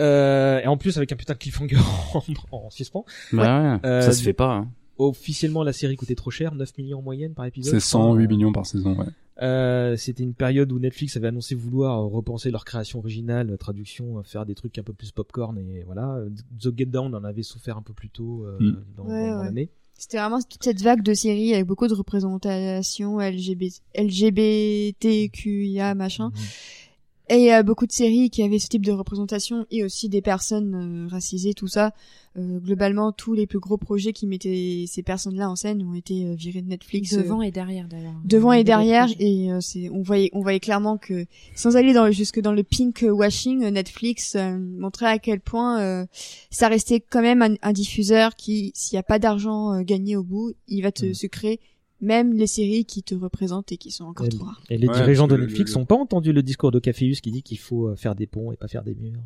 Euh, et en plus avec un putain de cliffhanger en, en suspens. Bah ouais, Euh, ça se fait pas. Hein. Officiellement, la série coûtait trop cher, 9 millions en moyenne par épisode. C'est je crois. 108 millions par saison. Ouais. Euh, c'était une période où Netflix avait annoncé vouloir euh, repenser leur création originale, euh, traduction, euh, faire des trucs un peu plus popcorn et voilà. The Get Down en avait souffert un peu plus tôt euh, Mm. dans, Ouais, dans ouais. l'année. C'était vraiment toute cette vague de séries avec beaucoup de représentation LGBT, LGBTQIA machin. Et euh, beaucoup de séries qui avaient ce type de représentation et aussi des personnes euh, racisées, tout ça. Euh, globalement, tous les plus gros projets qui mettaient ces personnes-là en scène ont été euh, virés de Netflix. euh, Devant et derrière d'ailleurs. devant Il y et derrière et euh, c'est on voyait on voyait clairement que sans aller dans jusque dans le pink washing Netflix euh, montrait à quel point euh, ça restait quand même un, un diffuseur qui s'il y a pas d'argent euh, gagné au bout il va te Mm. sucrer même les séries qui te représentent et qui sont encore Et, trop rares et les Ouais, dirigeants de le- Netflix n'ont pas entendu le discours de Caféus qui dit qu'il faut euh, faire des ponts et pas faire des murs.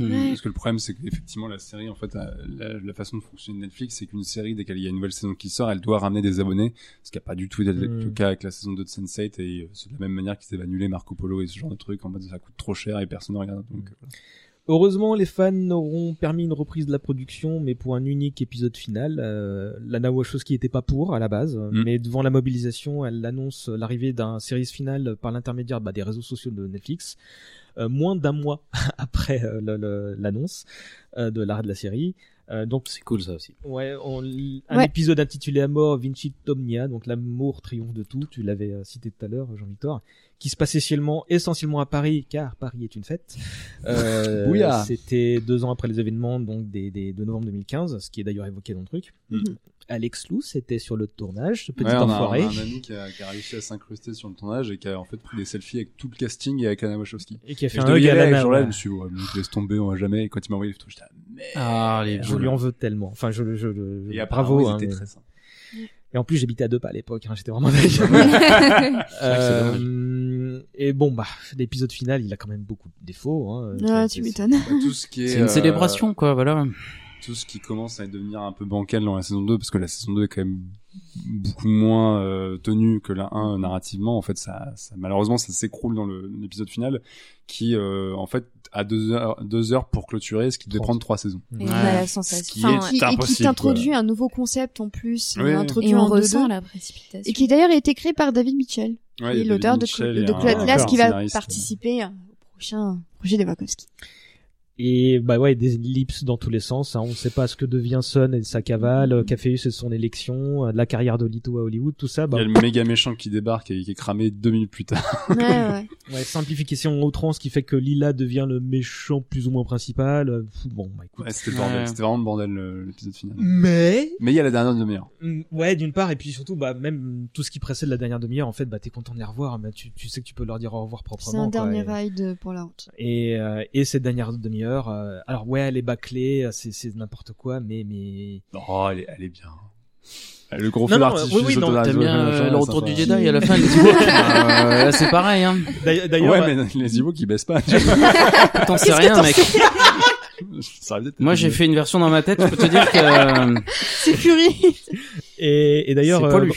Ouais. Parce que le problème, c'est qu'effectivement, la série, en fait, a- la, la façon de fonctionner de Netflix, c'est qu'une série, dès qu'il y a une nouvelle saison qui sort, elle doit ramener des abonnés, ce qui n'a pas du tout été le cas avec la saison 2 de Sense8, et euh, c'est de la même manière qu'ils avaient annulé Marco Polo et ce genre de trucs, en mode ça coûte trop cher et personne ne regarde. Donc, voilà. Heureusement, les fans auront permis une reprise de la production, mais pour un unique épisode final. Euh, Lana Wachowski était pas pour à la base, Mm. mais devant la mobilisation, elle annonce l'arrivée d'un série final par l'intermédiaire bah, des réseaux sociaux de Netflix, euh, moins d'un mois après euh, l'annonce euh, de l'arrêt de la série. Euh, donc C'est cool ça aussi. Ouais, on, un Ouais. épisode intitulé à mort Vinci Omnia, donc l'amour triomphe de tout, tu l'avais euh, cité tout à l'heure, Jean-Victor, qui se passe essentiellement, essentiellement à Paris, car Paris est une fête. Euh. C'était deux ans après les événements donc des, des, de novembre 2015, ce qui est d'ailleurs évoqué dans le truc. Mhm. Alex Lou, c'était sur le tournage, ce petit Ouais, on, a, on enfoiré, a un ami qui a, qui a réussi à s'incruster sur le tournage et qui a en fait pris des selfies avec tout le casting et avec Anna Wachowski. et qui a Et fait je un hug à ce jour-là, je ouais. me suis dit, ouais, je laisse tomber, on va jamais. Et quand il m'a envoyé les photos, j'étais, ah, merde. Ah les Je lui en veux tellement. Enfin, je, je, je, Et bravo. apparemment, hein, mais- très sympas. Et en plus, j'habitais à deux pas à l'époque. Hein, J'étais vraiment dingue. Euh, et bon, bah, l'épisode final, il a quand même beaucoup de défauts. Hein. ouais C'est- tu m'étonnes Bah, tout ce qui est, C'est une euh, célébration quoi, voilà. Tout ce qui commence à devenir un peu bancal dans la saison 2 parce que la saison 2 est quand même beaucoup moins euh, tenue que la 1 narrativement. En fait ça, ça malheureusement ça s'écroule dans l'épisode final qui euh, en fait a deux heures, deux heures pour clôturer ce qui devait prendre trois saisons. Et on Ouais. a la Ce sensation. qui Enfin, est qui, et qui t'introduit un nouveau concept en plus Oui, introduit et on en ressent 2-2, la précipitation. et qui d'ailleurs a été créé par David Mitchell. Ouais, l'auteur de, de, Atlas qui va participer au prochain projet des Wachowski Et bah ouais, des ellipses dans tous les sens. Hein. On ne sait pas ce que devient Sun et sa cavale, qu'a fait c'est son élection, euh, la carrière de Lito à Hollywood, tout ça. Il Bah, y a le méga méchant qui débarque et qui est cramé deux minutes plus tard. Ouais, ouais. ouais, simplification outrance qui fait que Lila devient le méchant plus ou moins principal. Bon, bah écoute. Ouais, c'était le bordel. Ouais. C'était vraiment le bordel l'épisode final. Mais Mais il y a la dernière demi-heure. Mm, Ouais, d'une part, et puis surtout, bah, même tout ce qui précède la dernière demi-heure, en fait, bah, t'es content de les revoir, mais tu, tu sais que tu peux leur dire au revoir C'est proprement. un quoi, dernier et- ride pour la honte. Et, euh, et cette dernière demi-heure, euh, alors ouais, elle est bâclée, euh, c'est, c'est n'importe quoi, mais, mais... Oh, elle est, elle est bien. Le gros feu d'artifice. oui, oui, non, T'aimes bien euh, le retour du Jedi à la fin, les Ewoks euh, Là, c'est pareil, hein. D'ailleurs, d'ailleurs, Ouais, mais les Ewoks, ils baissent pas. T'en sais rien, mec. Moi, j'ai fait une version dans ma tête, je peux te dire que C'est Fury. et, et d'ailleurs, c'est pas euh, lui.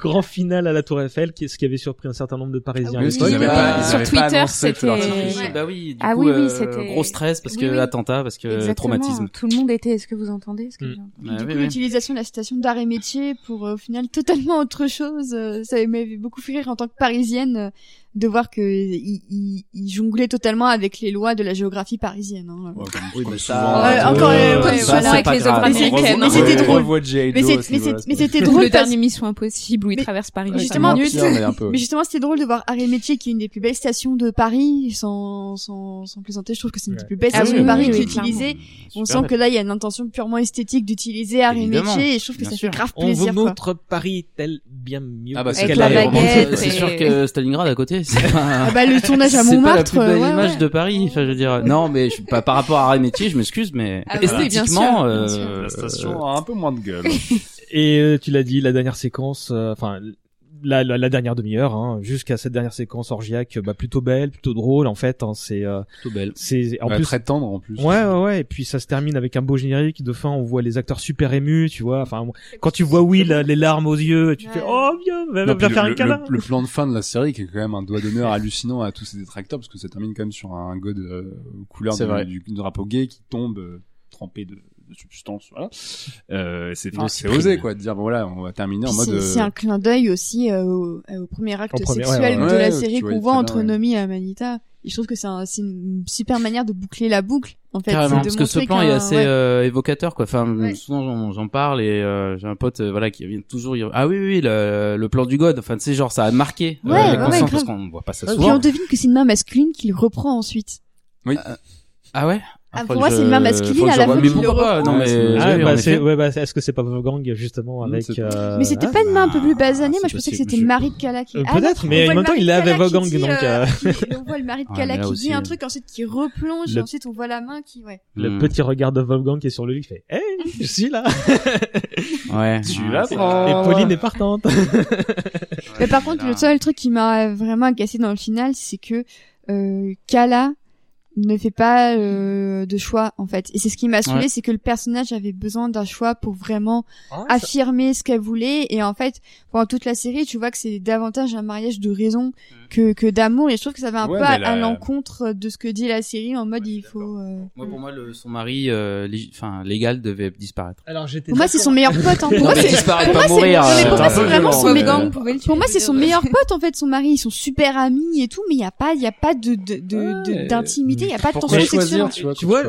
Grand final à la Tour Eiffel, qui, ce qui avait surpris un certain nombre de Parisiens. Ah oui, sur Twitter, le c'était- bah oui, du Ah coup, oui, oui, euh, c'était- gros stress parce Oui, que oui. attentat, parce que Exactement. traumatisme. Tout le monde était. Est-ce que vous entendez que Mm. du oui, coup, oui. l'utilisation de la citation d'art et métier pour euh, au final totalement autre chose, euh, ça m'avait beaucoup fait rire en tant que parisienne euh, de voir que il, il, il jonglait totalement avec les lois de la géographie parisienne. Hein. Ouais, comme- Oui, mais ça- encore, euh, avec les grave. œuvres Mais c'est- américaines. mais hein. c'était drôle. Mais c'était Le drôle parce dernier Mission Impossible il Mais- traverse Paris. justement- mais c'était drôle de voir Arrêt Métier, qui est une des plus belles stations de Paris, sans, sans, sans plaisanter. Je trouve que c'est une des plus belles Ah stations oui, de Paris oui, qui est utilisée. On sent que là, il y a une intention purement esthétique d'utiliser Arrêt Évidemment, Métier, et je trouve que bien ça sûr. fait grave On vous plaisir, quoi. montre Paris tel bien mieux. Ah bah, c'est C'est sûr que Stalingrad à côté, c'est pas... Ah bah, le tournage à c'est pas la Montmartre, plus belle image de Paris. Enfin, je veux dire, non, mais je suis pas par rapport à Arrêt Métier, je m'excuse, mais Ah bien esthétiquement, euh. La station a un peu moins de gueule. Et euh, tu l'as dit, la dernière séquence, euh, enfin la, la, la dernière demi-heure, hein, jusqu'à cette dernière séquence orgiaque, bah plutôt belle, plutôt drôle en fait. Hein, c'est euh, plutôt belle. c'est en Ouais, plus très tendre en plus. Ouais, ouais, ouais. Et puis ça se termine avec un beau générique. De fin, on voit les acteurs super émus, tu vois. Enfin, quand tu vois Will, les larmes aux yeux, tu Ouais. fais oh viens, va, Non, va puis faire le, un câlin. le, le plan de fin de la série qui est quand même un doigt d'honneur hallucinant à tous ces détracteurs parce que ça termine quand même sur un god euh, couleur du, du drapeau gay qui tombe euh, trempé de, de substance voilà euh, c'est c'est osé quoi de dire bon voilà on va terminer en mode C'est euh, c'est un clin d'œil aussi euh, au, euh, au premier acte Au premier, sexuel ouais, de ouais. la série qu'on voit bien, entre ouais. Nomi et Amanita. Et je trouve que c'est un- c'est une super manière de boucler la boucle, en fait. Carrément, C'est parce que ce plan est assez ouais. euh, évocateur, quoi. Enfin, Ouais. souvent j'en- parle et euh, j'ai un pote, euh, voilà, qui vient toujours. Ah oui, oui, le, le plan du God. Enfin, tu sais, genre ça a marqué euh, Ouais, la ouais, conscience grave. parce qu'on voit pas ça Ah, souvent. on devine que c'est une main masculine qui le reprend ensuite. Ah ouais? Ah, pour moi, je- c'est une main masculine à la fin Mais qui le pourquoi pas reprend. Non mais. Ouais, Ah, bah en c'est, ouais, bah, est-ce que c'est pas Wolfgang justement avec euh, Mais c'était ah, pas une main un peu plus basanée. Moi, je pensais que c'était je- Marie de Cala qui. Euh, Ah, peut-être, mais en même temps, il est avec Wolfgang, donc, euh, euh, qui- On voit le mari de mais là qui aussi, dit un euh. truc, ensuite qui replonge, Le- et ensuite on voit la main qui, ouais. le Hmm. petit regard de Wolfgang qui est sur le lit, qui fait, hey, je suis là. Ouais. Tu l'apprends. Et Pauline est partante. Mais par contre, le seul truc qui m'a vraiment agacé dans le final, c'est que euh, Kala ne fait pas euh, de choix en fait. Et c'est ce qui m'a saoulé, Ouais. c'est que le personnage avait besoin d'un choix pour vraiment Ah, affirmer ce qu'elle voulait. Et en fait, pendant toute la série, tu vois que c'est davantage un mariage de raison que, que d'amour. Et je trouve que ça va un Ouais, peu à, mais la- à l'encontre de ce que dit la série en mode il faut. euh, Moi, pour moi, le, son mari, euh, lég- enfin, légal, devait disparaître. Alors j'étais. Pour moi, c'est son meilleur pote. Hein. Pour Non, moi, c'est disparaître, pour pas moi, c'est- mourir. pour moi, vraiment son meilleur. Wolfgang pouvait le tuer. Pour moi, c'est son meilleur pote en fait, son mari. Ils sont super amis et tout, mais il y a pas, il y a pas de d'intimité, il y a pas de tension sexuelle. tu vois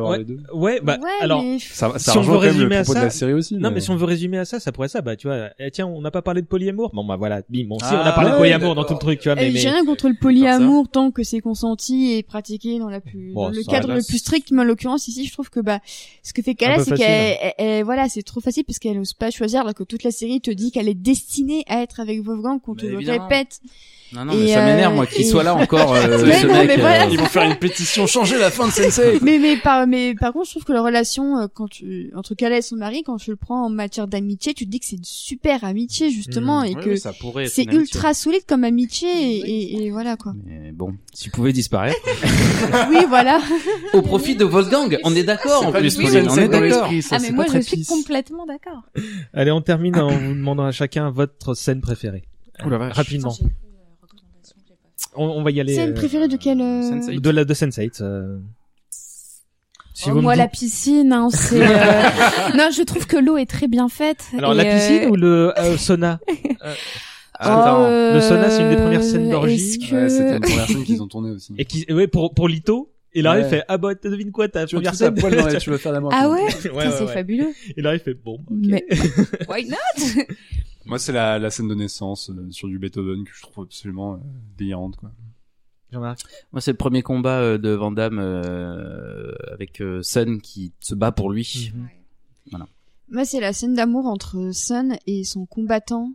ouais. bah alors. mais... ça, ça Si on veut résumer à ça- Non, mais si on veut résumer à ça, ça pourrait être ça. Bah, tu vois, eh, tiens, on n'a pas parlé de polyamour. Bon, bah voilà, bim. Bon, si, on a Ah, parlé de polyamour dans tout le truc, tu vois, mais, Euh, mais... Contre le polyamour tant que c'est consenti et pratiqué dans la plus Bon, dans le cadre le plus strict. Mais en l'occurrence ici, je trouve que bah ce que fait Kala, c'est qu'elle, elle- elle- voilà, c'est trop facile parce qu'elle ose pas choisir, alors que toute la série te dit qu'elle est destinée à être avec Wolfgang, qu'on te Mais le répète. Non, non, Et, mais ça euh, m'énerve, moi, qu'il et- soit là encore, euh, Ouais, ce non, mec. mais voilà. euh, ils vont faire une pétition changer la fin de Sensei mais mais par mais par contre, je trouve que la relation euh, quand tu entre Kala et son mari, quand tu le prends en matière d'amitié, tu te dis que c'est une super amitié justement Mmh. et oui, que oui, c'est ultra solide comme amitié et, et, et voilà quoi. Mais bon, s'il pouvait disparaître. oui, voilà. Au profit de Wolfgang, on est d'accord en plus, Pauline, on est dans d'accord. Ah mais moi je suis complètement d'accord. Allez, on termine en vous demandant à chacun votre scène préférée. Rapidement. On, on va y aller. Scène euh, préférée de quelle euh, Sense8. de la de Sense8. euh. Si Oh, moi dites- la piscine, hein, c'est. euh, non, je trouve que l'eau est très bien faite. Alors et, la piscine euh, ou le euh, sauna? Attends. euh, le sauna, c'est une des premières scènes d'orgie. Est-ce que Ouais, c'était une première scène qu'ils ont tournée aussi Et qui, ouais, pour pour Lito Et Larry Ouais. fait, ah bah, devine quoi, ta Tu veux première scène. poil dans les- tu veux faire l'amour. Ah ouais, Ouais, c'est ouais. fabuleux. Et Larry fait, bon, ok. Mais why not? Moi, c'est la, la scène de naissance euh, sur du Beethoven que je trouve absolument euh, délirante, quoi. Jean-Marc? Moi, c'est le premier combat euh, de Van Damme euh, avec euh, Sun qui se bat pour lui. Mhm. Moi, c'est la scène d'amour entre Sun et son combattant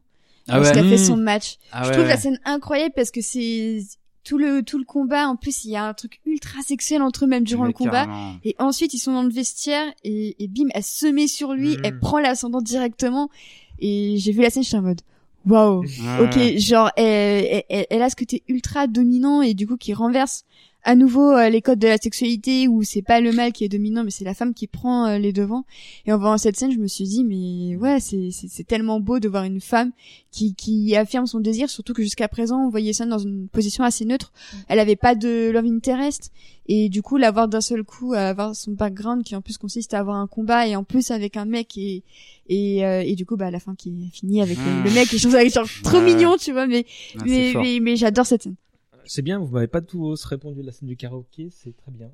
Ah lorsqu'il a ouais. fait Mm. son match. Ah je ouais, trouve ouais. la scène incroyable parce que c'est tout le tout le combat. En plus, il y a un truc ultra sexuel entre eux même durant Mais le combat. carrément. Et ensuite, ils sont dans le vestiaire et, et bim, elle se met sur lui, elle prend l'ascendant directement. Et j'ai vu la scène, j'étais en mode, waouh. Ok, genre, elle, elle, elle a ce côté ultra dominant et du coup qui renverse à nouveau euh, les codes de la sexualité où c'est pas le mâle qui est dominant mais c'est la femme qui prend euh, les devants. Et en voyant cette scène, je me suis dit mais ouais, c'est c'est c'est tellement beau de voir une femme qui qui affirme son désir, surtout que jusqu'à présent on voyait ça dans une position assez neutre. Elle avait pas de love interest et du coup l'avoir d'un seul coup, euh, avoir son background qui en plus consiste à avoir un combat et en plus avec un mec et et, euh, et du coup bah à la fin qui est fini avec le, Mm. le mec et je trouve ça genre trop mignon tu vois mais Ah, mais, mais j'adore cette scène. C'est bien, vous m'avez pas tous répondu à la scène du karaoké, c'est très bien.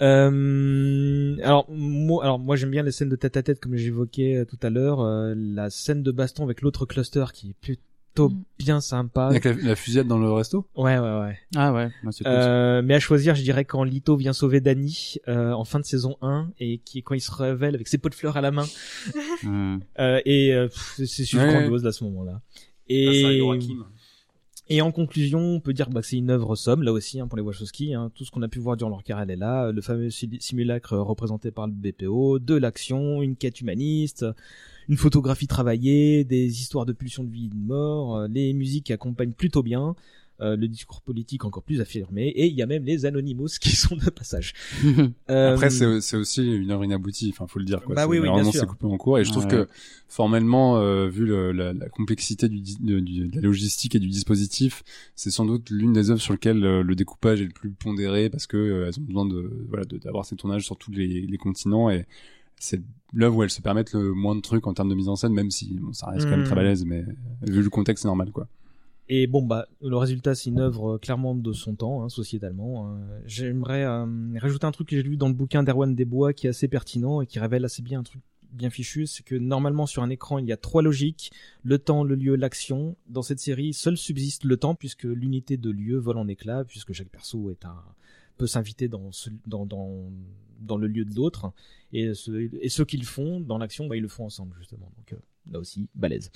Euh, alors moi, alors moi j'aime bien les scènes de tête à tête comme j'évoquais euh, tout à l'heure. euh, la scène de baston avec l'autre cluster qui est plutôt Mm. bien sympa. Avec la, la fusillade dans le resto? Ouais ouais ouais. Ah ouais, c'est cool. Euh, mais à choisir, je dirais quand Lito vient sauver Danny euh, en fin de saison 1 et qui quand il se révèle avec ses pots de fleurs à la main euh, et euh, c'est super Ouais. grandiose à ce moment-là. Et Ah, c'est Joachim. Et en conclusion, on peut dire bah, que c'est une œuvre somme, là aussi, hein, pour les Wachowski. Hein, tout ce qu'on a pu voir durant leur carrière, est là. Le fameux simulacre représenté par le BPO, de l'action, une quête humaniste, une photographie travaillée, des histoires de pulsions de vie et de mort, euh, les musiques accompagnent plutôt bien, euh, le discours politique encore plus affirmé, et il y a même les Anonymous qui sont de passage. Euh, Après, c'est aussi une œuvre inaboutie, enfin, faut le dire, quoi. Bah oui, oui, bien Vraiment, sûr. c'est coupé en cours, et je trouve Ouais. que, formellement, euh, vu le, la, la complexité du, de, du- de la logistique et du dispositif, c'est sans doute l'une des œuvres sur lesquelles le découpage est le plus pondéré, parce que euh, elles ont besoin de, voilà, d'avoir ces tournages sur tous les, les continents, et c'est l'œuvre où elles se permettent le moins de trucs en termes de mise en scène, même si bon, ça reste quand même Mm. très balèze, mais vu le contexte, c'est normal, quoi. Et bon bah le résultat c'est une œuvre euh, clairement de son temps, hein, sociétalement. hein. J'aimerais euh, rajouter un truc que j'ai lu dans le bouquin d'Erwan Desbois qui est assez pertinent et qui révèle assez bien un truc bien fichu, c'est que normalement sur un écran il y a trois logiques le temps, le lieu, l'action. Dans cette série, seul subsiste le temps puisque l'unité de lieu vole en éclats puisque chaque perso est un peut s'inviter dans, ce- dans dans dans le lieu de l'autre et ce, et ceux qui le font dans l'action, bah ils le font ensemble justement. Donc euh, là aussi balèze.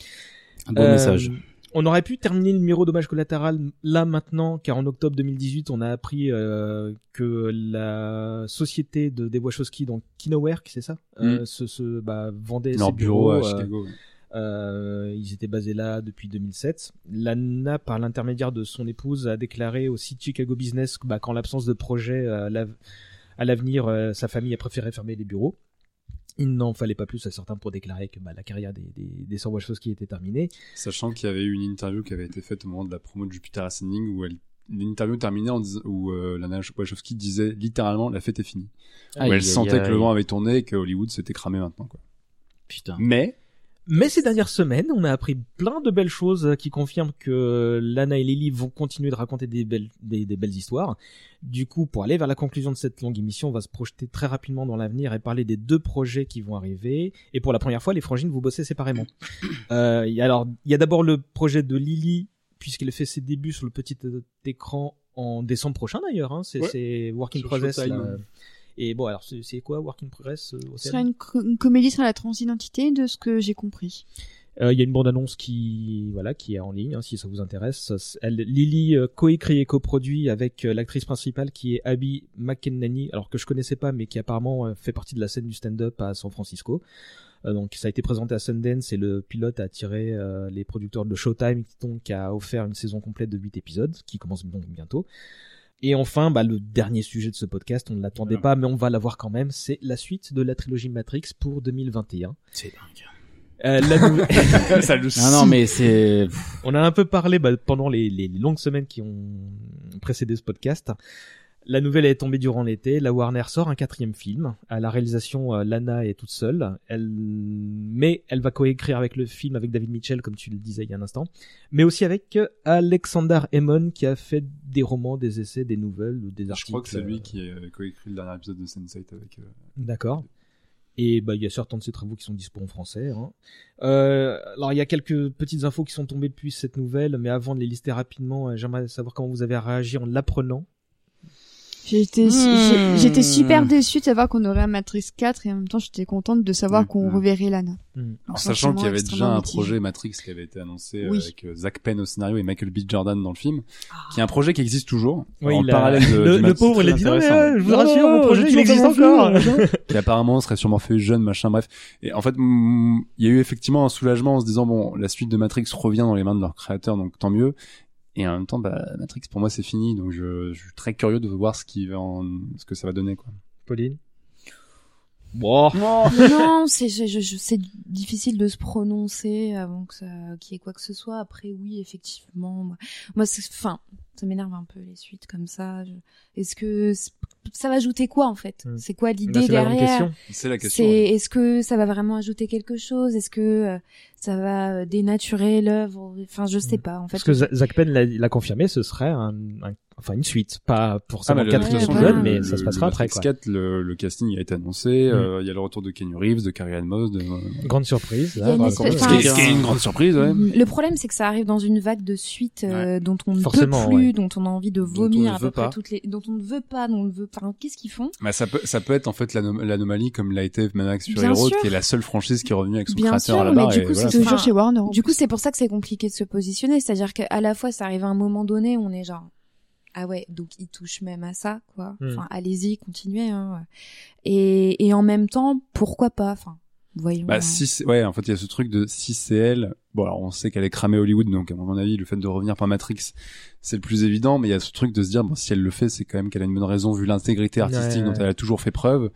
Un Euh, message. On aurait pu terminer le numéro dommage collatéral là maintenant, car en octobre 2018, on a appris euh, que la société de des Wachowski, donc Kinoware, c'est ça, euh, se, se bah, vendait Leur ses bureau à bureaux. euh, Chicago. euh, ils étaient basés là depuis 2007. Lana, par l'intermédiaire de son épouse, a déclaré au site Chicago Business bah, qu'en l'absence de projet à l'av- à l'avenir, sa famille a préféré fermer les bureaux. Il n'en fallait pas plus à certains pour déclarer que bah, la carrière des, des, des sœurs Wachowski était terminée. Sachant qu'il y avait eu une interview qui avait été faite au moment de la promo de Jupiter Ascending où elle, une interview terminée en dis- où euh, Lana Wachowski disait littéralement la fête est finie. Aïe, où elle sentait que le vent avait tourné et que Hollywood s'était cramé maintenant quoi. Putain. Mais Mais ces dernières semaines, on a appris plein de belles choses qui confirment que Lana et Lily vont continuer de raconter des belles, des, des belles histoires. Du coup, pour aller vers la conclusion de cette longue émission, on va se projeter très rapidement dans l'avenir et parler des deux projets qui vont arriver. Et pour la première fois, les frangines, vous bossez séparément. Euh, il y a alors, il y a d'abord le projet de Lily, puisqu'elle fait ses débuts sur le petit écran en décembre prochain d'ailleurs. Hein. C'est Ouais. c'est Work in Sur Progress. Showtime. là. Et bon, alors c'est quoi Work in Progress euh, Ce sera une, co- une comédie sur la transidentité de ce que j'ai compris. Euh, Il y a une bande-annonce qui, voilà, qui est en ligne, hein, si ça vous intéresse. Elle, Lily euh, coécrit et coproduit avec euh, l'actrice principale qui est Abby McKennany, alors que je connaissais pas, mais qui apparemment fait partie de la scène du stand-up à San Francisco. Donc ça a été présenté à Sundance et le pilote a attiré les producteurs de Showtime, qui donc a offert une saison complète de 8 épisodes, qui commence donc bientôt. Et enfin, bah, le dernier sujet de ce podcast, on ne l'attendait Voilà. pas, mais on va l'avoir quand même, c'est la suite de la trilogie Matrix pour 2021. C'est dingue. Euh, la nouvelle- ça le Non, non, mais c'est. On a un peu parlé bah, pendant les, les longues semaines qui ont précédé ce podcast. La nouvelle est tombée durant l'été. La Warner sort un quatrième film. À la réalisation, euh, Lana est toute seule. Elle, mais elle va coécrire avec le film avec David Mitchell, comme tu le disais il y a un instant, mais aussi avec euh, Alexander Emmon qui a fait des romans, des essais, des nouvelles ou des Je articles. crois que c'est lui euh, qui a coécrit le dernier épisode de Sense8 avec. D'accord. Et bah il y a certains de ces travaux qui sont dispo en français. Hein. Euh, alors il y a quelques petites infos qui sont tombées depuis cette nouvelle, mais avant de les lister rapidement, j'aimerais savoir comment vous avez réagi en l'apprenant. J'étais Hmm. j'étais super déçue de savoir qu'on aurait un Matrix 4 et en même temps j'étais contente de savoir qu'on reverrait Lana. Hmm. En sachant qu'il y avait déjà un projet Matrix qui avait été annoncé euh, Oui. avec euh, Zach Penn au scénario et Michael B. Jordan dans le film, qui est un projet qui existe toujours. Oui, en il a- parallèle de, le, du le pauvre, il a dit non, mais, intéressant. euh, je vous rassure, mon projet il existe encore. fait, qui apparemment serait sur Morpheus jeune, machin, bref. Et en fait, mm, il y a eu effectivement un soulagement en se disant bon, la suite de Matrix revient dans les mains de leur créateur, donc tant mieux. Et en même temps, bah, Matrix pour moi c'est fini, donc je, je suis très curieux de voir ce qui va en, ce que ça va donner quoi. Pauline. Bon. non, c'est je, je, je- c'est difficile de se prononcer avant que ça qu'il y ait quoi que ce soit. Après, oui, effectivement, moi, moi c'est, enfin, ça m'énerve un peu les suites comme ça. Je- Est-ce que ça va ajouter quoi en fait? Hmm. C'est quoi l'idée c'est la grande derrière? question. C'est la question. C'est ouais. est-ce que ça va vraiment ajouter quelque chose? Est-ce que euh, ça va euh, dénaturer l'œuvre? Enfin, je sais Mm. pas. En fait, Parce que Za- Zach Penn l'a confirmé, ce serait un, un- enfin une suite, pas forcément Ah, le mais de quatrième toute façon, voilà. épisode, mais le- ça se le passera après. Matrix Quoi. 4, le, le casting a été annoncé. euh, Il y a le retour de Kenny Reeves, de Carrie Ann Moss. De... Grande surprise. Là, une bah, espèce- Ce qui est- une grande surprise, ouais. Le problème, c'est que ça arrive dans une vague de suites euh, dont on ne peut plus, ouais. dont on a envie de on vomir ne à veut peu près pas. toutes les, dont on ne veut pas, dont on ne veut. Enfin, qu'est-ce qu'ils font? Bah, ça peut, ça peut être en fait l'anom- l'anomalie comme l'a été Manax Fury Bien Road, qui est la seule franchise qui est revenue avec son Bien créateur sûr, à la mais barre. du et coup, c'est Toujours chez Warner. Du coup, c'est pour ça que c'est compliqué de se positionner. C'est-à-dire qu'à la fois, ça arrive à un moment donné, on est genre, ah ouais, donc ils touchent même à ça, quoi. Hmm. Enfin, allez-y, continuez. Hein. Et, et en même temps, pourquoi pas Enfin, voyons. Bah, si c'est- ouais, en fait, il y a ce truc de si c'est elle. Bon, alors on sait qu'elle est cramée Hollywood, donc à mon avis, le fait de revenir par Matrix, c'est le plus évident. Mais il y a ce truc de se dire, bon, si elle le fait, c'est quand même qu'elle a une bonne raison vu l'intégrité artistique Ouais, dont elle a toujours fait preuve.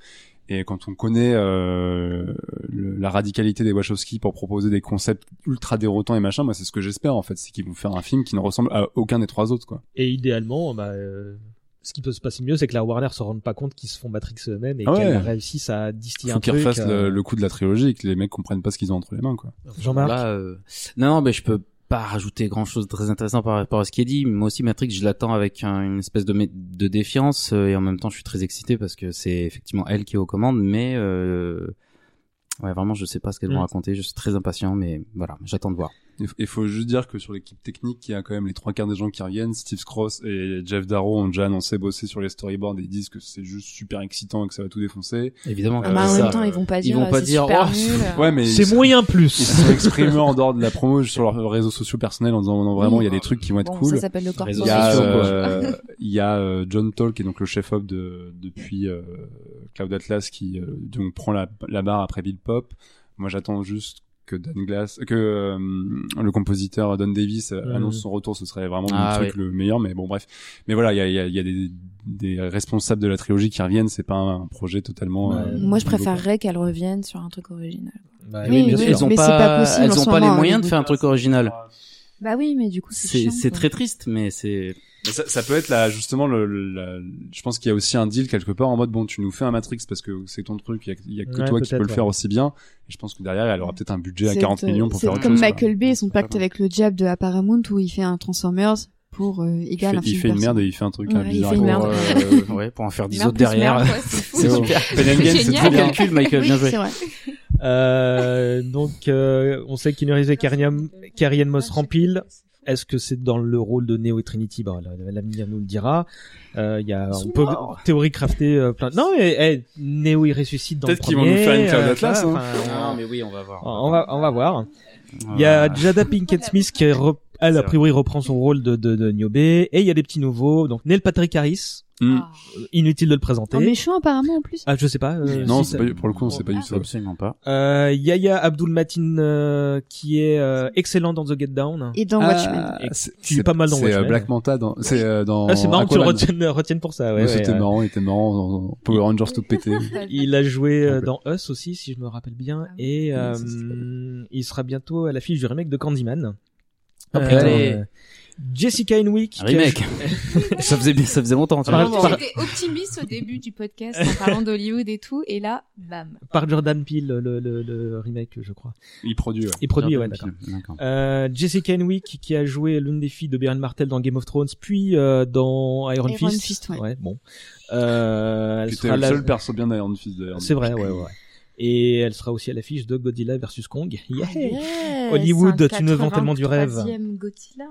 Et quand on connaît euh, le- la radicalité des Wachowski pour proposer des concepts ultra dérotants et machin, moi c'est ce que j'espère en fait, c'est qu'ils vont faire un film qui ne ressemble à aucun des trois autres quoi. Et idéalement, bah, euh, ce qui peut se passer mieux, c'est que la Warner se rende pas compte qu'ils se font Matrix eux-mêmes et Ah ouais. qu'elles réussissent à distiller Il faut un qu'ils truc. refassent euh, le, le coup de la trilogie et que les mecs comprennent pas ce qu'ils ont entre les mains quoi. Jean-Marc. Euh, non, non, mais je peux pas rajouter grand chose de très intéressant par rapport à ce qui est dit. Moi aussi, Matrix, je l'attends avec un- une espèce de, de défiance euh, et en même temps, je suis très excité parce que c'est effectivement elle qui est aux commandes, mais euh, ouais, vraiment, je sais pas ce qu'elles Mm. vont raconter. Je suis très impatient, mais voilà, j'attends de voir. Il faut juste dire que sur l'équipe technique, il y a quand même les trois quarts des gens qui reviennent. Steve Cross et Jeff Darrow ont déjà annoncé bosser sur les storyboards et ils disent que c'est juste super excitant et que ça va tout défoncer. Évidemment. Euh, bah, en ça, même temps, ils vont pas ils dire. vont euh, pas dire, super oh, nul. Ouais, mais C'est ils, moyen ils plus. se sont exprimés en dehors de la promo sur leurs réseaux sociaux personnels en disant non vraiment il y a des trucs qui vont être Bon, cool. Ça s'appelle le corps. Il y a, euh, il y a euh, John Toll qui est donc le chef op de depuis euh, Cloud Atlas qui euh, donc prend la, la barre après Bill Pop. Moi j'attends juste que Dan Glass, que euh, le compositeur Don Davis euh, Mhm. annonce son retour, ce serait vraiment Ah, le truc le meilleur. Mais bon bref, mais voilà il y a, il y a, il y a des, des responsables de la trilogie qui reviennent. C'est pas un projet totalement. Ouais. euh, Moi, je préférerais qu'elles reviennent sur un truc original. Bah, Oui, bien oui, sûr. elles ont mais pas, c'est pas possible elles ont pas les moment, moyens de faire un truc original. Bah oui, mais du coup, c'est C'est c'est très triste, mais c'est ça, ça peut être là justement le, le- la- je pense qu'il y a aussi un deal quelque part en mode bon tu nous fais un Matrix parce que c'est ton truc il y a, il y a que Ouais, toi qui peux le faire aussi bien. Et je pense que derrière elle aura peut-être un budget à C'est, 40 euh, millions pour c'est faire autre comme chose quoi. Michael Bay et son pacte avec le diable de la Paramount où il fait un Transformers pour euh, il égal fait, un il fait une merde et il fait un truc Ouais, hein, il bizarre fait une pour, merde. euh, euh, ouais pour en faire 10 Merde autres derrière. c'est super. C'est très bien. Calcul, Michael, Oui, bien joué. c'est vrai. Euh, donc, euh, on sait qu'Inu Reeves et Ann Moss rempile. Est-ce que c'est dans le rôle de Neo et Trinity? Bah, la- L'avenir nous le dira. Euh, Il y a, on peut théorie crafter euh, plein. Non, mais eh, Neo il ressuscite dans le Peut-être qu'ils vont nous faire une Cloud euh, Atlas, hein. enfin, Non, mais oui, on va voir. on va, on va voir. Il y a Jada Pinkett Smith qui est re- elle a C'est priori reprend son rôle de de, de Niobe et il y a des petits nouveaux donc Neil Patrick Harris. Ah. euh, inutile de le présenter En méchant apparemment en plus. ah je sais pas euh, Non, si c'est ça- pas, pour le coup, c'est pas du tout. Absolument pas. euh, Yaya Abdul Matin euh, qui est euh, excellent dans The Get Down Et dans Watchmen. Et c'est qui est pas mal dans c'est, euh, Watchmen. Black Manta dans, c'est euh, dans. ah, c'est marrant que tu retiennes, retiennes pour ça ouais, Ouais, ouais, c'était ouais. marrant, il était marrant dans Power Rangers tout pété. il a joué euh, dans Us aussi si je me rappelle bien Ah et euh, il sera bientôt à l'affiche du remake de Candyman Hop, Euh, allez. Jessica Henwick. qui a- Remake. ça faisait bien, ça faisait longtemps. tu vois. J'étais optimiste au début du podcast en parlant d'Hollywood et tout, et là, bam. Par Jordan Peele, le, le, le remake, je crois. Il produit, ouais. Il produit, ouais, Jordan d'accord. Peele, d'accord. Euh, Jessica Henwick qui a joué l'une des filles de Brian Martel dans Game of Thrones, puis euh, dans Iron, Iron Fist. Fist, ouais. bon. Euh, elle sera le la- seul perso bien d'Iron Fist d'ailleurs. C'est vrai, ouais, ouais. Et elle sera aussi à l'affiche de Godzilla versus Kong. Yeah. Yeah, Hollywood, tu nous vends tellement du rêve. 83e Godzilla.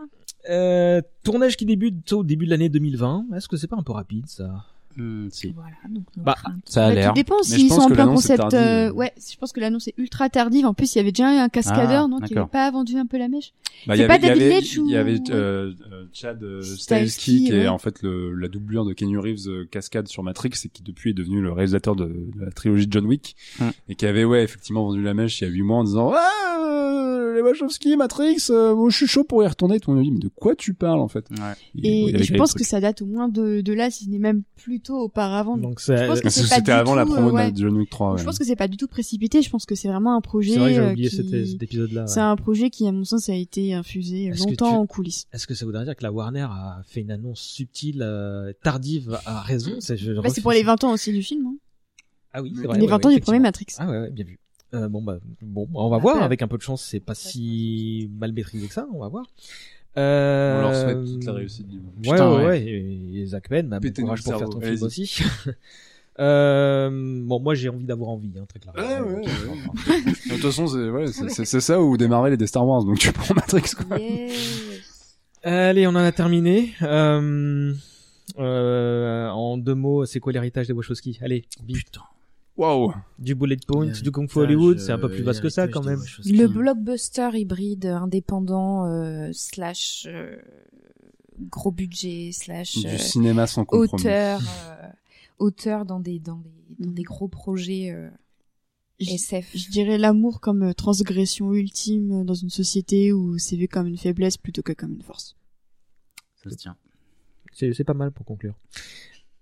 Euh, tournage qui débute au début de l'année 2020. Est-ce que c'est pas un peu rapide ça? Hmm, si. Voilà, donc nos Bah. Ça a Bah, l'air. tout dépend s'ils sont en plein concept. euh, ouais, je pense que l'annonce est ultra tardive. En plus, il y avait déjà eu un cascadeur, Ah, non, qui d'accord. avait pas vendu un peu la mèche. Bah, C'est il y pas David ou- Il y avait euh, euh, Chad euh, Stahelski, qui est en fait le, la doublure de Kenny Reeves euh, cascade sur Matrix et qui depuis est devenu le réalisateur de, de la trilogie de John Wick Hmm. et qui avait ouais effectivement vendu la mèche il y a huit mois en disant ah euh, les Wachowski Matrix euh, moi je suis chaud pour y retourner tout le monde me dit mais de quoi tu parles en fait? Ouais. Et, et je pense que ça date au moins de, de là, si ce n'est même plus tôt auparavant. Donc c'était avant la promo ouais. de John Wick 3 ouais. Je pense que c'est pas du tout précipité. Je pense que c'est vraiment un projet. c'est vrai que j'ai euh, oublié qui- cet, cet épisode-là. C'est un projet qui, à mon sens, a été infusé longtemps tu- en coulisses. Est-ce que ça voudrait dire que la Warner a fait une annonce subtile, euh, tardive, à raison? C'est Bah, pour les ça. 20 ans aussi du film. Hein. Ah oui, c'est vrai. les ouais, 20 ouais, ans du premier. Matrix. Ah ouais, ouais, bien vu. Euh, bon bah bon, on va Ah, voir. Avec un peu de chance, c'est pas si mal maîtrisé que ça. On va voir. Euh... on leur souhaite toute la réussite du monde Ouais, Putain, ouais, ouais. ouais. Et, et Zach Penn, bah, bon courage pour faire ton film aussi. euh, bon, moi, j'ai envie d'avoir envie, hein, très clairement. Ouais, ouais, ouais. de toute façon c'est ouais, c'est- c'est c'est ça ou des Marvel et des Star Wars donc tu prends Matrix quoi Yes. Allez, on en a terminé. Euh, euh, en deux mots, c'est quoi l'héritage des Wachowski? Allez, vite. Putain. Waouh Du bullet point, du kung fu Hollywood, c'est un peu euh, plus vaste que ça quand même. Le blockbuster hybride indépendant euh, slash euh, gros budget slash euh, du cinéma sans compromis auteur euh, auteur dans des dans des dans des gros projets euh, Je- SF. Je dirais l'amour comme euh, transgression ultime dans une société où c'est vu comme une faiblesse plutôt que comme une force. Ça se tient. C'est c'est pas mal pour conclure.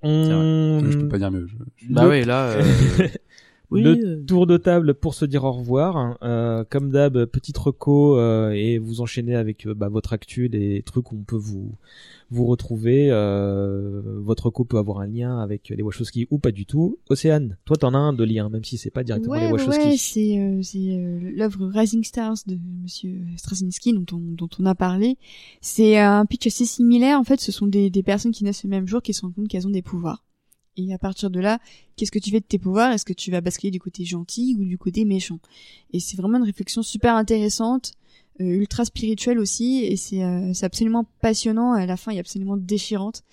On... je peux pas dire mieux je- Bah oui, là. euh, oui. le euh, tour de table pour se dire au revoir. Euh, comme d'hab, petite reco euh, et vous enchaînez avec euh, bah, votre actu, les trucs où on peut vous vous retrouver. Euh, votre reco peut avoir un lien avec les Wachowski ou pas du tout. Océane, toi t'en as un de lien, même si c'est pas directement ouais, les Wachowski. ouais, c'est euh, c'est euh, l'œuvre Rising Stars de Monsieur Straczynski dont on dont on a parlé. C'est un pitch assez similaire. En fait, ce sont des des personnes qui naissent le même jour qui se rendent compte qu'elles ont des pouvoirs. Et à partir de là, qu'est-ce que tu fais de tes pouvoirs? Est-ce que tu vas basculer du côté gentil ou du côté méchant? Et c'est vraiment une réflexion super intéressante, euh, ultra spirituelle aussi, et c'est euh, absolument passionnant. À la fin, il est absolument déchirante.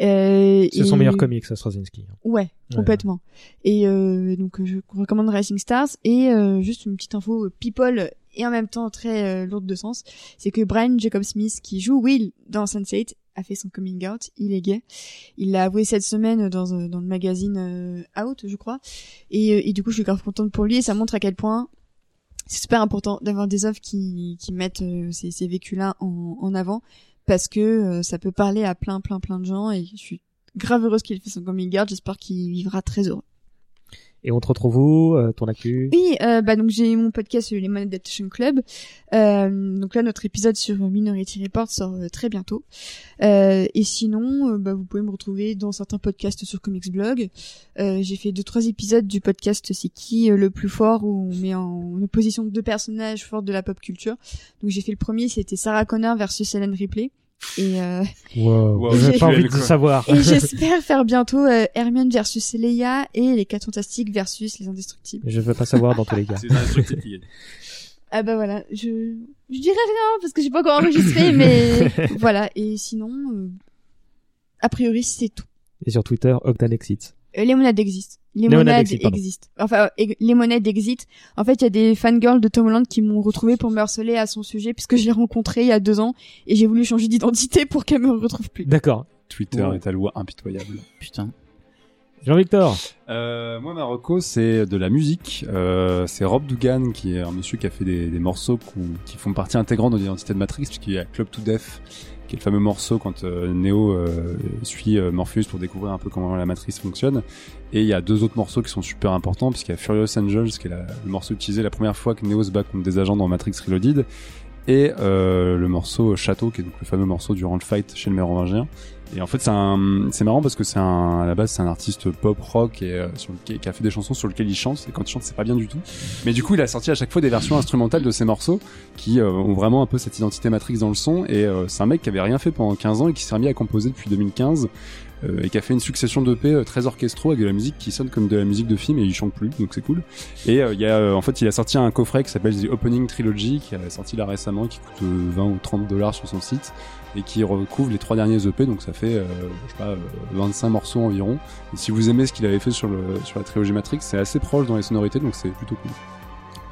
Euh, C'est son et- meilleur comic, ça, Straczynski. Ouais, complètement. Et euh, donc euh, je recommande Racing Stars et euh, juste une petite info people et en même temps très lourde de sens, c'est que Brian Jacob Smith qui joue Will dans Sense8 a fait son coming out, il est gay. Il l'a avoué cette semaine dans euh, le magazine euh, Out, je crois. Et, euh, et du coup, je suis grave contente pour lui et ça montre à quel point c'est super important d'avoir des œuvres qui mettent ces vécus-là en en avant parce que ça peut parler à plein plein plein de gens et je suis grave heureuse qu'il ait fait son coming out. J'espère qu'il vivra très heureux. Et on te retrouve où euh, Ton actu? Oui, euh, bah donc j'ai mon podcast sur les Money Adaptation Club. Euh, donc là notre épisode sur Minority Report sort euh, très bientôt. Euh, et sinon, euh, bah, vous pouvez me retrouver dans certains podcasts sur Comics Blog. Euh, j'ai fait deux trois épisodes du podcast C'est qui euh, le plus fort où on met en opposition deux personnages forts de la pop culture. Donc j'ai fait le premier, c'était Sarah Connor versus Ellen Ripley. Et euh, Wow, Wow, j'ai pas envie de savoir. et j'espère faire bientôt euh, Hermione versus Leia et les quatre fantastiques versus les indestructibles. Je veux pas savoir dans tous les cas. c'est. Ah bah voilà, je je dirais rien parce que j'ai pas encore enregistré, mais voilà. Et sinon, euh, a priori c'est tout. Et sur Twitter, Octanexit. Euh, les monades existent. Les Les monades monades existent, pardon. existent. Enfin, euh, les monades existent. En fait, il y a des fangirls de Tom Holland qui m'ont retrouvé pour me harceler à son sujet puisque je l'ai rencontré il y a deux ans et j'ai voulu changer d'identité pour qu'elle me retrouve plus. D'accord. Twitter Ouais. est à loi impitoyable Putain. Jean-Victor. Euh, moi, Marocco, c'est de la musique. Euh, c'est Rob Dugan, qui est un monsieur qui a fait des, des morceaux qui, qui font partie intégrante de l'identité de Matrix, puisqu'il y a Club to Death, qui est le fameux morceau quand euh, Neo euh, suit euh, Morpheus pour découvrir un peu comment la matrice fonctionne. Et il y a deux autres morceaux qui sont super importants, puisqu'il y a Furious Angels, qui est le morceau utilisé la première fois que Neo se bat contre des agents dans Matrix Reloaded. Et euh, le morceau Château, qui est donc le fameux morceau durant le fight chez le Mérovingien. Et en fait, c'est marrant parce que c'est à la base, c'est un artiste pop rock et euh, qui a fait des chansons sur lesquelles il chante. Et quand il chante, c'est pas bien du tout. Mais du coup, il a sorti à chaque fois des versions instrumentales de ses morceaux qui euh, ont vraiment un peu cette identité Matrix dans le son. Et euh, c'est un mec qui avait rien fait pendant 15 ans et qui s'est remis à composer depuis 2015 euh, et qui a fait une succession d'EP euh, très orchestraux avec de la musique qui sonne comme de la musique de film et il chante plus, donc c'est cool. Et euh, il y a, euh, en fait, il a sorti un coffret qui s'appelle The Opening Trilogy qui a sorti là récemment, qui coûte euh, 20 ou 30 dollars sur son site et qui recouvre les trois derniers EP, donc ça fait, euh, je sais pas, euh, 25 morceaux environ. Et si vous aimez ce qu'il avait fait sur le sur la trilogie Matrix, c'est assez proche dans les sonorités, donc c'est plutôt cool.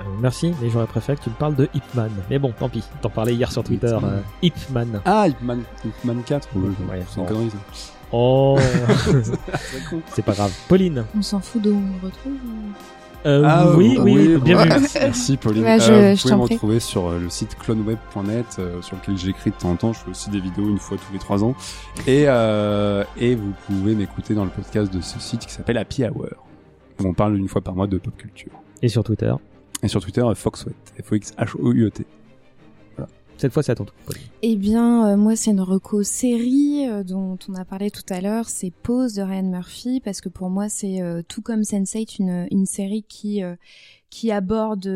Euh, merci, mais j'aurais préféré que tu me parles de Hipman. Mais bon, tant pis. T'en parlais hier sur Twitter. Hipman. euh, Hipman. Ah, Hitman, Hitman 4, ouais, Ouais, c'est une connerie ça. Oh, c'est pas grave. Pauline. On s'en fout d'où on le retrouve. ou- Euh, Ah, oui, oui, bien vu. Merci, merci, Pauline. Ouais, je- Euh, vous je pouvez me retrouver sur euh, le site cloneweb.net euh, sur lequel j'écris de temps en temps. Je fais aussi des vidéos une fois tous les trois ans. Et, euh, et vous pouvez m'écouter dans le podcast de ce site qui s'appelle Happy Hour. Où on parle une fois par mois de pop culture. Et sur Twitter. Et sur Twitter, euh, Foxwet. F-O-X-H-O-U-E-T. Cette fois, c'est à ton. Eh bien, euh, moi, c'est une reco série euh, dont on a parlé tout à l'heure. C'est Pause de Ryan Murphy parce que pour moi, c'est euh, tout comme Sense8 une, série qui qui aborde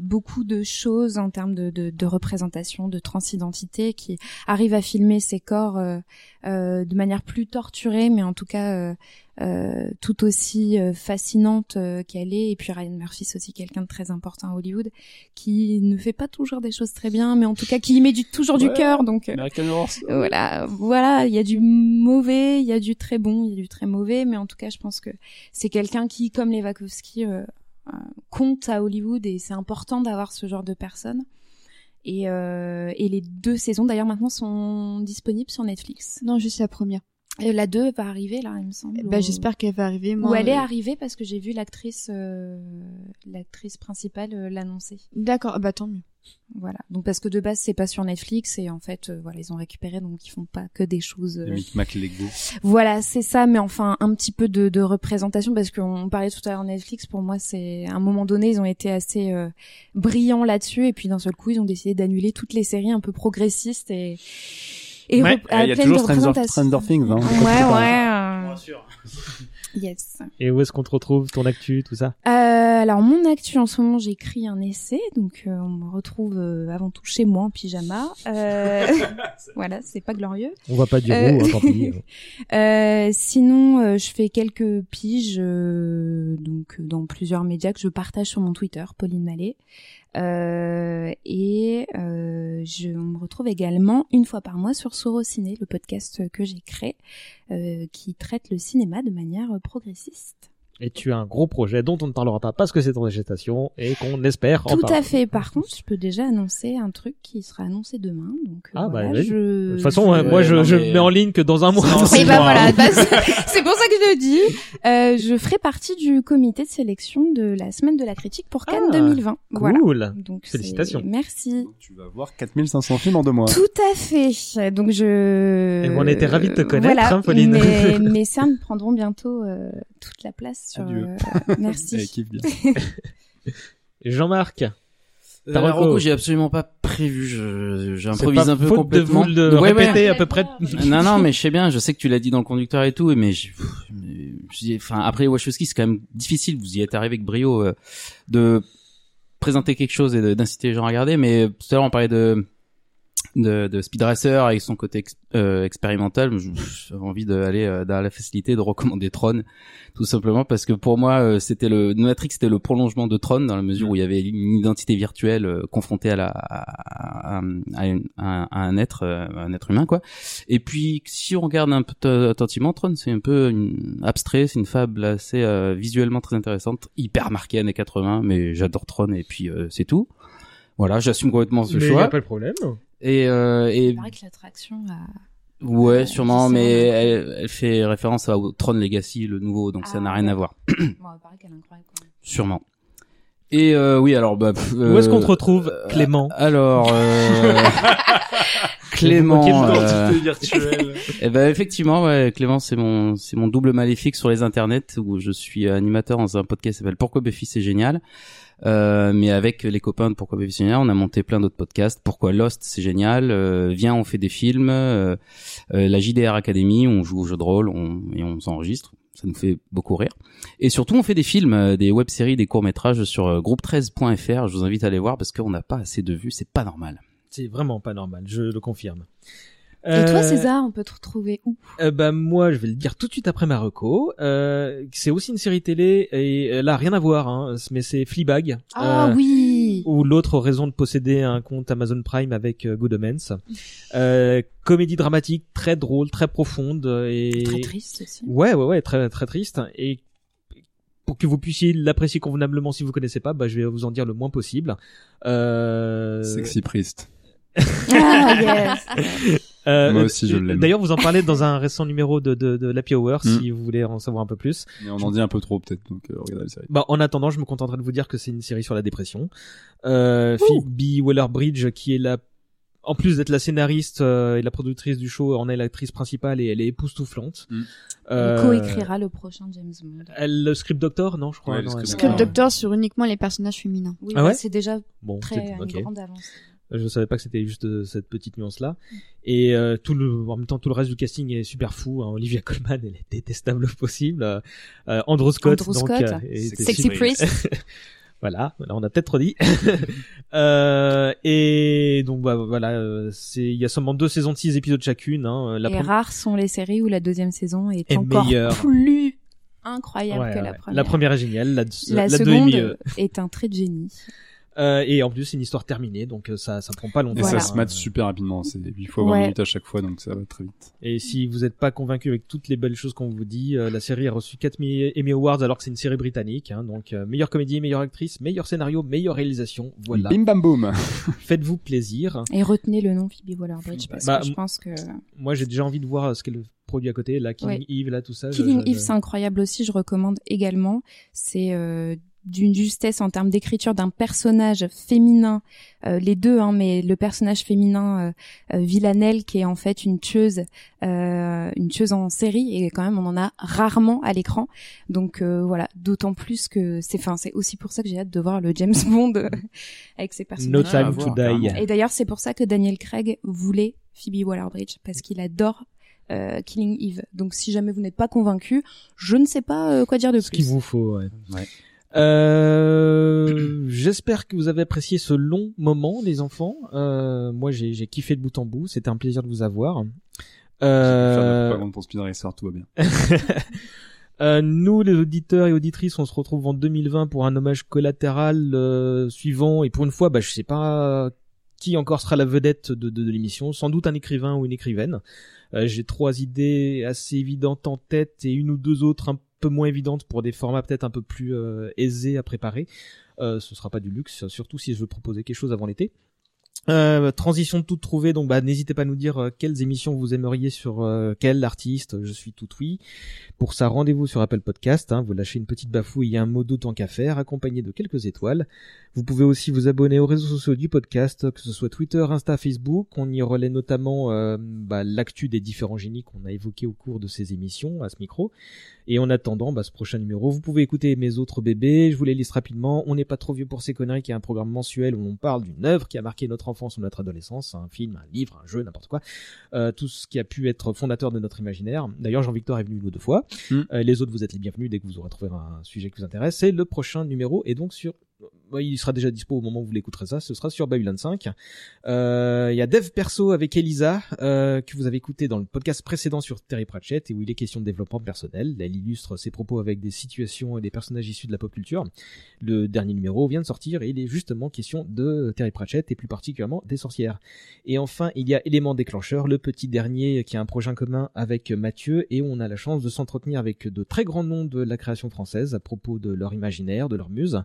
beaucoup de choses en termes de, représentation, de transidentité, qui arrive à filmer ses corps de manière plus torturée, mais en tout cas euh, tout aussi euh, fascinante euh, qu'elle est. Et puis Ryan Murphy, c'est aussi quelqu'un de très important à Hollywood, qui ne fait pas toujours des choses très bien, mais en tout cas qui y met du, toujours du cœur. Donc euh, voilà, voilà, il y a du mauvais, il y a du très bon, il y a du très mauvais, mais en tout cas, je pense que c'est quelqu'un qui, comme les Wachowski, compte à Hollywood et c'est important d'avoir ce genre de personnes. Et, euh, et les deux saisons, d'ailleurs, maintenant sont disponibles sur Netflix. Non, juste la première. Et la 2 va arriver, là, il me semble. Bah, au- j'espère qu'elle va arriver. Moi, Ou elle est euh, arrivée parce que j'ai vu l'actrice, euh, l'actrice principale euh, l'annoncer. D'accord, bah tant mieux. Voilà. Donc parce que de base c'est pas sur Netflix et en fait euh, voilà ils ont récupéré donc ils font pas que des choses. euh, Micmac Lego. Voilà, c'est ça, mais enfin un petit peu de, de représentation parce qu'on parlait tout à l'heure Netflix. Pour moi, c'est à un moment donné, ils ont été assez euh, brillants là-dessus, et puis d'un seul coup, ils ont décidé d'annuler toutes les séries un peu progressistes et et Ouais. Il y a toujours Stranger, Things. Hein. Ouais, ouais. euh, Yes. Et où est-ce qu'on te retrouve, ton actu, tout ça? Euh, alors mon actu en ce moment, j'écris un essai, donc euh, on me retrouve euh, avant tout chez moi en pyjama. Euh, voilà, c'est pas glorieux. On voit pas du Euh, roux, hein, tant pis. Euh, sinon, euh, je fais quelques piges euh, donc dans plusieurs médias que je partage sur mon Twitter, Pauline Mallet. Euh, et euh, je me retrouve également une fois par mois sur Sorociné, le podcast que j'ai créé, euh, qui traite le cinéma de manière progressiste. Et tu as un gros projet dont on ne parlera pas parce que c'est en gestation et qu'on espère en Tout parler. à fait. Par contre, je peux déjà annoncer un truc qui sera annoncé demain. Donc euh, Ah, bah, je... De toute façon, je- ouais, moi, je, je mais- mets en ligne que dans un mois. Non, Et c'est bah moi. voilà, bah, c'est pour ça que je le dis. Euh, je ferai partie du comité de sélection de la semaine de la critique pour Cannes Ah, 2020. Voilà. Cool. Donc c'est- Félicitations. Merci. Donc, Tu vas voir 4500 films en deux mois. Tout à fait. Donc je. Et on était ravis de te connaître, Voilà. hein, Pauline. Mais mes cernes prendront bientôt euh, toute la place. Sur, Adieu. euh, merci. Kiffe bien. Jean-Marc. Euh, la reco. reco, j'ai absolument pas prévu. Je, j'improvise un peu faute complètement. de vous le Ouais, ouais. répéter à peu près. non, non, mais je sais bien. Je sais que tu l'as dit dans le conducteur et tout, mais je, mais je dis- enfin, après Wachowski, c'est quand même difficile. Vous y êtes arrivé avec brio euh, de présenter quelque chose et d'inciter les gens à regarder. Mais tout à l'heure, on parlait de de, de Speed Racer avec son côté ex- euh, expérimental. J'avais envie d'aller euh, dans la facilité de recommander Tron, tout simplement parce que pour moi, euh, c'était le Matrix, c'était le prolongement de Tron dans la mesure où il y avait une identité virtuelle euh, confrontée à la à, à- à une- à- à un être, euh, un être humain quoi. Et puis si on regarde un peu attentivement, Tron, c'est un peu une- abstrait, c'est une fable assez euh, visuellement très intéressante, hyper marquée années 80, mais j'adore Tron et puis euh, c'est tout. Voilà, j'assume complètement ce Mais y a choix. pas de problème. Et, euh, et Il paraît que l'attraction a. Ouais, Euh, sûrement, mais elle, elle fait référence à Tron Legacy, le nouveau, donc ça Ah, n'a rien à voir. Bon, il paraît qu'elle est incroyable. Quand même. Sûrement. Et euh, oui, alors bah, pff, Où est-ce qu'on te euh, retrouve, Clément? Alors, euh, Clément. Euh, virtuelle. eh ben effectivement, ouais, Clément, c'est mon c'est mon double maléfique sur les internets où je suis animateur dans un podcast qui s'appelle Pourquoi Buffy c'est génial. Euh, mais avec les copains de Pourquoi génial, on a monté plein d'autres podcasts. Pourquoi Lost c'est génial. Euh, viens, on fait des films. Euh, euh, la JDR Academy, on joue au jeu de rôle, on, et on s'enregistre. Ça nous fait beaucoup rire. Et surtout, on fait des films, euh, des web-séries, des courts-métrages sur euh, groupe13.fr. Je vous invite à aller voir parce qu'on n'a pas assez de vues. C'est pas normal. C'est vraiment pas normal, je le confirme. Et toi, Euh, César, on peut te retrouver où? euh, bah moi, je vais le dire tout de suite après Marocco. Euh, c'est aussi une série télé et euh, là rien à voir, hein, mais c'est Fleabag. Ah Euh, oui Ou l'autre raison de posséder un compte Amazon Prime avec euh, Good Omens. Euh, comédie dramatique très drôle, très profonde et Très triste aussi. Ouais, ouais, ouais, très très triste et pour que vous puissiez l'apprécier convenablement si vous connaissez pas, bah je vais vous en dire le moins possible. Euh... Sexy Priest. Ah yes euh, Moi aussi, je euh, l'aime. D'ailleurs, vous en parlez dans un récent numéro de de, de l'Happy Hour Mm. si vous voulez en savoir un peu plus. Mais on en dit un peu trop peut-être, donc euh, regardez la série. Bah, en attendant, je me contenterai de vous dire que c'est une série sur la dépression. Euh, Phoebe Waller-Bridge, qui est la, en plus d'être la scénariste euh, et la productrice du show, en est l'actrice principale et elle est époustouflante. Mm. Euh, Elle coécrira le prochain James Bond. Elle, le script doctor, non, je crois. Ouais, le non, script elle- Script. Doctor sur uniquement les personnages féminins. Oui, Ah ouais c'est déjà Bon, très une grande avancée. Je savais pas que c'était juste euh, cette petite nuance là. Et euh, tout le, en même temps, tout le reste du casting est super fou. hein. Olivia Colman, elle est détestable au possible. Euh, euh, Andrew Scott, Andrew donc, Scott. euh, était Sexy Priest. voilà, là, on a peut-être trop dit. euh, et donc bah, voilà, euh, c'est il y a seulement deux saisons de six épisodes chacune. Hein. La Et première- rares sont les séries où la deuxième saison est, Est encore meilleure. plus incroyable Ouais, que ouais. la première. La première est géniale, la, La la deux est seconde mieux. est un trait de génie. Euh, et en plus, c'est une histoire terminée, donc euh, ça ça prend pas longtemps. Et Voilà. ça se mate super rapidement, c'est 8 fois 20 Ouais. minutes à chaque fois, donc ça va très vite. Et si vous n'êtes pas convaincu avec toutes les belles choses qu'on vous dit, euh, la série a reçu 4 Mi- Emmy Awards alors que c'est une série britannique. Hein, donc euh, meilleure comédie, meilleure actrice, meilleur scénario, meilleure réalisation. Voilà. Bim bam boum. Faites-vous plaisir. Et retenez le nom Phoebe Waller-Bridge parce Bah, que je pense que Moi j'ai déjà envie de voir ce qu'est le produit à côté, la Killing Ouais. Eve, là tout ça. je- Killing je- Eve, c'est incroyable aussi. Je recommande également. C'est euh, d'une justesse en termes d'écriture d'un personnage féminin, euh, les deux, hein, mais le personnage féminin euh, euh, Villanelle qui est en fait une tueuse, euh, une tueuse en série et quand même on en a rarement à l'écran. Donc euh, voilà, d'autant plus que c'est, enfin c'est aussi pour ça que j'ai hâte de voir le James Bond avec ces No personnages. à time voir, to die. Et d'ailleurs, c'est pour ça que Daniel Craig voulait Phoebe Waller-Bridge parce qu'il adore euh, Killing Eve. Donc, si jamais vous n'êtes pas convaincu, je ne sais pas euh, quoi dire de Ce qu'il plus. vous faut. Ouais. Ouais. Euh, J'espère que vous avez apprécié ce long moment, les enfants. Euh, moi, j'ai j'ai kiffé de bout en bout. C'était un plaisir de vous avoir. Euh, notre propagande pour Spinner Racer, tout va bien. Euh, nous, les auditeurs et auditrices, on se retrouve en 2020 pour un hommage collatéral euh, suivant. Et pour une fois, bah, je sais pas qui encore sera la vedette de, de, de l'émission. Sans doute un écrivain ou une écrivaine. Euh, J'ai trois idées assez évidentes en tête et une ou deux autres un moins évidentes pour des formats peut-être un peu plus euh, aisés à préparer. Euh, ce sera pas du luxe, surtout si je veux proposer quelque chose avant l'été. Euh, transition toute trouvée, donc bah n'hésitez pas à nous dire euh, quelles émissions vous aimeriez sur euh, quel artiste. Je suis tout oui. Pour ça, rendez-vous sur Apple Podcast. Hein, vous lâchez une petite bafouille et un mot d'autant qu'à faire, accompagné de quelques étoiles. Vous pouvez aussi vous abonner aux réseaux sociaux du podcast, que ce soit Twitter, Insta, Facebook. On y relaie notamment bah, l'actu des différents génies qu'on a évoqués au cours de ces émissions à ce micro. Et en attendant bah, ce prochain numéro, vous pouvez écouter mes autres bébés. Je vous les liste rapidement. On n'est pas trop vieux pour ces conneries, qui est un programme mensuel où on parle d'une œuvre qui a marqué notre enfance ou notre adolescence, un film, un livre, un jeu, n'importe quoi. Euh, tout ce qui a pu être fondateur de notre imaginaire. D'ailleurs, Jean-Victor est venu une ou deux fois. Mm. Euh, les autres, vous êtes les bienvenus dès que vous aurez trouvé un sujet qui vous intéresse. Et le prochain numéro est donc sur il sera déjà dispo au moment où vous l'écouterez ça, ce sera sur Babylon 5. Euh, Il y a Dev Perso avec Elisa, euh, que vous avez écouté dans le podcast précédent sur Terry Pratchett, et où il est question de développement personnel. Elle illustre ses propos avec des situations et des personnages issus de la pop culture. Le dernier numéro vient de sortir, et il est justement question de Terry Pratchett, et plus particulièrement des sorcières. Et enfin, il y a Élément déclencheur, le petit dernier qui a un projet commun avec Mathieu, et on a la chance de s'entretenir avec de très grands noms de la création française à propos de leur imaginaire, de leur muse.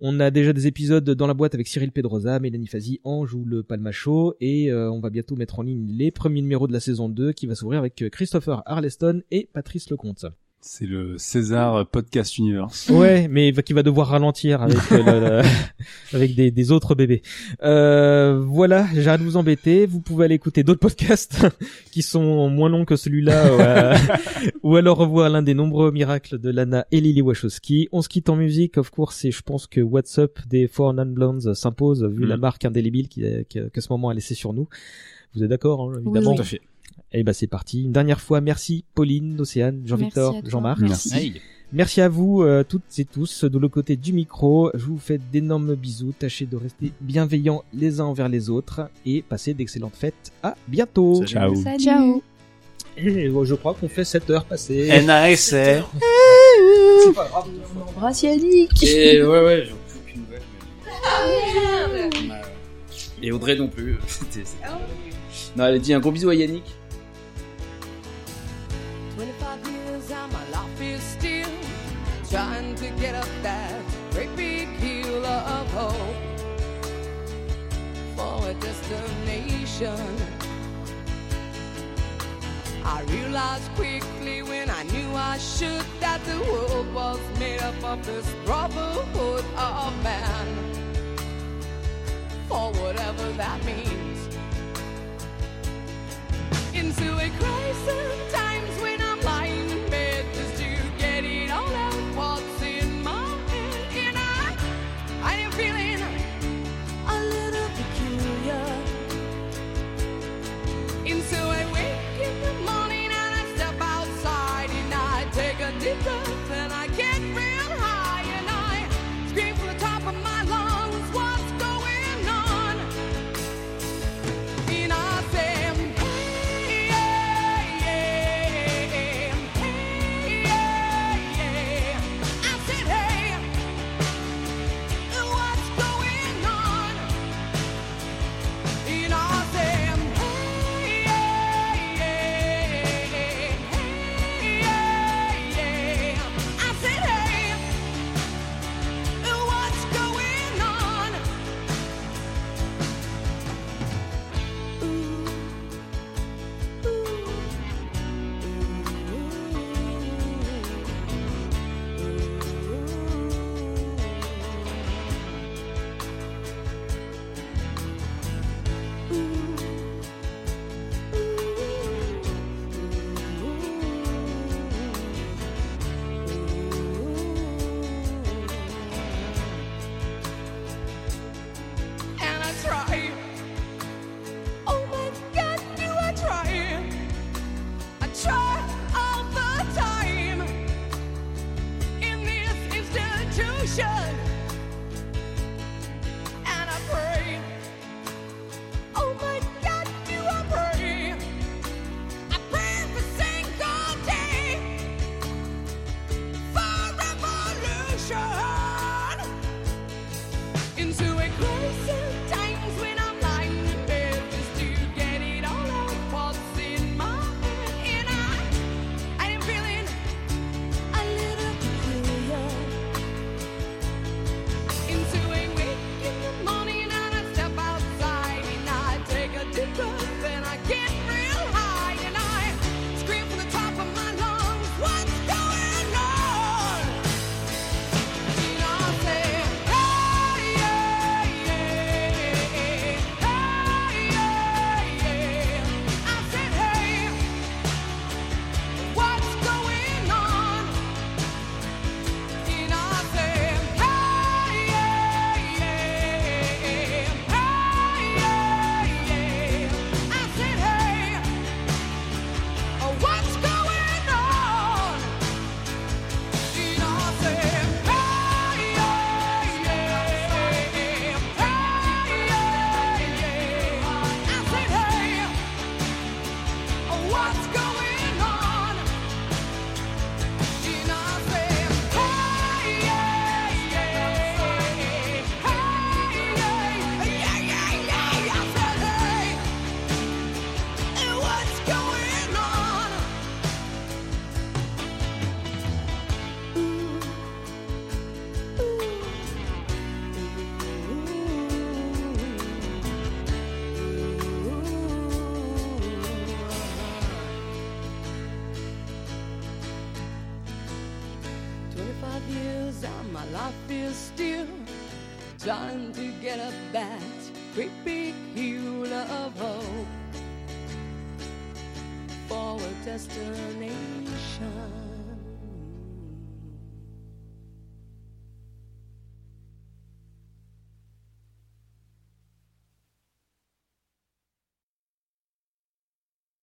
On a déjà des épisodes dans la boîte avec Cyril Pedrosa, Mélanie Fazi, Ange ou le Palmacho, et euh, on va bientôt mettre en ligne les premiers numéros de la saison 2 qui va s'ouvrir avec Christopher Arleston et Patrice Lecomte. C'est le César Podcast Universe. Ouais, mais qui va devoir ralentir avec euh, le- le- avec des, des autres bébés. Euh, voilà, j'arrête de vous embêter. Vous pouvez aller écouter d'autres podcasts qui sont moins longs que celui-là, ou, euh, ou alors revoir l'un des nombreux miracles de Lana et Lily Wachowski. On se quitte en musique, of course, et je pense que What's Up des Four Non Blondes s'impose vu Mm. la marque indélébile qui, que, que ce moment a laissé sur nous. Vous êtes d'accord, hein, évidemment. oui. Tout à fait. Et ben c'est parti. Une dernière fois, merci Pauline, Océane, Jean-Victor. Jean-Marc. Merci. Merci à vous euh, toutes et tous de l'autre côté du micro. Je vous fais d'énormes bisous. Tâchez de rester bienveillants les uns envers les autres et passez d'excellentes fêtes. À bientôt. Salut. Ciao. Salut. Ciao. Et euh, je crois qu'on fait 7 heures passées. NASR. Embrasse Yannick. Et ouais, ouais, j'en aucune nouvelle. mais- Et Audrey non plus. Non, elle dit un gros bisou à Yannick. 25 years and my life is still trying to get up that great big hill of hope for a destination. I realized quickly when I knew I should that the world was made up of this brotherhood of man. For whatever that means into a crisis